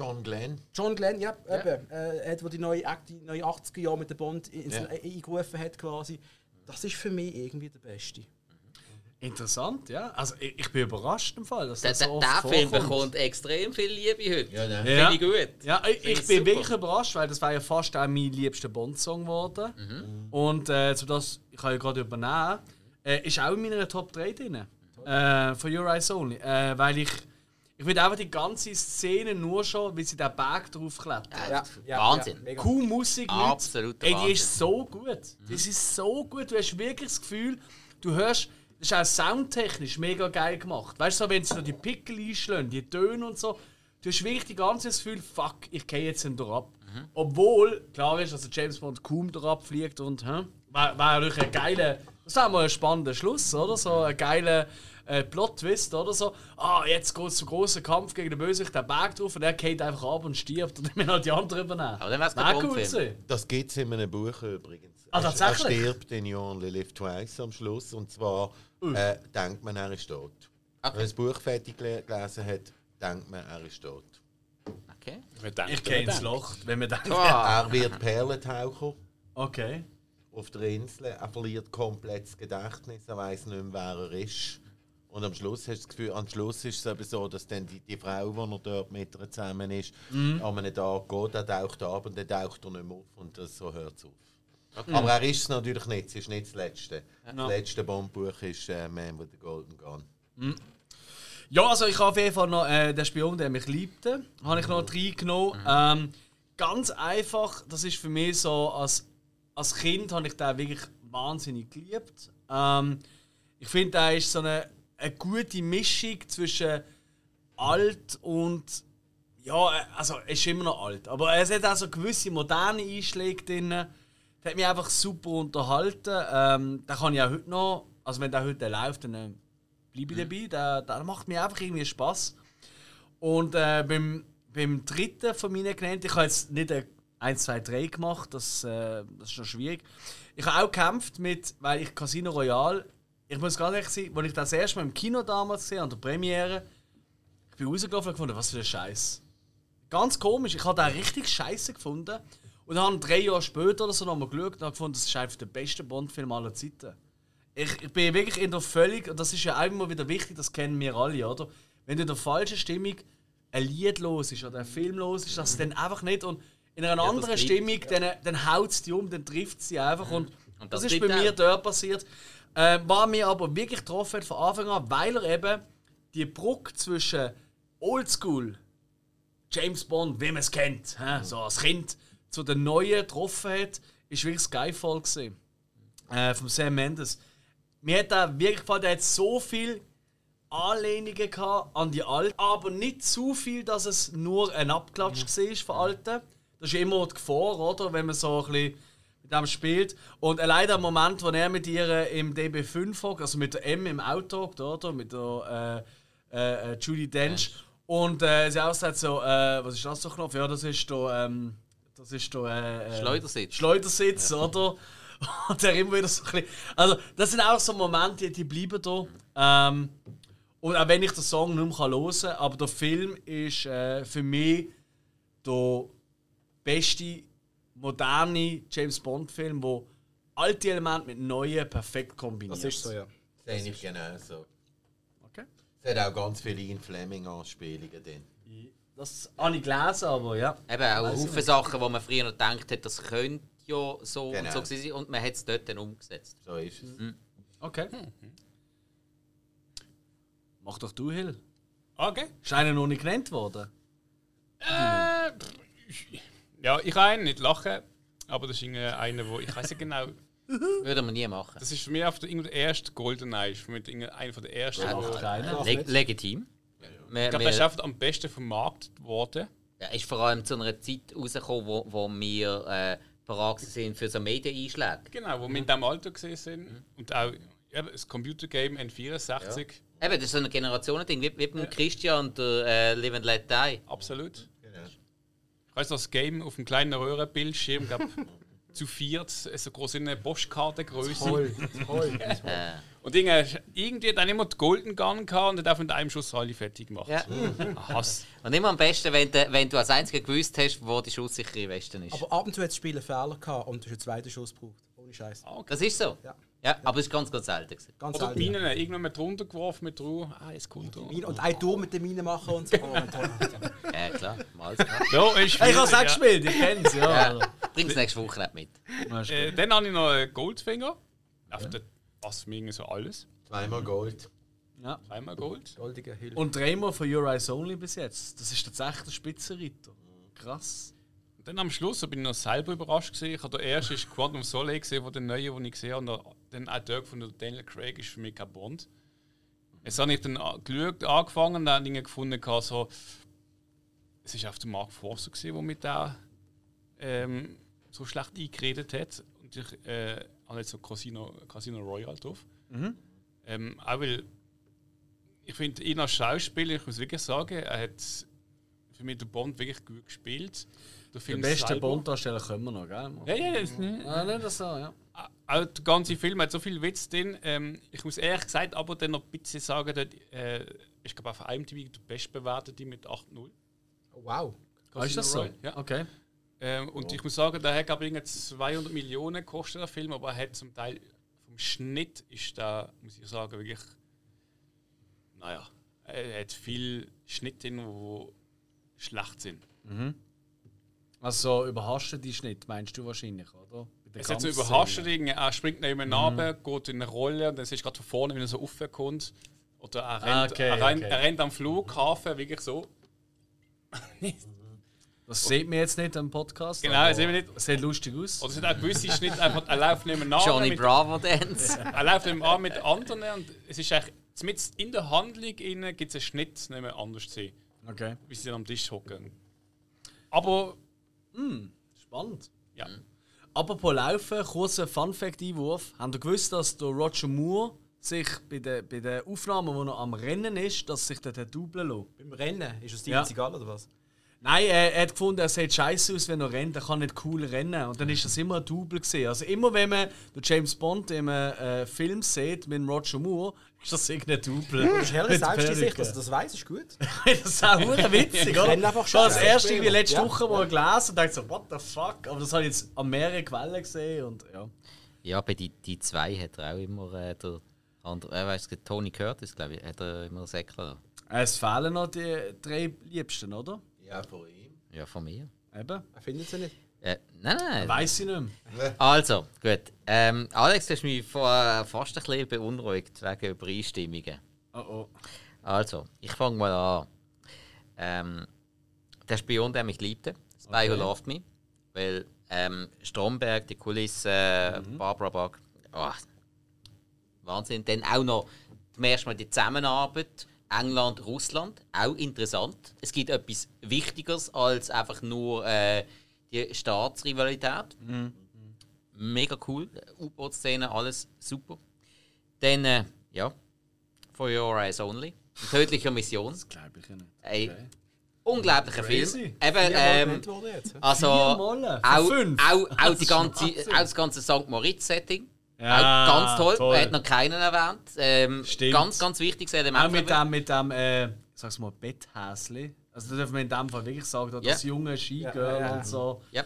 John Glenn.
John Glenn, ja, eben, äh, hat, wo die neue, die neue 80er Jahre mit der Bond ins,
Ja.
eingerufen hat quasi. Das ist für mich irgendwie der Beste.
Interessant, ja. Also ich, ich bin überrascht im Fall, dass
Der,
das
der,
so oft
der Film bekommt extrem viel Liebe heute.
Ja, ne?
Ja.
Finde ich gut.
Ja, ich, ich bin
super.
wirklich überrascht, weil das war ja fast auch mein liebster Bond-Song geworden. Und äh, so das, ich kann ja gerade übernehmen, äh, ist auch in meiner Top 3 drin. Äh, von Your Eyes Only. Äh, weil ich, ich will einfach die ganze Szene nur schon, wie sie den Berg draufklettert.
Ja, Wahnsinn.
mega.
Cool Musik.
Absoluter
Ey, die
Wahnsinn.
ist so gut. Das ist so gut. Du hast wirklich das Gefühl, du hörst, das ist auch soundtechnisch mega geil gemacht. Weißt du, so, wenn sie so die Pickel einschlagen, die Töne und so, du hast wirklich die ganze Gefühl, fuck, ich gehe jetzt nicht ab. Obwohl, klar ist, dass der James Bond kaum drauf fliegt und, hä? War, war natürlich ein geiler, das war mal ein spannender Schluss, oder? So ein geiler äh, Plot-Twist, oder so. Ah, jetzt geht es zum großen Kampf gegen den Bösewicht, der Berg drauf und er geht einfach ab und stirbt und dann halt die anderen übernehmen.
Aber dann wär's kein
Wär
Bond-Film.
gewesen.
Das gibt es in einem Buch übrigens.
Ah,
Er-
tatsächlich?
Er stirbt in You Only Live Twice am Schluss. Und zwar äh, denkt man, er ist tot. Wenn man das Buch fertig gele- gelesen hat, denkt man, er ist tot.
Okay.
Wir denken,
Ich gehe ins Loch, wenn wir denken.
Ah,
Er wird Perlentaucher
Okay.
auf der Insel. Er verliert komplett das Gedächtnis. Er weiß nicht mehr, wer er ist. Und am Schluss hast du das Gefühl, am Schluss ist es eben so, dass dann die, die Frau, die er dort mit ihr zusammen ist, an einem Tag geht, er taucht ab und dann taucht er nicht mehr auf und das, so hört es auf. Aber er ist es natürlich nicht, es ist nicht das letzte. Das letzte Bondbuch ist äh, Man with the Golden Gun.
Ja, also ich habe auf jeden Fall noch äh, den Spion, der mich liebte, habe ich noch reingenommen. Ähm, ganz einfach, das ist für mich so, als, als Kind habe ich den wirklich wahnsinnig geliebt. Ähm, ich finde, da ist so eine, eine gute Mischung zwischen alt und ja, also er ist immer noch alt, aber es hat auch so gewisse moderne Einschläge drin. Der hat mich einfach super unterhalten. Ähm, da kann ich auch heute noch, also wenn der heute läuft, dann äh, bleibe ich dabei. Der, der macht mir einfach irgendwie Spaß. Und äh, beim, beim dritten von meinen genannten, ich habe jetzt nicht ein 1, 2, 3 gemacht, das, äh, das ist noch schwierig. Ich habe auch gekämpft mit, weil ich Casino Royale, ich muss ganz ehrlich sein, als ich das erste Mal im Kino damals gesehen an der Premiere, ich bin rausgelaufen und gefunden, was für ein Scheiß. ganz komisch. Ich habe den richtig scheiße gefunden. Und habe drei Jahre später oder so nochmal geschaut und habe gefunden, das ist einfach der beste Bond-Film aller Zeiten. Ich, ich bin wirklich in der völlig, und das ist ja auch immer wieder wichtig, das kennen wir alle, oder? Wenn du in der falschen Stimmung ein Lied los ist oder ein Film los ist, das dann einfach nicht und in einer anderen
bleibt,
Stimmung, dann, dann haut es die um, dann trifft sie einfach und,
Und
das,
das
ist bei mir dort passiert. Äh, war mir aber wirklich getroffen hat von Anfang an, weil er eben die Brücke zwischen Oldschool James Bond, wie man es kennt, hä, so als Kind, zu den neuen getroffen hat, ist wirklich Skyfall gesehen. Äh, von Sam Mendes. Mir hat der wirklich gefallen, der hat so viel Anlehnungen gehabt an die alten, aber nicht zu viel, dass es nur ein Abklatsch war von alten. Das ist immer die Gefahr, oder? Wenn man so ein bisschen dem spielt. Und allein der Moment, wo er mit ihr im DB5 hockt, also mit der M im Auto hockt, oder? Mit der äh, äh, äh, Judy Dench. Und äh, sie auch sagt so, äh, was ist das für Knopf? Ja, das ist der, ähm, das ist der äh, äh,
Schleudersitz.
Schleudersitz, oder? Und der immer wieder so ein bisschen. Also, das sind auch so Momente, die, die bleiben da. Ähm, und auch wenn ich den Song nicht mehr hören kann, aber der Film ist äh, für mich der beste moderne James Bond-Film, wo alte Elemente mit neuen perfekt kombiniert.
Das ist so, ja.
Sehe ich genau so.
Okay.
Es hat auch ganz viele Ian Fleming-Anspielungen drin.
Das habe ich gelesen, aber ja.
Eben auch Haufen Sachen, wo man früher noch gedacht hat, das könnte ja so und
Genau.
so gewesen sein und man hat es dort dann umgesetzt.
So ist es.
Okay. Mach doch du, Hill.
Okay.
Ist einer noch nicht genannt worden?
Äh, ja, ich kann einen nicht lachen, aber das ist einer, wo ich weiß nicht genau.
Würde man nie machen.
Das ist für mich auf der, der erste Goldeneye, ist für mich einer von der ersten.
Ja,
wo-.
Leg legitim. Wir,
ich glaube, der ist einfach am besten vermarktet worden.
Ja, ist vor allem zu einer Zeit rausgekommen, wo, wo wir äh, bereit sind für so Medieneinschläge.
Genau, wo wir in diesem Alter gesehen sind. Und auch ja, das Computergame N64.
Eben, das ist so ein Generationending, wie, wie beim Christian und der äh, Live and Let Die.
Absolut. Ich weiß das Game auf einem kleinen Röhrenbildschirm, glaub, zu viert, so groß in einer Postkartengröße.
Toll, toll.
Äh,
Und irgendwie, irgendwie hat dann immer die Golden Gun gehabt und hat einfach mit einem Schuss alle fertig gemacht.
ja.
Hass.
Und immer am besten, wenn, du- wenn du als Einziger gewusst hast, wo die schusssichere Weste ist.
Aber ab und zu hat das Spiel einen Fehler gehabt und du hast einen zweiten Schuss gebraucht. Ohne Scheiß.
Okay.
Das ist so.
Ja.
Ja, aber es ist ganz, ganz selten. gewesen.
Ganz
Oder die
selten.
Minen irgendwann mit drunter geworfen mit Ruhe. Ah, jetzt kommt er.
Mine- Und ein Tour mit den Minen machen und so.
Ja, klar. Mal.
Ja, ist
ich habe es auch
ja.
gespielt, ich kenne es, ja.
Ja. Bring's nächste Woche nicht mit.
Ja,
Äh, dann habe ich noch einen Goldfinger. Auf der passt mich irgendwie so alles.
Zweimal Gold.
ja.
Einmal Gold.
Goldiger Hill.
Und dreimal von Your Eyes Only bis jetzt. Das ist tatsächlich der Spitzenreiter. Krass.
Und dann am Schluss bin ich noch selber überrascht. Gewesen. Ich habe der erste ist Quantum Soleil gesehen, von den neuen, den ich gesehen habe. Dann auch der von Daniel Craig ist für mich kein Bond. Jetzt habe ich dann geschaut, angefangen und dann Dinge gefunden, so, es ist auf dem Mark Forster, der mit da ähm, so schlecht eingeredet hat. Und ich äh, habe jetzt so Casino, Casino Royale drauf. Ähm, auch weil ich finde ihn als Schauspieler, ich muss wirklich sagen, er hat für mich den Bond wirklich gut gespielt. Der
Den
Film
besten
selber-
Bond-Darsteller können wir noch, gell?
Ja, ja,
Ah, nicht das so, ja.
Auch der ganze Film hat so viel Witz drin. Ähm, ich muss ehrlich gesagt aber dann noch ein bisschen sagen, dort, äh, ich glaube auf IMDb der bestbewertete mit 8-0.
Oh, wow.
Ah, ist das so?
Ja.
Okay.
Ähm, und ich muss sagen, der hat glaube ich irgendwie 200 Millionen gekostet, der Film, aber er hat zum Teil vom Schnitt ist da, muss ich sagen, wirklich, naja, er hat viel Schnitt drin, wo schlecht sind.
Also so überhastet Schnitt, meinst du wahrscheinlich, oder? Der
Es hat so
Kampfszene.
überrascht, irgendwie, er springt neben mhm. runter, geht in eine Rolle und dann siehst du gerade von vorne, wenn er so raufkommt. Oder er rennt,
Ah, okay,
er, rennt,
okay.
er rennt am Flughafen, wirklich so.
Das sieht man jetzt nicht am Podcast.
Genau, das sehen wir nicht.
Sieht lustig aus.
Oder es sind auch gewisse Schnitte, einfach, er läuft nebenan.
Johnny
mit,
Bravo Dance.
Er läuft nebenan mit anderen und es ist eigentlich, mit in der Handlung gibt es einen Schnitt, nicht mehr anders zu sehen,
Okay.
wie sie dann am Tisch hocken. Aber,
Spannend.
ja.
Apropos Laufen, kurzer Fun-Fact-Einwurf. Habt ihr gewusst, dass der Roger Moore sich bei den, bei den Aufnahmen, wo er am Rennen ist, dass sich der dubeln lässt?
Beim Rennen ist es Steven
Ja.
Seagal oder was?
Nein, er, er hat gefunden, er sieht scheiße aus, wenn er rennt. Er kann nicht cool rennen. Und dann ist das immer ein Double gesehen. Also immer wenn man den James Bond im äh, Film sieht mit dem Roger Moore, ist das irgendein Double.
Das ist herrlich
Mit der
selbst in sich,
Perücke.
dass er das weiß, ist gut.
das ist auch witzig, oder?
rennen einfach
Ich habe das erste irgendwie letzte
Ja.
Woche mal gelesen und dachte so, what the fuck? Aber das habe ich jetzt an mehreren Quellen gesehen und ja.
Ja, bei die, die zwei hat er auch immer äh, der andere, äh, weißt du, Tony Curtis, glaube ich, hat er immer Säckler.
Es fehlen noch die drei Liebsten, oder?
Ja, von ihm.
Ja, von mir.
Eben.
Er findet sie nicht.
Äh, nein, nein.
Weiß ich nicht mehr.
Also, gut. Ähm, Alex, du hast mich vorher fast ein bisschen beunruhigt wegen Übereinstimmungen.
Oh oh.
Also, ich fange mal an. Ähm, der Spion, der mich liebte, Spy Who Loved Me. Weil ähm, Stromberg, die Kulisse, Barbara Bach, oh, Wahnsinn. Dann auch noch zum ersten Mal die Zusammenarbeit England, Russland, auch interessant. Es gibt etwas Wichtigeres als einfach nur äh, die Staatsrivalität. Mega cool. U-Boot-Szene, alles super. Dann, äh, ja, For Your Eyes Only. Eine tödliche Mission.
Glaube ich nicht.
Ey, unglaublicher
Crazy.
Film. Eben, ähm, also auch, auch, auch, die
Das
ganze, auch das ganze St. Moritz-Setting.
Ja,
auch ganz toll.
toll.
Er hat noch keinen erwähnt. Ähm,
Stimmt.
ganz, ganz wichtiges Element.
Auch mit dem, mit dem äh, sag's mal, Betthäsli. Also, da dürfen wir in dem Fall wirklich sagen, da
Ja.
das junge Skigirl
Ja, ja, ja.
und so.
Ja.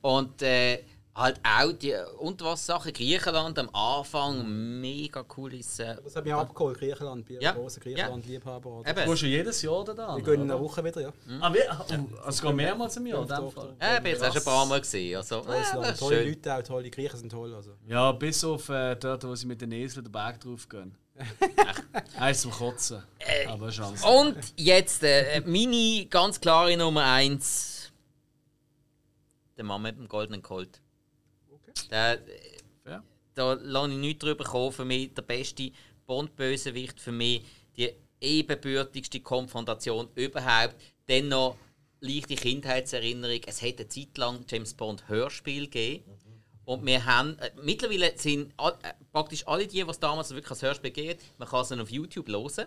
Und äh, halt auch die Unterwassersachen. Griechenland am Anfang, mega cooles. Äh,
Das hat mich abgeholt, Griechenland. Bin
Ja.
ein grosser Griechenland-Liebhaber. oder?
Du gehst ja jedes Jahr da da.
Wir gehen in einer Woche wieder, ja.
Ah, wir, oh, also gehen mehrmals im Jahr in dem Fall.
Ja, ich bin jetzt auch schon ein paar Mal gesehen. Also, äh, ist
Tolle
schön.
Leute auch, tolle Griechen sind toll. Also.
Ja, bis auf äh, dort, wo sie mit den Esel den Berg drauf gehen. Eins zum Kotzen. Aber Chance.
Und jetzt äh, meine ganz klare Nummer 1. Der Mann mit dem goldenen Colt. Äh,
Fair.
da lasse ich nichts drüber kommen. Für mich der beste Bond-Bösewicht. Für mich die ebenbürtigste Konfrontation überhaupt. Dennoch leichte Kindheitserinnerung. Es hätte eine Zeit lang James Bond Hörspiel gegeben. Und wir haben, äh, mittlerweile sind all, äh, praktisch alle die, was damals wirklich als Hörspiel geht, man kann es auf YouTube hören.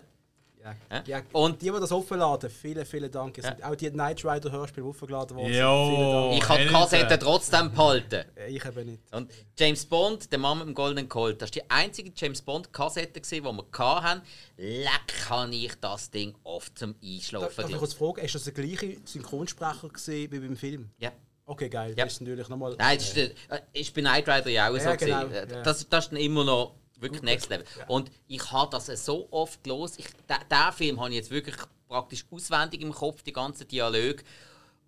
Ja.
Ja. Und-
die, die das aufladen, vielen, vielen Dank. Es sind auch die Knight Rider Hörspiele aufgeladen worden.
Jo.
Ich habe die. Kassette trotzdem behalten.
Äh, Ich eben nicht.
Und James Bond, der Mann mit dem goldenen Colt, das war die einzige James Bond Kassette, die wir hatten. Leck kann ich das Ding oft zum Einschlafen.
darf ich kurz fragen, ist das der gleiche Synchronsprecher gewesen wie beim Film?
Ja.
Okay, geil.
Ja.
Das ist natürlich nochmal.
Nein, das ist, äh, ist bei Knight Rider ja auch so.
Ja, genau,
gewesen. Äh,
ja.
Das, das ist dann immer noch wirklich Next Level. Und ich habe das so oft los. Ich, den, Film habe ich jetzt wirklich praktisch auswendig im Kopf, die ganzen Dialoge.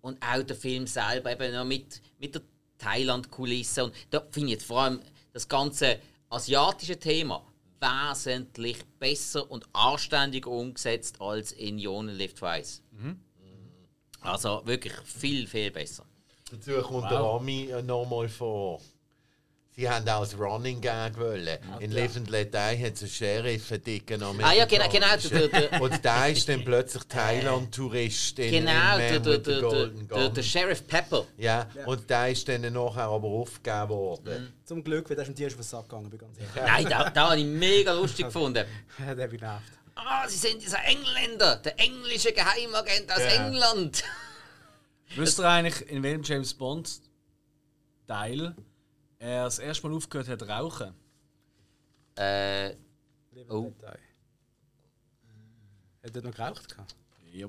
Und auch der Film selber, eben noch mit, mit der Thailand-Kulisse. Und da finde ich jetzt vor allem das ganze asiatische Thema wesentlich besser und anständiger umgesetzt als in Only Live Twice. Also wirklich viel, viel besser.
Dazu kommt der Ami äh, nochmal vor. Sie haben auch als Running Gag wollen. In Live and Let Die hat es einen Sheriff, einen dicken
Ah ja, genau, genau.
Und der ist dann plötzlich Thailand-Tourist in,
Genau,
in
der, der, der, der, Sheriff Pepper.
Ja, und der ist dann nachher aber aufgegeben worden.
Zum Glück, weil der ist mit dir schon auf den Sack gegangen, bin ganz ehrlich.
Nein, da, da habe ich mega lustig gefunden.
der hat mich genervt.
Ah, sie sind dieser Engländer, der englische Geheimagent aus England.
Wisst ihr eigentlich, in welchem James Bond Teil er das erste Mal aufgehört hat zu rauchen?
Äh, Oh.
Hat er noch geraucht? gehabt?
Ja.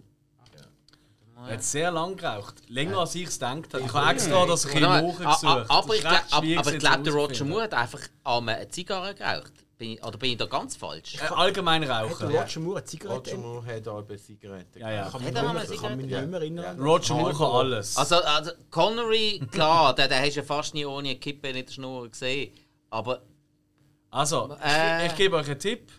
Er hat sehr lang geraucht. Länger als ich es gedacht habe. Ich habe extra das ein
warte
bisschen
mal, a- a-
nachgesucht.
aber ich, glaube, der Roger. Moore hat einfach einmal eine Zigarre geraucht. Bin ich, oder bin ich da ganz falsch?
Äh, allgemein
Hat
rauchen.
Roger Moore eine Zigarette?
Roger Moore hat auch eine Zigarette.
Ja, ja.
Ich kann
Hat
mich
er eine
kann mich nicht mehr erinnern.
Roger Moore kann alles.
Also, also Connery, klar, den, den hast du ja fast nie ohne eine Kippe in der Schnur gesehen. Aber
Also,
Äh.
ich, ich gebe euch einen Tipp.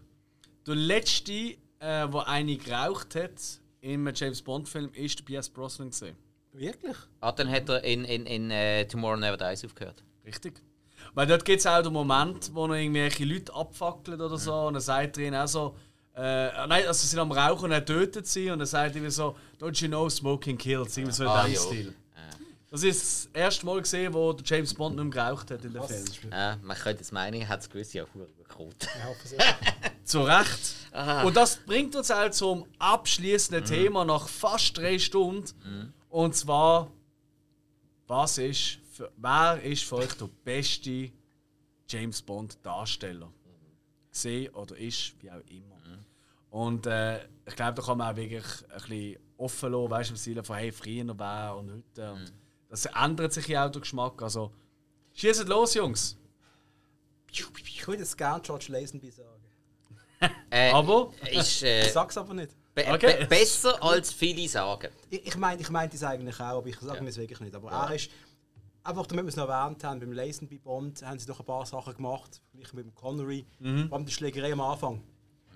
Der letzte, äh, der eine geraucht hat im James Bond-Film, ist der Pierce Brosnan. Gewesen.
Wirklich?
ah, dann hat er in, in, in äh, Tomorrow Never Dies aufgehört.
Richtig. Weil dort gibt es auch den Moment, wo er irgendwelche Leute abfackelt oder so und dann sagt er ihnen auch so, äh, nein, also sie sind am Rauchen und er tötet sie und dann sagt er irgendwie so, don't you know smoking kills, irgendwie so in
Ah,
dem
ja.
Stil. Das ist das erste Mal gesehen, wo James Bond nicht mehr geraucht hat in dem Film.
Äh, man könnte jetzt meinen, er hat es gewusst, ja,
hoffe sehr.
Zu Recht. Und das bringt uns auch zum abschließenden Thema nach fast drei Stunden. Und zwar, was ist, für, wer ist für euch der beste James Bond Darsteller? Gesehen oder ist, wie auch immer. Und äh, ich glaube, da kann man auch wirklich ein bisschen offen lassen, weißt du, im Sinne von hey, früher wer und heute. Und das ändert sich ja auch der Geschmack. Also, schießt los, Jungs.
Ich würde jetzt gerne George Lazenby sagen.
Äh,
Aber
ist
Ich
äh,
sag's aber nicht.
be
Okay.
be besser als viele sagen.
Ich, ich meine ich mein das eigentlich auch, aber ich sage mir es wirklich nicht. Aber er ist, einfach damit wir es noch erwähnt haben, beim Lazenby Bond haben sie doch ein paar Sachen gemacht, verglichen mit dem Connery, vor allem die Schlägerei am Anfang.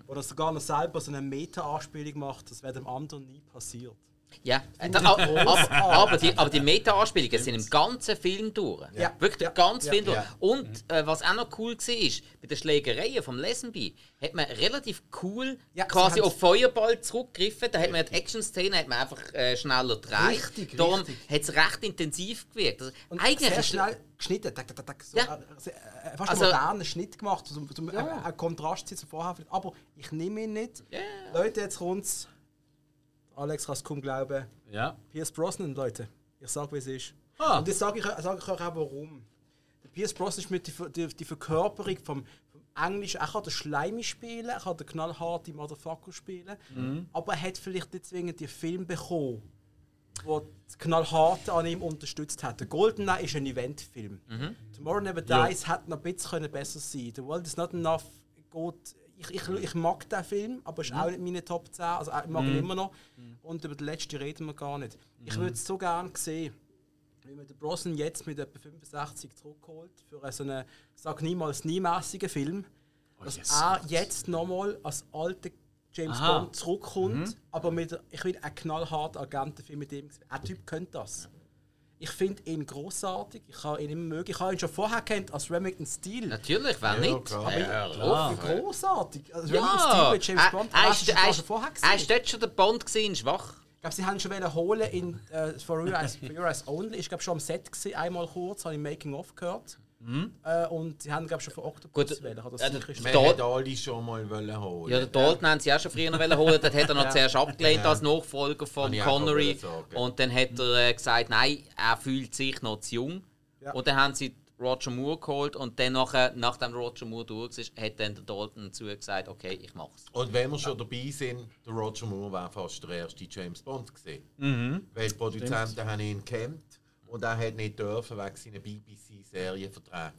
Wo er sogar noch selber so eine Meta-Anspielung macht, das wäre dem anderen nie passiert.
Ja, äh, aber, aber, aber die, aber die Meta-Anspielungen sind im ganzen Film durch.
Ja.
Wirklich
Ja.
ganzen
Ja.
Film durch.
Ja.
Und äh, was auch noch cool war, ist, bei den Schlägereien vom Lesenby hat man relativ cool
Ja,
quasi auf Feuerball zurückgegriffen. Da hat man die Action-Szene hat man einfach äh, schneller gedreht.
Richtig,
Darum
richtig.
hat es recht intensiv gewirkt. Also,
Und
eigentlich
sehr schnell geschnitten, tak, tak, tak, tak, so,
Ja.
äh, äh, fast
Also-
einen modernen Schnitt gemacht, um, um äh, einen Kontrast zu vorher. Aber ich nehme ihn nicht. Leute, jetzt kommt's. Alex kann es kaum glauben.
ja.
Pierce Brosnan, Leute. Ich sage, wie es ist.
Ah.
Und das sage ich, sag ich euch auch warum. Der Pierce Brosnan ist mit die, die, die Verkörperung vom, vom Englischen. Er kann den Schleimi spielen, er kann den knallharten Motherfucker spielen.
Mhm.
Aber er hat vielleicht nicht zwingend den Film bekommen, wo das Knallharte an ihm unterstützt hat. Der Golden Eye ist ein Eventfilm.
Mhm.
Tomorrow Never Dies hätte noch ein bisschen besser sein können. The World is Not Enough geht. Ich, ich, ich mag den Film, aber ist auch nicht meine Top 10. Also ich mag ihn immer noch. Und über den letzten reden wir gar nicht. Ich würde es so gerne sehen, wie man den Brosnan jetzt mit etwa 65 zurückholt für einen so einen, sag niemals nie mäßigen Film. dass
yes.
er jetzt nochmal als alter James
Aha.
Bond zurückkommt, aber mit, ich will einen knallharten Agentenfilm mit ihm. Ein Typ könnte das. Ich finde ihn großartig. Ich habe ihn immer mögen. Ich habe ihn schon vorher kennt als Remington Steele.
Natürlich, wer nicht?
klar.
Ja,
Oh, großartig. Also
Ja,
Remington Steele mit James
er,
Bond.
er,
hast
ist,
du
er,
schon
ist,
vorher
er
gesehen.
ist dort schon der Bond gewesen, schwach.
Ich glaube, sie haben schon holen in äh, For Your Eyes, For Your Eyes Only. Ich glaube schon am Set gewesen, einmal kurz, habe ich Making of gehört. Äh, und sie haben glaube schon von Octopus
Gut,
wählen. Hat das
äh,
nicht
der-
alle schon mal wollen holen.
Ja, der Dalton haben sie auch schon früher noch wollen holen. Dort hat er noch zuerst abgelehnt als Nachfolger von
ich
Connery. Und dann hat er äh, gesagt, nein, er fühlt sich noch zu jung.
Ja.
Und dann haben sie Roger Moore geholt. Und dann, nachher, nachdem Roger Moore durch war, hat dann der Dalton dazu gesagt, okay, ich mach's.
Und wenn wir schon dabei sind, der Roger Moore war fast der erste James Bond gesehen. Weil die Produzenten haben ihn kennt und er hat nicht dürfen wegen seiner BBC-Serienvertrag.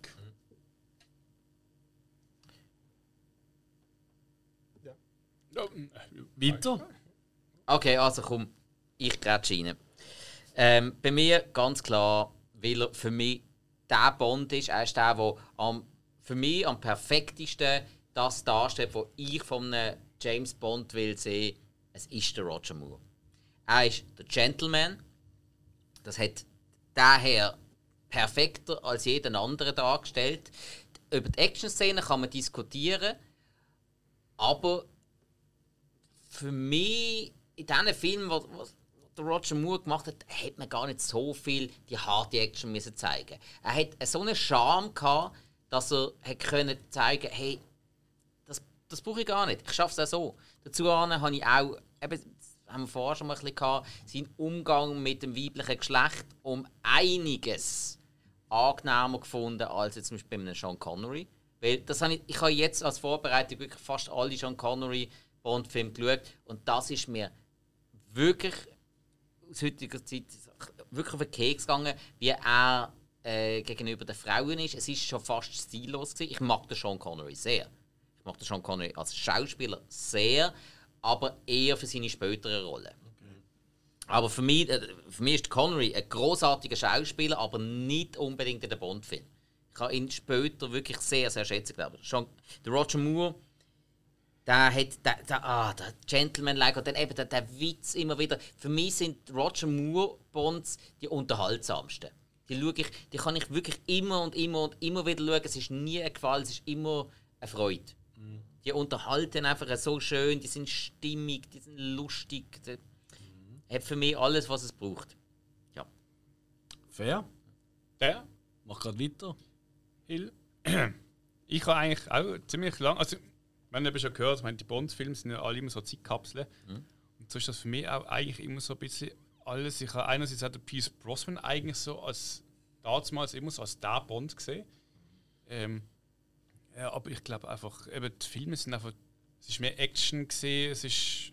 Ja,
Weiter?
Okay, also komm, ich grätsche rein. Ähm, bei mir ganz klar, weil er für mich der Bond ist. Er ist der, der am, für mich am perfektesten das darstellt, was ich von einem James Bond will sehen. Es ist der Roger Moore. Er ist der Gentleman. Das hat daher perfekter als jeden anderen dargestellt. Über die Action-Szene kann man diskutieren, aber für mich in diesen Filmen, was, was der Roger Moore gemacht hat, hat man gar nicht so viel die harte Action müssen zeigen. Er hat so einen Charme gehabt, dass er hat können zeigen, hey, das, das brauche ich gar nicht. Ich schaffe es auch so. Dazu habe ich auch, eben, haben wir vorher schon mal ein bisschen gehabt, seinen Umgang mit dem weiblichen Geschlecht um einiges angenehmer gefunden als jetzt zum Beispiel bei einem Sean Connery. Weil das habe ich, ich habe jetzt als Vorbereitung wirklich fast alle Sean Connery Bond-Filme geschaut und das ist mir wirklich aus heutiger Zeit wirklich auf den Keks gegangen, wie er äh, gegenüber den Frauen ist. Es ist schon fast stillos. Ich mag den Sean Connery sehr. Ich mag den Sean Connery als Schauspieler sehr, aber eher für seine späteren Rollen. Aber für mich, äh, für mich ist Connery ein großartiger Schauspieler, aber nicht unbedingt in den Bond-Film. Ich habe ihn später wirklich sehr, sehr schätzen gelernt. Schon der Roger Moore, der hat der, der, ah, der Gentleman-like und dann eben der, der Witz immer wieder. Für mich sind Roger Moore Bonds die unterhaltsamsten. Die, schaue ich, die kann ich wirklich immer und immer und immer wieder schauen. Es ist nie ein Gefallen, es ist immer eine Freude. Die unterhalten einfach so schön, die sind stimmig, die sind lustig. Die, hat für mich alles, was es braucht. Ja.
Fair.
Der,
Mach gerade weiter.
Hill. Ich habe eigentlich auch ziemlich lang. Also, wenn ihr schon gehört, ich meine, die Bond-Filme sind ja alle immer so Zeitkapseln. Und so ist das für mich auch eigentlich immer so ein bisschen alles. Ich habe einerseits auch den Pierce Brosnan eigentlich so als damals immer so als der Bond gesehen. Ähm, ja, aber ich glaube einfach, eben die Filme sind einfach. Es ist mehr Action gesehen, es ist.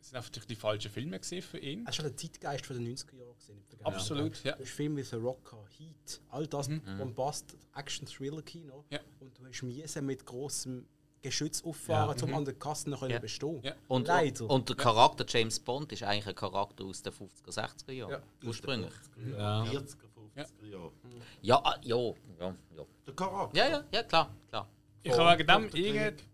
Sind einfach die falschen Filme gesehen für ihn.
Es war schon der Zeitgeist von den 90er Jahren. Vergessen.
Absolut, ja.
Du hast Filme wie The Rocker, Heat, all das Bombast, Action-Thriller-Kino.
Ja.
Und du hast müssen mit großem Geschütz auffahren, um an der Kasse noch
Ja.
bestehen.
Ja.
Und,
Leider.
und der Charakter James Bond ist eigentlich ein Charakter aus den 50er, 60er Jahren.
Ja.
Ursprünglich.
Ja.
40er, 50er Jahre.
Ja, ah, ja, ja, ja.
Der Charakter.
Ja, ja, ja, klar, klar.
Ich habe wegen dem irgend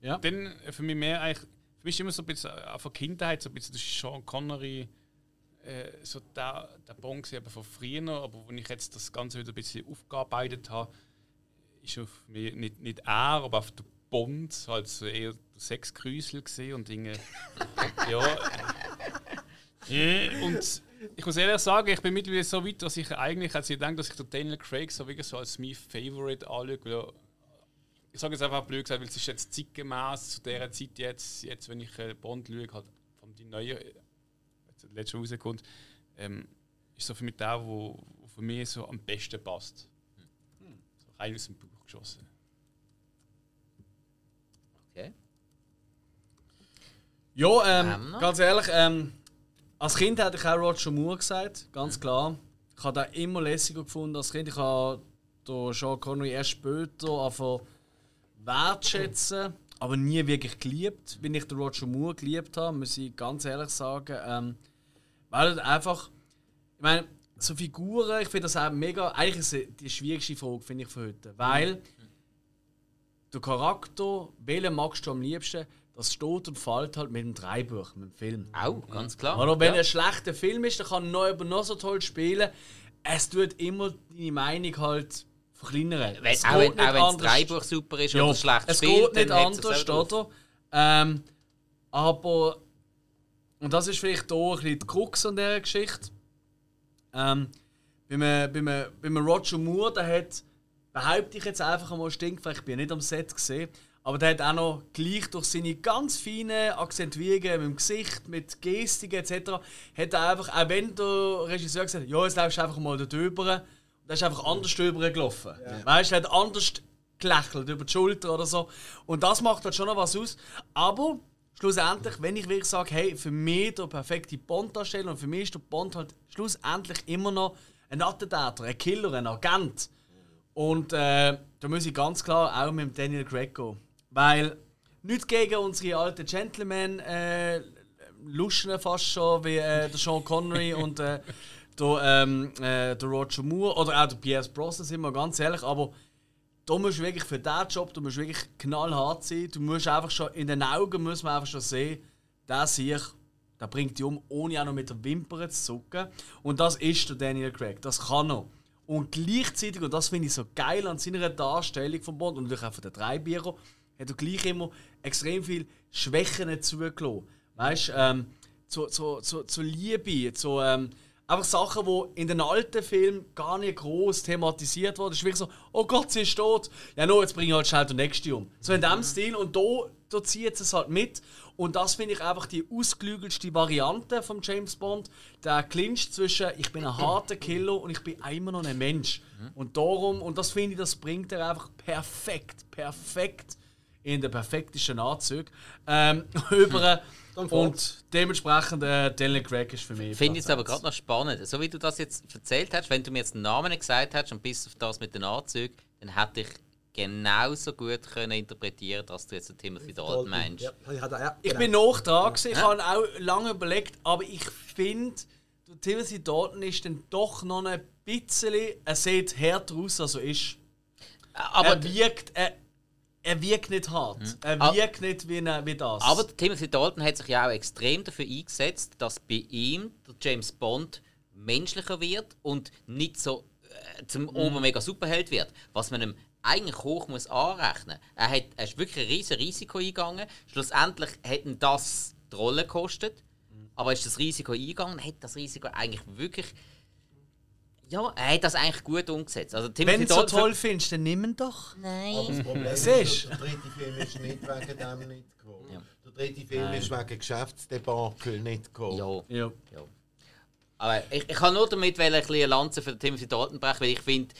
Ja.
dann für mich mehr eigentlich, für mich ist immer so ein bisschen von Kindheit so ein bisschen das Sean Connery äh, so der, der gewesen, eben von früher, aber wenn ich jetzt das Ganze wieder ein bisschen aufgearbeitet habe, ist auf mich nicht, nicht er, aber auf der Bond halt so eher Sexgrüsel gesehen und Dinge. ja. Äh, und ich muss ehrlich sagen, ich bin mittlerweile so weit, dass ich eigentlich, als ich denke, dass ich den Daniel Craig so wirklich so als mein Favorite anschaue, weil ich sage jetzt einfach blöd gesagt, weil es ist jetzt zeitgemäß zu dieser Zeit jetzt, jetzt wenn ich äh, Bond schaue, halt von die neue, jetzt der letzte rauskommt, ähm, ist so für mich der, wo, wo für mich so am besten passt. So rein aus dem Buch geschossen.
Okay.
Ja,
Ähm,
ganz ehrlich, ähm, als Kind hätte ich auch Roger Moore gesagt, ganz klar. Ich habe den immer lässiger gefunden als Kind. Ich habe Sean Connery erst später angefangen wertschätzen, aber nie wirklich geliebt, wie ich den Roger Moore geliebt habe, muss ich ganz ehrlich sagen. Ähm, weil einfach, ich meine, so Figuren, ich finde das auch mega, eigentlich ist es die schwierigste Frage, finde ich, für heute. Weil der Charakter, welchen magst du am liebsten, das steht und fällt halt mit dem Dreibuch, mit dem Film.
Auch, ganz klar.
Oder wenn
ja.
ein schlechter Film ist, dann kann er noch, aber noch so toll spielen. Es tut immer deine Meinung halt verkleinern.
Wenn,
Es
auch wenn, auch das
anders.
Drehbuch super ist
Ja,
oder schlecht
es
spielt,
geht nicht anders,
auch
oder? Ähm, aber, und das ist vielleicht hier ein bisschen die Krux an dieser Geschichte. Ähm, bei, einem, bei, einem, Roger Moore, der hat, behaupte ich jetzt einfach einmal stinkfrech, ich bin ja nicht am Set gesehen, aber der hat auch noch gleich durch seine ganz feinen Akzentuierungen mit dem Gesicht, mit Gestiken etc., hat er einfach, auch wenn der Regisseur gesagt hat, ja, jetzt läufst du einfach mal da drüber, und er ist einfach anders drüber gelaufen. Weißt du, hat anders gelächelt über die Schulter oder so. Und das macht halt schon noch was aus. Aber schlussendlich, wenn ich wirklich sage, hey, für mich der perfekte Bond-Darsteller und für mich ist der Bond halt schlussendlich immer noch ein Attentäter, ein Killer, ein Agent. Und äh, da muss ich ganz klar auch mit dem Daniel Craig gehen. Weil nicht gegen unsere alten Gentlemen äh, luschen fast schon wie äh, der Sean Connery und äh, der, ähm, äh, der Roger Moore oder auch der Pierce Brosnan, sind wir ganz ehrlich, aber da musst wirklich für diesen Job, du musst wirklich knallhart sein. Du musst einfach schon in den Augen muss man einfach schon sehen, der sich, der bringt dich um, ohne auch noch mit der Wimper zu zucken. Und das ist der Daniel Craig. Das kann er. Und gleichzeitig, und das finde ich so geil an seiner Darstellung von Bond und natürlich auch von den drei Biro, hat er gleich immer extrem viel Schwächen zugelassen. Weißt du, ähm, zu, zu, zu, zu Liebe, zu ähm, einfach Sachen, die in den alten Filmen gar nicht groß thematisiert wurden. Es ist wirklich so, oh Gott, sie ist tot. Ja, no, jetzt bringe ich halt schnell den nächsten um. So in dem Stil. Und da, da zieht es halt mit. Und das finde ich einfach die ausgeklügelste Variante von James Bond. Der Clinch zwischen, ich bin ein harter Killer und ich bin immer noch ein Mensch. Und darum, und das finde ich, das bringt er einfach perfekt, perfekt in den perfektesten Anzug ähm, über. Und dementsprechend, äh, Daniel Craig ist für mich.
Ich finde es
Platz
aber gerade noch spannend. So wie du das jetzt erzählt hast, wenn du mir jetzt einen Namen nicht gesagt hättest und bis auf das mit den Anzügen, dann hätte ich genauso gut können interpretieren dass du jetzt den Timothy Dalton meinst.
Ja, ich, hatte, ja,
Ich
genau.
bin noch dran, gewesen, ich
Ja.
habe auch lange überlegt, aber ich finde, der Timothy Dalton ist dann doch noch ein bisschen, er sieht härter aus, als er ist.
Aber,
er wirkt, er, er wirkt nicht hart. Er
Ah.
wirkt nicht wie, wie das.
aber Timothy Dalton hat sich ja auch extrem dafür eingesetzt, dass bei ihm der James Bond menschlicher wird und nicht so äh, zum ober mega Superheld wird. Was man ihm eigentlich hoch muss anrechnen. Er hat er ist wirklich ein riesiges Risiko eingegangen. Schlussendlich hat ihn das die Rolle gekostet. Aber ist das Risiko eingegangen, hat das Risiko eigentlich wirklich Ja, er hat das eigentlich gut umgesetzt. Also, Timothy
Wenn du so toll findest, dann nimm ihn doch.
Aber
Nein.
das Problem ist,
Siehst
der dritte Film ist nicht wegen dem nicht gekommen.
Ja.
Der dritte Film ist wegen Geschäftsdebakel nicht gekommen.
Ja.
Ja.
Aber ich, ich kann nur damit ein bisschen Lanze für den Timothy Dalton brechen, weil ich finde,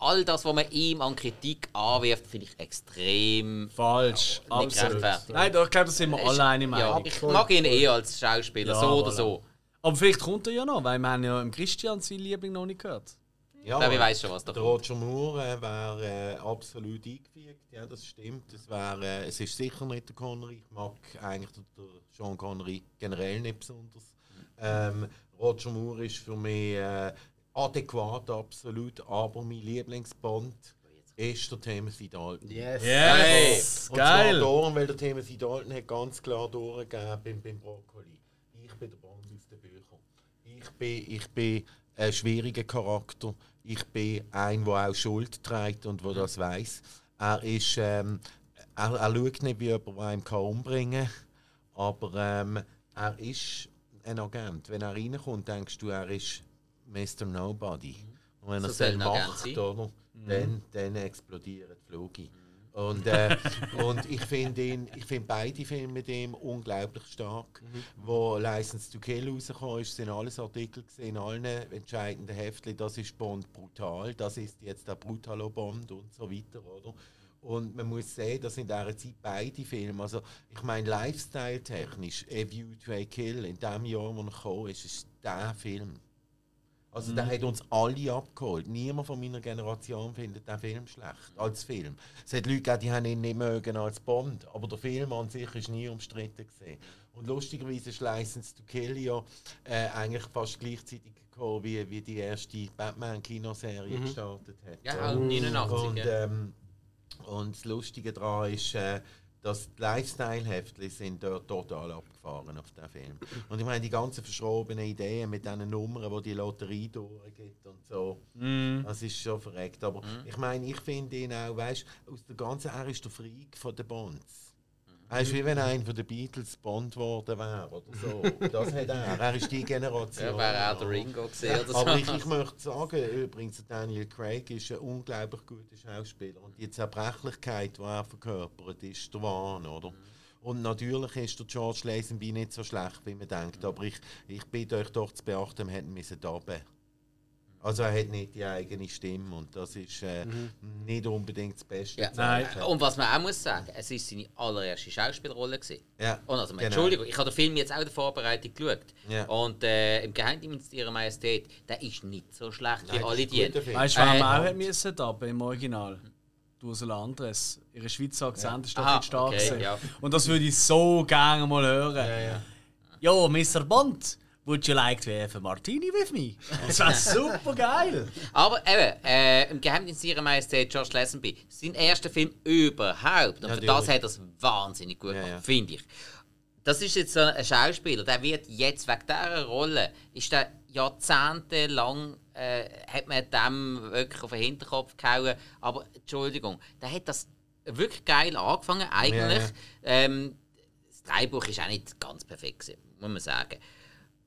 all das, was man ihm an Kritik anwirft, finde ich extrem
Falsch.
nicht
Absolut. Nein, da, ich glaube, da sind wir alle eine
Ja,
Meinung.
ich mag ihn eh als Schauspieler,
Ja,
so oder
voilà.
so.
Aber vielleicht kommt er ja noch, weil wir haben ja im Christian sein Liebling noch nicht gehört.
Ich glaube, ich weiß schon, was da
Der
kommt.
Roger Moore äh, wäre äh, absolut eingefügt, ja, das stimmt. Es, wär, äh, es ist sicher nicht der Connery. Ich mag eigentlich den, Sean Connery generell nicht besonders. Ähm, Roger Moore ist für mich äh, adäquat, absolut, aber mein Lieblingsbond ist der Timothy Dalton.
Yes.
Yes!
Und
Geil!
zwar darum, weil der Timothy Dalton hat ganz klar durchgegeben beim, beim Brokkoli. Ich bin der Bond aus den Büchern. Ich bin, ich bin ein schwieriger Charakter. Ich bin ein, der auch Schuld trägt und der das weiß. Er ist, ähm, er, er schaut nicht, wie jemand einem kann umbringen kann, aber ähm, er ist ein Agent. Wenn er reinkommt, denkst du, er ist Mr. Nobody. Und wenn
So
er es macht, oder, dann, dann explodieren die Flüge. Und, äh, und ich finde ihn, ich finde beide Filme mit ihm unglaublich stark. Wo License to Kill rausgekommen ist, sind alles Artikel gesehen, in allen entscheidenden Heftchen, das ist Bond brutal, das ist jetzt der Brutalo Bond und so weiter, oder? Und man muss sehen, dass in dieser Zeit beide Filme, also ich meine Lifestyle-technisch, A View to a Kill, in dem Jahr, wo er gekommen ist, ist der Film. Also der hat uns alle abgeholt. Niemand von meiner Generation findet den Film schlecht als Film. Es hat Leute gegeben, die haben ihn nicht mögen als Bond, aber der Film an sich ist nie umstritten gesehen. Und lustigerweise ist License to Kill ja äh, eigentlich fast gleichzeitig gekommen, wie, wie die erste Batman-Kinoserie gestartet hat.
Ja, auch 89.
Und,
ja.
ähm, und das Lustige daran ist, äh, dass die Lifestyle-Heftchen sind dort total abgefahren auf den Film. Und ich meine, die ganzen verschrobenen Ideen mit diesen Nummern, wo die Lotterie durchgeht und so, das ist schon verreckt. Aber ich meine, ich finde ihn auch, weißt du, aus der ganzen, er ist der Freak von den Bonds. Er ist wie wenn einer von den Beatles Bond geworden wäre oder so. Das hat er. Er ist die Generation.
Ja, wäre auch der Ringo gesehen oder so.
Aber ich, ich möchte sagen, übrigens, Daniel Craig ist ein unglaublich guter Schauspieler. Und die Zerbrechlichkeit, die er verkörpert, ist der Wahn, oder? Und natürlich ist der George Lazenby nicht so schlecht, wie man denkt. Aber ich, ich bitte euch doch zu beachten, wir hätten müssen dabei. Also er hat nicht die eigene Stimme und das ist äh, nicht unbedingt das Beste.
Ja.
Nein.
Und was man auch muss sagen, es ist seine allererste Schauspielrolle gewesen.
Ja,
Und also,
genau.
Entschuldigung, ich habe den Film jetzt auch in der Vorbereitung geschaut.
Ja.
Und äh, im Geheimdienst ihrer Majestät, der ist nicht so schlecht wie
Nein,
alle die.
Weißt du, wer
Äh,
man auch hat müssen da im Original? Ursula Andres. Ihre Schweizer Akzent ist doch
Aha,
nicht stark.
okay, ja.
Und das würde ich so gerne mal hören.
Ja, ja.
Jo, Mr. Bond, would you like to have a martini with me? Das wäre super geil.
Aber eben, äh, im Geheimdienst ihrer Majestät George Lazenby, sein erster Film überhaupt. Und für das hat er es wahnsinnig gut
Ja,
gemacht,
ja.
finde ich. Das ist jetzt so ein Schauspieler, der wird jetzt wegen dieser Rolle, ist der jahrzehntelang, äh, hat man dem wirklich auf den Hinterkopf gehauen. Aber Entschuldigung, der hat das wirklich geil angefangen, eigentlich.
Ja, ja.
Ähm, das Drehbuch ist auch nicht ganz perfekt, gewesen, muss man sagen.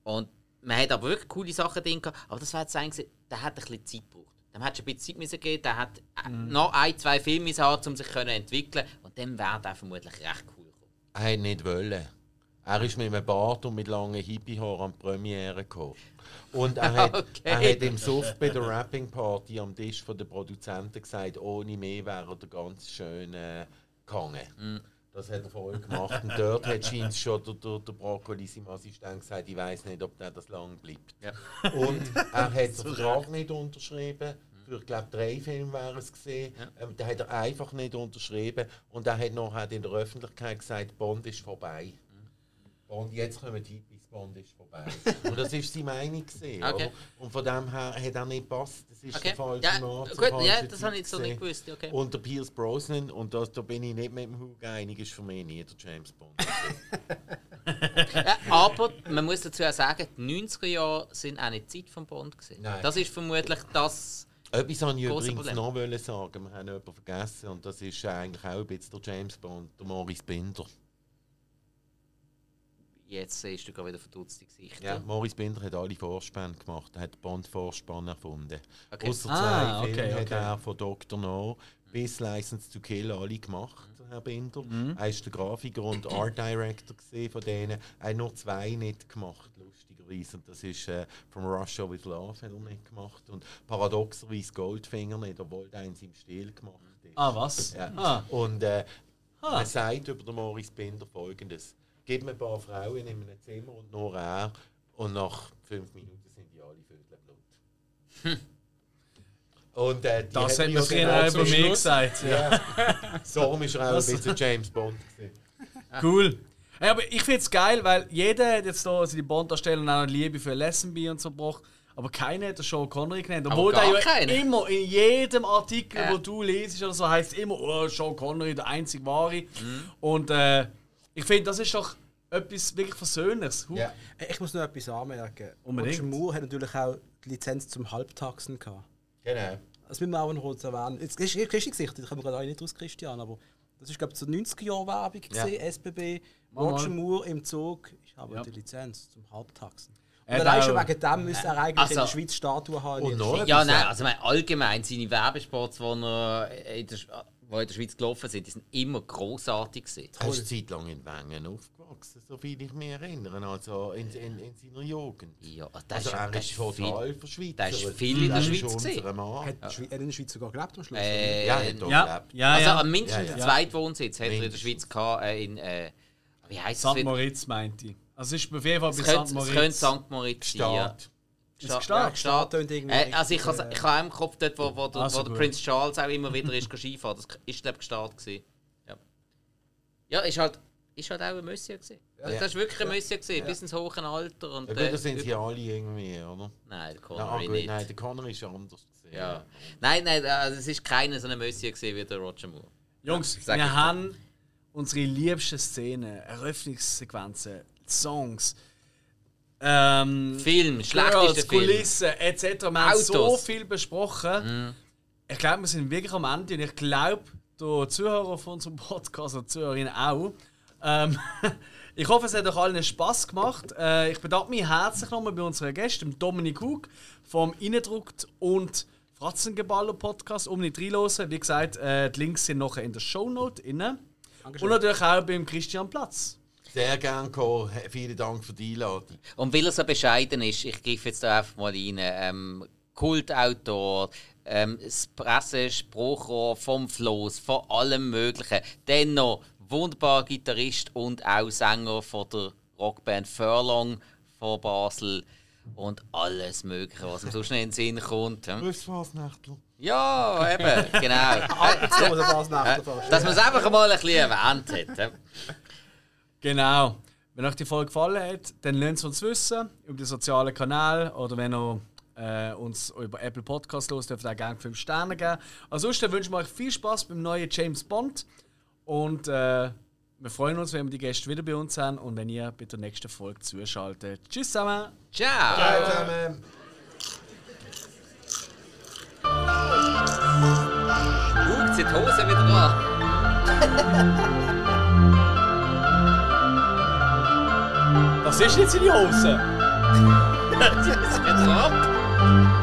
Und man hat aber wirklich coole Sachen drin gehabt. Aber das war jetzt eigentlich, der hat ein bisschen Zeit gebraucht. Dem hat schon ein bisschen Zeit müssen geben. Der hat äh, noch ein, zwei Filme haben, um sich zu entwickeln. Und dann wäre der vermutlich recht cool gekommen.
Er hat nicht wollen. Er ist mit einem Bart und mit langen Hippie-Haaren an die Premiere gekommen. Und er hat,
Okay.
er hat im Suff bei der Rapping-Party am Tisch von den Produzenten gesagt, ohne mehr wäre er ganz schön äh, gegangen. Das hat er voll gemacht. Und dort hat scheint schon der, der, der Brokkoli, sein Assistent, gesagt, ich weiß nicht, ob der das lang bleibt.
Ja.
Und er hat den Vertrag nicht unterschrieben. Für, ich glaube, drei Filme wären es gesehen. Ähm, den hat er einfach nicht unterschrieben. Und er hat nachher in der Öffentlichkeit gesagt, Bond ist vorbei. Bond, jetzt kommen die Bond ist vorbei. Und das war seine Meinung. Gewesen,
Okay.
Und von dem her hat er nicht gepasst. Das ist
Okay.
der falsche
Ja,
Mann
gut, ja, das habe ich so nicht gewusst. Okay.
Und der Pierce Brosnan, und das, da bin ich nicht mit dem Hug einig, ist für mich nie der James Bond.
Ja, aber man muss dazu auch sagen, die 90er Jahre sind auch nicht die Zeit von Bond. Gewesen.
Nein.
Das ist vermutlich das.
Etwas wollte ich übrigens
Problem.
noch wollen sagen. Wir haben jemanden vergessen und das ist eigentlich auch ein bisschen der James Bond, der Maurice Binder.
Jetzt siehst du gerade wieder verdutzte Gesichter.
Ja, Maurice Binder hat alle Vorspänne gemacht. Er hat Bond-Vorspann erfunden.
Okay.
Außer
Ah,
zwei
okay,
Filme hat
okay.
er von Dr. No bis License to Kill alle gemacht, Herr Binder.
Mhm.
Er ist der Grafiker und Art Director von denen. Er hat nur zwei nicht gemacht, lustigerweise. Und das ist äh, From Russia with Love hat er nicht gemacht. Und paradoxerweise Goldfinger nicht, obwohl der in seinem Stil gemacht ist.
Ah, was?
Ja.
Ah.
Und äh,
Ah.
man sagt über den Maurice Binder folgendes: Gib mir ein paar Frauen in einem Zimmer und nur er, und nach fünf Minuten sind die alle Vögel blut. Und äh, die
Das hat
haben
man früher über mich gesagt. Ja.
Ja. So ist er auch ein bisschen James Bond. Gewesen.
Cool. Hey, aber ich finde es geil, weil jeder hat jetzt da seine Bond-Darsteller auch noch Liebe für Lazenby und so gebracht. Aber keiner hat den Sean Connery genannt. Obwohl
gar
der ja
keiner.
immer in jedem Artikel,
Ja.
wo du liest oder so, heißt immer, oh, Sean Connery, der einzig wahre.
Mhm.
Und äh, ich finde, das ist doch etwas wirklich Versöhnliches. Hu-
Ja.
Ich muss noch etwas anmerken.
Unbedingt.
Roger Moore hat natürlich auch die Lizenz zum Halbtaxen gehabt.
Genau.
Das müssen wir auch noch kurz erwähnen. Jetzt ist ist richtig gesichtet, ich komme gerade auch nicht aus Christian, aber das ist glaube ich so 90er Jahre Werbung
Ja.
gesehen, SBB. Roger. Moore im Zug, ich habe
Ja.
die Lizenz zum Halbtaxen. Und allein schon wegen dem müsste er eigentlich
Also-
in der Schweiz Statue haben.
Ja, nein,
äh,
also mein, allgemein seine Werbespots, die er in der, die in der Schweiz gelaufen sind, die sind immer grossartig gewesen.
Er ist Zeit lang in Wengen aufgewachsen, soviel ich mich erinnere, also in, in, in seiner Jugend.
Ja, das
Also
ist,
er
das
ist total
viel,
verschwitzt.
der ist viel in der Schweiz.
Mann.
Hat, Schweiz- er in der Schweiz sogar gelebt am Schluss?
Äh,
Ja, er hat
Ja,
gelebt.
ja,
also am mindestens
Ja, ja.
Zweitwohnsitz hat er in der. Schweiz gehabt, äh, in, äh, wie heisst?
St. Moritz meinte ich. Also es ist auf jeden Fall
Es
bei St.
es
Moritz.
könnte St. Moritz sein. Ja.
Staat.
Ist
Sta-
gestartet?
ja,
irgendwie
Äh, also ich
richtig,
habe
äh,
ich habe im Kopf dort, wo, wo, der,
Also
wo der. Prince Charles auch immer wieder ist Skifahren. Das ist glaube ich Gstaad gewesen. Ja, ja ist halt ist halt auch ein Monsieur gewesen. Also, das ist wirklich ein Monsieur gewesen, bis ins hohe Alter und
Ja,
äh,
gut, das sind sie alle irgendwie, oder?
Nein, der
Ja,
Connery
ah, gut,
nicht.
nein, der Connor ist anders. Gewesen.
Ja. Nein, nein, also es ist keiner so ein Monsieur gewesen wie der Roger Moore.
Jungs, wir haben unsere liebsten Szenen, Eröffnungssequenzen, Songs, ähm,
Film,
Girls,
schlechteste Film.
Kulissen etc. Wir haben
Autos.
so viel besprochen. Ich glaube, wir sind wirklich am Ende und ich glaube, der Zuhörer von unserem Podcast und Zuhörerin auch. Ähm, ich hoffe, es hat euch allen Spass gemacht. Äh, ich bedanke mich herzlich nochmal bei unseren Gästen, Dominik Hug vom Innendruckt und Fratzengeballer Podcast. Um nicht reinzuhören. Wie gesagt, äh, die Links sind noch in der Shownote inne. Und natürlich auch beim Christian Platz.
Sehr gern gekommen. Vielen Dank für die Einladung.
Und weil er so bescheiden ist, ich greife jetzt da einfach mal rein. Ähm, Kultautor, ähm, das Pressespruchrohr vom Floß, von allem Möglichen. Dennoch wunderbarer Gitarrist und auch Sänger von der Rockband Furlong von Basel. Und alles Mögliche, was ihm so schnell in den Sinn kommt. hm?
Grüß was, Nächtl.
Ja, eben, genau. Dass man es einfach mal ein bisschen erwähnt hat.
Genau. Wenn euch die Folge gefallen hat, dann lasst es uns wissen über die sozialen Kanäle oder wenn ihr äh, uns über Apple Podcast los, dürft ihr auch gerne 5 Sterne geben. Ansonsten wünschen wir euch viel Spaß beim neuen James Bond und äh, wir freuen uns, wenn wir die Gäste wieder bei uns haben und wenn ihr bei der nächsten Folge zuschaltet. Tschüss zusammen!
Ciao!
Ciao zusammen.
Guckt die Hose wieder an.
Was ist jetzt in die Hose?
Das ist jetzt ab.